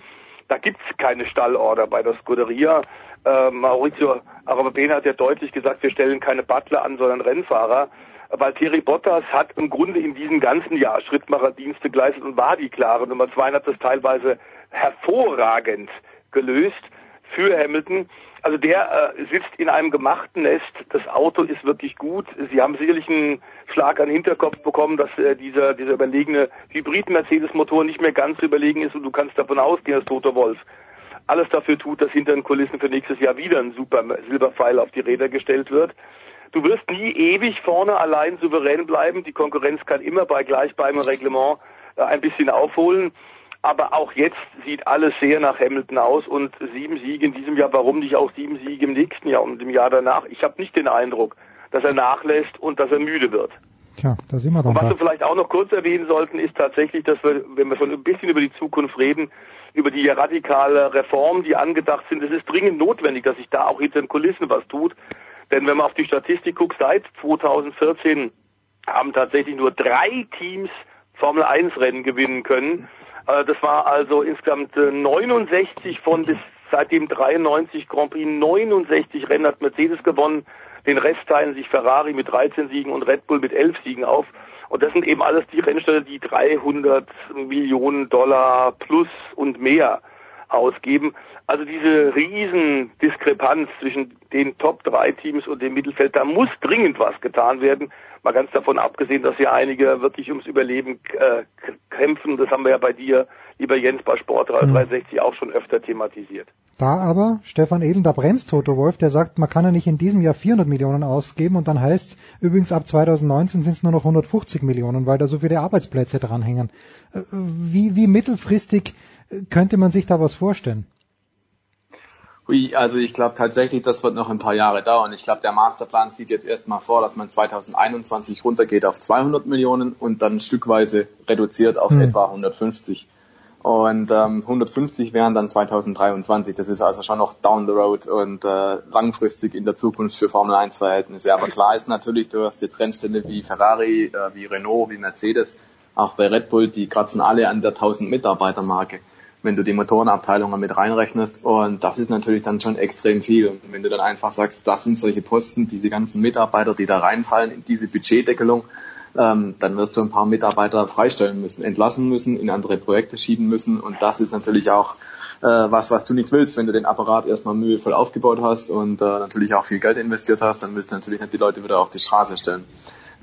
Da gibt's keine Stallorder bei der Scuderia. Äh, Maurizio Arabena hat ja deutlich gesagt, wir stellen keine Butler an, sondern Rennfahrer. Valtteri Bottas hat im Grunde in diesem ganzen Jahr Schrittmacherdienste geleistet und war die klare Nummer zwei und hat das teilweise hervorragend gelöst für Hamilton. Also der äh, sitzt in einem gemachten Nest. Das Auto ist wirklich gut. Sie haben sicherlich einen Schlag an den Hinterkopf bekommen, dass äh, dieser, dieser überlegene Hybrid-Mercedes-Motor nicht mehr ganz überlegen ist und du kannst davon ausgehen, dass Toto Wolf alles dafür tut, dass hinter den Kulissen für nächstes Jahr wieder ein super Silberpfeil auf die Räder gestellt wird. Du wirst nie ewig vorne allein souverän bleiben. Die Konkurrenz kann immer bei gleichbleibendem Reglement äh, ein bisschen aufholen. Aber auch jetzt sieht alles sehr nach Hamilton aus und sieben Siege in diesem Jahr, warum nicht auch sieben Siege im nächsten Jahr und im Jahr danach? Ich habe nicht den Eindruck, dass er nachlässt und dass er müde wird. Tja, da sind wir doch. Und was da. wir vielleicht auch noch kurz erwähnen sollten, ist tatsächlich, dass wir, wenn wir schon ein bisschen über die Zukunft reden, über die radikale Reformen, die angedacht sind, es ist dringend notwendig, dass sich da auch hinter den Kulissen was tut. Denn wenn man auf die Statistik guckt, seit 2014 haben tatsächlich nur drei Teams Formel 1 Rennen gewinnen können. Äh, das war also insgesamt 69 äh, von bis seitdem 93 Grand Prix, 69 Rennen hat Mercedes gewonnen. Den Rest teilen sich Ferrari mit 13 Siegen und Red Bull mit 11 Siegen auf. Und das sind eben alles die Rennställe, die 300 Millionen Dollar plus und mehr ausgeben. Also diese Riesendiskrepanz zwischen den Top 3 Teams und dem Mittelfeld, da muss dringend was getan werden. Mal ganz davon abgesehen, dass ja einige wirklich ums Überleben äh, kämpfen. Das haben wir ja bei dir, lieber Jens, bei Sport 360 mhm. auch schon öfter thematisiert. Da aber, Stefan Edel, da bremst Toto Wolf, der sagt, man kann ja nicht in diesem Jahr 400 Millionen ausgeben und dann heißt übrigens ab 2019 sind es nur noch 150 Millionen, weil da so viele Arbeitsplätze dranhängen. Äh, wie, wie mittelfristig könnte man sich da was vorstellen? Ui, also ich glaube tatsächlich, das wird noch ein paar Jahre dauern. Ich glaube, der Masterplan sieht jetzt erstmal vor, dass man 2021 runtergeht auf 200 Millionen und dann stückweise reduziert auf hm. etwa 150. Und ähm, 150 wären dann 2023. Das ist also schon noch down the road und äh, langfristig in der Zukunft für Formel 1 Verhältnisse. Aber klar ist natürlich, du hast jetzt Rennstände wie Ferrari, äh, wie Renault, wie Mercedes, auch bei Red Bull, die kratzen alle an der 1000 Mitarbeiter Marke wenn du die Motorenabteilungen mit reinrechnest. Und das ist natürlich dann schon extrem viel. Und wenn du dann einfach sagst, das sind solche Posten, diese ganzen Mitarbeiter, die da reinfallen in diese Budgetdeckelung, ähm, dann wirst du ein paar Mitarbeiter freistellen müssen, entlassen müssen, in andere Projekte schieben müssen. Und das ist natürlich auch äh, was, was du nicht willst, wenn du den Apparat erstmal mühevoll aufgebaut hast und äh, natürlich auch viel Geld investiert hast, dann willst du natürlich nicht die Leute wieder auf die Straße stellen.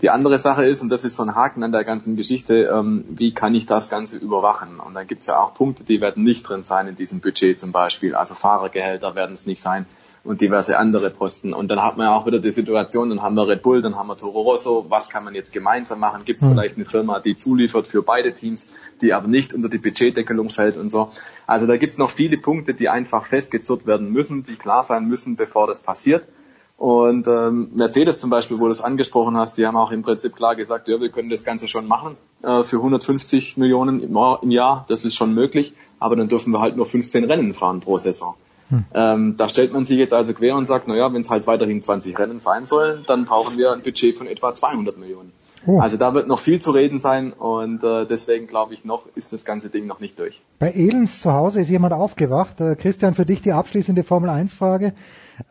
Die andere Sache ist, und das ist so ein Haken an der ganzen Geschichte, ähm, wie kann ich das Ganze überwachen? Und dann gibt es ja auch Punkte, die werden nicht drin sein in diesem Budget zum Beispiel. Also Fahrergehälter werden es nicht sein und diverse andere Posten. Und dann hat man ja auch wieder die Situation, dann haben wir Red Bull, dann haben wir Toro Rosso, was kann man jetzt gemeinsam machen? Gibt es mhm. vielleicht eine Firma, die zuliefert für beide Teams, die aber nicht unter die Budgetdeckelung fällt und so. Also da gibt es noch viele Punkte, die einfach festgezurrt werden müssen, die klar sein müssen, bevor das passiert. Und ähm, Mercedes zum Beispiel, wo du es angesprochen hast, die haben auch im Prinzip klar gesagt, ja, wir können das Ganze schon machen äh, für 150 Millionen im, im Jahr, das ist schon möglich, aber dann dürfen wir halt nur 15 Rennen fahren pro Saison. Hm. Ähm, da stellt man sich jetzt also quer und sagt, naja, wenn es halt weiterhin 20 Rennen sein sollen, dann brauchen wir ein Budget von etwa 200 Millionen. Oh. Also da wird noch viel zu reden sein und äh, deswegen glaube ich noch, ist das ganze Ding noch nicht durch. Bei Elens zu Hause ist jemand aufgewacht. Äh, Christian, für dich die abschließende Formel 1 Frage.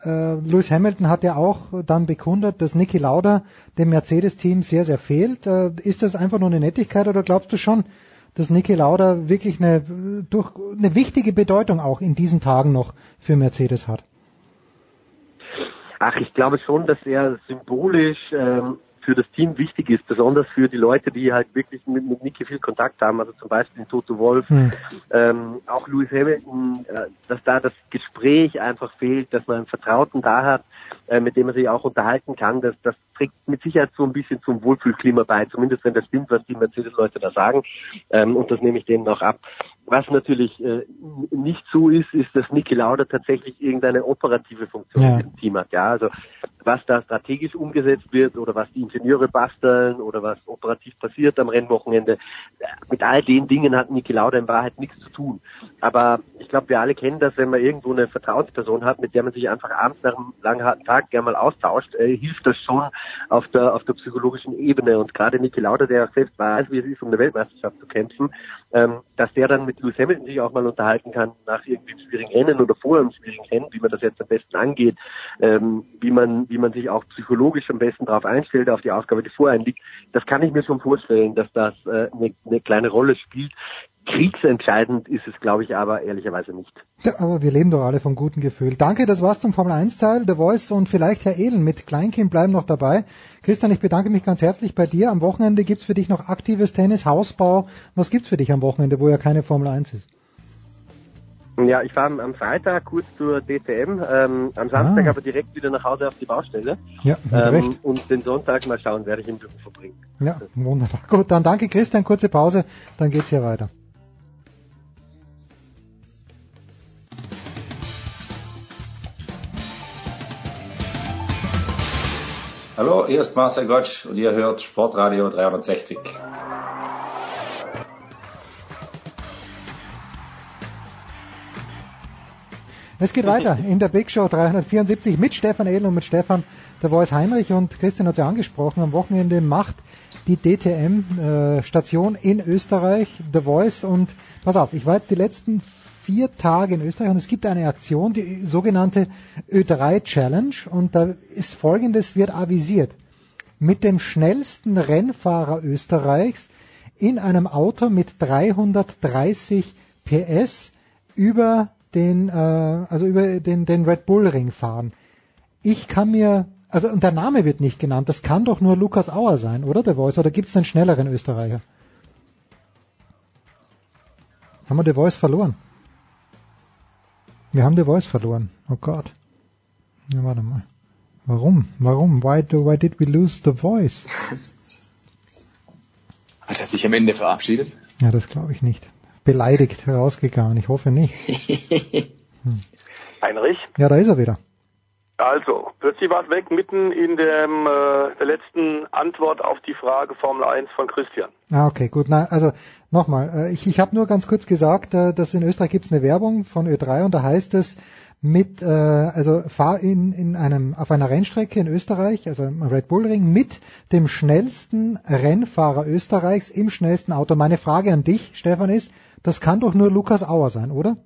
Äh, Lewis Hamilton hat ja auch dann bekundet, dass Niki Lauda dem Mercedes-Team sehr, sehr fehlt. Äh, ist das einfach nur eine Nettigkeit oder glaubst du schon, dass Niki Lauda wirklich eine, durch, eine wichtige Bedeutung auch in diesen Tagen noch für Mercedes hat? Ach, ich glaube schon, dass er symbolisch ähm, für das Team wichtig ist, besonders für die Leute, die halt wirklich mit, mit Niki viel Kontakt haben, also zum Beispiel Toto Wolf, hm. ähm, auch Lewis Hamilton, äh, dass da das Gespräch einfach fehlt, dass man einen Vertrauten da hat, äh, mit dem man sich auch unterhalten kann, das, das trägt mit Sicherheit so ein bisschen zum Wohlfühlklima bei, zumindest wenn das stimmt, was die Mercedes-Leute da sagen, ähm, und das nehme ich denen auch ab. Was natürlich äh, nicht so ist, ist, dass Niki Lauda tatsächlich irgendeine operative Funktion ja. im Team hat. Ja, also was da strategisch umgesetzt wird oder was die Ingenieure basteln oder was operativ passiert am Rennwochenende, mit all den Dingen hat Niki Lauda in Wahrheit nichts zu tun. Aber ich glaube, wir alle kennen das, wenn man irgendwo eine Vertrauensperson hat, mit der man sich einfach abends nach einem langen harten Tag gerne mal austauscht, äh, hilft das schon auf der auf der psychologischen Ebene. Und gerade Niki Lauda, der auch selbst weiß, wie es ist, um eine Weltmeisterschaft zu kämpfen, ähm, dass der dann mit Lewis Hamilton sich auch mal unterhalten kann nach irgendwie einem schwierigen Rennen oder vor einem schwierigen Rennen, wie man das jetzt am besten angeht, ähm, wie man wie man sich auch psychologisch am besten darauf einstellt, auf die Aufgabe, die vor einem liegt. Das kann ich mir schon vorstellen, dass das äh, eine, eine kleine Rolle spielt. Kriegsentscheidend ist es, glaube ich, aber ehrlicherweise nicht. Ja, aber wir leben doch alle vom guten Gefühl. Danke, das war's zum Formel 1 Teil. The Voice und vielleicht Herr Ehlen mit Kleinkind bleiben noch dabei. Christian, ich bedanke mich ganz herzlich bei dir. Am Wochenende gibt's für dich noch aktives Tennis, Hausbau. Was gibt's für dich am Wochenende, wo ja keine Formel 1 ist? Ja, ich fahre am Freitag kurz zur DTM, ähm, am Samstag ah. aber direkt wieder nach Hause auf die Baustelle. Ja, ähm, und den Sonntag mal schauen, werde ich im Büro verbringen. Ja, wunderbar. Gut, dann danke Christian, kurze Pause, dann geht's hier weiter. Hallo, hier ist Marcel Gottsch und ihr hört Sportradio 360. Es geht weiter in der Big Show 374 mit Stefan Edel und mit Stefan der Voice Heinrich und Christian hat es ja angesprochen. Am Wochenende macht die DTM äh, Station in Österreich The Voice und pass auf, ich war jetzt die letzten vier Tage in Österreich und es gibt eine Aktion, die sogenannte Ö3 Challenge und da ist folgendes wird avisiert. Mit dem schnellsten Rennfahrer Österreichs in einem Auto mit 330 PS über den, äh, also über den, den Red Bull Ring fahren. Ich kann mir, also und der Name wird nicht genannt, das kann doch nur Lukas Auer sein, oder der Voice? Oder gibt es einen schnelleren Österreicher? Haben wir The Voice verloren? Wir haben The Voice verloren. Oh Gott. Ja, warte mal. Warum? Warum? Why, do, why did we lose the voice? Hat er sich am Ende verabschiedet? Ja, das glaube ich nicht. Beleidigt rausgegangen. Ich hoffe nicht. [laughs] Hm. Heinrich? Ja, da ist er wieder. Also, plötzlich war es weg mitten in dem, äh, der letzten Antwort auf die Frage Formel 1 von Christian. Ah, okay, gut. Na, also nochmal, äh, ich, ich habe nur ganz kurz gesagt, äh, dass in Österreich gibt es eine Werbung von Ö3 und da heißt es, mit, äh, also fahr in, in einem, auf einer Rennstrecke in Österreich, also im Red Bull Ring, mit dem schnellsten Rennfahrer Österreichs im schnellsten Auto. Meine Frage an dich, Stefan, ist, das kann doch nur Lukas Auer sein, oder?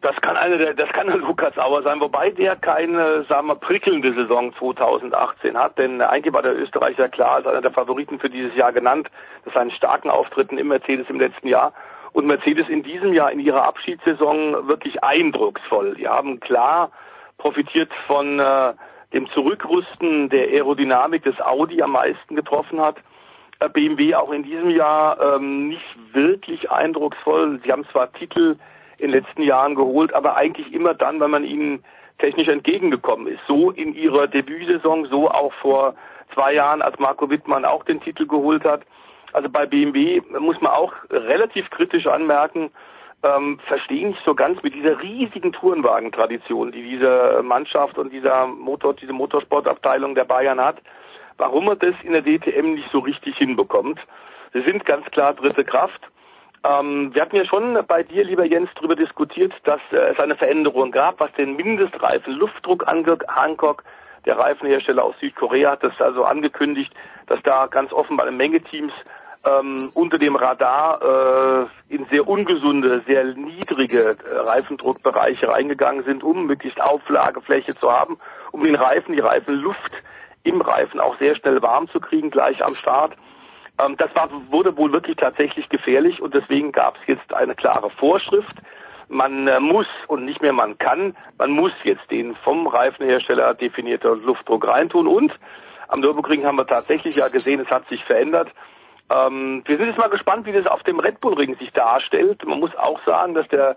Das kann eine der, das kann ein [laughs] Lukas Auer sein, wobei der keine, sagen wir, prickelnde Saison 2018 hat, denn eigentlich war der Österreicher klar als einer der Favoriten für dieses Jahr genannt, das seinen starken Auftritten im Mercedes im letzten Jahr und Mercedes in diesem Jahr in ihrer Abschiedssaison wirklich eindrucksvoll. Die haben klar profitiert von äh, dem Zurückrüsten der Aerodynamik des Audi am meisten getroffen hat. Äh, BMW auch in diesem Jahr ähm, nicht wirklich eindrucksvoll. Sie haben zwar Titel in den letzten Jahren geholt, aber eigentlich immer dann, wenn man ihnen technisch entgegengekommen ist. So in ihrer Debütsaison, so auch vor zwei Jahren, als Marco Wittmann auch den Titel geholt hat. Also bei BMW muss man auch relativ kritisch anmerken, ähm, verstehe nicht so ganz mit dieser riesigen Tourenwagentradition, die diese Mannschaft und dieser Motor, diese Motorsportabteilung der Bayern hat, warum man das in der DTM nicht so richtig hinbekommt. Sie sind ganz klar dritte Kraft. Ähm, wir hatten ja schon bei dir, lieber Jens, darüber diskutiert, dass äh, es eine Veränderung gab, was den Mindestreifen Luftdruck angeht. Hancock, der Reifenhersteller aus Südkorea, hat das also angekündigt, dass da ganz offenbar eine Menge Teams ähm, unter dem Radar äh, in sehr ungesunde, sehr niedrige äh, Reifendruckbereiche reingegangen sind, um möglichst Auflagefläche zu haben, um den Reifen, die Reifenluft im Reifen auch sehr schnell warm zu kriegen, gleich am Start. Ähm, das war, wurde wohl wirklich tatsächlich gefährlich und deswegen gab es jetzt eine klare Vorschrift. Man äh, muss und nicht mehr man kann, man muss jetzt den vom Reifenhersteller definierten Luftdruck reintun und am Nürburgring haben wir tatsächlich ja gesehen, es hat sich verändert. Ähm, wir sind jetzt mal gespannt, wie das auf dem Red Bull Ring sich darstellt. Man muss auch sagen, dass der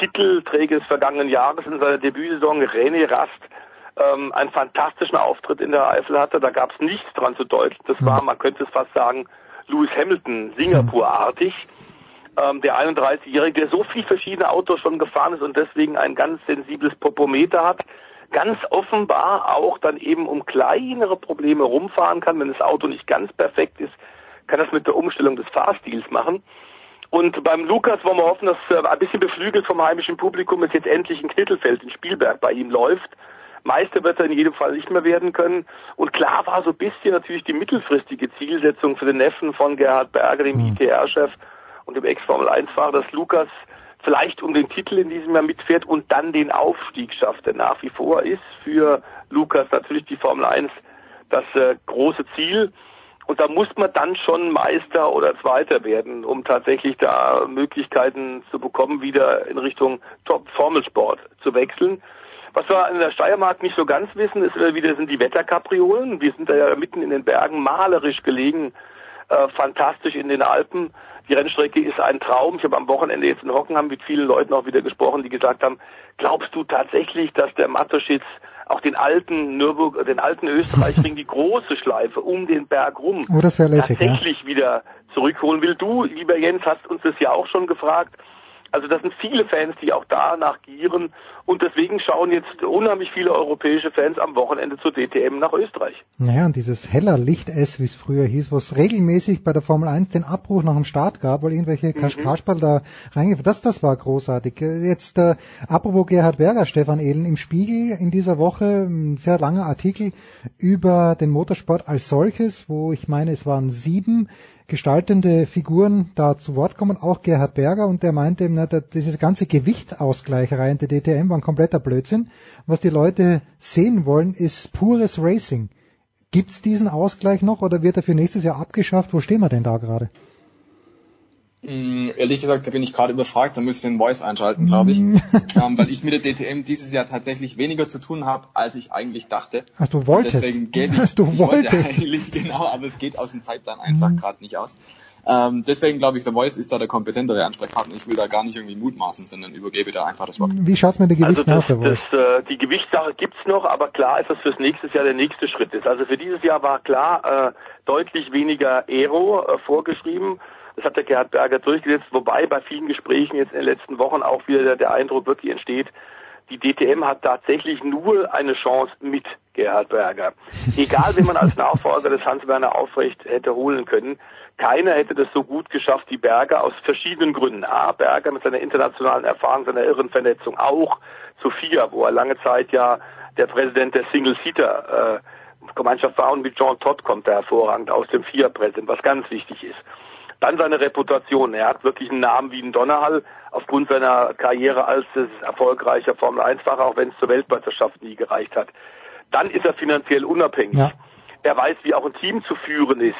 Titelträger des vergangenen Jahres in seiner Debütsaison René Rast ähm, einen fantastischen Auftritt in der Eifel hatte. Da gab es nichts dran zu deuten. Das war, man könnte es fast sagen, Lewis Hamilton Singapur-artig. Ähm, der 31-Jährige, der so viel verschiedene Autos schon gefahren ist und deswegen ein ganz sensibles Popometer hat, ganz offenbar auch dann eben um kleinere Probleme rumfahren kann, wenn das Auto nicht ganz perfekt ist, kann das mit der Umstellung des Fahrstils machen. Und beim Lukas wollen wir hoffen, dass äh, ein bisschen beflügelt vom heimischen Publikum es jetzt endlich ein Knittelfeld in Spielberg bei ihm läuft. Meister wird er in jedem Fall nicht mehr werden können. Und klar war so ein bisschen natürlich die mittelfristige Zielsetzung für den Neffen von Gerhard Berger, dem mhm. ITR-Chef und dem Ex-Formel-1-Fahrer, dass Lukas vielleicht um den Titel in diesem Jahr mitfährt und dann den Aufstieg schafft. Denn nach wie vor ist für Lukas natürlich die Formel 1 das äh, große Ziel. Und da muss man dann schon Meister oder Zweiter werden, um tatsächlich da Möglichkeiten zu bekommen, wieder in Richtung Top-Formelsport zu wechseln. Was wir in der Steiermark nicht so ganz wissen, ist wieder sind die Wetterkapriolen. Wir sind da ja mitten in den Bergen malerisch gelegen, äh, fantastisch in den Alpen. Die Rennstrecke ist ein Traum. Ich habe am Wochenende jetzt in Hockenheim mit vielen Leuten auch wieder gesprochen, die gesagt haben, glaubst du tatsächlich, dass der Matoschitz auch den alten Nürburg, den alten Österreichring, die große Schleife um den Berg rum oh, lässig, tatsächlich ja. wieder zurückholen will. Du, lieber Jens, hast uns das ja auch schon gefragt. Also das sind viele Fans, die auch danach gieren und deswegen schauen jetzt unheimlich viele europäische Fans am Wochenende zur DTM nach Österreich. Naja, und dieses heller Licht S, wie es früher hieß, wo es regelmäßig bei der Formel 1 den Abbruch nach dem Start gab, weil irgendwelche mhm. Kasperl da reingefahren das, das war großartig. Jetzt äh, apropos Gerhard Berger, Stefan Ehlen, im Spiegel in dieser Woche ein sehr langer Artikel über den Motorsport als solches, wo ich meine, es waren sieben gestaltende Figuren da zu Wort kommen, auch Gerhard Berger, und der meinte, na, diese ganze Gewichtausgleicherei in der DTM war ein kompletter Blödsinn. Was die Leute sehen wollen, ist pures Racing. Gibt's diesen Ausgleich noch oder wird er für nächstes Jahr abgeschafft? Wo stehen wir denn da gerade? Mm, ehrlich gesagt, da bin ich gerade überfragt, da muss ich den Voice einschalten, glaube ich. Mm. [laughs] ähm, weil ich mit der DTM dieses Jahr tatsächlich weniger zu tun habe, als ich eigentlich dachte. Ach, du wolltest. Deswegen gebe ich, Ach, du ich wolltest. wollte [laughs] eigentlich genau, aber es geht aus dem Zeitplan einfach mm. gerade nicht aus. Ähm, deswegen glaube ich, der Voice ist da der kompetentere Ansprechpartner. Ich will da gar nicht irgendwie mutmaßen, sondern übergebe da einfach das Wort. Wie schaut's mit den Gewichten also aus, der Voice? Das, äh, die Gewichtssache gibt's noch, aber klar ist, dass fürs nächste Jahr der nächste Schritt ist. Also für dieses Jahr war klar äh, deutlich weniger Aero äh, vorgeschrieben. Das hat der Gerhard Berger durchgesetzt, wobei bei vielen Gesprächen jetzt in den letzten Wochen auch wieder der, der Eindruck wirklich entsteht, die DTM hat tatsächlich nur eine Chance mit Gerhard Berger. [laughs] Egal, wie man als Nachfolger des Hans-Werner Aufrecht hätte holen können, keiner hätte das so gut geschafft wie Berger aus verschiedenen Gründen. A, Berger mit seiner internationalen Erfahrung, seiner irren Vernetzung, auch Sophia, wo er lange Zeit ja der Präsident der Single-Seater äh, Gemeinschaft war und mit John Todd kommt er hervorragend aus dem FIA-Präsident, was ganz wichtig ist. Dann seine Reputation. Er hat wirklich einen Namen wie ein Donnerhall aufgrund seiner Karriere als erfolgreicher Formel-1-Fahrer, auch wenn es zur Weltmeisterschaft nie gereicht hat. Dann ist er finanziell unabhängig. Ja. Er weiß, wie auch ein Team zu führen ist.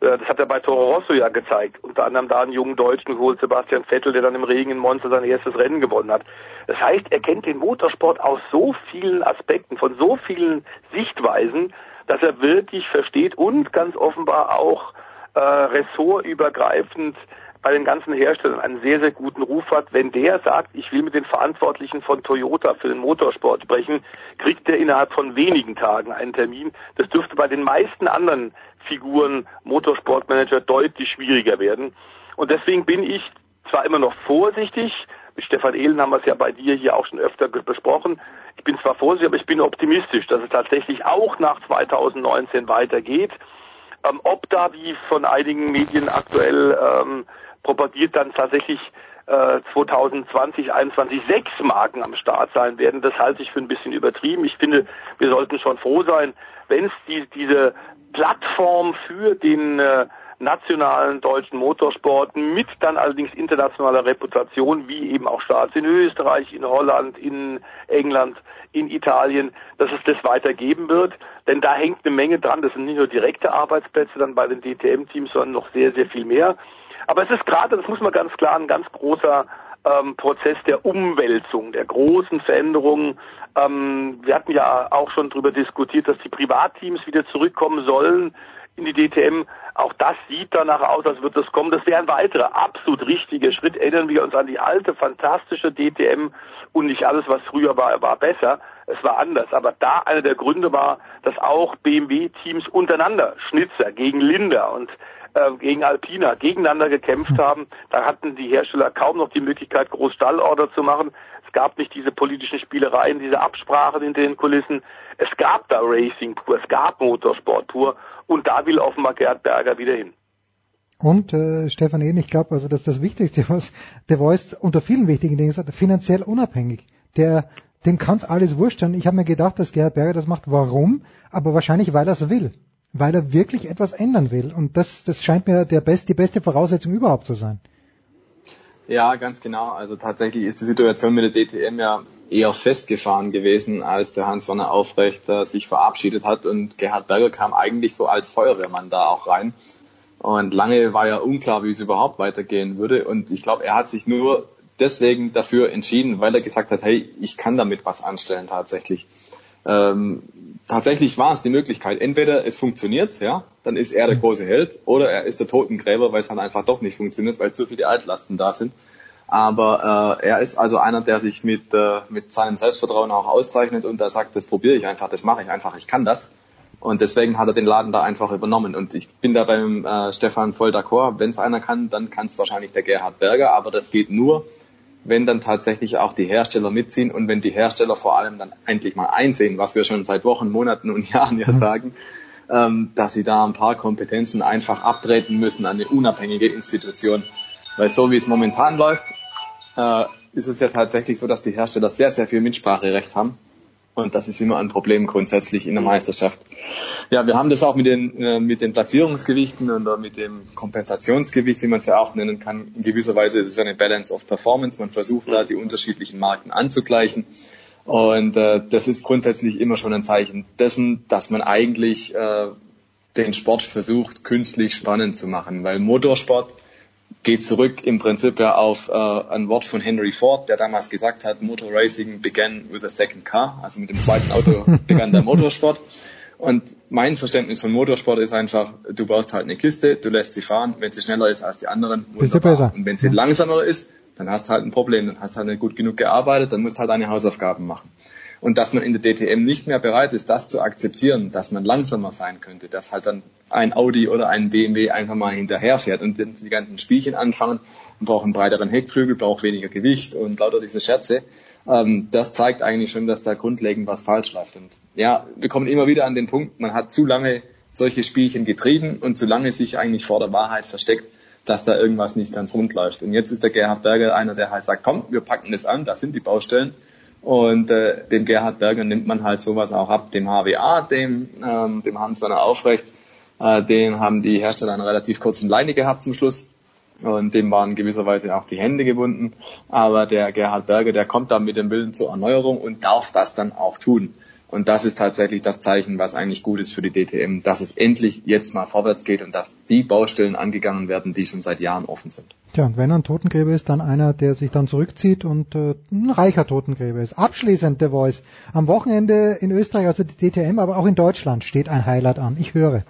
Äh, das hat er bei Toro Rosso ja gezeigt. Unter anderem da einen jungen Deutschen geholt, Sebastian Vettel, der dann im Regen in Monza sein erstes Rennen gewonnen hat. Das heißt, er kennt den Motorsport aus so vielen Aspekten, von so vielen Sichtweisen, dass er wirklich versteht und ganz offenbar auch äh, ressortübergreifend bei den ganzen Herstellern einen sehr, sehr guten Ruf hat. Wenn der sagt, ich will mit den Verantwortlichen von Toyota für den Motorsport sprechen, kriegt er innerhalb von wenigen Tagen einen Termin. Das dürfte bei den meisten anderen Figuren Motorsportmanager deutlich schwieriger werden. Und deswegen bin ich zwar immer noch vorsichtig, mit Stefan Ehlen haben wir es ja bei dir hier auch schon öfter besprochen. Ich bin zwar vorsichtig, aber ich bin optimistisch, dass es tatsächlich auch nach 2019 weitergeht. Ähm, ob da, wie von einigen Medien aktuell ähm, propagiert, dann tatsächlich äh, 2020, 21 sechs Marken am Start sein werden, das halte ich für ein bisschen übertrieben. Ich finde, wir sollten schon froh sein, wenn es die, diese Plattform für den äh, nationalen deutschen Motorsport mit dann allerdings internationaler Reputation, wie eben auch Starts in Österreich, in Holland, in England, in Italien, dass es das weitergeben wird. Denn da hängt eine Menge dran. Das sind nicht nur direkte Arbeitsplätze dann bei den DTM-Teams, sondern noch sehr, sehr viel mehr. Aber es ist gerade, das muss man ganz klar, ein ganz großer ähm, Prozess der Umwälzung, der großen Veränderungen. Ähm, wir hatten ja auch schon darüber diskutiert, dass die Privatteams wieder zurückkommen sollen in die DTM. Auch das sieht danach aus, als wird das kommen. Das wäre ein weiterer absolut richtiger Schritt. Erinnern wir uns an die alte, fantastische DTM und nicht alles, was früher war, war besser. Es war anders. Aber da einer der Gründe war, dass auch BMW-Teams untereinander, Schnitzer gegen Linder und äh, gegen Alpina gegeneinander gekämpft haben. Da hatten die Hersteller kaum noch die Möglichkeit, groß Stallorder zu machen. Es gab nicht diese politischen Spielereien, diese Absprachen in den Kulissen. Es gab da Racing pur, es gab Motorsport pur und da will offenbar Gerd Berger wieder hin. Und äh, Stefan Ehn, ich glaube, also dass das Wichtigste, was der Voice unter vielen wichtigen Dingen sagt, finanziell unabhängig. Der, dem kann's alles wurscht sein. Ich habe mir gedacht, dass Gerhard Berger das macht. Warum? Aber wahrscheinlich, weil er es will. Weil er wirklich etwas ändern will. Und das, das scheint mir der best, die beste Voraussetzung überhaupt zu sein. Ja, ganz genau. Also tatsächlich ist die Situation mit der DTM ja eher festgefahren gewesen, als der Hans-Werner Aufrecht äh, sich verabschiedet hat und Gerhard Berger kam eigentlich so als Feuerwehrmann da auch rein. Und lange war ja unklar, wie es überhaupt weitergehen würde. Und ich glaube, er hat sich nur deswegen dafür entschieden, weil er gesagt hat, hey, ich kann damit was anstellen tatsächlich. Ähm, tatsächlich war es die Möglichkeit, entweder es funktioniert, ja, dann ist er der mhm. große Held, oder er ist der Totengräber, weil es dann einfach doch nicht funktioniert, weil zu viele Altlasten da sind. Aber äh, er ist also einer, der sich mit, äh, mit seinem Selbstvertrauen auch auszeichnet und der sagt, das probiere ich einfach, das mache ich einfach, ich kann das. Und deswegen hat er den Laden da einfach übernommen. Und ich bin da beim äh, Stefan voll d'accord. Wenn es einer kann, dann kann es wahrscheinlich der Gerhard Berger. Aber das geht nur, wenn dann tatsächlich auch die Hersteller mitziehen und wenn die Hersteller vor allem dann endlich mal einsehen, was wir schon seit Wochen, Monaten und Jahren ja mhm. sagen, ähm, dass sie da ein paar Kompetenzen einfach abtreten müssen an eine unabhängige Institution. Weil so wie es momentan läuft, äh, ist es ja tatsächlich so, dass die Hersteller sehr, sehr viel Mitspracherecht haben. Und das ist immer ein Problem grundsätzlich in der Meisterschaft. Ja, wir haben das auch mit den, äh, mit den Platzierungsgewichten oder mit dem Kompensationsgewicht, wie man es ja auch nennen kann. In gewisser Weise ist es eine Balance of Performance. Man versucht da die unterschiedlichen Marken anzugleichen. Und äh, das ist grundsätzlich immer schon ein Zeichen dessen, dass man eigentlich äh, den Sport versucht, künstlich spannend zu machen. Weil Motorsport geht zurück im Prinzip ja auf äh, ein Wort von Henry Ford, der damals gesagt hat, Motor Racing began with a second car, also mit dem zweiten Auto [laughs] begann der Motorsport. Und mein Verständnis von Motorsport ist einfach, du baust halt eine Kiste, du lässt sie fahren, wenn sie schneller ist als die anderen, wunderbar. Und wenn sie ja. langsamer ist, dann hast du halt ein Problem, dann hast du halt nicht gut genug gearbeitet, dann musst du halt deine Hausaufgaben machen und dass man in der DTM nicht mehr bereit ist, das zu akzeptieren, dass man langsamer sein könnte, dass halt dann ein Audi oder ein BMW einfach mal hinterherfährt und die ganzen Spielchen anfangen, man braucht einen breiteren Heckflügel, braucht weniger Gewicht und lauter diese Scherze. Ähm, das zeigt eigentlich schon, dass da grundlegend was falsch läuft. Und ja, wir kommen immer wieder an den Punkt, man hat zu lange solche Spielchen getrieben und zu lange sich eigentlich vor der Wahrheit versteckt, dass da irgendwas nicht ganz rund läuft. Und jetzt ist der Gerhard Berger einer, der halt sagt, komm, wir packen das an, das sind die Baustellen und äh, dem Gerhard Berger nimmt man halt sowas auch ab. Dem HWA, dem, ähm, dem Hans-Werner Aufrecht, äh, den haben die Hersteller einen relativ kurzen Leine gehabt zum Schluss. Und dem waren gewisserweise auch die Hände gebunden. Aber der Gerhard Berger, der kommt dann mit dem Willen zur Erneuerung und darf das dann auch tun. Und das ist tatsächlich das Zeichen, was eigentlich gut ist für die DTM, dass es endlich jetzt mal vorwärts geht und dass die Baustellen angegangen werden, die schon seit Jahren offen sind. Tja, und wenn er ein Totengräber ist, dann einer, der sich dann zurückzieht und äh, ein reicher Totengräber ist. Abschließend, The Voice. Am Wochenende in Österreich, also die DTM, aber auch in Deutschland steht ein Highlight an. Ich höre.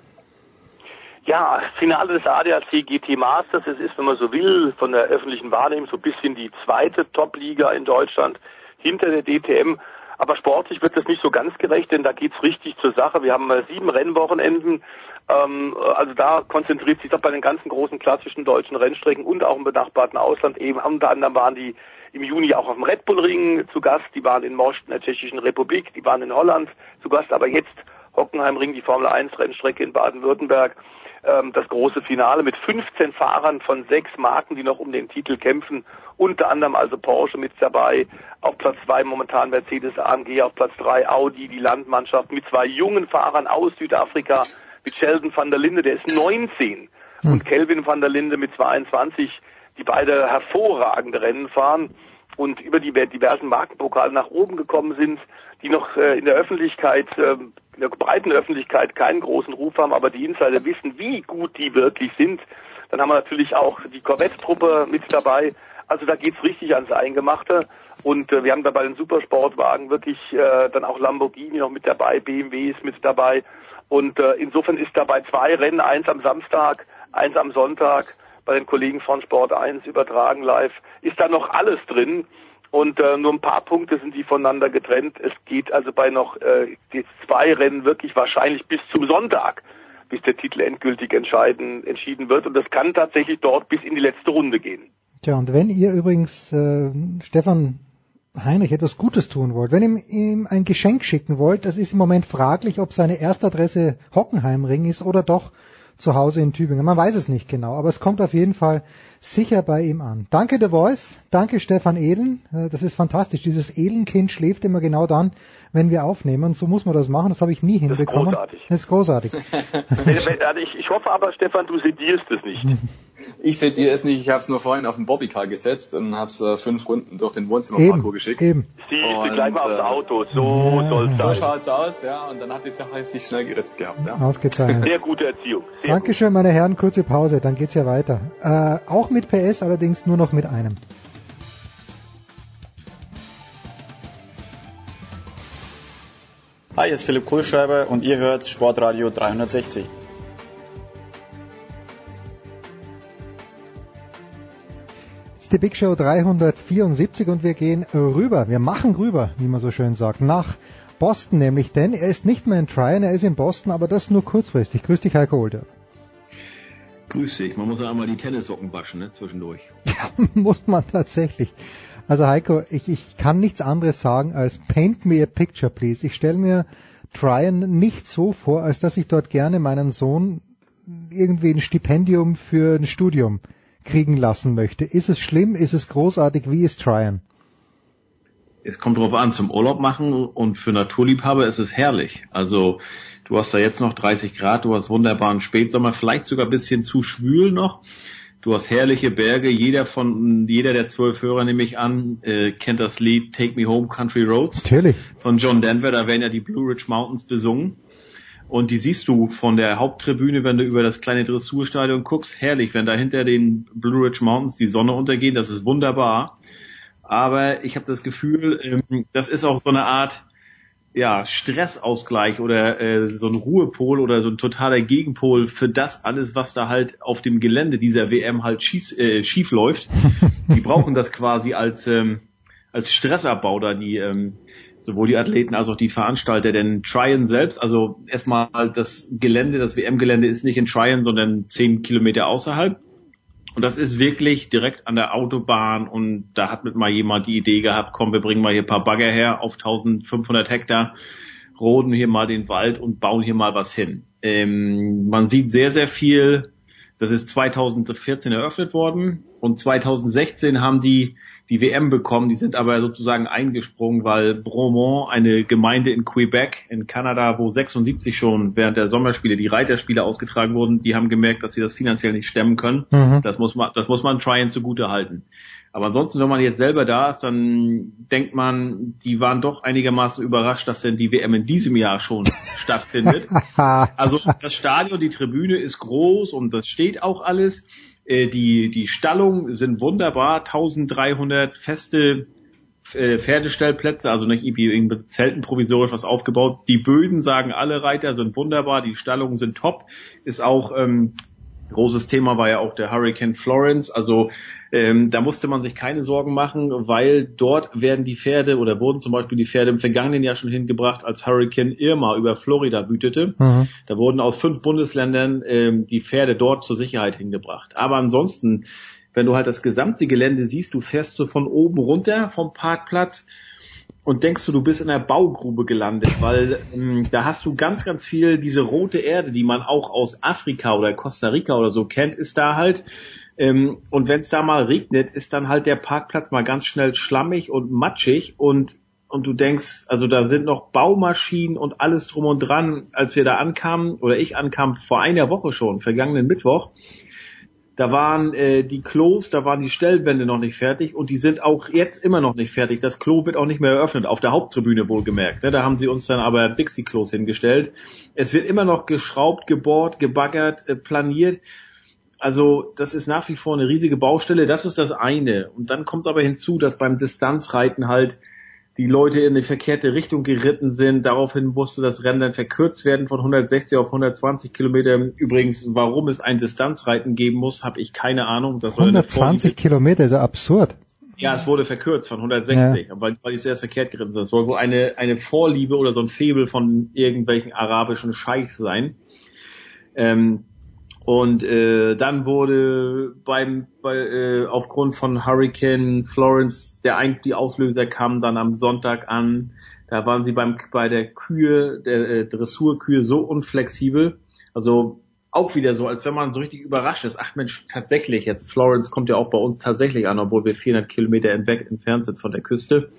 Ja, Finale des ADAC GT Masters. Es ist, wenn man so will, von der öffentlichen Wahrnehmung so ein bisschen die zweite Top-Liga in Deutschland hinter der DTM Aber sportlich wird das nicht so ganz gerecht, denn da geht's richtig zur Sache. Wir haben sieben Rennwochenenden. Ähm, also da konzentriert sich doch bei den ganzen großen klassischen deutschen Rennstrecken und auch im benachbarten Ausland eben. Unter anderem waren die im Juni auch auf dem Red Bull Ring zu Gast. Die waren in Most in der Tschechischen Republik, die waren in Holland zu Gast, aber jetzt Hockenheimring, die Formel 1 Rennstrecke in Baden-Württemberg ähm, das große Finale mit 15 Fahrern von sechs Marken, die noch um den Titel kämpfen. Unter anderem also Porsche mit dabei, auf Platz zwei momentan Mercedes AMG, auf Platz drei Audi, die Landmannschaft mit zwei jungen Fahrern aus Südafrika, mit Sheldon van der Linde, der ist 19 hm. und Kelvin van der Linde mit 22, die beide hervorragende Rennen fahren und über die diversen Markenpokale nach oben gekommen sind, die noch äh, in der Öffentlichkeit äh, in der breiten Öffentlichkeit keinen großen Ruf haben, aber die Insider wissen, wie gut die wirklich sind. Dann haben wir natürlich auch die Corvette-Truppe mit dabei. Also da geht's richtig ans Eingemachte. Und äh, wir haben da bei den Supersportwagen wirklich äh, dann auch Lamborghini noch mit dabei, BMW ist mit dabei. Und äh, insofern ist dabei zwei Rennen, eins am Samstag, eins am Sonntag bei den Kollegen von Sport 1 übertragen live, ist da noch alles drin. Und äh, nur ein paar Punkte sind die voneinander getrennt. Es geht also bei noch äh, die zwei Rennen wirklich wahrscheinlich bis zum Sonntag, bis der Titel endgültig entscheiden, entschieden wird. Und das kann tatsächlich dort bis in die letzte Runde gehen. Tja, und wenn ihr übrigens äh, Stefan Heinrich etwas Gutes tun wollt, wenn ihr ihm ein Geschenk schicken wollt, das ist im Moment fraglich, ob seine Erstadresse Hockenheimring ist oder doch zu Hause in Tübingen. Man weiß es nicht genau, aber es kommt auf jeden Fall sicher bei ihm an. Danke The Voice, danke Stefan Ehlen, äh, das ist fantastisch. Dieses Ehlenkind schläft immer genau dann, wenn wir aufnehmen. So muss man das machen, das habe ich nie hinbekommen. Das ist großartig. Das ist großartig. [laughs] Ich, ich hoffe aber, Stefan, du sedierst es nicht. [laughs] Ich sediere es nicht, ich habe es nur vorhin auf den Bobbycar gesetzt und habe es äh, fünf Runden durch den Wohnzimmerparcours geschickt. Eben. Siehst du gleich mal aufs Auto, so ja. soll's sein. So schaut's aus, ja, und dann hat die Sache jetzt nicht schnell geritzt gehabt. Ja. Ausgezeichnet. Sehr gute Erziehung. Sehr Dankeschön, gut. meine Herren, kurze Pause, dann geht's ja weiter. Äh, auch mit PS, allerdings nur noch mit einem. Hi, hier ist Philipp Kohlschreiber und ihr hört Sportradio 360. die Big Show 374 und wir gehen rüber, wir machen rüber, wie man so schön sagt, nach Boston nämlich, denn er ist nicht mehr in Tryon, er ist in Boston, aber das nur kurzfristig. Grüß dich, Heiko Holder. Grüß dich, man muss ja einmal die Tennissocken waschen, ne, zwischendurch. [laughs] Ja, muss man tatsächlich. Also Heiko, ich, ich kann nichts anderes sagen als paint me a picture, please. Ich stelle mir Tryon nicht so vor, als dass ich dort gerne meinen Sohn irgendwie ein Stipendium für ein Studium kriegen lassen möchte. Ist es schlimm? Ist es großartig? Wie ist Tryon? Es kommt drauf an, zum Urlaub machen und für Naturliebhaber ist es herrlich. Also du hast da jetzt noch 30 Grad, du hast wunderbaren Spätsommer, vielleicht sogar ein bisschen zu schwül noch. Du hast herrliche Berge. Jeder von jeder der zwölf Hörer nehme ich an äh, kennt das Lied Take Me Home Country Roads Natürlich. von John Denver. Da werden ja die Blue Ridge Mountains besungen. Und die siehst du von der Haupttribüne, wenn du über das kleine Dressurstadion guckst. Herrlich, wenn da hinter den Blue Ridge Mountains die Sonne untergeht. Das ist wunderbar. Aber ich habe das Gefühl, ähm, das ist auch so eine Art ja, Stressausgleich oder äh, so ein Ruhepol oder so ein totaler Gegenpol für das alles, was da halt auf dem Gelände dieser WM halt schieß, äh, schief läuft. [laughs] Die brauchen das quasi als ähm, als Stressabbau da die ähm, sowohl die Athleten als auch die Veranstalter. Denn Tryon selbst, also erstmal das Gelände, das WM-Gelände ist nicht in Tryon, sondern zehn Kilometer außerhalb. Und das ist wirklich direkt an der Autobahn und da hat mit mal jemand die Idee gehabt, komm, wir bringen mal hier ein paar Bagger her auf 1500 Hektar, roden hier mal den Wald und bauen hier mal was hin. Ähm, man sieht sehr, sehr viel, das ist 2014 eröffnet worden und 2016 haben die die WM bekommen. Die sind aber sozusagen eingesprungen, weil Bromont, eine Gemeinde in Quebec in Kanada, wo 76 schon während der Sommerspiele die Reiterspiele ausgetragen wurden, die haben gemerkt, dass sie das finanziell nicht stemmen können. Mhm. Das muss man, das muss man Tryon zugute halten. Aber ansonsten, wenn man jetzt selber da ist, dann denkt man, die waren doch einigermaßen überrascht, dass denn die WM in diesem Jahr schon [laughs] stattfindet. Also das Stadion, die Tribüne ist groß und das steht auch alles. Äh, die, die Stallungen sind wunderbar, 1300 feste äh, Pferdestellplätze, also nicht irgendwie in Zelten provisorisch was aufgebaut. Die Böden, sagen alle Reiter, sind wunderbar, die Stallungen sind top, ist auch ähm, Großes Thema war ja auch der Hurricane Florence. Also ähm, da musste man sich keine Sorgen machen, weil dort werden die Pferde oder wurden zum Beispiel die Pferde im vergangenen Jahr schon hingebracht, als Hurricane Irma über Florida wütete. Mhm. Da wurden aus fünf Bundesländern ähm, die Pferde dort zur Sicherheit hingebracht. Aber ansonsten, wenn du halt das gesamte Gelände siehst, du fährst so von oben runter vom Parkplatz und denkst du, du bist in der Baugrube gelandet, weil ähm, da hast du ganz, ganz viel diese rote Erde, die man auch aus Afrika oder Costa Rica oder so kennt, ist da halt. Ähm, und wenn es da mal regnet, ist dann halt der Parkplatz mal ganz schnell schlammig und matschig und und du denkst, also da sind noch Baumaschinen und alles drum und dran, als wir da ankamen oder ich ankam vor einer Woche schon, vergangenen Mittwoch da waren äh, die Klos, da waren die Stellwände noch nicht fertig und die sind auch jetzt immer noch nicht fertig. Das Klo wird auch nicht mehr eröffnet, auf der Haupttribüne wohlgemerkt. Ne? Da haben sie uns dann aber Dixie-Klos hingestellt. Es wird immer noch geschraubt, gebohrt, gebaggert, äh, planiert. Also das ist nach wie vor eine riesige Baustelle. Das ist das eine. Und dann kommt aber hinzu, dass beim Distanzreiten halt die Leute in die verkehrte Richtung geritten sind. Daraufhin musste das Rennen dann verkürzt werden von 160 auf 120 Kilometer. Übrigens, warum es ein Distanzreiten geben muss, habe ich keine Ahnung. Das 120 Kilometer ist ja absurd. Ja, es wurde verkürzt von 160, ja. weil, weil die zuerst verkehrt geritten sind. Das soll wohl eine, eine Vorliebe oder so ein Febel von irgendwelchen arabischen Scheichs sein. Ähm, und äh, dann wurde beim bei, äh, aufgrund von Hurricane Florence der die Auslöser kam dann am Sonntag an. Da waren sie beim bei der Kühe, der äh, Dressurkühe so unflexibel. Also auch wieder so, als wenn man so richtig überrascht ist. Ach Mensch, tatsächlich, jetzt Florence kommt ja auch bei uns tatsächlich an, obwohl wir 400 Kilometer entfernt sind von der Küste.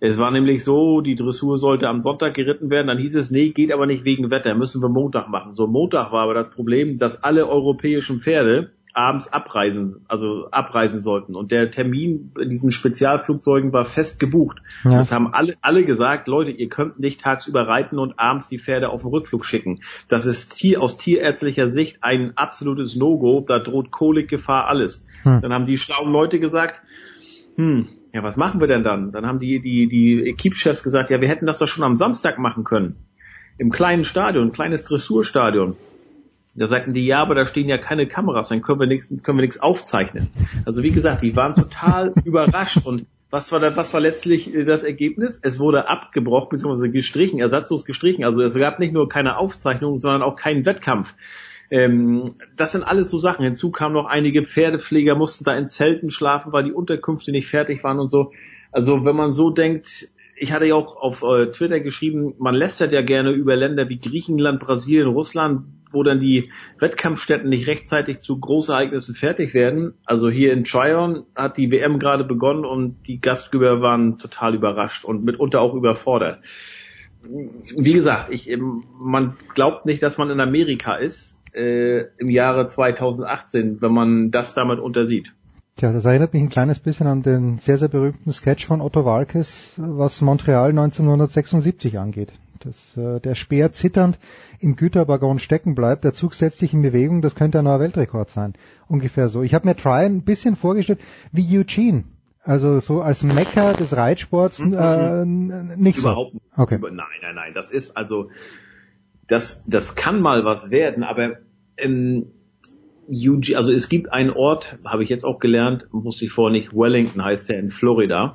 Es war nämlich so, die Dressur sollte am Sonntag geritten werden, dann hieß es, nee, geht aber nicht wegen Wetter, müssen wir Montag machen. So, Montag war aber das Problem, dass alle europäischen Pferde abends abreisen, also abreisen sollten. Und der Termin in diesen Spezialflugzeugen war fest gebucht. Ja. Das haben alle, alle gesagt, Leute, ihr könnt nicht tagsüber reiten und abends die Pferde auf den Rückflug schicken. Das ist hier aus tierärztlicher Sicht ein absolutes No-Go. Da droht Kolikgefahr, alles. Hm. Dann haben die schlauen Leute gesagt, hm, ja, was machen wir denn dann? Dann haben die, die, die Equipchefs gesagt, ja, wir hätten das doch schon am Samstag machen können. Im kleinen Stadion, kleines Dressurstadion. Da sagten die, ja, aber da stehen ja keine Kameras, dann können wir nichts, können wir nichts aufzeichnen. Also wie gesagt, die waren total [laughs] überrascht und was war da, was war letztlich äh, das Ergebnis? Es wurde abgebrochen bzw. gestrichen, ersatzlos gestrichen. Also es gab nicht nur keine Aufzeichnung, sondern auch keinen Wettkampf. Ähm, das sind alles so Sachen. Hinzu kamen noch einige Pferdepfleger, mussten da in Zelten schlafen, weil die Unterkünfte nicht fertig waren und so. Also wenn man so denkt, ich hatte ja auch auf äh, Twitter geschrieben, man lästert ja gerne über Länder wie Griechenland, Brasilien, Russland, wo dann die Wettkampfstätten nicht rechtzeitig zu Großereignissen fertig werden. Also hier in Tryon hat die WM gerade begonnen und die Gastgeber waren total überrascht und mitunter auch überfordert. Wie gesagt, ich, man glaubt nicht, dass man in Amerika ist äh, im Jahre 2018, wenn man das damit untersieht. Tja, das erinnert mich ein kleines bisschen an den sehr, sehr berühmten Sketch von Otto Walkes, was Montreal 1976 angeht. Dass äh, der Speer zitternd im Güterwaggon stecken bleibt, der Zug setzt sich in Bewegung, das könnte ein neuer Weltrekord sein. Ungefähr so. Ich habe mir Tryon ein bisschen vorgestellt wie Eugene. Also so als Mecker des Reitsports mhm. äh, nicht Überhaupt so. Nicht. Okay. Nein, nein, nein. Das ist also das, das kann mal was werden, aber ähm, UG, also es gibt einen Ort, habe ich jetzt auch gelernt, wusste ich vorher nicht, Wellington heißt der in Florida.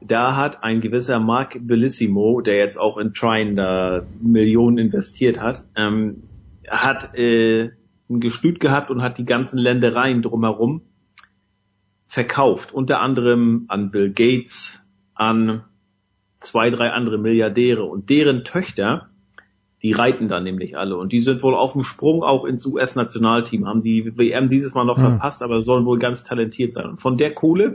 Da hat ein gewisser Mark Bellissimo, der jetzt auch in Trine da Millionen investiert hat, ähm, hat äh, ein Gestüt gehabt und hat die ganzen Ländereien drumherum verkauft, unter anderem an Bill Gates, an zwei, drei andere Milliardäre und deren Töchter die reiten dann nämlich alle und die sind wohl auf dem Sprung auch ins US-Nationalteam, haben die WM dieses Mal noch mhm. verpasst, aber sollen wohl ganz talentiert sein. Und von der Kohle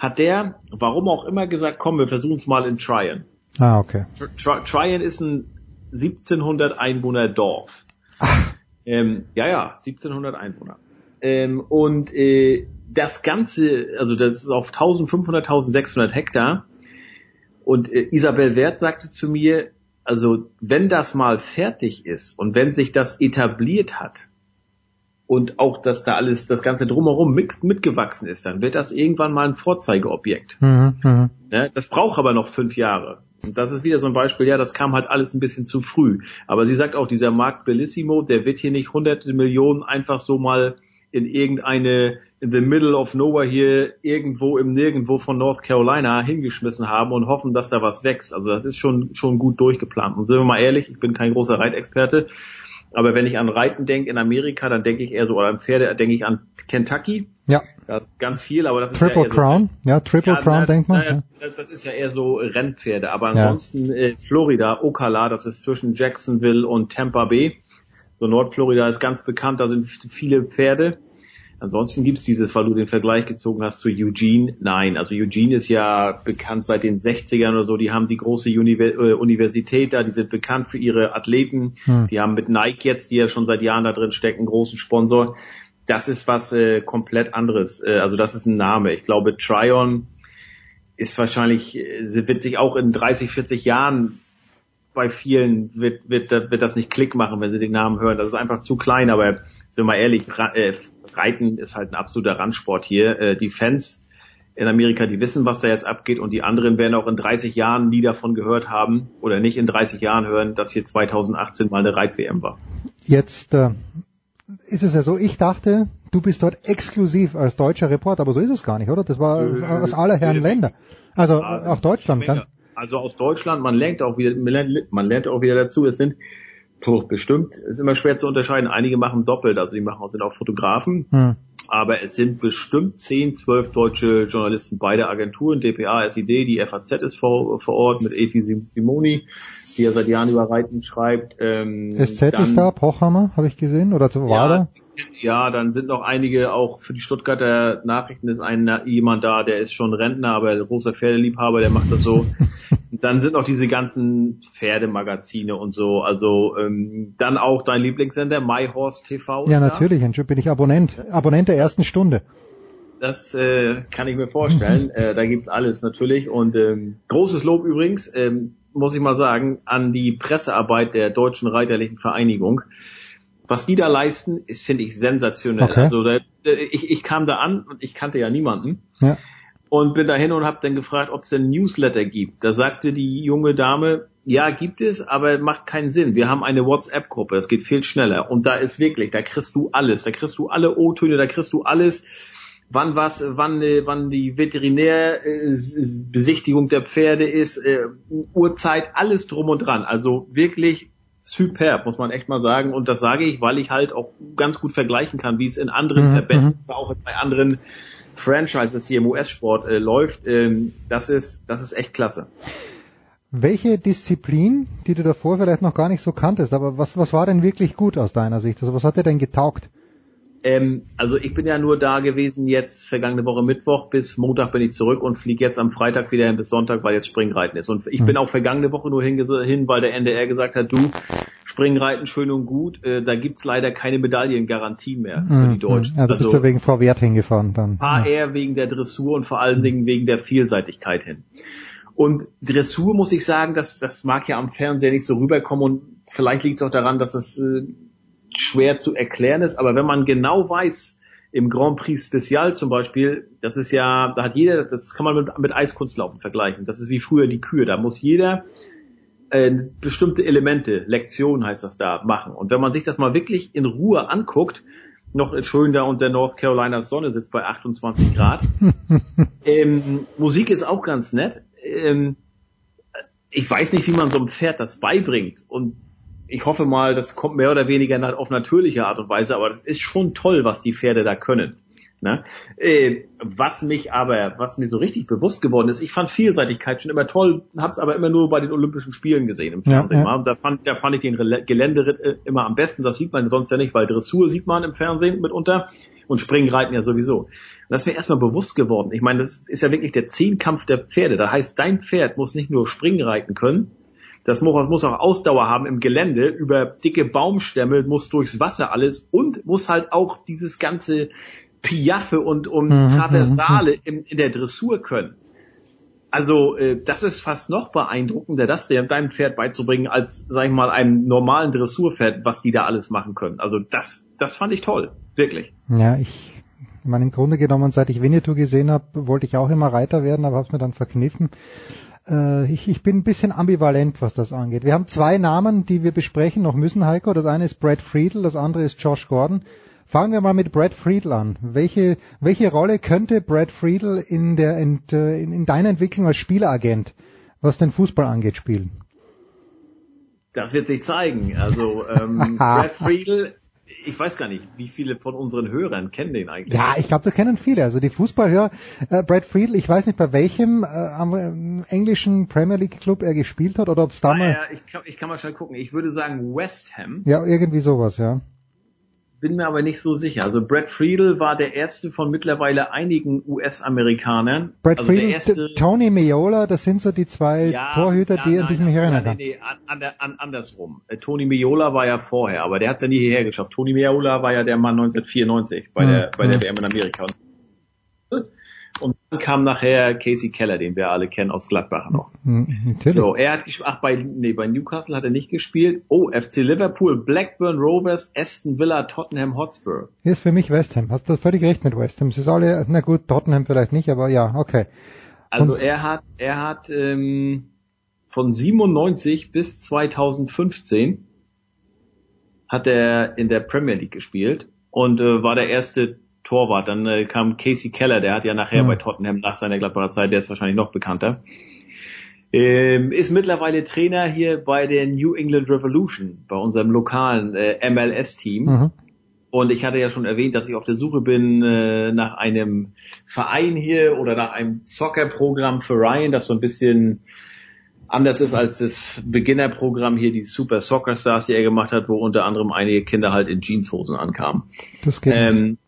hat der, warum auch immer, gesagt, komm, wir versuchen es mal in Tryon. Ah, okay. Tr Tryon ist ein 1700 Einwohner Dorf. Ach. Ähm, ja, ja, 1700 Einwohner. Ähm, und äh, das Ganze, also das ist auf 1500, 1600 Hektar. Und äh, Isabel Wert sagte zu mir, also wenn das mal fertig ist und wenn sich das etabliert hat, und auch, dass da alles, das Ganze drumherum mit, mitgewachsen ist, dann wird das irgendwann mal ein Vorzeigeobjekt. Mhm, mh. Ja, das braucht aber noch fünf Jahre. Und das ist wieder so ein Beispiel, ja, das kam halt alles ein bisschen zu früh. Aber sie sagt auch, dieser Mark Bellissimo, der wird hier nicht hunderte Millionen einfach so mal in irgendeine, in the middle of nowhere hier irgendwo im Nirgendwo von North Carolina hingeschmissen haben und hoffen, dass da was wächst. Also das ist schon, schon gut durchgeplant. Und sind wir mal ehrlich, ich bin kein großer Reitexperte, aber wenn ich an Reiten denke in Amerika, dann denke ich eher so, oder an Pferde, denke ich an Kentucky. Ja. Das ist ganz viel, aber das ist Triple ja eher Crown, so, ja, Triple ja, Crown na, denkt man. na, ja. Das ist ja eher so Rennpferde, aber Ja. ansonsten äh, Florida, Ocala, das ist zwischen Jacksonville und Tampa Bay. So Nordflorida ist ganz bekannt, da sind viele Pferde. Ansonsten gibt's dieses, weil du den Vergleich gezogen hast zu Eugene. Nein, also Eugene ist ja bekannt seit den 60ern oder so. Die haben die große äh, Universität da, die sind bekannt für ihre Athleten. Hm. Die haben mit Nike jetzt, die ja schon seit Jahren da drin stecken, einen großen Sponsor. Das ist was äh, komplett anderes. Äh, also das ist ein Name. Ich glaube, Tryon ist wahrscheinlich, äh, wird sich auch in 30, 40 Jahren bei vielen wird, wird, wird das nicht Klick machen, wenn sie den Namen hören. Das ist einfach zu klein, aber sind wir mal ehrlich, äh, Reiten ist halt ein absoluter Randsport hier. Äh, die Fans in Amerika, die wissen, was da jetzt abgeht und die anderen werden auch in 30 Jahren nie davon gehört haben oder nicht in 30 Jahren hören, dass hier 2018 mal eine Reit-WM war. Jetzt äh, ist es ja so, ich dachte, du bist dort exklusiv als deutscher Reporter, aber so ist es gar nicht, oder? Das war aus aller Herren Länder. Also äh, auch Deutschland dann. Also aus Deutschland, man lernt auch wieder, man lernt auch wieder dazu, es sind puh, bestimmt, ist immer schwer zu unterscheiden. Einige machen doppelt, also die machen auch, sind auch Fotografen. Hm. Aber es sind bestimmt 10, 12 deutsche Journalisten beider Agenturen, DPA, SID, die FAZ ist vor, vor Ort mit Efi Simoni, die ja seit Jahren über Reiten schreibt. Ähm, SZ dann- ist da, Pochhammer, habe ich gesehen, oder so war da? ja, dann sind noch einige, auch für die Stuttgarter Nachrichten ist ein, jemand da, der ist schon Rentner, aber großer Pferdeliebhaber, der macht das so. [laughs] dann sind noch diese ganzen Pferdemagazine und so, also ähm, dann auch dein Lieblingssender, MyHorse TV. Ja, da. natürlich, Entschuldigung, bin ich Abonnent, Abonnent der ersten Stunde. Das äh, kann ich mir vorstellen. [laughs] äh, da gibt's alles natürlich. Und ähm, großes Lob übrigens, ähm, muss ich mal sagen, an die Pressearbeit der Deutschen Reiterlichen Vereinigung. Was die da leisten, ist, finde ich, sensationell. Okay. Also da, ich, ich kam da an und ich kannte ja niemanden Ja. Und bin dahin und habe dann gefragt, ob es ein Newsletter gibt. Da sagte die junge Dame, ja, gibt es, aber macht keinen Sinn. Wir haben eine WhatsApp-Gruppe, es geht viel schneller. Und da ist wirklich, da kriegst du alles. Da kriegst du alle O-Töne, da kriegst du alles, wann was, wann, äh, wann die Veterinärbesichtigung der Pferde ist, äh, Uhrzeit, alles drum und dran. Also wirklich superb, muss man echt mal sagen. Und das sage ich, weil ich halt auch ganz gut vergleichen kann, wie es in anderen Mhm, Verbänden, auch bei anderen Franchises hier im US-Sport äh, läuft. Ähm, das ist, das ist echt klasse. Welche Disziplin, die du davor vielleicht noch gar nicht so kanntest, aber was, was war denn wirklich gut aus deiner Sicht? Also was hat dir denn getaugt? Ähm, also ich bin ja nur da gewesen jetzt vergangene Woche Mittwoch bis Montag bin ich zurück und fliege jetzt am Freitag wieder hin bis Sonntag, weil jetzt Springreiten ist. Und ich Hm. bin auch vergangene Woche nur hin, weil der NDR gesagt hat, du, Springreiten schön und gut, äh, da gibt's leider keine Medaillengarantie mehr für die Deutschen. Also, bist du wegen Frau Wert hingefahren dann. paar eher wegen der Dressur und vor allen Dingen wegen der Vielseitigkeit hin. Und Dressur muss ich sagen, das, das mag ja am Fernseher nicht so rüberkommen und vielleicht liegt es auch daran, dass es äh, schwer zu erklären ist, aber wenn man genau weiß, im Grand Prix Special zum Beispiel, das ist ja, da hat jeder, das kann man mit, mit Eiskunstlaufen vergleichen. Das ist wie früher die Kühe. Da muss jeder äh, bestimmte Elemente, Lektion heißt das da, machen. Und wenn man sich das mal wirklich in Ruhe anguckt, noch schön da unter North Carolinas Sonne sitzt bei 28 Grad. [laughs] ähm, Musik ist auch ganz nett. Ähm, ich weiß nicht, wie man so einem Pferd das beibringt. Und ich hoffe mal, das kommt mehr oder weniger auf natürliche Art und Weise, aber das ist schon toll, was die Pferde da können. Ne? Äh, was mich aber, was mir so richtig bewusst geworden ist, ich fand Vielseitigkeit schon immer toll, hab's aber immer nur bei den Olympischen Spielen gesehen im Ja, Fernsehen. ja. mal. Da fand, da fand ich den Geländeritt äh, immer am besten. Das sieht man sonst ja nicht, weil Dressur sieht man im Fernsehen mitunter und Springreiten ja sowieso. Und das ist mir erstmal bewusst geworden. Ich meine, das ist ja wirklich der Zehnkampf der Pferde. Da heißt, dein Pferd muss nicht nur Springreiten können, das muss auch Ausdauer haben im Gelände, über dicke Baumstämme, muss durchs Wasser alles und muss halt auch dieses ganze Piaffe und, und Mhm, Traversale in, in der Dressur können. Also äh, das ist fast noch beeindruckender, das deinem Pferd beizubringen, als, sag ich mal, einem normalen Dressurpferd, was die da alles machen können. Also das das fand ich toll, wirklich. Ja, ich, ich meine, im Grunde genommen, seit ich Winnetou gesehen habe, wollte ich auch immer Reiter werden, aber habe es mir dann verkniffen. Äh, ich, ich bin ein bisschen ambivalent, was das angeht. Wir haben zwei Namen, die wir besprechen noch müssen, Heiko. Das eine ist Brad Friedel, das andere ist Josh Gordon. Fangen wir mal mit Brad Friedel an. Welche, welche Rolle könnte Brad Friedel in, der, in, in, in deiner Entwicklung als Spieleragent, was den Fußball angeht, spielen? Das wird sich zeigen. Also ähm, [laughs] Brad Friedel, ich weiß gar nicht, wie viele von unseren Hörern kennen den eigentlich. Ja, ich glaube, das kennen viele. Also die Fußballhörer, äh, Brad Friedel, ich weiß nicht, bei welchem äh, englischen Premier League Club er gespielt hat oder ob es da mal... Ja, ich, kann, ich kann mal schnell gucken. Ich würde sagen West Ham. Ja, irgendwie sowas, ja bin mir aber nicht so sicher. Also Brad Friedel war der erste von mittlerweile einigen US-Amerikanern. Brad also Friedel, erste, Tony Meola, das sind so die zwei ja, Torhüter, die, an die ich mich erinnern kann. Nee, nee, an, an, an, andersrum. Äh, Tony Meola war ja vorher, aber der hat es ja nie hierher geschafft. Tony Meola war ja der Mann 1994 bei hm, der, bei der hm. WM in Amerika. Und dann kam nachher Casey Keller, den wir alle kennen aus Gladbach noch. Hm, natürlich. So, er hat gespielt, ach, bei, nee, bei Newcastle hat er nicht gespielt. Oh, FC Liverpool, Blackburn Rovers, Aston Villa, Tottenham Hotspur. Hier ist für mich West Ham. Hast du völlig recht mit West Ham. Es ist alle, na gut, Tottenham vielleicht nicht, aber ja, okay. Also Und, er hat, er hat, ähm, von 97 bis 2015 hat er in der Premier League gespielt und äh, war der erste Torwart. Dann äh, kam Casey Keller, der hat ja nachher mhm. bei Tottenham nach seiner Gladbacher Zeit, der ist wahrscheinlich noch bekannter. Ähm, ist mittlerweile Trainer hier bei der New England Revolution, bei unserem lokalen äh, MLS-Team. Mhm. Und ich hatte ja schon erwähnt, dass ich auf der Suche bin äh, nach einem Verein hier oder nach einem Soccer-Programm für Ryan, das so ein bisschen anders ist als das Beginnerprogramm hier, die Super Soccer Stars, die er gemacht hat, wo unter anderem einige Kinder halt in Jeanshosen ankamen. Das geht ähm,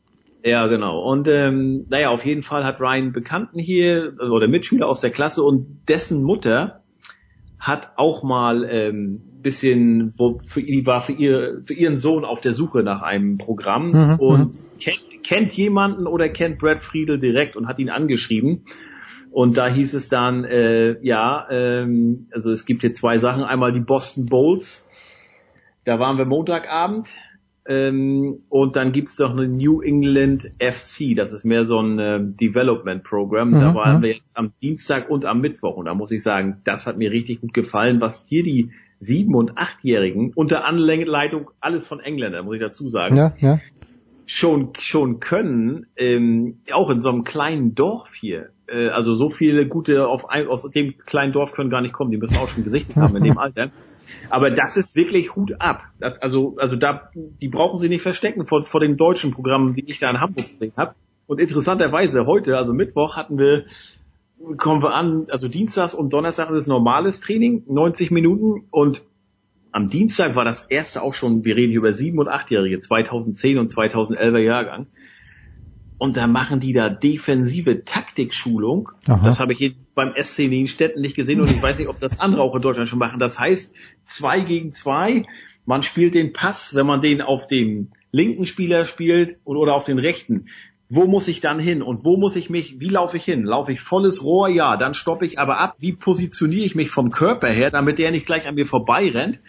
ja, genau. Und ähm, naja, auf jeden Fall hat Ryan Bekannten hier oder Mitschüler aus der Klasse und dessen Mutter hat auch mal ähm, bisschen, wo für die war für ihr für ihren Sohn auf der Suche nach einem Programm mhm, und mhm. kennt, kennt jemanden oder kennt Brad Friedel direkt und hat ihn angeschrieben. Und da hieß es dann, äh, ja, ähm, also es gibt hier zwei Sachen. Einmal die Boston Bowls. Da waren wir Montagabend ähm, und dann gibt's doch eine New England FC, das ist mehr so ein äh, Development Program. Mhm, da waren wir jetzt am Dienstag und am Mittwoch. Und da muss ich sagen, das hat mir richtig gut gefallen, was hier die sieben- und achtjährigen unter Anleitung alles von Engländern, muss ich dazu sagen. Ja, ja. Schon, schon können, ähm, auch in so einem kleinen Dorf hier, äh, also so viele gute auf ein, aus dem kleinen Dorf können gar nicht kommen, die müssen auch schon gesichtet haben in dem [laughs] Alter. Aber das ist wirklich Hut ab. Das, also, also da, die brauchen sie nicht verstecken vor, vor den deutschen Programmen, die ich da in Hamburg gesehen habe. Und interessanterweise heute, also Mittwoch, hatten wir, kommen wir an, also Dienstags und Donnerstag ist normales Training, 90 Minuten und am Dienstag war das erste auch schon, wir reden hier über sieben und achtjährige, 2010 und 2011er Jahrgang und da machen die da defensive Taktikschulung. Aha. Das habe ich beim SC Nienstetten nicht gesehen und ich weiß nicht, ob das andere auch in Deutschland schon machen. Das heißt, zwei gegen zwei, man spielt den Pass, wenn man den auf den linken Spieler spielt oder auf den rechten. Wo muss ich dann hin und wo muss ich mich, wie laufe ich hin? Laufe ich volles Rohr? Ja, dann stoppe ich aber ab. Wie positioniere ich mich vom Körper her, damit der nicht gleich an mir vorbei rennt?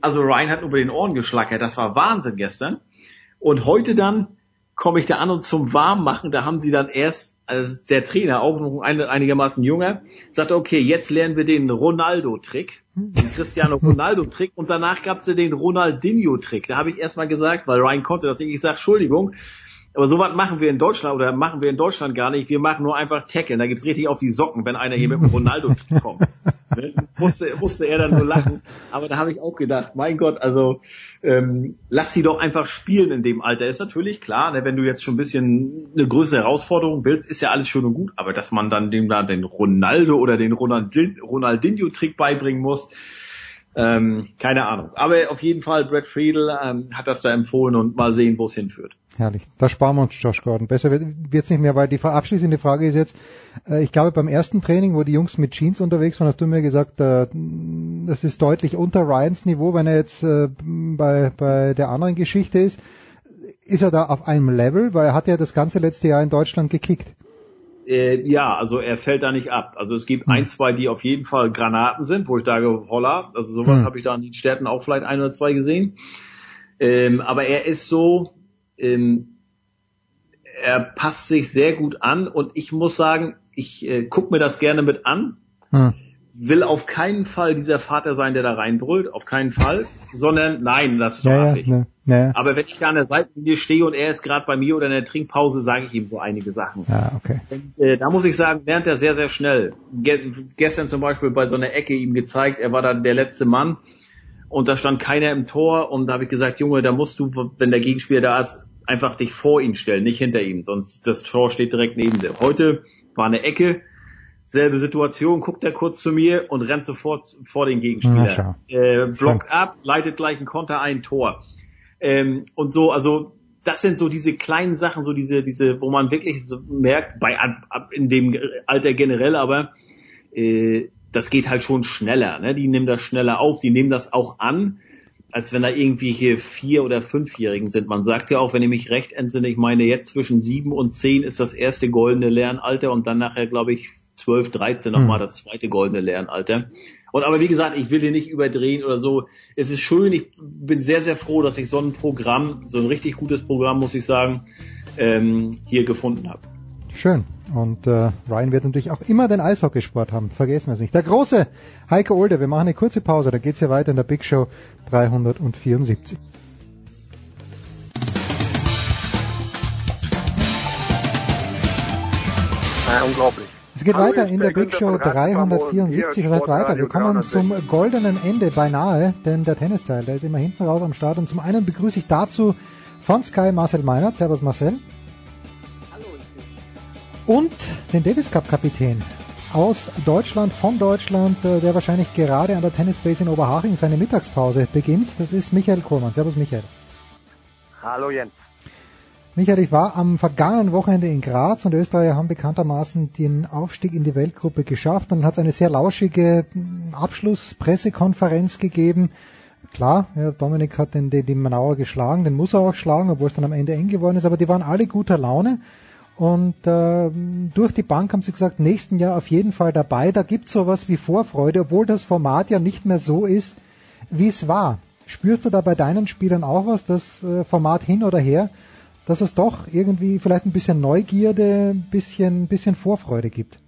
Also Ryan hat über den Ohren geschlackert. Das war Wahnsinn gestern. Und heute dann komme ich da an und zum Warmmachen, da haben sie dann erst, also der Trainer, auch noch ein, einigermaßen junger, sagte, okay, jetzt lernen wir den Ronaldo-Trick, den Cristiano Ronaldo-Trick. Und danach gab es den Ronaldinho-Trick. Da habe ich erstmal gesagt, weil Ryan konnte das nicht, ich sage, Entschuldigung, aber sowas machen wir in Deutschland oder machen wir in Deutschland gar nicht. Wir machen nur einfach Tackle. Da gibt's richtig auf die Socken, wenn einer hier mit dem [laughs] Ronaldo kommt. ne? musste, musste er dann nur lachen. Aber da habe ich auch gedacht, mein Gott, also ähm, lass sie doch einfach spielen in dem Alter. Ist natürlich klar, ne, wenn du jetzt schon ein bisschen eine größere Herausforderung willst, ist ja alles schön und gut. Aber dass man dann dem da den Ronaldo oder den Ronaldinho-Trick beibringen muss, ähm, keine Ahnung. Aber auf jeden Fall, Brad Friedel ähm, hat das da empfohlen und mal sehen, wo es hinführt. Herrlich. Da sparen wir uns Josh Gordon. Besser wird es nicht mehr, weil die abschließende Frage ist jetzt, äh, ich glaube beim ersten Training, wo die Jungs mit Jeans unterwegs waren, hast du mir gesagt, äh, das ist deutlich unter Ryans Niveau, wenn er jetzt äh, bei, bei der anderen Geschichte ist. Ist er da auf einem Level? Weil er hat ja das ganze letzte Jahr in Deutschland gekickt. Äh, ja, also er fällt da nicht ab. Also es gibt hm. ein, zwei, die auf jeden Fall Granaten sind, wo ich sage, holla, also sowas hm. habe ich da in den Städten auch vielleicht ein oder zwei gesehen. Ähm, aber er ist so, ähm, er passt sich sehr gut an und ich muss sagen, ich äh, guck mir das gerne mit an. Hm. Will auf keinen Fall dieser Vater sein, der da reinbrüllt, auf keinen Fall, sondern nein, das ist doch ja. Ja, ne, Aber wenn ich da an der Seitenlinie stehe und er ist gerade bei mir oder in der Trinkpause, sage ich ihm so einige Sachen. Ja, okay. Und, äh, da muss ich sagen, lernt er sehr, sehr schnell. Ge gestern zum Beispiel bei so einer Ecke ihm gezeigt, er war dann der letzte Mann und da stand keiner im Tor und da habe ich gesagt, Junge, da musst du, wenn der Gegenspieler da ist, einfach dich vor ihn stellen, nicht hinter ihm, sonst das Tor steht direkt neben dir. Heute war eine Ecke, selbe Situation, guckt er kurz zu mir und rennt sofort vor den Gegenspieler. Äh, Block ab, leitet gleich ein Konter ein, Tor. Ähm, und so, also das sind so diese kleinen Sachen, so diese, diese, wo man wirklich so merkt, bei ab, ab in dem Alter generell, aber äh, das geht halt schon schneller. Ne? Die nehmen das schneller auf, die nehmen das auch an, als wenn da irgendwie hier vier oder fünfjährigen sind. Man sagt ja auch, wenn ich mich recht entsinne, ich meine jetzt zwischen sieben und zehn ist das erste goldene Lernalter und dann nachher, glaube ich, zwölf, dreizehn nochmal hm. das zweite goldene Lernalter. Und aber wie gesagt, ich will hier nicht überdrehen oder so. Es ist schön, ich bin sehr, sehr froh, dass ich so ein Programm, so ein richtig gutes Programm, muss ich sagen, ähm, hier gefunden habe. Schön. Und äh, Ryan wird natürlich auch immer den Eishockeysport haben. Vergessen wir es nicht. Der große Heiko Olde, wir machen eine kurze Pause, dann geht's hier weiter in der Big Show 374. Ja, unglaublich. Es geht weiter in der Big Show 374, das heißt weiter. Wir kommen zum goldenen Ende beinahe, denn der Tennisteil, der ist immer hinten raus am Start. Und zum einen begrüße ich dazu von Sky Marcel Meinert. Servus Marcel. Hallo. Und den Davis Cup Kapitän aus Deutschland, von Deutschland, äh, der wahrscheinlich gerade an der Tennisbase in Oberhaching seine Mittagspause beginnt. Das ist Michael Kohlmann. Servus Michael. Hallo Jens. Michael, ich war am vergangenen Wochenende in Graz und Österreicher haben bekanntermaßen den Aufstieg in die Weltgruppe geschafft. Dann hat es eine sehr lauschige hm, Abschlusspressekonferenz gegeben. Klar, ja, Dominik hat den, den, den Manauer geschlagen, den muss er auch schlagen, obwohl es dann am Ende eng geworden ist, aber die waren alle guter Laune. Und äh, durch die Bank haben sie gesagt, nächsten Jahr auf jeden Fall dabei. Da gibt es sowas wie Vorfreude, obwohl das Format ja nicht mehr so ist, wie es war. Spürst du da bei deinen Spielern auch was, das äh, Format hin oder her? Dass es doch irgendwie vielleicht ein bisschen Neugierde, ein bisschen, bisschen Vorfreude gibt?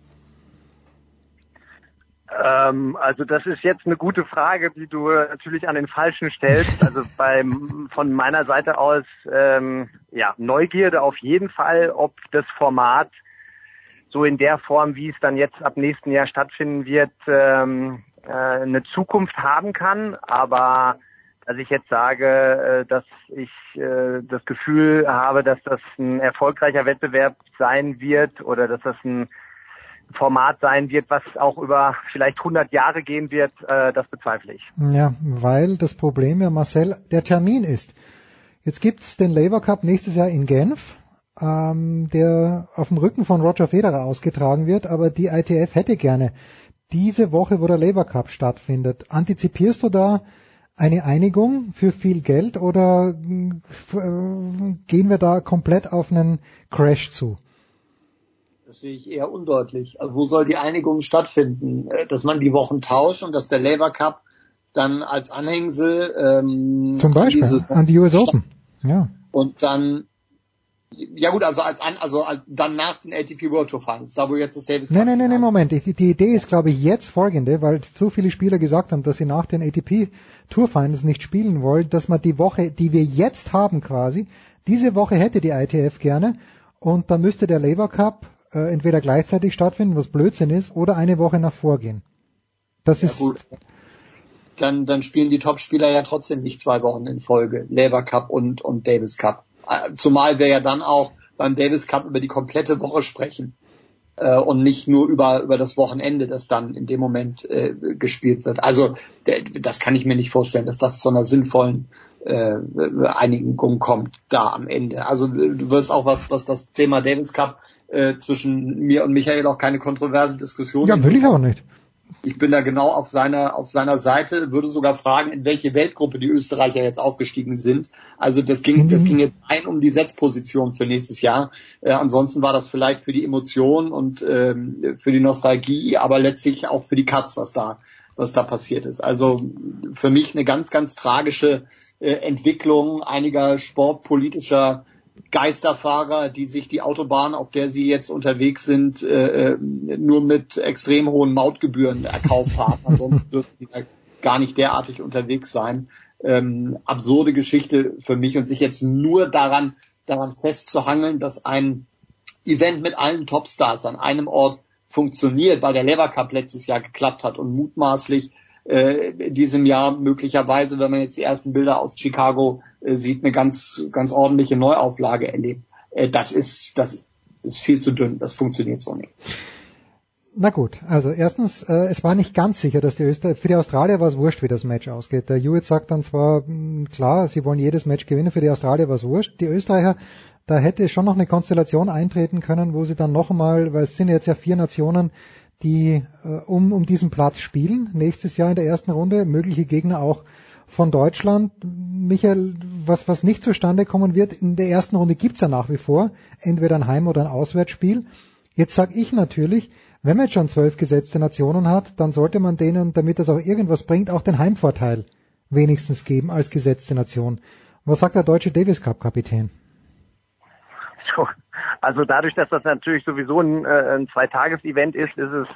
Ähm, also das ist jetzt eine gute Frage, die du natürlich an den Falschen stellst. Also [laughs] beim, von meiner Seite aus, ähm, ja, Neugierde auf jeden Fall, ob das Format so in der Form, wie es dann jetzt ab nächsten Jahr stattfinden wird, ähm, äh, eine Zukunft haben kann. Aber dass ich jetzt sage, äh, dass ich äh, das Gefühl habe, dass das ein erfolgreicher Wettbewerb sein wird oder dass das ein Format sein wird, was auch über vielleicht 100 Jahre gehen wird, äh, das bezweifle ich. Ja, weil das Problem ja, Marcel, der Termin ist. Jetzt gibt's den Labour Cup nächstes Jahr in Genf, ähm, der auf dem Rücken von Roger Federer ausgetragen wird, aber die ITF hätte gerne diese Woche, wo der Labour Cup stattfindet. Antizipierst du da eine Einigung für viel Geld oder äh, gehen wir da komplett auf einen Crash zu? Das sehe ich eher undeutlich. Also wo soll die Einigung stattfinden? Äh, dass man die Wochen tauscht und dass der Labour Cup dann als Anhängsel ähm, zum Beispiel an die US Open, ja. Und dann ja gut, also als an, also als, dann nach den ATP World Tour Finals, da wo jetzt das Davis Nein, nein, nein, nein, Moment. Die, die Idee ist, glaube ich, jetzt folgende, weil so viele Spieler gesagt haben, dass sie nach den ATP Tour Finals nicht spielen wollen, dass man die Woche, die wir jetzt haben quasi, diese Woche hätte die ITF gerne und dann müsste der Labour Cup äh, entweder gleichzeitig stattfinden, was Blödsinn ist, oder eine Woche nach vorgehen. Das ja, ist gut. Dann, dann spielen die Topspieler ja trotzdem nicht zwei Wochen in Folge, Labour Cup und, und Davis Cup. Äh, zumal wir ja dann auch beim Davis Cup über die komplette Woche sprechen äh, und nicht nur über über das Wochenende, das dann in dem Moment äh, gespielt wird. Also das kann ich mir nicht vorstellen, dass das zu einer sinnvollen äh, Einigung kommt da am Ende. Also du wirst auch was was das Thema Davis Cup äh, zwischen mir und Michael auch keine kontroverse Diskussion. Ja, will ich auch nicht. Ich bin da genau auf seiner, auf seiner Seite, würde sogar fragen, in welche Weltgruppe die Österreicher jetzt aufgestiegen sind. Also das ging, das ging jetzt ein um die Setzposition für nächstes Jahr. Äh, ansonsten war das vielleicht für die Emotion und ähm, für die Nostalgie, aber letztlich auch für die Katz, was da was da passiert ist. Also für mich eine ganz, ganz tragische äh, Entwicklung einiger sportpolitischer Geisterfahrer, die sich die Autobahn, auf der sie jetzt unterwegs sind, äh, äh nur mit extrem hohen Mautgebühren erkauft haben. [laughs] Ansonsten dürfen die da gar nicht derartig unterwegs sein. Ähm, absurde Geschichte für mich und sich jetzt nur daran, daran festzuhangeln, dass ein Event mit allen Topstars an einem Ort funktioniert, weil der Lever Cup letztes Jahr geklappt hat und mutmaßlich äh, in diesem Jahr möglicherweise, wenn man jetzt die ersten Bilder aus Chicago äh, sieht, eine ganz, ganz ordentliche Neuauflage erlebt. Äh, das ist, das ist viel zu dünn. Das funktioniert so nicht. Na gut, also erstens, äh, es war nicht ganz sicher, dass die Österreicher, für die Australier war es wurscht, wie das Match ausgeht. Der Hewitt sagt dann zwar, mh, hm, klar, sie wollen jedes Match gewinnen, für die Australier war es wurscht. Die Österreicher, da hätte schon noch eine Konstellation eintreten können, wo sie dann noch einmal, weil es sind jetzt ja vier Nationen, die äh, um, um diesen Platz spielen, nächstes Jahr in der ersten Runde, mögliche Gegner auch von Deutschland. Michael, was, was nicht zustande kommen wird, in der ersten Runde gibt's ja nach wie vor entweder ein Heim- oder ein Auswärtsspiel. Jetzt sage ich natürlich, wenn man jetzt schon zwölf gesetzte Nationen hat, dann sollte man denen, damit das auch irgendwas bringt, auch den Heimvorteil wenigstens geben als gesetzte Nation. Was sagt der deutsche Davis Cup Kapitän? Also dadurch, dass das natürlich sowieso ein, äh, ein Zweitages-Event ist, ist es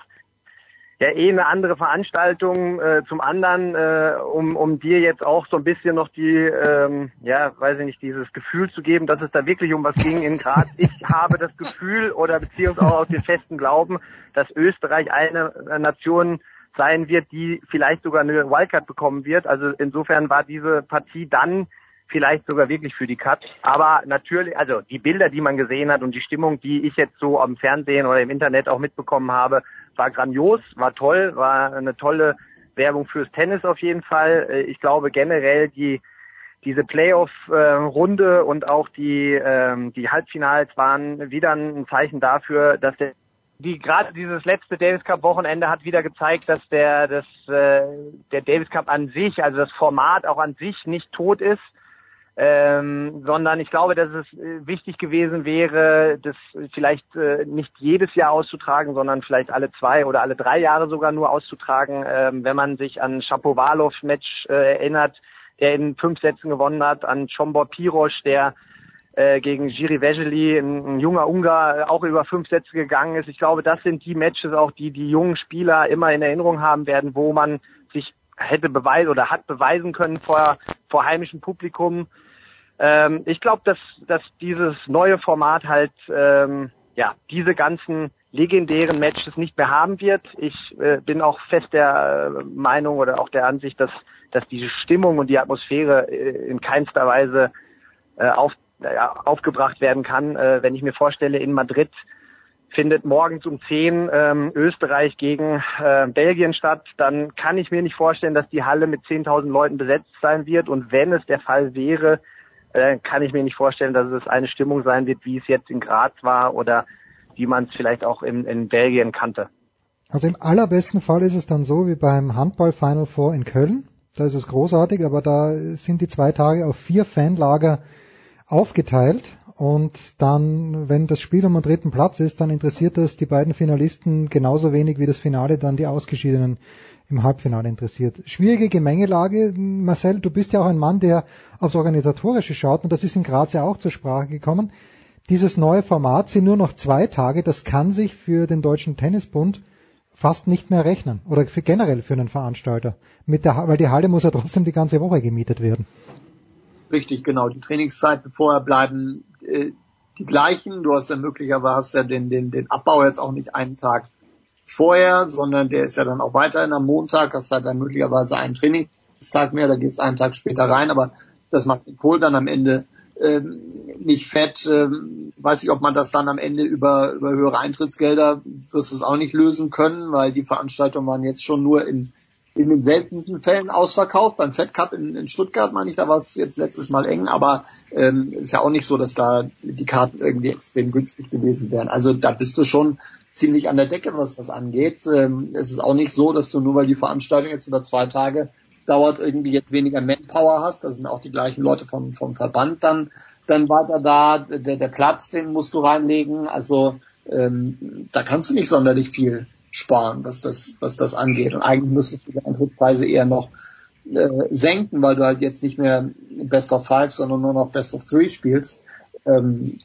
ja eh eine andere Veranstaltung. Äh, zum anderen, äh, um, um dir jetzt auch so ein bisschen noch die, ähm, ja, weiß ich nicht, dieses Gefühl zu geben, dass es da wirklich um was ging in Graz. Ich habe das Gefühl oder beziehungsweise auch aus den festen Glauben, dass Österreich eine Nation sein wird, die vielleicht sogar eine Wildcard bekommen wird. Also insofern war diese Partie dann vielleicht sogar wirklich für die Cut. Aber natürlich, also die Bilder, die man gesehen hat und die Stimmung, die ich jetzt so am Fernsehen oder im Internet auch mitbekommen habe, war grandios, war toll, war eine tolle Werbung fürs Tennis auf jeden Fall. Äh, ich glaube generell die diese Playoff-Runde und auch die ähm, die Halbfinals waren wieder ein Zeichen dafür, dass der die gerade dieses letzte Davis Cup Wochenende hat wieder gezeigt, dass der das äh, der Davis Cup an sich, also das Format auch an sich nicht tot ist ähm, sondern ich glaube, dass es äh, wichtig gewesen wäre, das vielleicht äh, nicht jedes Jahr auszutragen, sondern vielleicht alle zwei oder alle drei Jahre sogar nur auszutragen, ähm, wenn man sich an Shapovalov-Match äh, erinnert, der in fünf Sätzen gewonnen hat, an Chombor Pirosch, der äh, gegen Jiri Vesely, ein, ein, junger Ungar, auch über fünf Sätze gegangen ist. Ich glaube, das sind die Matches auch, die die jungen Spieler immer in Erinnerung haben werden, wo man sich hätte beweisen oder hat beweisen können vor, vor heimischem Publikum, ähm, ich glaube, dass, dass dieses neue Format halt ähm, ja diese ganzen legendären Matches nicht mehr haben wird. Ich äh, bin auch fest der äh, Meinung oder auch der Ansicht, dass dass diese Stimmung und die Atmosphäre äh, in keinster Weise äh, auf, aufgebracht werden kann. Äh, wenn ich mir vorstelle, in Madrid findet morgens um 10 ähm, Österreich gegen äh, Belgien statt, dann kann ich mir nicht vorstellen, dass die Halle mit 10.000 Leuten besetzt sein wird. Und wenn es der Fall wäre, äh, kann ich mir nicht vorstellen, dass es eine Stimmung sein wird, wie es jetzt in Graz war oder wie man es vielleicht auch in, in Belgien kannte. Also im allerbesten Fall ist es dann so wie beim Handball Final Four in Köln. Da ist es großartig, aber da sind die zwei Tage auf vier Fanlager aufgeteilt und dann, wenn das Spiel um den dritten Platz ist, dann interessiert das die beiden Finalisten genauso wenig wie das Finale dann die Ausgeschiedenen im Halbfinale interessiert. Schwierige Gemengelage. Marcel, du bist ja auch ein Mann, der aufs Organisatorische schaut und das ist in Graz ja auch zur Sprache gekommen. Dieses neue Format sind nur noch zwei Tage. Das kann sich für den Deutschen Tennisbund fast nicht mehr rechnen oder für generell für einen Veranstalter, mit der, weil die Halle muss ja trotzdem die ganze Woche gemietet werden. Richtig, genau. Die Trainingszeiten vorher bleiben äh, die gleichen. Du hast ja möglicherweise den, den, den Abbau jetzt auch nicht einen Tag vorher, sondern der ist ja dann auch weiterhin am Montag, hast halt dann möglicherweise einen Trainingstag mehr, da gehst einen Tag später rein, aber das macht den Kohl dann am Ende ähm, nicht fett. Ähm, weiß ich, ob man das dann am Ende über, über höhere Eintrittsgelder wirst es auch nicht lösen können, weil die Veranstaltungen waren jetzt schon nur in, in den seltensten Fällen ausverkauft. Beim Fed Cup in, in Stuttgart, meine ich, da war es jetzt letztes Mal eng, aber ähm, ist ja auch nicht so, dass da die Karten irgendwie extrem günstig gewesen wären. Also da bist du schon ziemlich an der Decke, was das angeht. Ähm, es ist auch nicht so, dass du nur weil die Veranstaltung jetzt über zwei Tage dauert, irgendwie jetzt weniger Manpower hast. Da sind auch die gleichen Leute vom, vom Verband dann, dann weiter da. Der, der Platz, den musst du reinlegen. Also ähm, da kannst du nicht sonderlich viel sparen, was das, was das angeht. Und eigentlich müsstest du die Eintrittspreise eher noch äh, senken, weil du halt jetzt nicht mehr Best of Five, sondern nur noch Best of Three spielst. Ähm,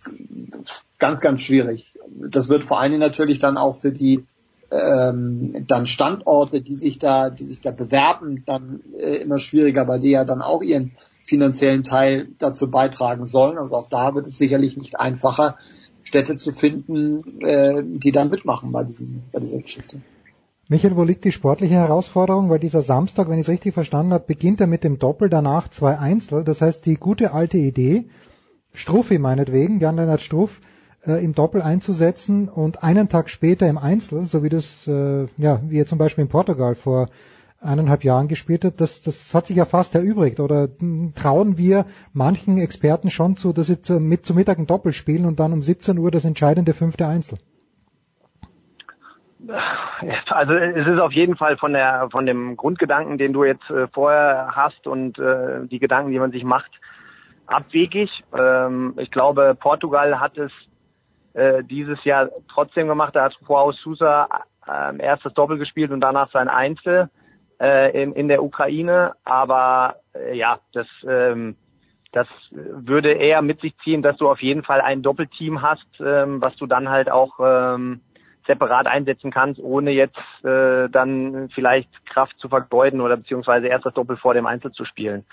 ganz, ganz schwierig. Das wird vor allen Dingen natürlich dann auch für die ähm, dann Standorte, die sich da, die sich da bewerben, dann äh, immer schwieriger, weil die ja dann auch ihren finanziellen Teil dazu beitragen sollen. Also auch da wird es sicherlich nicht einfacher, Städte zu finden, äh, die dann mitmachen bei, diesem, bei dieser Geschichte. Michael, wo liegt die sportliche Herausforderung? Weil dieser Samstag, wenn ich es richtig verstanden habe, beginnt er mit dem Doppel, danach zwei Einzel. Das heißt, die gute alte Idee, Struffi meinetwegen, Jan-Lennart Struff, äh, im Doppel einzusetzen und einen Tag später im Einzel, so wie das, äh, ja, wie er zum Beispiel in Portugal vor eineinhalb Jahren gespielt hat, das, das hat sich ja fast erübrigt. Oder trauen wir manchen Experten schon zu, dass sie zu, mit zu Mittag ein Doppel spielen und dann um 17 Uhr das entscheidende fünfte Einzel? Also es ist auf jeden Fall von der von dem Grundgedanken, den du jetzt äh, vorher hast und äh, die Gedanken, die man sich macht, abwegig. Ähm, ich glaube, Portugal hat es äh, dieses Jahr trotzdem gemacht. Da hat Joao Sousa äh, erst das Doppel gespielt und danach sein Einzel äh, in, in der Ukraine. Aber äh, ja, das, ähm, das würde eher mit sich ziehen, dass du auf jeden Fall ein Doppelteam hast, ähm, was du dann halt auch ähm, separat einsetzen kannst, ohne jetzt äh, dann vielleicht Kraft zu vergeuden oder beziehungsweise erst das Doppel vor dem Einzel zu spielen.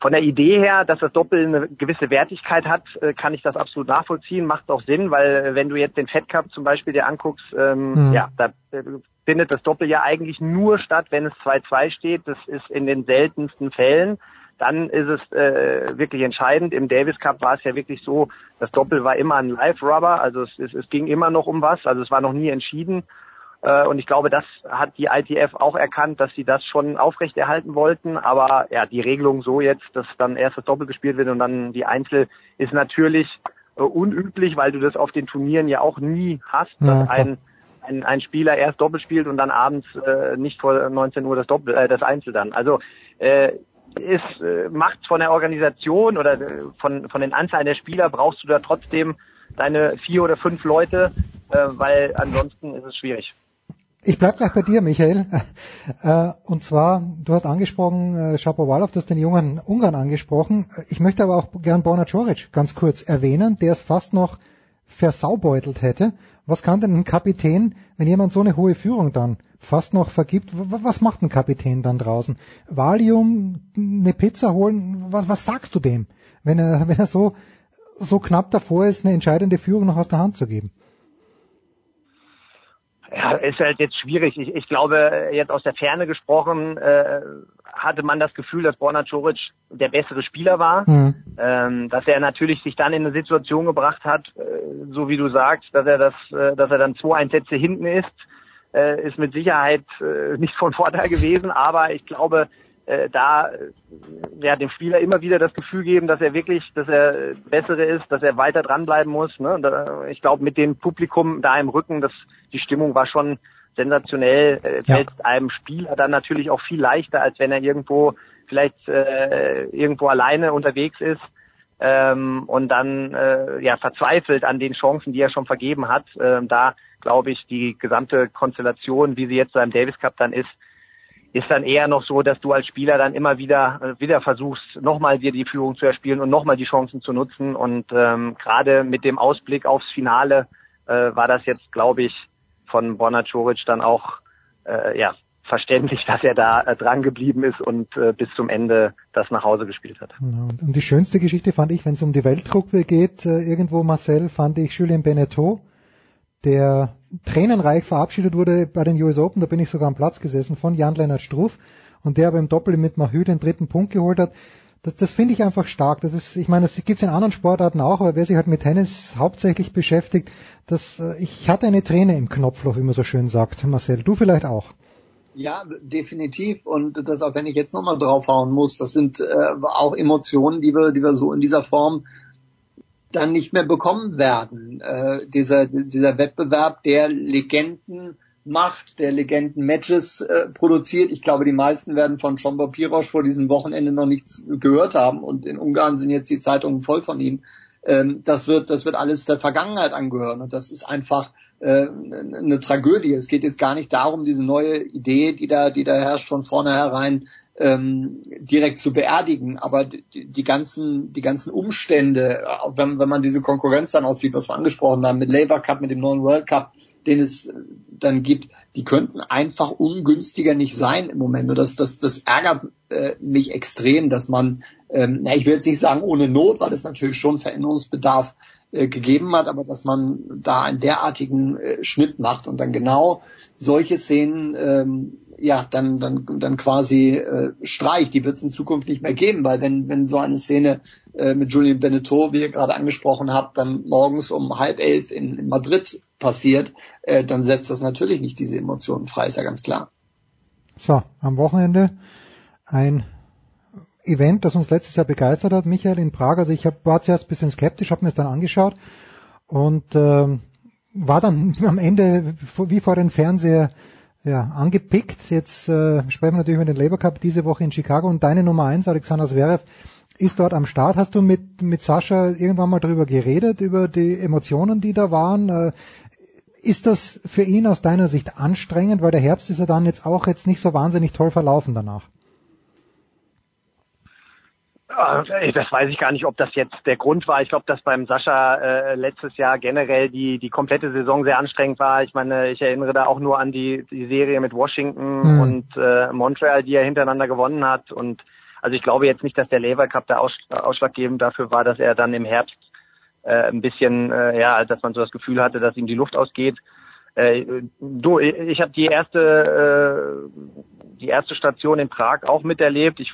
Von der Idee her, dass das Doppel eine gewisse Wertigkeit hat, äh, kann ich das absolut nachvollziehen, macht auch Sinn, weil äh, wenn du jetzt den Fed Cup zum Beispiel dir anguckst, ähm, mhm. ja, da äh, findet das Doppel ja eigentlich nur statt, wenn es 2-2 steht. Das ist in den seltensten Fällen. Dann ist es äh, wirklich entscheidend. Im Davis Cup war es ja wirklich so, das Doppel war immer ein Live-Rubber, also es, es, es ging immer noch um was, also es war noch nie entschieden. Äh, und ich glaube, das hat die ITF auch erkannt, dass sie das schon aufrechterhalten wollten. Aber ja, die Regelung so jetzt, dass dann erst das Doppel gespielt wird und dann die Einzel, ist natürlich äh, unüblich, weil du das auf den Turnieren ja auch nie hast, dass ja, ein, ein, ein Spieler erst Doppel spielt und dann abends äh, nicht vor 19 Uhr das Doppel, äh, das Einzel dann. Also äh, ist äh, macht von der Organisation oder äh, von von den Anzahlen der Spieler brauchst du da trotzdem deine vier oder fünf Leute, äh, weil ansonsten ist es schwierig. Ich bleib gleich bei dir, Michael. Äh, und zwar, du hast angesprochen, äh, Shapovalov, du hast den jungen Ungarn angesprochen. Ich möchte aber auch gern Borna Coric ganz kurz erwähnen, der es fast noch versaubeutelt hätte. Was kann denn ein Kapitän, wenn jemand so eine hohe Führung dann fast noch vergibt, was macht ein Kapitän dann draußen? Valium, eine Pizza holen, was, was sagst du dem, wenn er, [laughs] wenn er so, so knapp davor ist, eine entscheidende Führung noch aus der Hand zu geben? Ja, ist halt jetzt schwierig. Ich, ich glaube, jetzt aus der Ferne gesprochen, äh, hatte man das Gefühl, dass Borna Coric der bessere Spieler war. Mhm. Ähm, dass er natürlich sich dann in eine Situation gebracht hat, äh, so wie du sagst, dass er das, äh, dass er dann zwei Einsätze hinten ist, äh, ist mit Sicherheit äh, nicht von Vorteil gewesen. Aber ich glaube, äh, da äh, ja, dem Spieler immer wieder das Gefühl geben, dass er wirklich, dass er bessere ist, dass er weiter dranbleiben muss. Ne? Da, ich glaube, mit dem Publikum da im Rücken, das, die Stimmung war schon sensationell. Äh, ja. Fällt einem Spieler dann natürlich auch viel leichter, als wenn er irgendwo vielleicht äh, irgendwo alleine unterwegs ist ähm, und dann äh, ja verzweifelt an den Chancen, die er schon vergeben hat. Ähm, da glaube ich, die gesamte Konstellation, wie sie jetzt beim Davis Cup dann ist, ist dann eher noch so, dass du als Spieler dann immer wieder äh, wieder versuchst, nochmal dir die Führung zu erspielen und nochmal die Chancen zu nutzen. Und ähm, gerade mit dem Ausblick aufs Finale äh, war das jetzt, glaube ich, von Borna Coric dann auch äh, ja verständlich, [laughs] dass er da äh, dran geblieben ist und äh, bis zum Ende das nach Hause gespielt hat. Und die schönste Geschichte fand ich, wenn es um die Weltgruppe geht, äh, irgendwo Marcel, fand ich Julien Beneteau, der tränenreich verabschiedet wurde bei den US Open, da bin ich sogar am Platz gesessen, von Jan-Lennart Struff und der aber im Doppel mit Mahü den dritten Punkt geholt hat. Das, das finde ich einfach stark. Das ist, ich meine, das gibt es in anderen Sportarten auch, aber wer sich halt mit Tennis hauptsächlich beschäftigt, das, äh, ich hatte eine Träne im Knopfloch, wie man so schön sagt. Marcel, du vielleicht auch. Ja, definitiv. Und das auch wenn ich jetzt nochmal draufhauen muss, das sind äh, auch Emotionen, die wir, die wir so in dieser Form dann nicht mehr bekommen werden. Äh, dieser, dieser Wettbewerb, der Legenden macht, der Legenden-Matches äh, produziert. Ich glaube, die meisten werden von Chombo Pirosch vor diesem Wochenende noch nichts gehört haben und in Ungarn sind jetzt die Zeitungen voll von ihm. ähm, das wird, das wird alles der Vergangenheit angehören und das ist einfach äh, eine Tragödie. Es geht jetzt gar nicht darum, diese neue Idee, die da, die da herrscht, von vornherein ähm, direkt zu beerdigen. Aber die, die ganzen, die ganzen Umstände, wenn, wenn man diese Konkurrenz dann aussieht, was wir angesprochen haben, mit Labour Cup, mit dem neuen World Cup, den es dann gibt, die könnten einfach ungünstiger nicht sein im Moment. Und das, das, das ärgert äh, mich extrem, dass man, ähm, na, ich will jetzt nicht sagen ohne Not, weil es natürlich schon Veränderungsbedarf äh, gegeben hat, aber dass man da einen derartigen äh, Schnitt macht und dann genau solche Szenen ähm, ja dann dann dann quasi äh, streicht, die wird es in Zukunft nicht mehr geben, weil wenn wenn so eine Szene äh, mit Julian Beneteau, wie ihr gerade angesprochen habt, dann morgens um halb elf in, in Madrid passiert, äh, dann setzt das natürlich nicht diese Emotionen frei, ist ja ganz klar. So, am Wochenende ein Event, das uns letztes Jahr begeistert hat, Michael in Prag. Also ich hab, war zuerst ein bisschen skeptisch, habe mir es dann angeschaut und ähm, war dann [laughs] am Ende wie vor den Fernseher ja, angepickt. Jetzt äh, sprechen wir natürlich über den Labour Cup diese Woche in Chicago und deine Nummer eins, Alexander Zverev, ist dort am Start. Hast du mit, mit Sascha irgendwann mal darüber geredet, über die Emotionen, die da waren? Äh, ist das für ihn aus deiner Sicht anstrengend, weil der Herbst ist ja dann jetzt auch jetzt nicht so wahnsinnig toll verlaufen danach? Äh, das weiß ich gar nicht, ob das jetzt der Grund war. Ich glaube, dass beim Sascha äh, letztes Jahr generell die die komplette Saison sehr anstrengend war. Ich meine, ich erinnere da auch nur an die die Serie mit Washington mhm. und äh, Montreal, die er hintereinander gewonnen hat. Und also ich glaube jetzt nicht, dass der Lever Cup der Aus, ausschlaggebend dafür war, dass er dann im Herbst äh, ein bisschen, äh, ja, dass man so das Gefühl hatte, dass ihm die Luft ausgeht. Äh, du, ich habe die erste äh, die erste Station in Prag auch miterlebt. Ich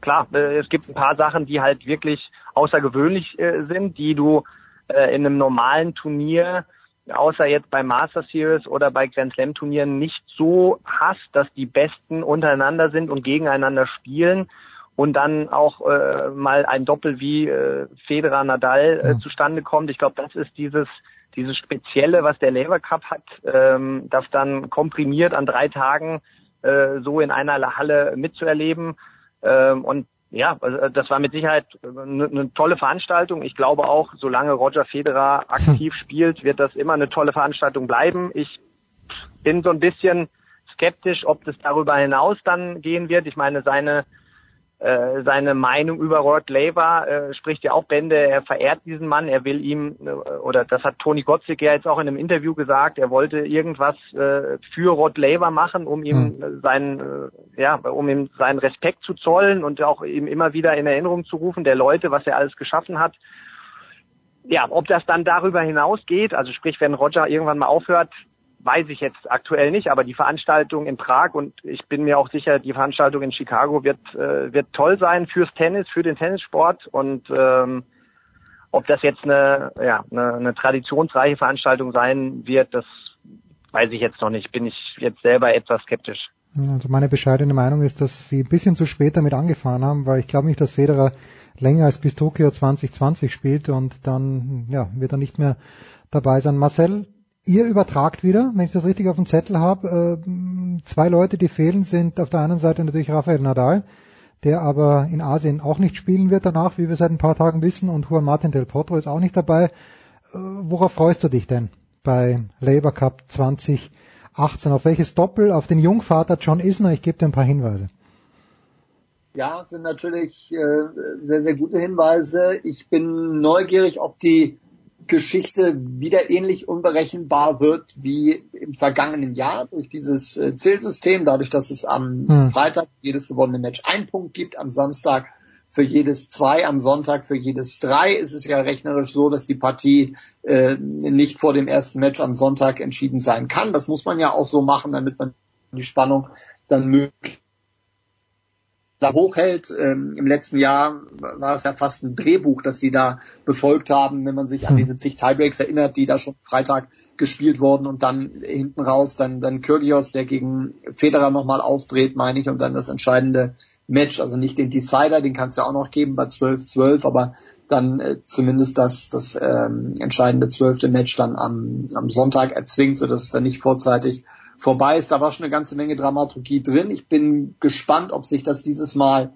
klar, äh, es gibt ein paar Sachen, die halt wirklich außergewöhnlich äh, sind, die du äh, in einem normalen Turnier außer jetzt bei Master Series oder bei Grand Slam Turnieren nicht so hast, dass die Besten untereinander sind und gegeneinander spielen und dann auch äh, mal ein Doppel wie äh, Federer Nadal äh, zustande kommt. Ich glaube, das ist dieses dieses Spezielle, was der Lever Cup hat, ähm, das dann komprimiert an drei Tagen äh, so in einer Halle mitzuerleben. Ähm, und ja, also äh, das war mit Sicherheit eine, eine tolle Veranstaltung. Ich glaube auch, solange Roger Federer aktiv spielt, wird das immer eine tolle Veranstaltung bleiben. Ich bin so ein bisschen skeptisch, ob das darüber hinaus dann gehen wird. Ich meine, seine äh, seine Meinung über Rod Laver äh, spricht ja auch Bände. Er verehrt diesen Mann. Er will ihm, äh, oder das hat Toni Gotzik ja jetzt auch in einem Interview gesagt, er wollte irgendwas äh, für Rod Laver machen, um ihm hm. seinen, äh, ja, um ihm seinen Respekt zu zollen und auch ihm immer wieder in Erinnerung zu rufen, der Leute, was er alles geschaffen hat. Ja, ob das dann darüber hinausgeht, also sprich, wenn Roger irgendwann mal aufhört, weiß ich jetzt aktuell nicht, aber die Veranstaltung in Prag und ich bin mir auch sicher, die Veranstaltung in Chicago wird, äh, wird toll sein fürs Tennis, für den Tennissport und ähm, ob das jetzt eine, ja, eine, eine traditionsreiche Veranstaltung sein wird, das weiß ich jetzt noch nicht. Bin ich jetzt selber etwas skeptisch. Also meine bescheidene Meinung ist, dass sie ein bisschen zu spät damit angefahren haben, weil ich glaube nicht, dass Federer länger als bis Tokio 2020 spielt und dann ja, wird er nicht mehr dabei sein. Marcel, Ihr übertragt wieder, wenn ich das richtig auf dem Zettel habe, äh, zwei Leute, die fehlen, sind auf der einen Seite natürlich Rafael Nadal, der aber in Asien auch nicht spielen wird danach, wie wir seit ein paar Tagen wissen, und Juan Martin del Potro ist auch nicht dabei. Äh, worauf freust du dich denn bei Labour Cup 2018? Auf welches Doppel? Auf den Jungvater John Isner? Ich gebe dir ein paar Hinweise. Ja, sind natürlich äh, sehr, sehr gute Hinweise. Ich bin neugierig, ob die Geschichte wieder ähnlich unberechenbar wird wie im vergangenen Jahr durch dieses äh, Zählsystem, dadurch, dass es am hm. Freitag jedes gewonnene Match ein Punkt gibt, am Samstag für jedes zwei, am Sonntag für jedes drei ist es ja rechnerisch so, dass die Partie äh, nicht vor dem ersten Match am Sonntag entschieden sein kann. Das muss man ja auch so machen, damit man die Spannung dann möglichst da hochhält. Ähm, Im letzten Jahr war es ja fast ein Drehbuch, das die da befolgt haben, wenn man sich an hm. diese zig Tiebreaks erinnert, die da schon Freitag gespielt wurden und dann hinten raus dann, dann Kyrgios, der gegen Federer nochmal aufdreht, meine ich, und dann das entscheidende Match, also nicht den Decider, den kann es ja auch noch geben bei 12-12, aber dann äh, zumindest das, das ähm, entscheidende zwölfte Match dann am, am Sonntag erzwingt, sodass es dann nicht vorzeitig vorbei ist. Da war schon eine ganze Menge Dramaturgie drin. Ich bin gespannt, ob sich das dieses Mal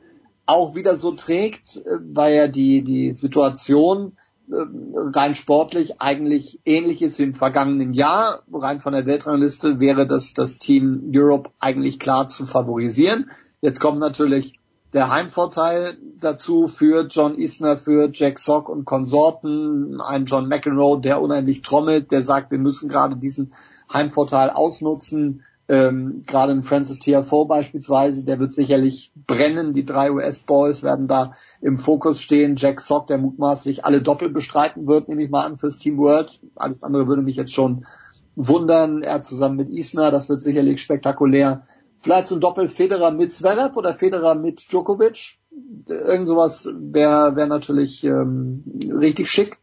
auch wieder so trägt, äh, weil ja die, die Situation rein sportlich eigentlich ähnlich ist wie im vergangenen Jahr. Rein von der Weltrangliste wäre das, das Team Europe eigentlich klar zu favorisieren. Jetzt kommt natürlich der Heimvorteil dazu für John Isner, für Jack Sock und Konsorten, ein John McEnroe, der unheimlich trommelt, der sagt, wir müssen gerade diesen Heimvorteil ausnutzen. Ähm, gerade ein Francis TFO beispielsweise, der wird sicherlich brennen. Die drei US-Boys werden da im Fokus stehen. Jack Sock, der mutmaßlich alle Doppel bestreiten wird, nehme ich mal an, fürs Team World. Alles andere würde mich jetzt schon wundern. Er zusammen mit Isner, das wird sicherlich spektakulär. Vielleicht so ein Doppel Federer mit Zverev oder Federer mit Djokovic. Irgend sowas wäre wär natürlich ähm, richtig schick.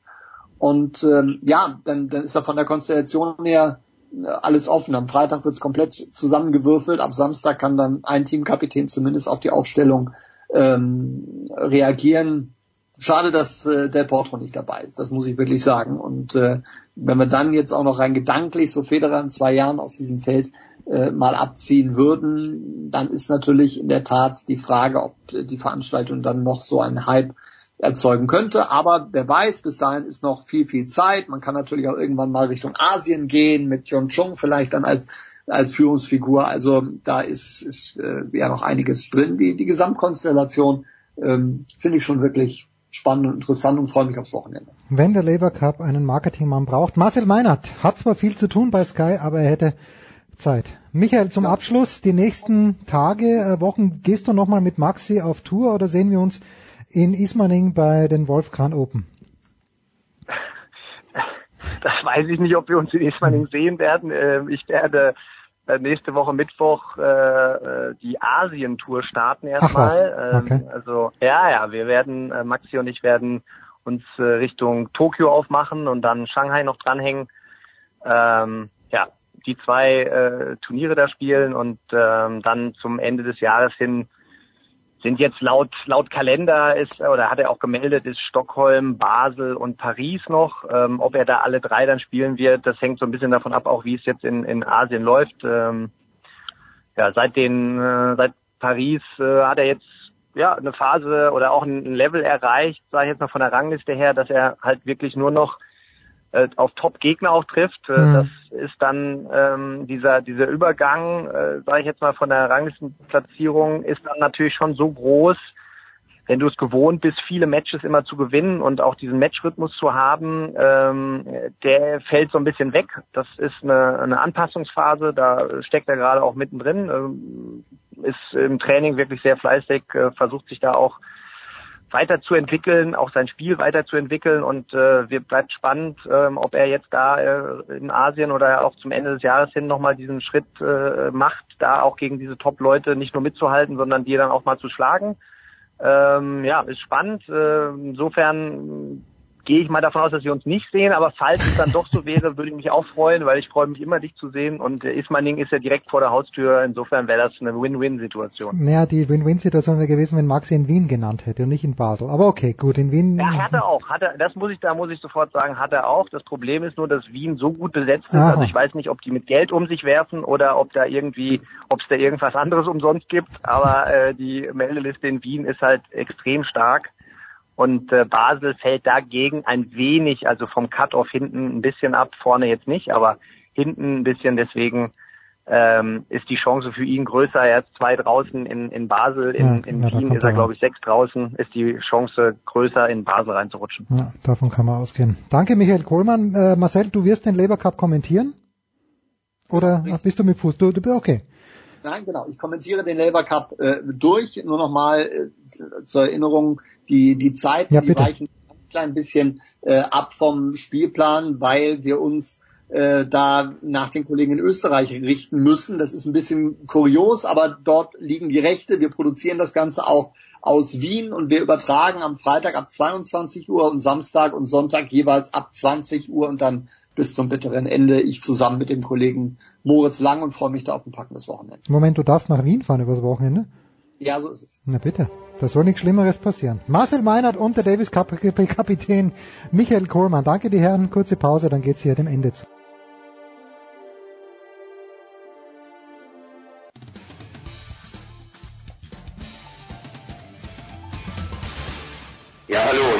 Und ähm, ja, dann, dann ist er von der Konstellation her äh, alles offen. Am Freitag wird es komplett zusammengewürfelt. Ab Samstag kann dann ein Teamkapitän zumindest auf die Aufstellung ähm, reagieren. Schade, dass äh, Del Potro nicht dabei ist, das muss ich wirklich sagen. Und äh, wenn wir dann jetzt auch noch rein gedanklich so Federer in zwei Jahren aus diesem Feld äh, mal abziehen würden, dann ist natürlich in der Tat die Frage, ob die Veranstaltung dann noch so einen Hype erzeugen könnte. Aber wer weiß, bis dahin ist noch viel, viel Zeit. Man kann natürlich auch irgendwann mal Richtung Asien gehen, mit Chung vielleicht dann als als Führungsfigur. Also da ist, ist äh, ja noch einiges drin. Die, die Gesamtkonstellation ähm, finde ich schon wirklich spannend und interessant und freue mich aufs Wochenende. Wenn der Labour Cup einen Marketingmann braucht, Marcel Meinert hat zwar viel zu tun bei Sky, aber er hätte Zeit. Michael, zum Abschluss, die nächsten Tage, äh, Wochen, gehst du nochmal mit Maxi auf Tour oder sehen wir uns in Ismaning bei den Wolfkran Open? Das weiß ich nicht, ob wir uns in Ismaning sehen werden. Ähm, ich werde äh, nächste Woche Mittwoch äh, die Asien-Tour starten erstmal. Okay. Ähm, also ja, ja, wir werden, Maxi und ich werden uns Richtung Tokio aufmachen und dann Shanghai noch dranhängen. Ähm, ja, die zwei äh, Turniere da spielen und ähm, dann zum Ende des Jahres hin sind jetzt laut laut Kalender ist oder hat er auch gemeldet ist Stockholm, Basel und Paris noch. Ähm, ob er da alle drei dann spielen wird, das hängt so ein bisschen davon ab, auch wie es jetzt in in Asien läuft. Ähm, ja, seit den äh, seit Paris äh, hat er jetzt ja eine Phase oder auch ein Level erreicht, sage ich jetzt mal von der Rangliste her, dass er halt wirklich nur noch äh, auf Top-Gegner auch trifft. Äh, mhm. Das ist dann ähm, dieser dieser Übergang, äh, sage ich jetzt mal von der Ranglistenplatzierung, ist dann natürlich schon so groß, wenn du es gewohnt bist, viele Matches immer zu gewinnen und auch diesen Matchrhythmus zu haben, ähm, der fällt so ein bisschen weg. Das ist eine, eine Anpassungsphase, da steckt er gerade auch mittendrin, ähm, ist im Training wirklich sehr fleißig, äh, versucht sich da auch weiterzuentwickeln, auch sein Spiel weiterzuentwickeln und äh, wir bleibt spannend, ähm, ob er jetzt da äh, in Asien oder auch zum Ende des Jahres hin nochmal diesen Schritt äh, macht, da auch gegen diese Top-Leute nicht nur mitzuhalten, sondern die dann auch mal zu schlagen. Ähm, ja, ist spannend. Äh, insofern gehe ich mal davon aus, dass wir uns nicht sehen, aber falls es dann doch so wäre, würde ich mich auch freuen, weil ich freue mich immer, dich zu sehen und äh, Ismaning ist ja direkt vor der Haustür, insofern wäre das eine Win-Win-Situation. Naja, die Win-Win-Situation wäre gewesen, wenn Maxi in Wien genannt hätte und nicht in Basel. Aber okay, gut, in Wien. Ja, hat er auch. Hat er, das muss ich, da muss ich sofort sagen, hat er auch. Das Problem ist nur, dass Wien so gut besetzt ist. Aha. Also ich weiß nicht, ob die mit Geld um sich werfen oder ob da irgendwie, ob es da irgendwas anderes umsonst gibt, aber äh, die Meldeliste in Wien ist halt extrem stark. Und äh, Basel fällt dagegen ein wenig, also vom Cut-off hinten ein bisschen ab, vorne jetzt nicht, aber hinten ein bisschen. Deswegen ähm, ist die Chance für ihn größer. Er ist zwei draußen in, in Basel, in, in ja, Wien ist er, glaube ich, sechs draußen. Ist die Chance größer, in Basel reinzurutschen. Ja, davon kann man ausgehen. Danke, Michael Kohlmann. Äh, Marcel, du wirst den Labour Cup kommentieren? Oder ja, bist du mit Fuß? Du, du, okay. Nein, genau. Ich kommentiere den Labour Cup äh, durch. Nur nochmal äh, zur Erinnerung, die, die Zeiten, ja, die weichen ganz klein bisschen äh, ab vom Spielplan, weil wir uns äh, da nach den Kollegen in Österreich richten müssen. Das ist ein bisschen kurios, aber dort liegen die Rechte. Wir produzieren das Ganze auch aus Wien und wir übertragen am Freitag ab 22 Uhr und Samstag und Sonntag jeweils ab 20 Uhr und dann bis zum bitteren Ende. Ich zusammen mit dem Kollegen Moritz Lang und freue mich da auf ein packendes Wochenende. Moment, du darfst nach Wien fahren übers Wochenende? Ja, so ist es. Na bitte, da soll nichts Schlimmeres passieren. Marcel Meinert und der Davis Kapitän Michael Kohlmann. Danke die Herren, kurze Pause, dann geht's hier dem Ende zu. Ja, hallo,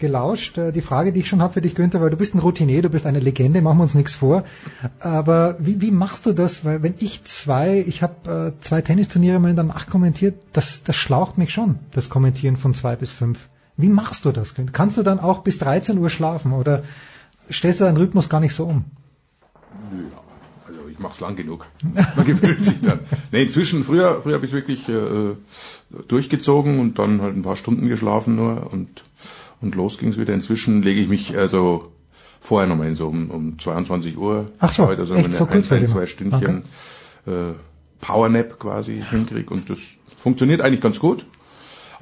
gelauscht. Äh, Die Frage, die ich schon habe für dich, Günther, weil du bist ein Routinier, du bist eine Legende, machen wir uns nichts vor. Aber wie, wie machst du das? Weil wenn ich zwei, ich habe äh, zwei Tennisturniere mal danach kommentiert, das, das schlaucht mich schon, das Kommentieren von zwei bis fünf. Wie machst du das? Kannst du dann auch bis 13 Uhr schlafen oder stellst du deinen Rhythmus gar nicht so um? Ja, also ich mach's lang genug. [laughs] Man gewöhnt sich dann. Nee, inzwischen, früher, früher habe ich wirklich äh, durchgezogen und dann halt ein paar Stunden geschlafen nur und, und los ging's wieder. Inzwischen lege ich mich also vorher nochmal hin, so um, um 22 Uhr. Ach so, heute, also echt wenn so ich ein, ein, zwei. Stündchen äh, Powernap quasi hinkriege und das funktioniert eigentlich ganz gut.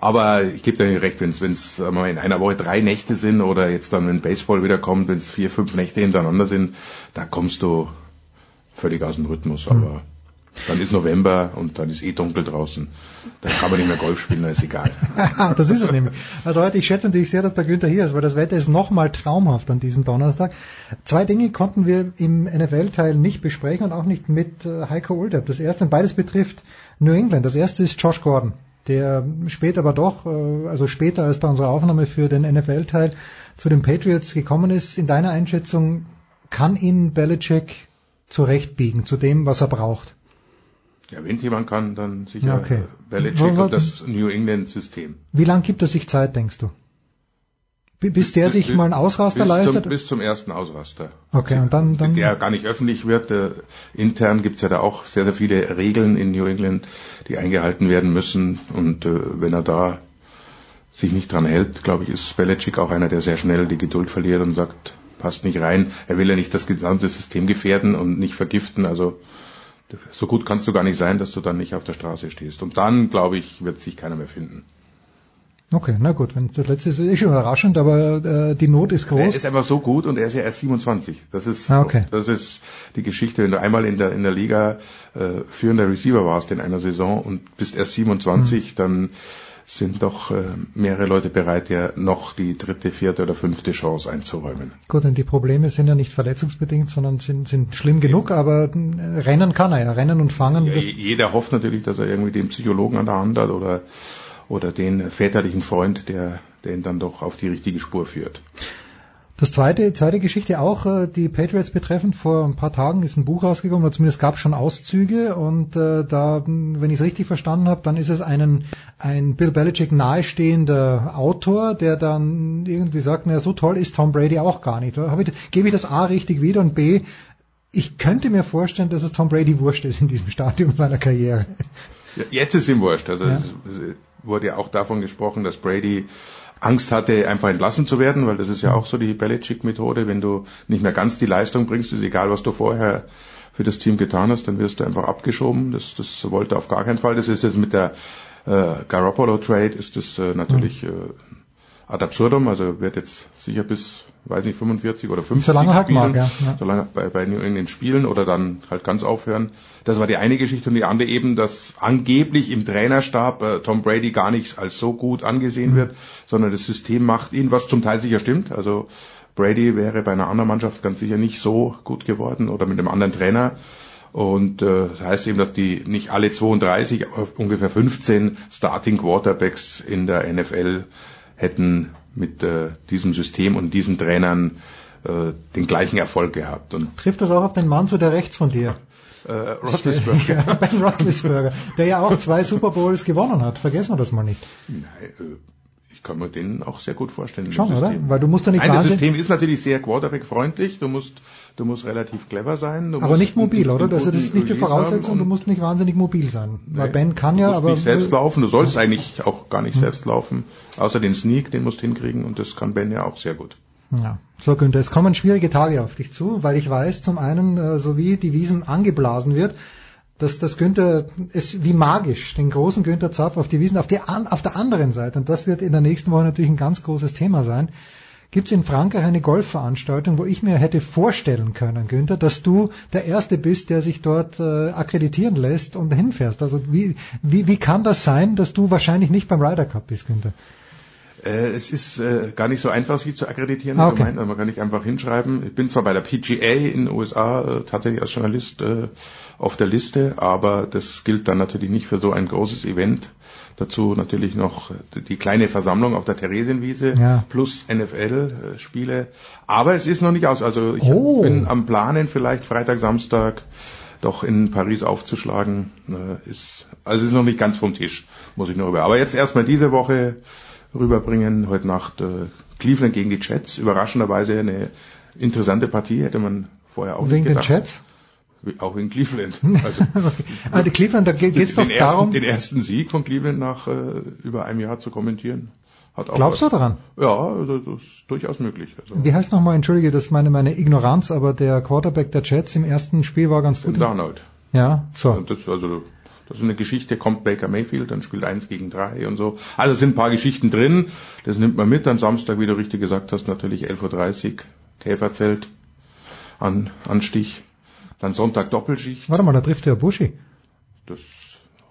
Aber ich gebe dir recht, wenn es mal in einer Woche drei Nächte sind oder jetzt dann, wenn Baseball wieder kommt, wenn es vier, fünf Nächte hintereinander sind, da kommst du völlig aus dem Rhythmus. Aber dann ist November und dann ist eh dunkel draußen. Dann kann man nicht mehr Golf spielen, dann ist egal. [laughs] das ist es nämlich. Also heute, ich schätze natürlich sehr, dass der Günther hier ist, weil das Wetter ist nochmal traumhaft an diesem Donnerstag. Zwei Dinge konnten wir im NFL-Teil nicht besprechen und auch nicht mit äh, Heiko Ulderb. Das erste, und beides betrifft New England. Das erste ist Josh Gordon, der später aber doch, äh, also später als bei unserer Aufnahme für den NFL-Teil zu den Patriots gekommen ist. In deiner Einschätzung kann ihn Belichick zurechtbiegen zu dem, was er braucht? Ja, wenn jemand kann, dann sicher okay. äh, Belichick wo- und das New England-System. Wie lang gibt er sich Zeit, denkst du? Bi- Bis der sich mal einen Ausraster bis leistet? Zum, bis zum ersten Ausraster. Okay, und dann, dann Der gar nicht öffentlich wird. Äh, intern gibt's ja da auch sehr, sehr viele Regeln in New England, die eingehalten werden müssen. Und äh, wenn er da sich nicht dran hält, glaube ich, ist Belichick auch einer, der sehr schnell die Geduld verliert und sagt, passt nicht rein. Er will ja nicht das gesamte System gefährden und nicht vergiften. Also so gut kannst du gar nicht sein, dass du dann nicht auf der Straße stehst. Und dann, glaube ich, wird sich keiner mehr finden. Okay, na gut, wenn das letzte ist, ist schon überraschend, aber äh, die Not ist Er groß. ist einfach so gut und er ist ja erst 27. Das ist, Ah, okay. das ist die Geschichte. Wenn du einmal in der, in der Liga äh, führender Receiver warst in einer Saison und bist erst 27, dann sind doch äh, mehrere Leute bereit, dir noch die dritte, vierte oder fünfte Chance einzuräumen. Gut, und die Probleme sind ja nicht verletzungsbedingt, sondern sind, sind schlimm genug, aber äh, rennen kann er ja, rennen und fangen. Ja, jeder hofft natürlich, dass er irgendwie den Psychologen an der Hand hat oder, oder den väterlichen Freund, der, der ihn dann doch auf die richtige Spur führt. Das zweite, zweite Geschichte auch, äh, die Patriots betreffend, vor ein paar Tagen ist ein Buch rausgekommen, oder zumindest gab es schon Auszüge und äh, da, wenn ich es richtig verstanden habe, dann ist es einen, ein Bill Belichick nahestehender Autor, der dann irgendwie sagt, naja, so toll ist Tom Brady auch gar nicht. Ich, gebe ich das A richtig wieder und B, ich könnte mir vorstellen, dass es Tom Brady wurscht ist in diesem Stadium seiner Karriere. Jetzt ist ihm wurscht. Also Ja. es wurde ja auch davon gesprochen, dass Brady Angst hatte, einfach entlassen zu werden, weil das ist ja auch so die Belichick-Methode. Wenn du nicht mehr ganz die Leistung bringst, ist egal, was du vorher für das Team getan hast, dann wirst du einfach abgeschoben. Das, das wollte er auf gar keinen Fall. Das ist jetzt mit der äh, Garoppolo-Trade ist das äh, natürlich äh, ad absurdum. Also wird jetzt sicher bis, weiß nicht, 45 oder 50 Solange er halt spielen, mag, ja. Ja. solange bei, bei New England spielen oder dann halt ganz aufhören. Das war die eine Geschichte und die andere eben, dass angeblich im Trainerstab äh, Tom Brady gar nicht als so gut angesehen Mhm. wird, sondern das System macht ihn, was zum Teil sicher stimmt. Also Brady wäre bei einer anderen Mannschaft ganz sicher nicht so gut geworden oder mit einem anderen Trainer. Und äh, das heißt eben, dass die nicht alle 32, aber ungefähr 15 Starting Quarterbacks in der NFL hätten mit äh, diesem System und diesen Trainern äh, den gleichen Erfolg gehabt. Und Trifft das auch auf den Mann zu der rechts von dir? äh, Roethlisberger. [laughs] Ja, Ben Roethlisberger, der ja auch zwei Super Bowls gewonnen hat. Vergessen wir das mal nicht. Nein, äh, ich kann mir den auch sehr gut vorstellen. Schon, das oder? System. Weil du musst ja nicht Nein, das System ist natürlich sehr Quarterback-freundlich. Du musst, du musst relativ clever sein. Du Aber musst nicht mobil, oder? Also das ist nicht die Voraussetzung, du musst nicht wahnsinnig mobil sein. Weil Nee, Ben kann du ja, musst aber nicht selbst laufen. Du sollst eigentlich auch gar nicht selbst laufen. Außer den Sneak, den musst du hinkriegen. Und das kann Ben ja auch sehr gut. Ja. So Günther, es kommen schwierige Tage auf dich zu, weil ich weiß, zum einen, äh, so wie die Wiesen angeblasen wird, dass das Günther es wie magisch den großen Günther Zapf auf die Wiesen auf, die, an- auf der anderen Seite und das wird in der nächsten Woche natürlich ein ganz großes Thema sein. gibt es in Frankreich eine Golfveranstaltung, wo ich mir hätte vorstellen können, Günther, dass du der Erste bist, der sich dort äh, akkreditieren lässt und hinfährst. Also wie, wie, wie kann das sein, dass du wahrscheinlich nicht beim Ryder Cup bist, Günther? Äh, es ist äh, gar nicht so einfach, sich zu akkreditieren. Ah, okay. Also man kann nicht einfach hinschreiben. Ich bin zwar bei der PGA in den USA äh, tatsächlich als Journalist äh, auf der Liste, aber das gilt dann natürlich nicht für so ein großes Event. Dazu natürlich noch die kleine Versammlung auf der Theresienwiese Ja. plus NFL-Spiele. Aber es ist noch nicht aus. Also ich Oh. bin am Planen, vielleicht Freitag, Samstag doch in Paris aufzuschlagen. Äh, ist, also ist noch nicht ganz vom Tisch, muss ich nur rüber. Aber jetzt erstmal diese Woche rüberbringen. Heute Nacht äh, Cleveland gegen die Jets. Überraschenderweise eine interessante Partie, hätte man vorher auch Wegen nicht den gedacht. Jets? Auch wegen Cleveland. [laughs] Also die Cleveland, da geht es doch den, ersten, darum. den ersten Sieg von Cleveland nach äh, über einem Jahr zu kommentieren. Glaubst was. du daran? Ja, also das ist durchaus möglich. Also, Wie heißt nochmal, entschuldige, das ist meine, meine Ignoranz, aber der Quarterback der Jets im ersten Spiel war ganz gut. Darnold. Ja, so. Und das, also, das ist eine Geschichte, kommt Baker Mayfield, dann spielt eins gegen drei und so. Also sind ein paar Geschichten drin, das nimmt man mit. Am Samstag, wie du richtig gesagt hast, natürlich 11.30 Uhr, Käferzelt, an, Anstich. Dann Sonntag Doppelschicht, Warte mal, da trifft der Buschi. das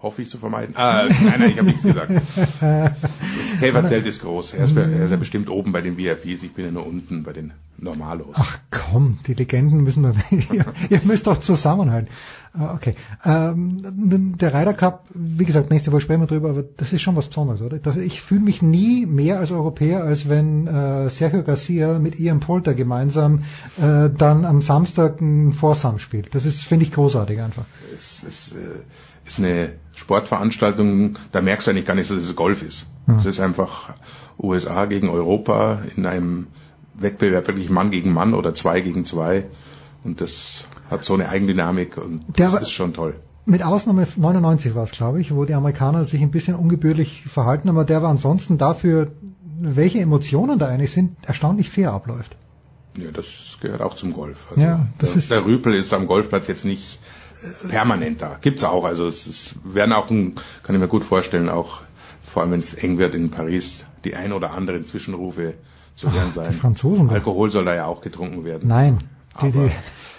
hoffe ich zu vermeiden. Ah, nein, nein, ich habe nichts gesagt. Das Käferzelt ist groß, er ist, er ist ja bestimmt oben bei den VIPs, ich bin ja nur unten bei den Normalos. Ach komm, die Legenden müssen doch, [laughs] ihr, ihr müsst doch zusammenhalten. Ah, Okay. Ähm, der Ryder Cup, wie gesagt, nächste Woche sprechen wir drüber, aber das ist schon was Besonderes, oder? Ich fühle mich nie mehr als Europäer, als wenn äh, Sergio Garcia mit Ian Poulter gemeinsam äh, dann am Samstag ein Foursome spielt. Das ist, finde ich, großartig einfach. Es ist, äh, ist eine Sportveranstaltung, da merkst du eigentlich gar nicht dass es Golf ist. Hm. Es ist einfach USA gegen Europa in einem Wettbewerb wirklich Mann gegen Mann oder zwei gegen zwei. Und das hat so eine Eigendynamik und Der das ist schon toll. Mit Ausnahme 99 war es, glaube ich, wo die Amerikaner sich ein bisschen ungebührlich verhalten, aber der war ansonsten dafür, welche Emotionen da eigentlich sind, erstaunlich fair abläuft. Ja, das gehört auch zum Golf. Also Ja, das der, ist- der Rüpel ist am Golfplatz jetzt nicht permanent da. Gibt's auch. Also es ist, werden auch, ein, kann ich mir gut vorstellen, auch vor allem wenn es eng wird in Paris, die ein oder anderen Zwischenrufe zu hören sein. Franzosen doch. Alkohol soll da ja auch getrunken werden. Nein. Die, die,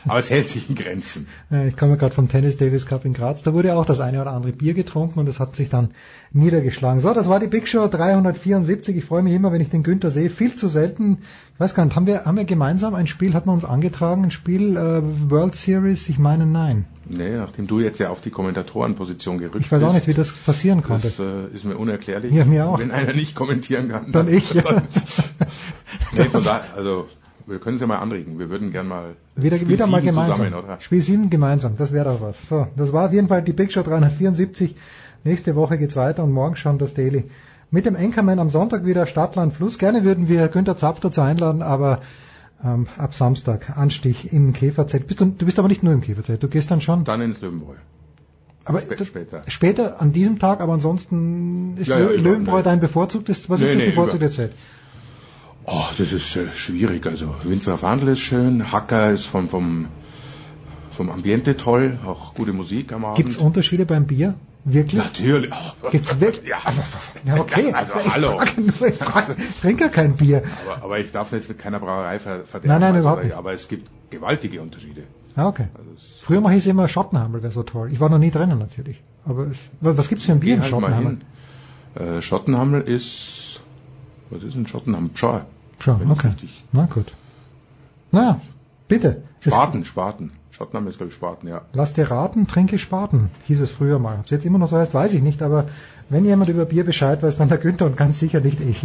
Aber es hält sich in Grenzen. [laughs] Ich komme gerade vom Tennis Davis Cup in Graz. Da wurde auch das eine oder andere Bier getrunken und es hat sich dann niedergeschlagen. So, das war die Big Show 374. Ich freue mich immer, wenn ich den Günther sehe. Viel zu selten. Ich weiß gar nicht, haben wir, haben wir gemeinsam ein Spiel, hat man uns angetragen, ein Spiel äh, World Series? Ich meine, nein. Nee, nachdem du jetzt ja auf die Kommentatorenposition gerückt bist. Ich weiß auch nicht, wie das passieren konnte. Das äh, ist mir unerklärlich. Ja, mir auch. Wenn einer nicht kommentieren kann, Dann ich, ja. [laughs] nee, von da, also wir können es ja mal anregen. Wir würden gern mal Wieder, Spiel wieder mal gemeinsam. zusammen, oder? Spiel 7 gemeinsam, das wäre doch was. So, das war auf jeden Fall die Big Show 374. Nächste Woche geht's weiter und morgen schon das Daily. Mit dem Anchorman am Sonntag wieder Stadtland Fluss. Gerne würden wir Günther Zapf dazu einladen, aber ähm, ab Samstag Anstich im Käferzelt. Bist du, du bist aber nicht nur im Käferzelt, du gehst dann schon. Dann ins Löwenbräu. Aber Spä- später. Später an diesem Tag, aber ansonsten ist Ja, ja, Löwenbräu dein bevorzugtes, was Nee, ist das nee, bevorzugte über- Zelt? Oh, das ist äh, schwierig. Also Winzerer Fandel ist schön, Hacker ist vom vom vom Ambiente toll, auch gute Musik am Abend. Gibt's Unterschiede beim Bier? Wirklich? Natürlich. Oh, Gibt's wirklich? Ja. [laughs] Ja, okay. Also, ich hallo. Frage nur, ich, frage, [laughs] trinke ja kein Bier. Aber, aber ich darf jetzt mit keiner Brauerei ver verderben. Nein, nein, also, überhaupt nicht. Aber es gibt gewaltige Unterschiede. Ah, okay. Früher mache ich immer Schottenhammel, wäre so toll. Ich war noch nie drinnen natürlich. Aber es, wa- was gibt's für ein Bier im Geh halt Schottenhammel? Äh, Schottenhammel ist, was ist ein. Schon, Wenn ich okay. Na gut. Na, bitte. Es- Spaten, Spaten. Schottenhammel ist, glaube ich, Spaten, ja. Lass dir raten, trinke Spaten, hieß es früher mal. Ob es jetzt immer noch so heißt, weiß ich nicht, aber wenn jemand über Bier Bescheid weiß, dann der Günther und ganz sicher nicht ich.